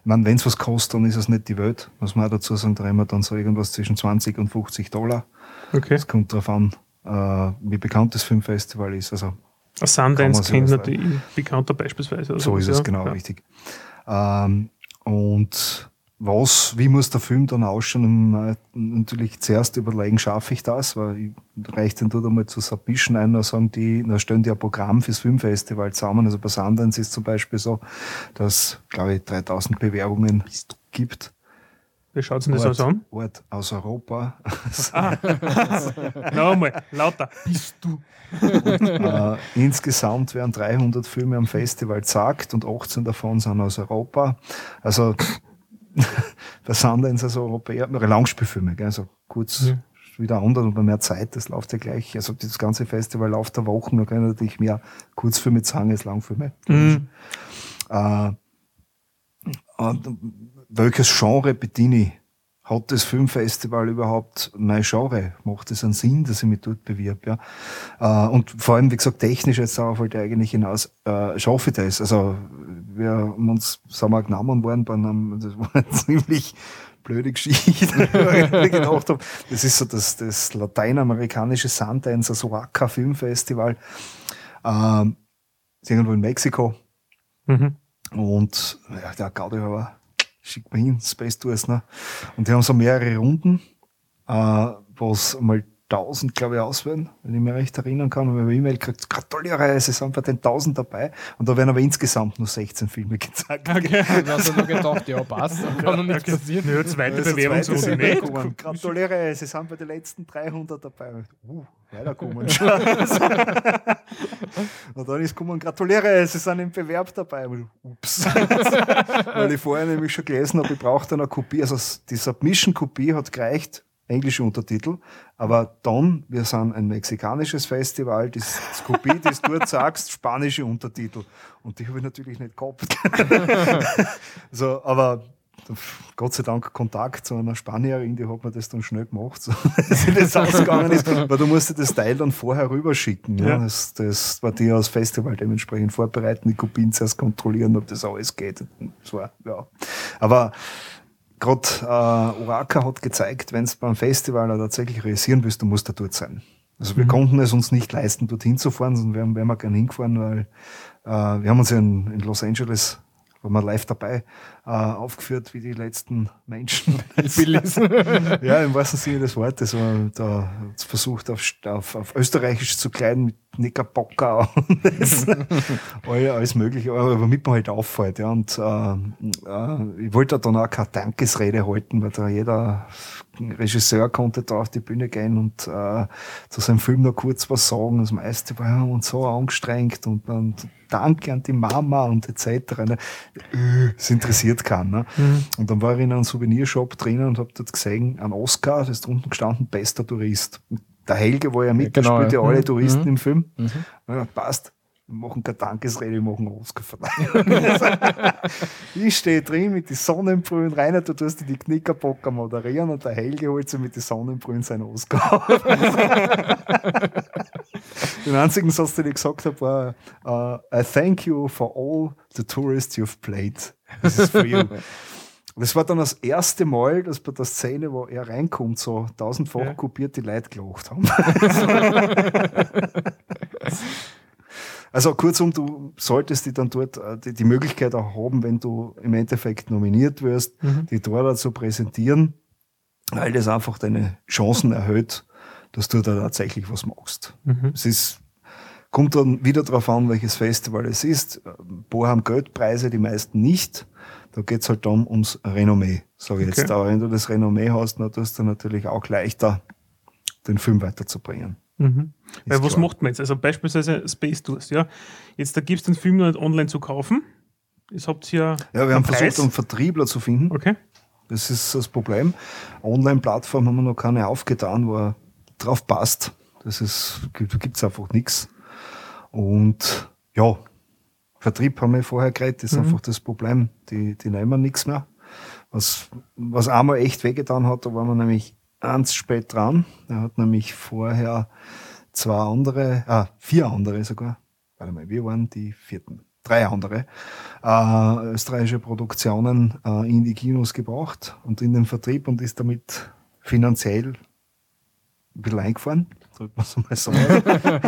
wenn es was kostet, dann ist es nicht die Welt. Muss man auch dazu sagen, da reden wir dann so irgendwas zwischen 20 und 50 Dollar. Okay. Es kommt darauf an, äh, wie bekannt das Filmfestival ist. Also Kann Sundance kennt natürlich bekannter beispielsweise. So ist es ja. genau Ja. richtig. Ähm, und was, wie muss der Film dann ausschauen? Und, äh, natürlich zuerst überlegen, schaffe ich das, weil ich reicht dann dort einmal zu Submission ein, da sagen die, da stellen die ein Programm fürs Filmfestival zusammen. Also bei Sundance ist zum Beispiel so, dass, glaube ich, 3000 Bewerbungen gibt. Wie schaut sich das alles an? Ort aus Europa. Ah. Nochmal, lauter. Bist du. äh, insgesamt werden 300 Filme am Festival gezeigt und 18 davon sind aus Europa. Also bei Sundance also Europäer, Langspielfilme, gell, also kurz Ja. wieder anders und bei mehr Zeit, das läuft ja gleich. Also das ganze Festival läuft der Wochen, da können natürlich mehr Kurzfilme zeigen als Langfilme. Mhm. Äh, welches Genre bediene ich? Hat das Filmfestival überhaupt mein Genre? Macht es einen Sinn, dass ich mich dort bewirb? Ja? Äh, und vor allem, wie gesagt, technisch jetzt wollte ich eigentlich hinaus, äh, schaffe ich das? Also wir haben uns, sagen wir, genommen worden bei einem, das war ein ziemlich blöde Geschichte. ich gedacht habe, das ist so das, das lateinamerikanische Sundance, das Oaxaca Filmfestival. Ähm, irgendwo in Mexiko. Mhm. Und ja, der Gaudi war, schickt mir hin, Space Tours, ne? Und die haben so mehrere Runden, äh, wo es mal 1000, glaube ich, auswählen, wenn ich mich recht erinnern kann. Und wir haben eine E-Mail gekriegt, gratuliere, es sind bei den 1000 dabei. Und da werden aber insgesamt nur 16 Filme gezeigt. Okay. Da hast du nur gedacht, ja, passt, dann kann noch nichts passieren. Ja, zweite Also Bewerbungsrunde nicht. Gratuliere, sie sind bei den letzten 300 dabei. Uh, weiterkommen. Und dann ist gekommen, gratuliere, sie sind im Bewerb dabei. Ups. Weil ich vorher nämlich schon gelesen habe, ich brauche dann eine Kopie. Also die Submission-Kopie hat gereicht, englische Untertitel. Aber dann, wir sind ein mexikanisches Festival, das, das Kopie, das du dort sagst, spanische Untertitel. Und die habe ich natürlich nicht gehabt. so, aber Gott sei Dank Kontakt zu einer Spanierin, die hat mir das dann schnell gemacht, so, dass das ausgegangen ist, weil du musst dir das Teil dann vorher rüberschicken. Ja. Ja. Das, das war die aus Festival dementsprechend vorbereiten, die Kopien zuerst kontrollieren, ob das alles geht. Und war, ja. Aber gerade äh, Oraka hat gezeigt, wenn es beim Festival tatsächlich realisieren willst, du musst da dort sein. Also wir konnten es uns nicht leisten, dorthin zu fahren, sonst wären, wären wir gerne hingefahren, weil äh, wir haben uns ja in, in Los Angeles, waren wir live dabei, äh, aufgeführt, wie die letzten Menschen. Ja, im wahrsten Sinne des Wortes. So, da versucht, auf, auf, auf Österreichisch zu kleiden mit Knickerbocker und das, all- alles Mögliche, aber womit man halt auffällt. Ja. Und äh, äh, ich wollte dann auch keine Dankesrede halten, weil da jeder Regisseur konnte da auf die Bühne gehen und äh, zu seinem Film noch kurz was sagen. Das meiste war ja und so angestrengt und, und Danke an die Mama und etc. Ne? Das interessiert keinen. Ne? Und dann war ich in einem Souvenirshop drinnen und habe dort gesehen, ein Oscar, das ist drunten gestanden, bester Tourist. Der Helge war ja mit, der genau, ja ja. alle Mhm. Touristen Mhm. im Film. Mhm. Ja, passt. Wir machen keine Dankesrede, wir machen Oscarverleihung. ich stehe drin mit den Sonnenbrühen, Rainer, du tust dir die Knickerbocker moderieren und der Helge holt sich mit den Sonnenbrühen seinen Oscar. den einzigen Satz, den ich gesagt habe, war uh, I thank you for all the tourists you've played. This is for you. Und das war dann das erste Mal, dass bei der Szene, wo er reinkommt, so tausendfach Ja. kopiert die Leute gelacht haben. Also kurzum, du solltest die dann dort äh, die, die Möglichkeit auch haben, wenn du im Endeffekt nominiert wirst, Mhm. die dort zu präsentieren, weil das einfach deine Chancen erhöht, dass du da tatsächlich was machst. Mhm. Es ist, kommt dann wieder darauf an, welches Festival es ist. Ein paar haben Geldpreise, die meisten nicht. Da geht's halt dann ums Renommee, sage ich Okay. jetzt. Aber wenn du das Renommee hast, dann tust du natürlich auch leichter, den Film weiterzubringen. Mhm. Weil was klar. macht man jetzt? Also beispielsweise Space Tours, ja. Jetzt da gibt es den Film noch nicht online zu kaufen. Jetzt habt ihr ja. Wir haben einen versucht, Preis. einen Vertriebler zu finden. Okay. Das ist das Problem. Online-Plattform haben wir noch keine aufgetan, wo er drauf passt. Das ist, gibt- gibt's einfach nichts. Und ja, Vertrieb haben wir vorher geredet, das ist Mhm. einfach das Problem. Die, die nehmen nichts mehr. Was, was einmal echt wehgetan hat, da waren wir nämlich ganz spät dran. Er hat nämlich vorher zwei andere, ah, vier andere sogar. Warte mal, wir waren die vierten. Drei andere äh, österreichische Produktionen äh, in die Kinos gebracht und in den Vertrieb und ist damit finanziell ein bisschen eingefahren, drückt man so mal sagen.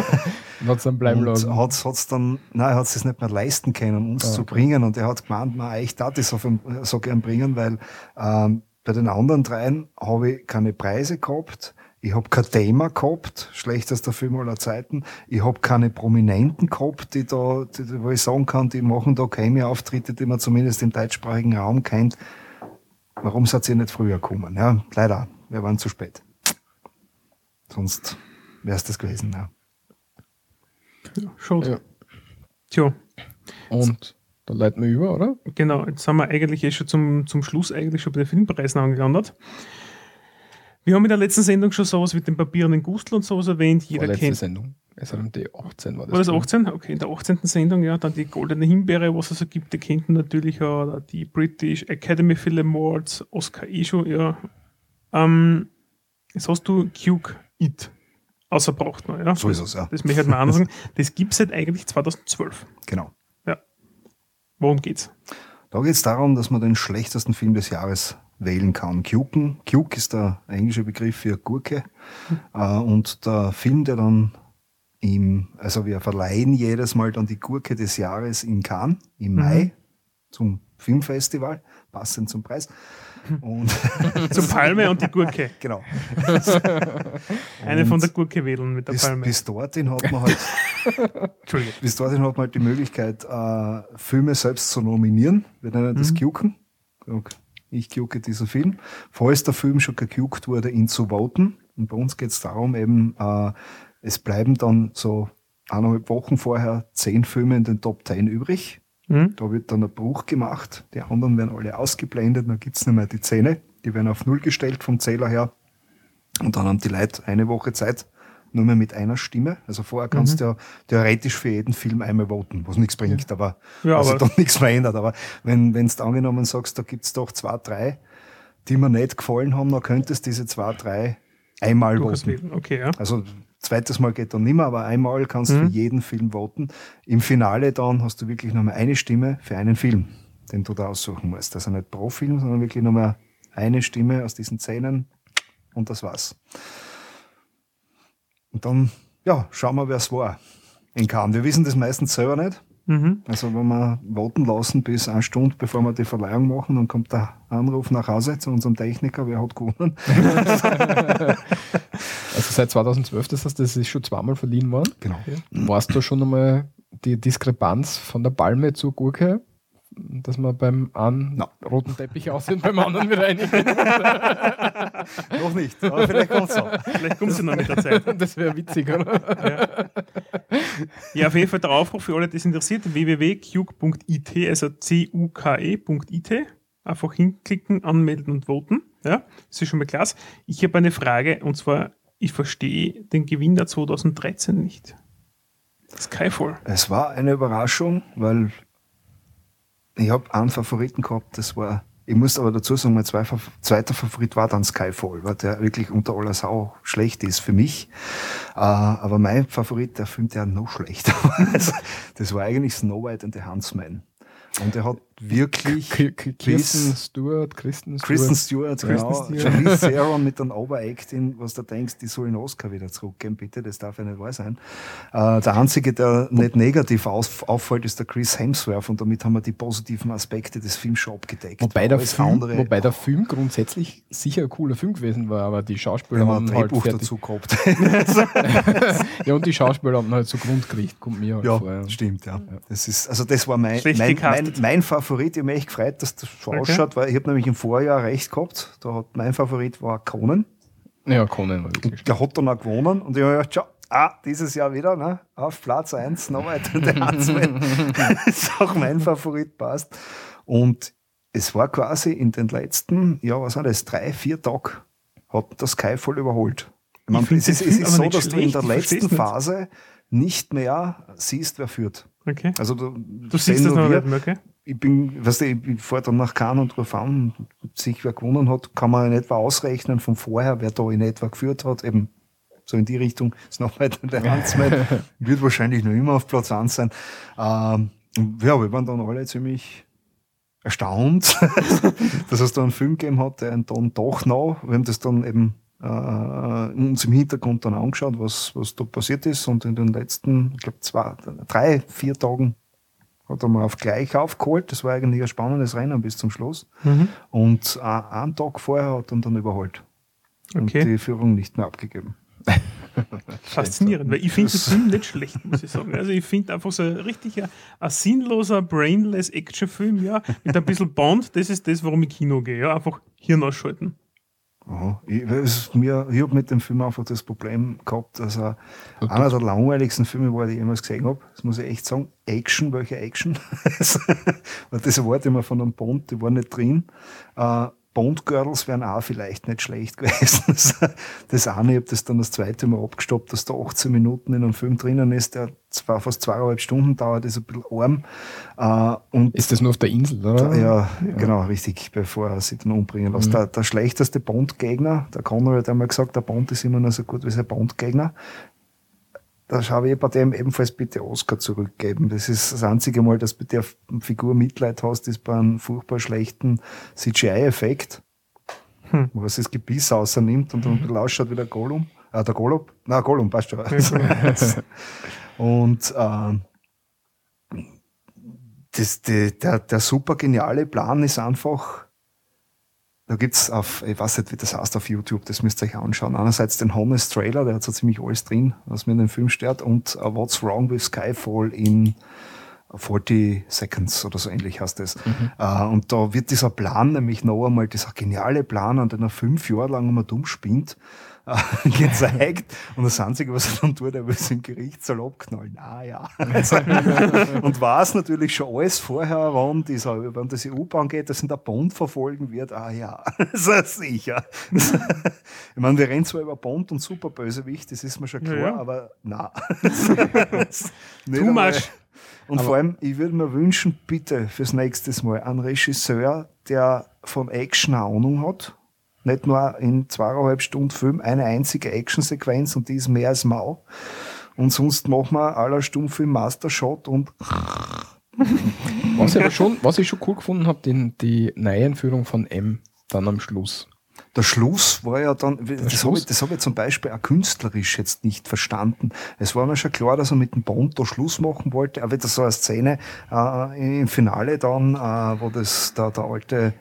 Hat es dann bleiben lassen. hat's, hat's dann, nein, er hat es nicht mehr leisten können, uns Ah, zu okay. bringen. Und er hat gemeint, na, ich darf das so gern bringen, weil ähm, bei den anderen dreien habe ich keine Preise gehabt. Ich habe kein Thema gehabt, schlechtester Film aller Zeiten. Ich habe keine Prominenten gehabt, die da, die, wo ich sagen kann, die machen da Cameo-Auftritte, die man zumindest im deutschsprachigen Raum kennt. Warum seid ihr nicht früher gekommen? Ja, leider, wir waren zu spät. Sonst wäre es das gewesen. Ja. Ja, schade. Ja. Tja, Und da leiten wir über, oder? genau. Jetzt sind wir eigentlich eh schon zum, zum Schluss eigentlich schon bei den Filmpreisen angelandet. Wir haben in der letzten Sendung schon sowas mit dem papierenden Gustl und sowas erwähnt. Jeder Vorletzte kennt. Sendung. SRMD 18 war das. War das Ding. 18? Okay, in der 18. Sendung, ja, dann die Goldene Himbeere, was es so gibt, die kennt man natürlich auch, die British Academy Film Awards, Oscar eh schon, ja. Ähm, jetzt hast du Cuke It außer braucht man, ja. So ist es, ja. Das möchte ich halt mal anders sagen. Das gibt es seit eigentlich 2012. Genau. Worum geht's? Da geht es darum, dass man den schlechtesten Film des Jahres wählen kann. Cuken, Cuke ist der englische Begriff für Gurke. Äh, und der Film, der dann im, also wir verleihen jedes Mal dann die Gurke des Jahres in Cannes im Mhm. Mai zum Filmfestival, passend zum Preis. Und Zum Palme und die Gurke. genau. Eine Und von der Gurke wedeln mit der bis, Palme. bis dorthin hat man halt bis dorthin hat man halt die Möglichkeit, äh, Filme selbst zu nominieren. Wir nennen das Mhm. Cuken. Sag, Ich cuke diesen Film. Falls der Film schon gecukt wurde, ihn zu voten. Und bei uns geht es darum, eben, äh, es bleiben dann so eineinhalb Wochen vorher zehn Filme in den Top 10 übrig. Hm? Da wird dann ein Bruch gemacht. Die anderen werden alle ausgeblendet. Dann gibt's nicht mehr die Zähne. Die werden auf Null gestellt vom Zähler her. Und dann haben die Leute eine Woche Zeit, nur mehr mit einer Stimme. Also vorher kannst du ja theoretisch für jeden Film einmal voten, was nichts bringt, aber Ja, was aber- sich dann nichts verändert. Aber wenn wenn du angenommen sagst, da gibt's doch zwei, drei, die mir nicht gefallen haben, dann könntest du diese zwei, drei einmal voten. Okay, ja. Also zweites Mal geht dann nimmer, aber einmal kannst du Mhm. für jeden Film voten. Im Finale dann hast du wirklich nochmal eine Stimme für einen Film, den du da aussuchen musst. Also nicht pro Film, sondern wirklich nochmal eine Stimme aus diesen Szenen und das war's. Und dann, ja, schauen wir, wer es war in Cannes. Wir wissen das meistens selber nicht. Mhm. Also wenn wir warten lassen bis eine Stunde, bevor wir die Verleihung machen, dann kommt der Anruf nach Hause zu unserem Techniker, wer hat gewonnen. Also seit 2012, das heißt, das ist schon zweimal verliehen worden. Genau. Warst du schon einmal die Diskrepanz von der Palme zur Gurke? Dass man beim einen Na. roten Teppich aussehen, beim anderen wieder reinigen. Noch nicht, aber vielleicht kommt's auch. Vielleicht kommt sie noch mit der Zeit. Das wäre witzig, oder? Ja, auf jeden Fall der Aufruf für alle, die es interessiert, www.cuke.it, also c-u-k-e.it. Einfach hinklicken, anmelden und voten. Ja, das ist schon mal klasse. Ich habe eine Frage und zwar, ich verstehe den Gewinner 2013 nicht. Skyfall. Es war eine Überraschung, weil ich habe einen Favoriten gehabt, das war, ich muss aber dazu sagen, mein zwei, zweiter Favorit war dann Skyfall, weil der wirklich unter aller Sau schlecht ist für mich. Äh, aber mein Favorit, der Film, der noch schlechter war, also, das war eigentlich Snow White and the Huntsman. Und er hat wirklich K- K- Kirsten bis- Stewart, Kristen Stewart. Kristen Stewart, Kristen genau, Stewart. Charlize Theron mit einem Overacting, was du denkst, die sollen Oscar wieder zurückgeben, bitte, das darf ja nicht wahr sein. Äh, der einzige, der nicht negativ auf, auffällt, ist der Chris Hemsworth und damit haben wir die positiven Aspekte des Films schon abgedeckt. Wobei der, Film, andere, wobei der Film grundsätzlich sicher ein cooler Film gewesen war, aber die Schauspieler wenn man ein haben halt Drehbuch fertig, dazu gehabt. Ja, und die Schauspieler haben halt zu Grund gekriegt, kommt mir halt ja, vor. Ja. stimmt, ja. Das ist, also das war mein, mein, mein, mein Favorit. Ich habe mich echt gefreut, dass das so Okay. ausschaut, weil ich habe nämlich im Vorjahr recht gehabt. Da hat mein Favorit war Conan. Ja, Conan war wirklich Der hat dann auch gewonnen und ich habe gedacht, schau, ah, dieses Jahr wieder, ne? auf Platz 1, noch weiter der Huntsman. das ist auch mein Favorit, passt. Und es war quasi in den letzten, ja, was war das, drei, vier Tagen hat das Skyfall überholt. Ich meine, es ist, es ist so, dass du in schlecht, der letzten. Phase nicht mehr siehst, wer führt. Okay. Also du, Du siehst das noch nicht mehr, okay? Ich bin, weißt du, ich, fahre dann nach Cannes und rufe an, sich wer gewonnen hat, kann man in etwa ausrechnen von vorher, wer da in etwa geführt hat, eben so in die Richtung, ist noch weiter der Huntsman, wird wahrscheinlich noch immer auf Platz 1 sein. Ähm, ja, wir waren dann alle ziemlich erstaunt, dass es da einen Film gegeben hat, der dann doch noch, wir haben das dann eben äh, uns im Hintergrund dann angeschaut, was, was da passiert ist. Und in den letzten, ich glaube, zwei, drei, vier Tagen hat er mal auf gleich aufgeholt. Das war eigentlich ein spannendes Rennen bis zum Schluss. Mhm. Und einen Tag vorher hat er dann überholt. Und Okay. die Führung nicht mehr abgegeben. Faszinierend, weil ich finde den Film nicht schlecht, muss ich sagen. Also ich finde einfach so ein richtiger, ein sinnloser, brainless Actionfilm, ja, mit ein bisschen Bond, das ist das, warum ich Kino gehe, ja, einfach Hirn ausschalten. Aha. Ich, es, mir, ich habe mit dem Film einfach das Problem gehabt, dass er einer der langweiligsten Filme war, die ich jemals gesehen habe. Das muss ich echt sagen. Action, welche Action? Das erwarte ich mir von einem Bond, die war nicht drin. Äh, Bond-Girls wären auch vielleicht nicht schlecht gewesen. Das, eine, ich habe das dann das zweite Mal abgestoppt, dass da 18 Minuten in einem Film drinnen ist, der zwar fast zweieinhalb Stunden dauert, ist ein bisschen arm. Äh, und Ist das nur auf der Insel, oder? ja, genau, richtig, bevor er sich dann umbringen lässt. Der, der schlechteste Bond-Gegner, der Conrad hat einmal gesagt, der Bond ist immer nur so gut wie sein Bond-Gegner. Da habe ich bei dem ebenfalls bitte Oscar zurückgeben. Das ist das einzige Mal, dass du bei der Figur Mitleid hast, ist bei einem furchtbar schlechten CGI-Effekt. hm. wo er sich das Gebiss außernimmt und dann ausschaut wie der Gollum. Äh, der Gollum? Na, Gollum, passt schon. und äh, das, die, der, der super geniale Plan ist einfach, da gibt's auf, ich weiß nicht, wie das heißt auf YouTube, das müsst ihr euch anschauen. Einerseits den Honest Trailer, der hat so ziemlich alles drin, was mir in dem Film stört, und uh, What's Wrong with Skyfall in 40 Seconds oder so ähnlich heißt das. Mhm. Uh, und da wird dieser Plan nämlich noch einmal, dieser geniale Plan, an den er fünf Jahre lang immer dumm spinnt, gezeigt. Und das Einzige, was er dann tut, er will es im Gerichtssaal abknallen. Ah ja. und weiß natürlich schon alles vorher, wann, dieser, wann das EU-Bahn geht, dass ihn der Bond verfolgen wird. Ah ja, sicher. ich meine, wir rennen zwar über Bond und Superbösewicht, das ist mir schon klar, ja, ja. aber na. Too much. Und aber vor allem, ich würde mir wünschen, bitte fürs nächste Mal einen Regisseur, der von Action Ahnung hat nicht nur in zweieinhalb Stunden Film eine einzige Actionsequenz und die ist mehr als mau. Und sonst machen wir aller Stummfilm Mastershot und was ich aber schon, was ich schon cool gefunden habe, die, die Neueinführung von M dann am Schluss. Der Schluss war ja dann, das habe ich, das hab ich zum Beispiel auch künstlerisch jetzt nicht verstanden. Es war mir schon klar, dass er mit dem Bond da Schluss machen wollte, aber das so eine Szene äh, im Finale dann, äh, wo das da der alte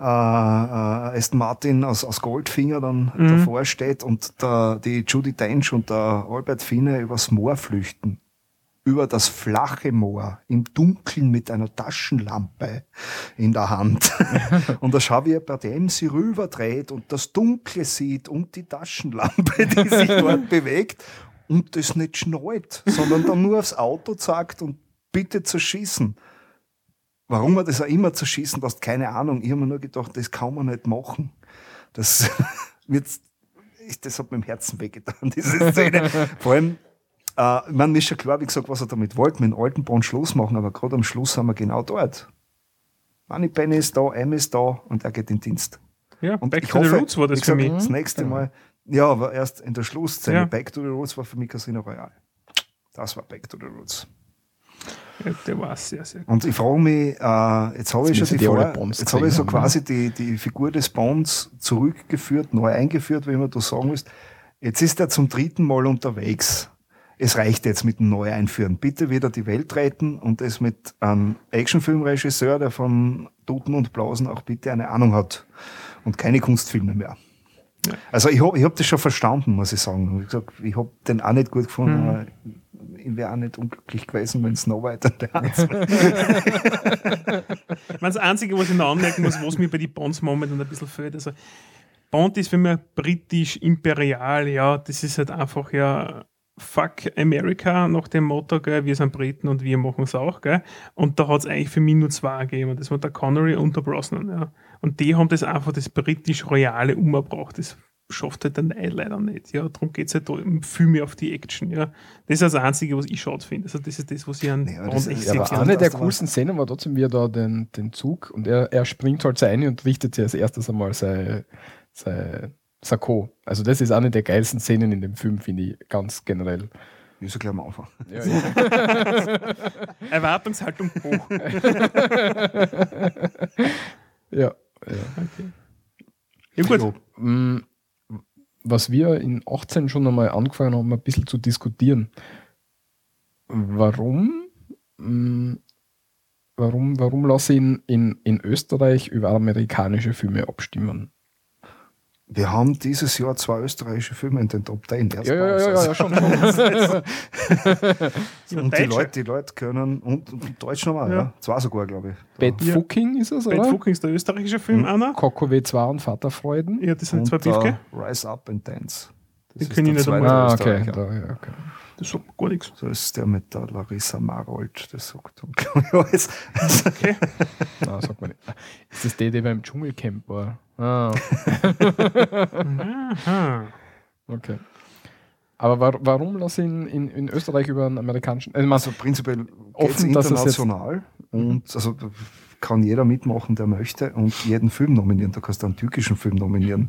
äh, äh, Aston Martin aus, aus Goldfinger dann mhm. davor steht und der, die Judy Dench und der Albert Fine übers Moor flüchten. Über das flache Moor, im Dunkeln mit einer Taschenlampe in der Hand. und da schaue ich, bei dem sie rüberdreht und das Dunkle sieht und die Taschenlampe, die sich dort bewegt und das nicht schnallt, sondern dann nur aufs Auto zeigt und bitte zu schießen. Warum man das auch immer zerschießen lässt, keine Ahnung. Ich habe mir nur gedacht, das kann man nicht machen. Das wird, das hat mir im Herzen wehgetan, diese Szene. Vor allem, äh, man ist schon klar, wie gesagt, was er damit wollte, mit dem alten Bond Schluss machen, aber gerade am Schluss haben wir genau dort. Moneypenny ist da, M ist da und er geht in Dienst. Ja, und Back to hoffe, the Roots war das für mich. Das nächste Mal, ja, aber erst in der Schlussszene. Ja. Back to the Roots war für mich Casino Royale. Das war Back to the Roots. Ja, der war sehr, sehr gut. Und ich frage mich, äh, jetzt habe ich schon die, Vor jetzt habe ich so quasi die, die Figur des Bonds zurückgeführt, neu eingeführt, wie man da sagen willst. Jetzt ist er zum dritten Mal unterwegs. Es reicht jetzt mit dem Neueinführen. Bitte wieder die Welt retten und es mit einem Actionfilmregisseur, der von Toten und Blausen auch bitte eine Ahnung hat und keine Kunstfilme mehr. Ja. Also ich habe ich hab das schon verstanden, muss ich sagen. Ich, ich habe den auch nicht gut gefunden, mhm ich wäre auch nicht unglücklich gewesen, wenn Snow White an der Hand Das Einzige, was ich noch anmerken muss, was mir bei den Bonds momentan ein bisschen fehlt, also Bond ist für mich britisch, imperial, ja, das ist halt einfach ja Fuck America nach dem Motto, gell, wir sind Briten und wir machen es auch, gell. Und da hat es eigentlich für mich nur zwei gegeben. Das war der Connery und der Brosnan, ja. Und die haben das einfach das britisch-royale umgebracht. Das schafft halt der Neid leider nicht. Ja, darum geht es halt viel mehr auf die Action. Ja. Das ist das Einzige, was ich schade finde. Also das ist das, was ich an ja, das ist, ja, Eine der coolsten Szenen war trotzdem, wie er da den, den Zug und er, er springt halt rein und richtet sich als erstes einmal sein, sein Sakko. Also das ist eine der geilsten Szenen in dem Film, finde ich, ganz generell. Ich so gleich am Anfang. Ja, ja. Erwartungshaltung hoch. ja. ja. Okay. Ja, gut. Mm, was wir in 18 schon einmal angefangen haben, ein bisschen zu diskutieren. Warum, mh, warum, warum lasse ich in, in, in Österreich über amerikanische Filme abstimmen? Wir haben dieses Jahr zwei österreichische Filme in den Top 10. Ja, ja, ja, ja, ja, schon. und die Leute, die Leute können, und, und Deutsch nochmal, ja. ja. Zwei sogar, glaube ich. Bad ja. Fucking ist es, oder? Bad Fucking ist der österreichische Film, mhm. Anna. Coco W2 und Vaterfreuden. Ja, das sind und, zwei Biefke. Uh, Rise Up and Dance. Das Den kenne ich nicht einmal. Ah, okay. Das sagt gar nichts. Das ist der mit der Larissa Marold, das sagt dann, glaube ich, alles. Okay. Nein, sagt man nicht. Ist das der, der beim Dschungelcamp war? Ah. okay. Aber war, warum lasse ich in, in, in, Österreich über einen amerikanischen. Also, also prinzipiell offen, international und also kann jeder mitmachen, der möchte und jeden Film nominieren. Da kannst du einen türkischen Film nominieren.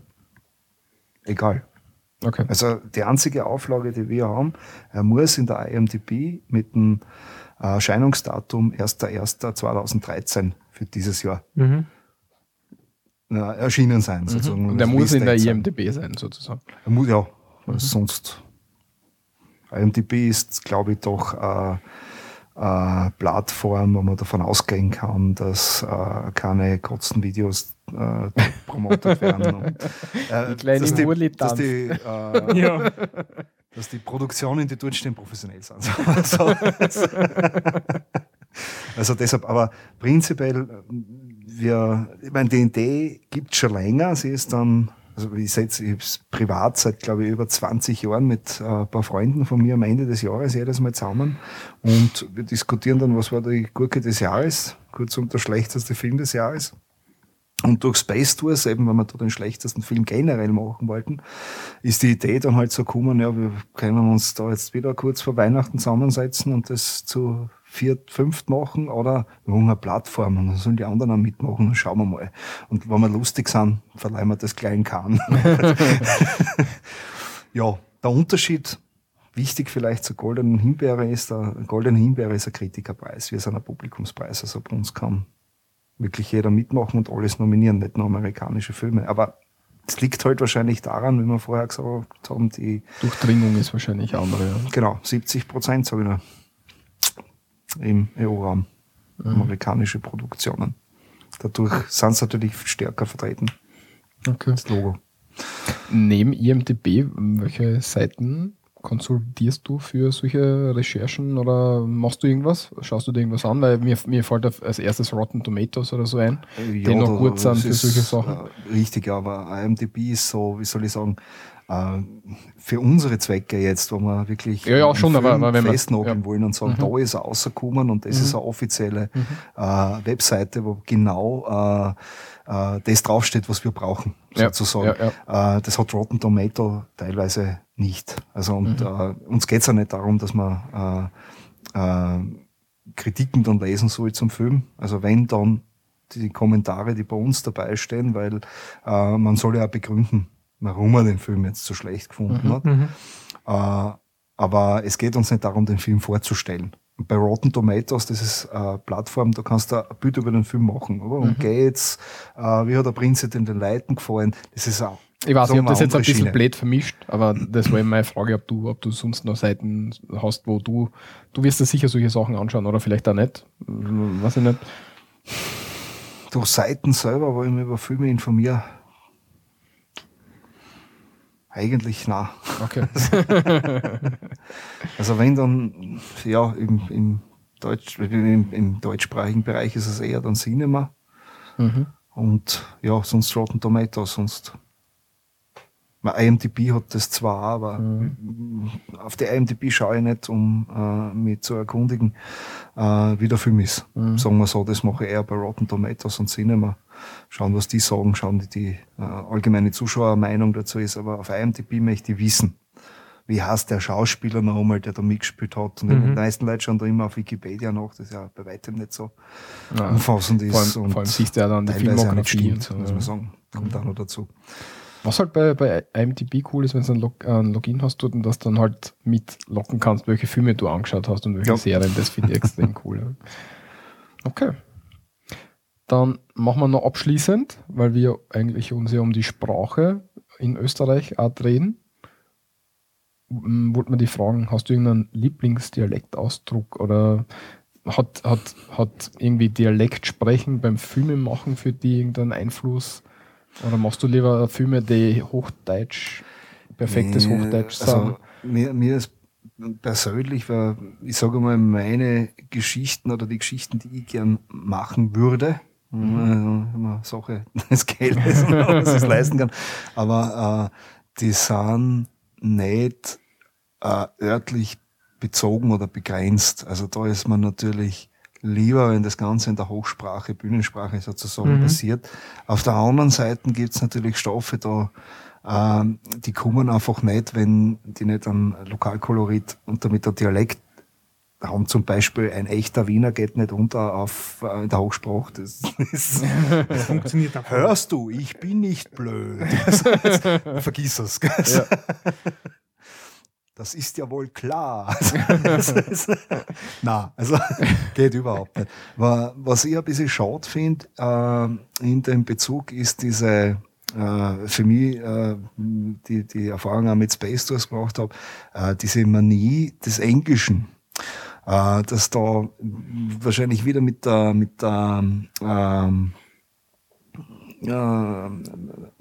Egal. Okay. Also die einzige Auflage, die wir haben, er muss in der IMDb mit dem Erscheinungsdatum 1.1.2013 für dieses Jahr. Mhm. ja, erschienen sein, sozusagen. Und der muss in der. IMDB sein, sozusagen. Er muss ja, weil sonst. IMDb ist, glaube ich, doch äh, äh, Plattform, wo man davon ausgehen kann, dass äh, keine Kotzenvideos äh, promotet werden. Und, äh, Die kleine dass die, dass die, äh, Ja. dass die Produktionen, die dort stehen, professionell sind. So, so. also deshalb, aber prinzipiell, wir, ich meine, die Idee gibt schon länger. Sie ist dann, also ich setze, hab's privat seit, glaube ich, über 20 Jahren mit äh, ein paar Freunden von mir am Ende des Jahres jedes Mal zusammen und wir diskutieren dann, was war die Gurke des Jahres, kurzum der schlechteste Film des Jahres. Und durch Space Tours, eben wenn wir da den schlechtesten Film generell machen wollten, ist die Idee dann halt so gekommen, ja, wir können uns da jetzt wieder kurz vor Weihnachten zusammensetzen und das zu viert, fünft machen oder wir haben eine Plattform und dann sollen die anderen auch mitmachen und schauen wir mal. Und wenn wir lustig sind, verleihen wir das kleinen Kahn. ja, der Unterschied, wichtig vielleicht zur Goldenen Himbeere ist, der Goldene Himbeere ist ein Kritikerpreis, wir sind ein Publikumspreis, also bei uns kann wirklich jeder mitmachen und alles nominieren, nicht nur amerikanische Filme. Aber es liegt halt wahrscheinlich daran, wie wir vorher gesagt haben, die, Durchdringung ist wahrscheinlich andere. Ja. genau, 70 Prozent, sage ich nur, im EU-Raum, amerikanische Produktionen. Dadurch sind sie natürlich stärker vertreten, Okay. das Logo. Neben IMDB, welche Seiten konsultierst du für solche Recherchen oder machst du irgendwas? Schaust du dir irgendwas an? Weil mir, mir fällt als erstes Rotten Tomatoes oder so ein. die noch gut sind für solche Sachen. Äh, richtig, aber IMDb ist so, wie soll ich sagen, für unsere Zwecke jetzt, wo wir wirklich Ja, ja, schon, aber- wenn festnageln ja. wollen und sagen, Mhm. da ist er rausgekommen und das ist eine offizielle äh, Webseite, wo genau äh, äh, das draufsteht, was wir brauchen, Ja, sozusagen. ja, Äh, das hat Rotten Tomato teilweise nicht. Also und Mhm. äh, uns geht's ja nicht darum, dass man äh, äh, Kritiken dann lesen soll zum Film. Also wenn dann die Kommentare, die bei uns dabei stehen, weil äh, man soll ja auch begründen, warum er den Film jetzt so schlecht gefunden hat. Mhm. Äh, aber es geht uns nicht darum, den Film vorzustellen. Bei Rotten Tomatoes, das ist eine Plattform, da kannst du ein Bild über den Film machen. Oder? Und geht's, äh, wie hat der Prinz den Leuten gefallen? Das ist auch Ich weiß, ich sagen habe das jetzt ein bisschen Schiene. blöd vermischt, aber das war eben meine Frage, ob du, ob du sonst noch Seiten hast, wo du, du wirst dir sicher solche Sachen anschauen oder vielleicht auch nicht. Weiß ich nicht. durch Seiten selber, wo ich mich über Filme informiere. Eigentlich na. Okay. Also wenn dann, ja, im, im, Deutsch, im, im deutschsprachigen Bereich ist es eher dann Cinema mhm. und ja, sonst Rotten Tomatoes, sonst. IMDb hat das zwar, aber auf die IMDb schaue ich nicht, um äh, mich zu erkundigen, äh, wie der Film ist. Sagen wir so, das mache ich eher bei Rotten Tomatoes und Cinema. Schauen, was die sagen, schauen, wie die äh, allgemeine Zuschauermeinung dazu ist. Aber auf IMDb möchte ich wissen, wie heißt der Schauspieler noch einmal, der da mitgespielt hat. Und die meisten Leute schauen da immer auf Wikipedia nach, das ja bei weitem nicht so Ja. umfassend ist. Vor allem- und vor allem siehst du ja dann die teilweise auch nicht stimmt, so, muss man sagen. Kommt auch noch dazu. Was halt bei, bei IMDb cool ist, wenn du ein, Log, ein Login hast dort und dass du dann halt mitlocken kannst, welche Filme du angeschaut hast und welche Ja. Serien, das finde ich extrem cool. Okay. Dann machen wir noch abschließend, weil wir eigentlich uns ja um die Sprache in Österreich auch drehen. M, Wollte man die fragen, hast du irgendeinen Lieblingsdialektausdruck oder hat, hat, hat irgendwie Dialekt sprechen beim Filmemachen für die irgendeinen Einfluss? Oder machst du lieber Filme, die Hochdeutsch, perfektes Nee, Hochdeutsch sind? Also, mir, mir ist persönlich, weil ich sage mal, meine Geschichten oder die Geschichten, die ich gern machen würde, mhm. immer Sache des Geldes, was ich leisten kann, aber äh, die sind nicht äh, örtlich bezogen oder begrenzt. Also da ist man natürlich lieber, wenn das Ganze in der Hochsprache, Bühnensprache sozusagen Mhm. passiert. Auf der anderen Seite gibt's natürlich Stoffe da, ähm, die kommen einfach nicht, wenn die nicht einen Lokalkolorit und damit der Dialekt haben. Zum Beispiel ein echter Wiener geht nicht unter auf äh, in der Hochsprache. Das ist, Das funktioniert einfach. Hörst du, ich bin nicht blöd. Vergiss es. Das ist ja wohl klar. Na, also geht überhaupt nicht. Was ich ein bisschen schade finde äh, in dem Bezug ist diese äh, für mich äh, die, die Erfahrung auch mit Space Tours gemacht habe, äh, diese Manie des Englischen äh, dass da wahrscheinlich wieder mit der, mit der ähm, äh,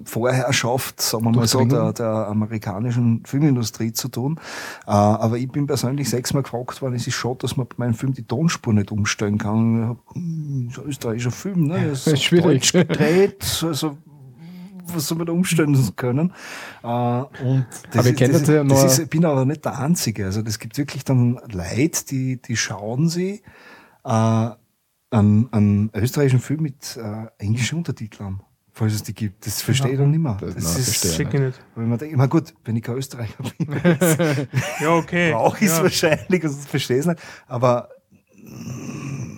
Vorherrschaft, sagen wir mal so, der, der amerikanischen Filmindustrie zu tun. Äh, aber ich bin persönlich sechsmal gefragt worden, es ist schon, dass man bei meinem Film die Tonspur nicht umstellen kann. Hm, so österreichischer Film, ne? Das ist schwierig. gedreht, also was soll man da umstellen können. Äh, und das aber ist, das, das ist, ich bin aber nicht der Einzige. Also das gibt wirklich dann Leute, die, die schauen sie äh, einen, einen österreichischen Film mit äh, englischen Untertiteln falls es die gibt. Das verstehe ich dann nicht mehr. Das, das ist verstehe nicht. Wenn man denkt, gut, wenn ich kein Österreicher bin, ja, okay. brauche ich es ja. wahrscheinlich, also verstehe es nicht. Aber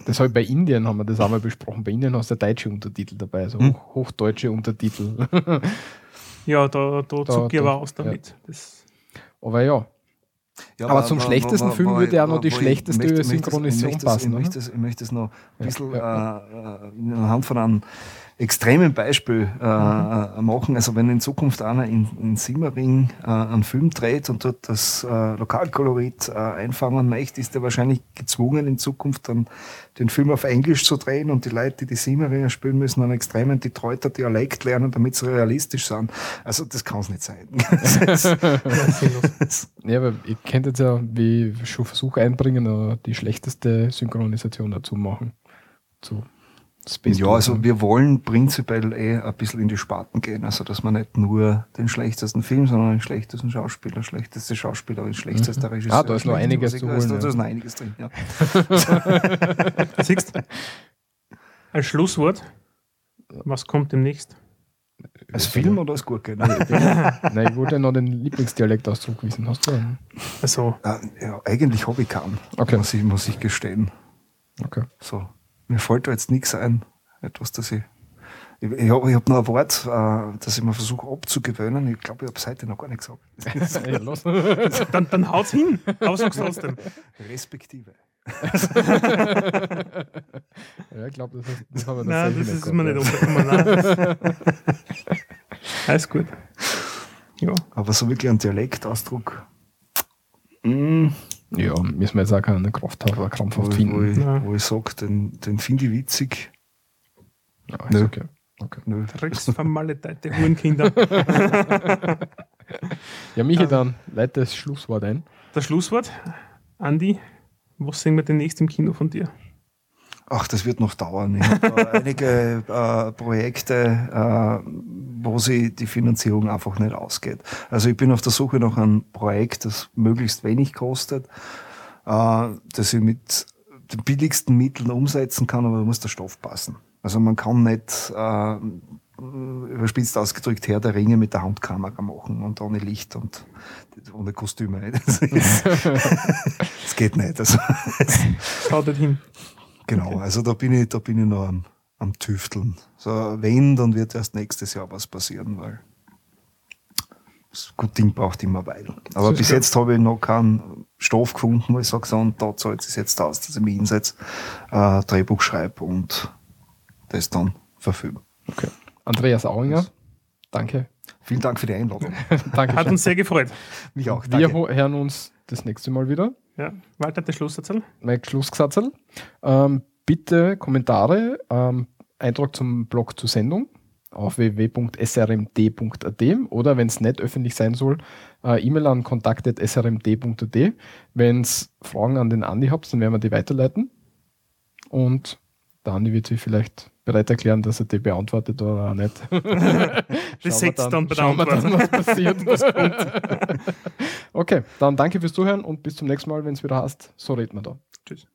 das habe ich bei Indien, haben wir das einmal besprochen. Bei Indien hast du deutsche Untertitel dabei, also hm. hochdeutsche Untertitel. ja, da, da, da zucke ich aber aus damit. Ja. aber ja. ja aber, aber, zum schlechtesten aber, Film würde ja noch die schlechteste möchte, Synchronisation möchte, passen. Ich möchte, ich möchte es noch ein bisschen ja, äh, äh anhand von einem extremen Beispiel äh, mhm. machen. Also wenn in Zukunft einer in, in Simmering äh, einen Film dreht und dort das äh, Lokalkolorit äh, einfangen möchte, ist er wahrscheinlich gezwungen, in Zukunft dann den Film auf Englisch zu drehen und die Leute, die die Simmeringer spielen müssen, einen extremen Detroiter Dialekt lernen, damit sie realistisch sind. Also das kann es nicht sein. ja, aber ihr kennt jetzt ja, wie schon Versuch einbringen, die schlechteste Synchronisation dazu machen. Zu ja, also wir wollen prinzipiell eh ein bisschen in die Sparten gehen, also dass man nicht nur den schlechtesten Film, sondern den schlechtesten Schauspieler, schlechteste Schauspielerin, schlechtester mhm. Regisseur. Ah, da ist noch einiges zu holen. Da, ist noch einiges drin, ja. Siehst Als Schlusswort, was kommt demnächst? Als Film oder als Gurke? Nein, Nein, ich wollte noch den Lieblingsdialektausdruck wissen. Hast du einen? Also. Ja, eigentlich habe ich keinen, okay. muss, ich, muss ich gestehen. Okay. So. Mir fällt da jetzt nichts ein, etwas, das ich. Ich, ich habe hab noch ein Wort, äh, das ich mir versuche abzugewöhnen. Ich glaube, ich habe es heute noch gar nicht gesagt. dann, dann haut's hin. Aber sag's trotzdem. Respektive. ja, ich glaube, das, das haben wir Nein, das ist mir nicht untergekommen. Alles gut. Ja. Aber so wirklich ein Dialektausdruck. Mm, ja, müssen wir jetzt auch keine Kraft haben, krampfhaft wo, finden. Wo ich, ja. wo ich sage, den, den finde ich witzig. Ja, ist Nö. okay. okay. Nö. Drecksvermaledeite Hurenkinder. ja, Michi, dann leite das Schlusswort ein. Das Schlusswort, Andi, was sehen wir demnächst im Kino von dir? Ach, das wird noch dauern. Ich habe einige äh, Projekte, äh, wo sie die Finanzierung einfach nicht ausgeht. Also ich bin auf der Suche nach einem Projekt, das möglichst wenig kostet, äh, das ich mit den billigsten Mitteln umsetzen kann, aber da muss der Stoff passen. Also man kann nicht äh, überspitzt ausgedrückt Herr der Ringe mit der Handkamera machen und ohne Licht und ohne Kostüme. Das, ist, das geht nicht. Also, Schaut hin. Genau, okay. also da bin ich, da bin ich noch am, am Tüfteln. So, wenn, dann wird erst nächstes Jahr was passieren, weil das gute Ding braucht immer Weile. Aber bis klar. jetzt habe ich noch keinen Stoff gefunden, wo ich sage, so, und da zahlt es jetzt aus, dass ich mich hinsetze, äh, Drehbuch schreibe und das dann verfilme. Okay. Andreas Auinger, danke. Vielen Dank für die Einladung. danke. Hat uns sehr gefreut. Mich auch. Danke. Wir hören uns das nächste Mal wieder. Ja, Walter, der Schlusssatzel? Mein Schlusssatzel. Ähm, bitte Kommentare, ähm, Eintrag zum Blog zur Sendung auf www.srmd.at oder wenn es nicht öffentlich sein soll, äh, E-Mail an kontakt.srmd.at. Wenn es Fragen an den Andi habt, dann werden wir die weiterleiten. Und der Andi wird sich vielleicht bereit erklären, dass er die beantwortet oder auch nicht. das sechs dann, dann beantworten. Dann, was passiert. okay, dann danke fürs Zuhören und bis zum nächsten Mal, wenn es wieder heißt, so reden wir da. Tschüss.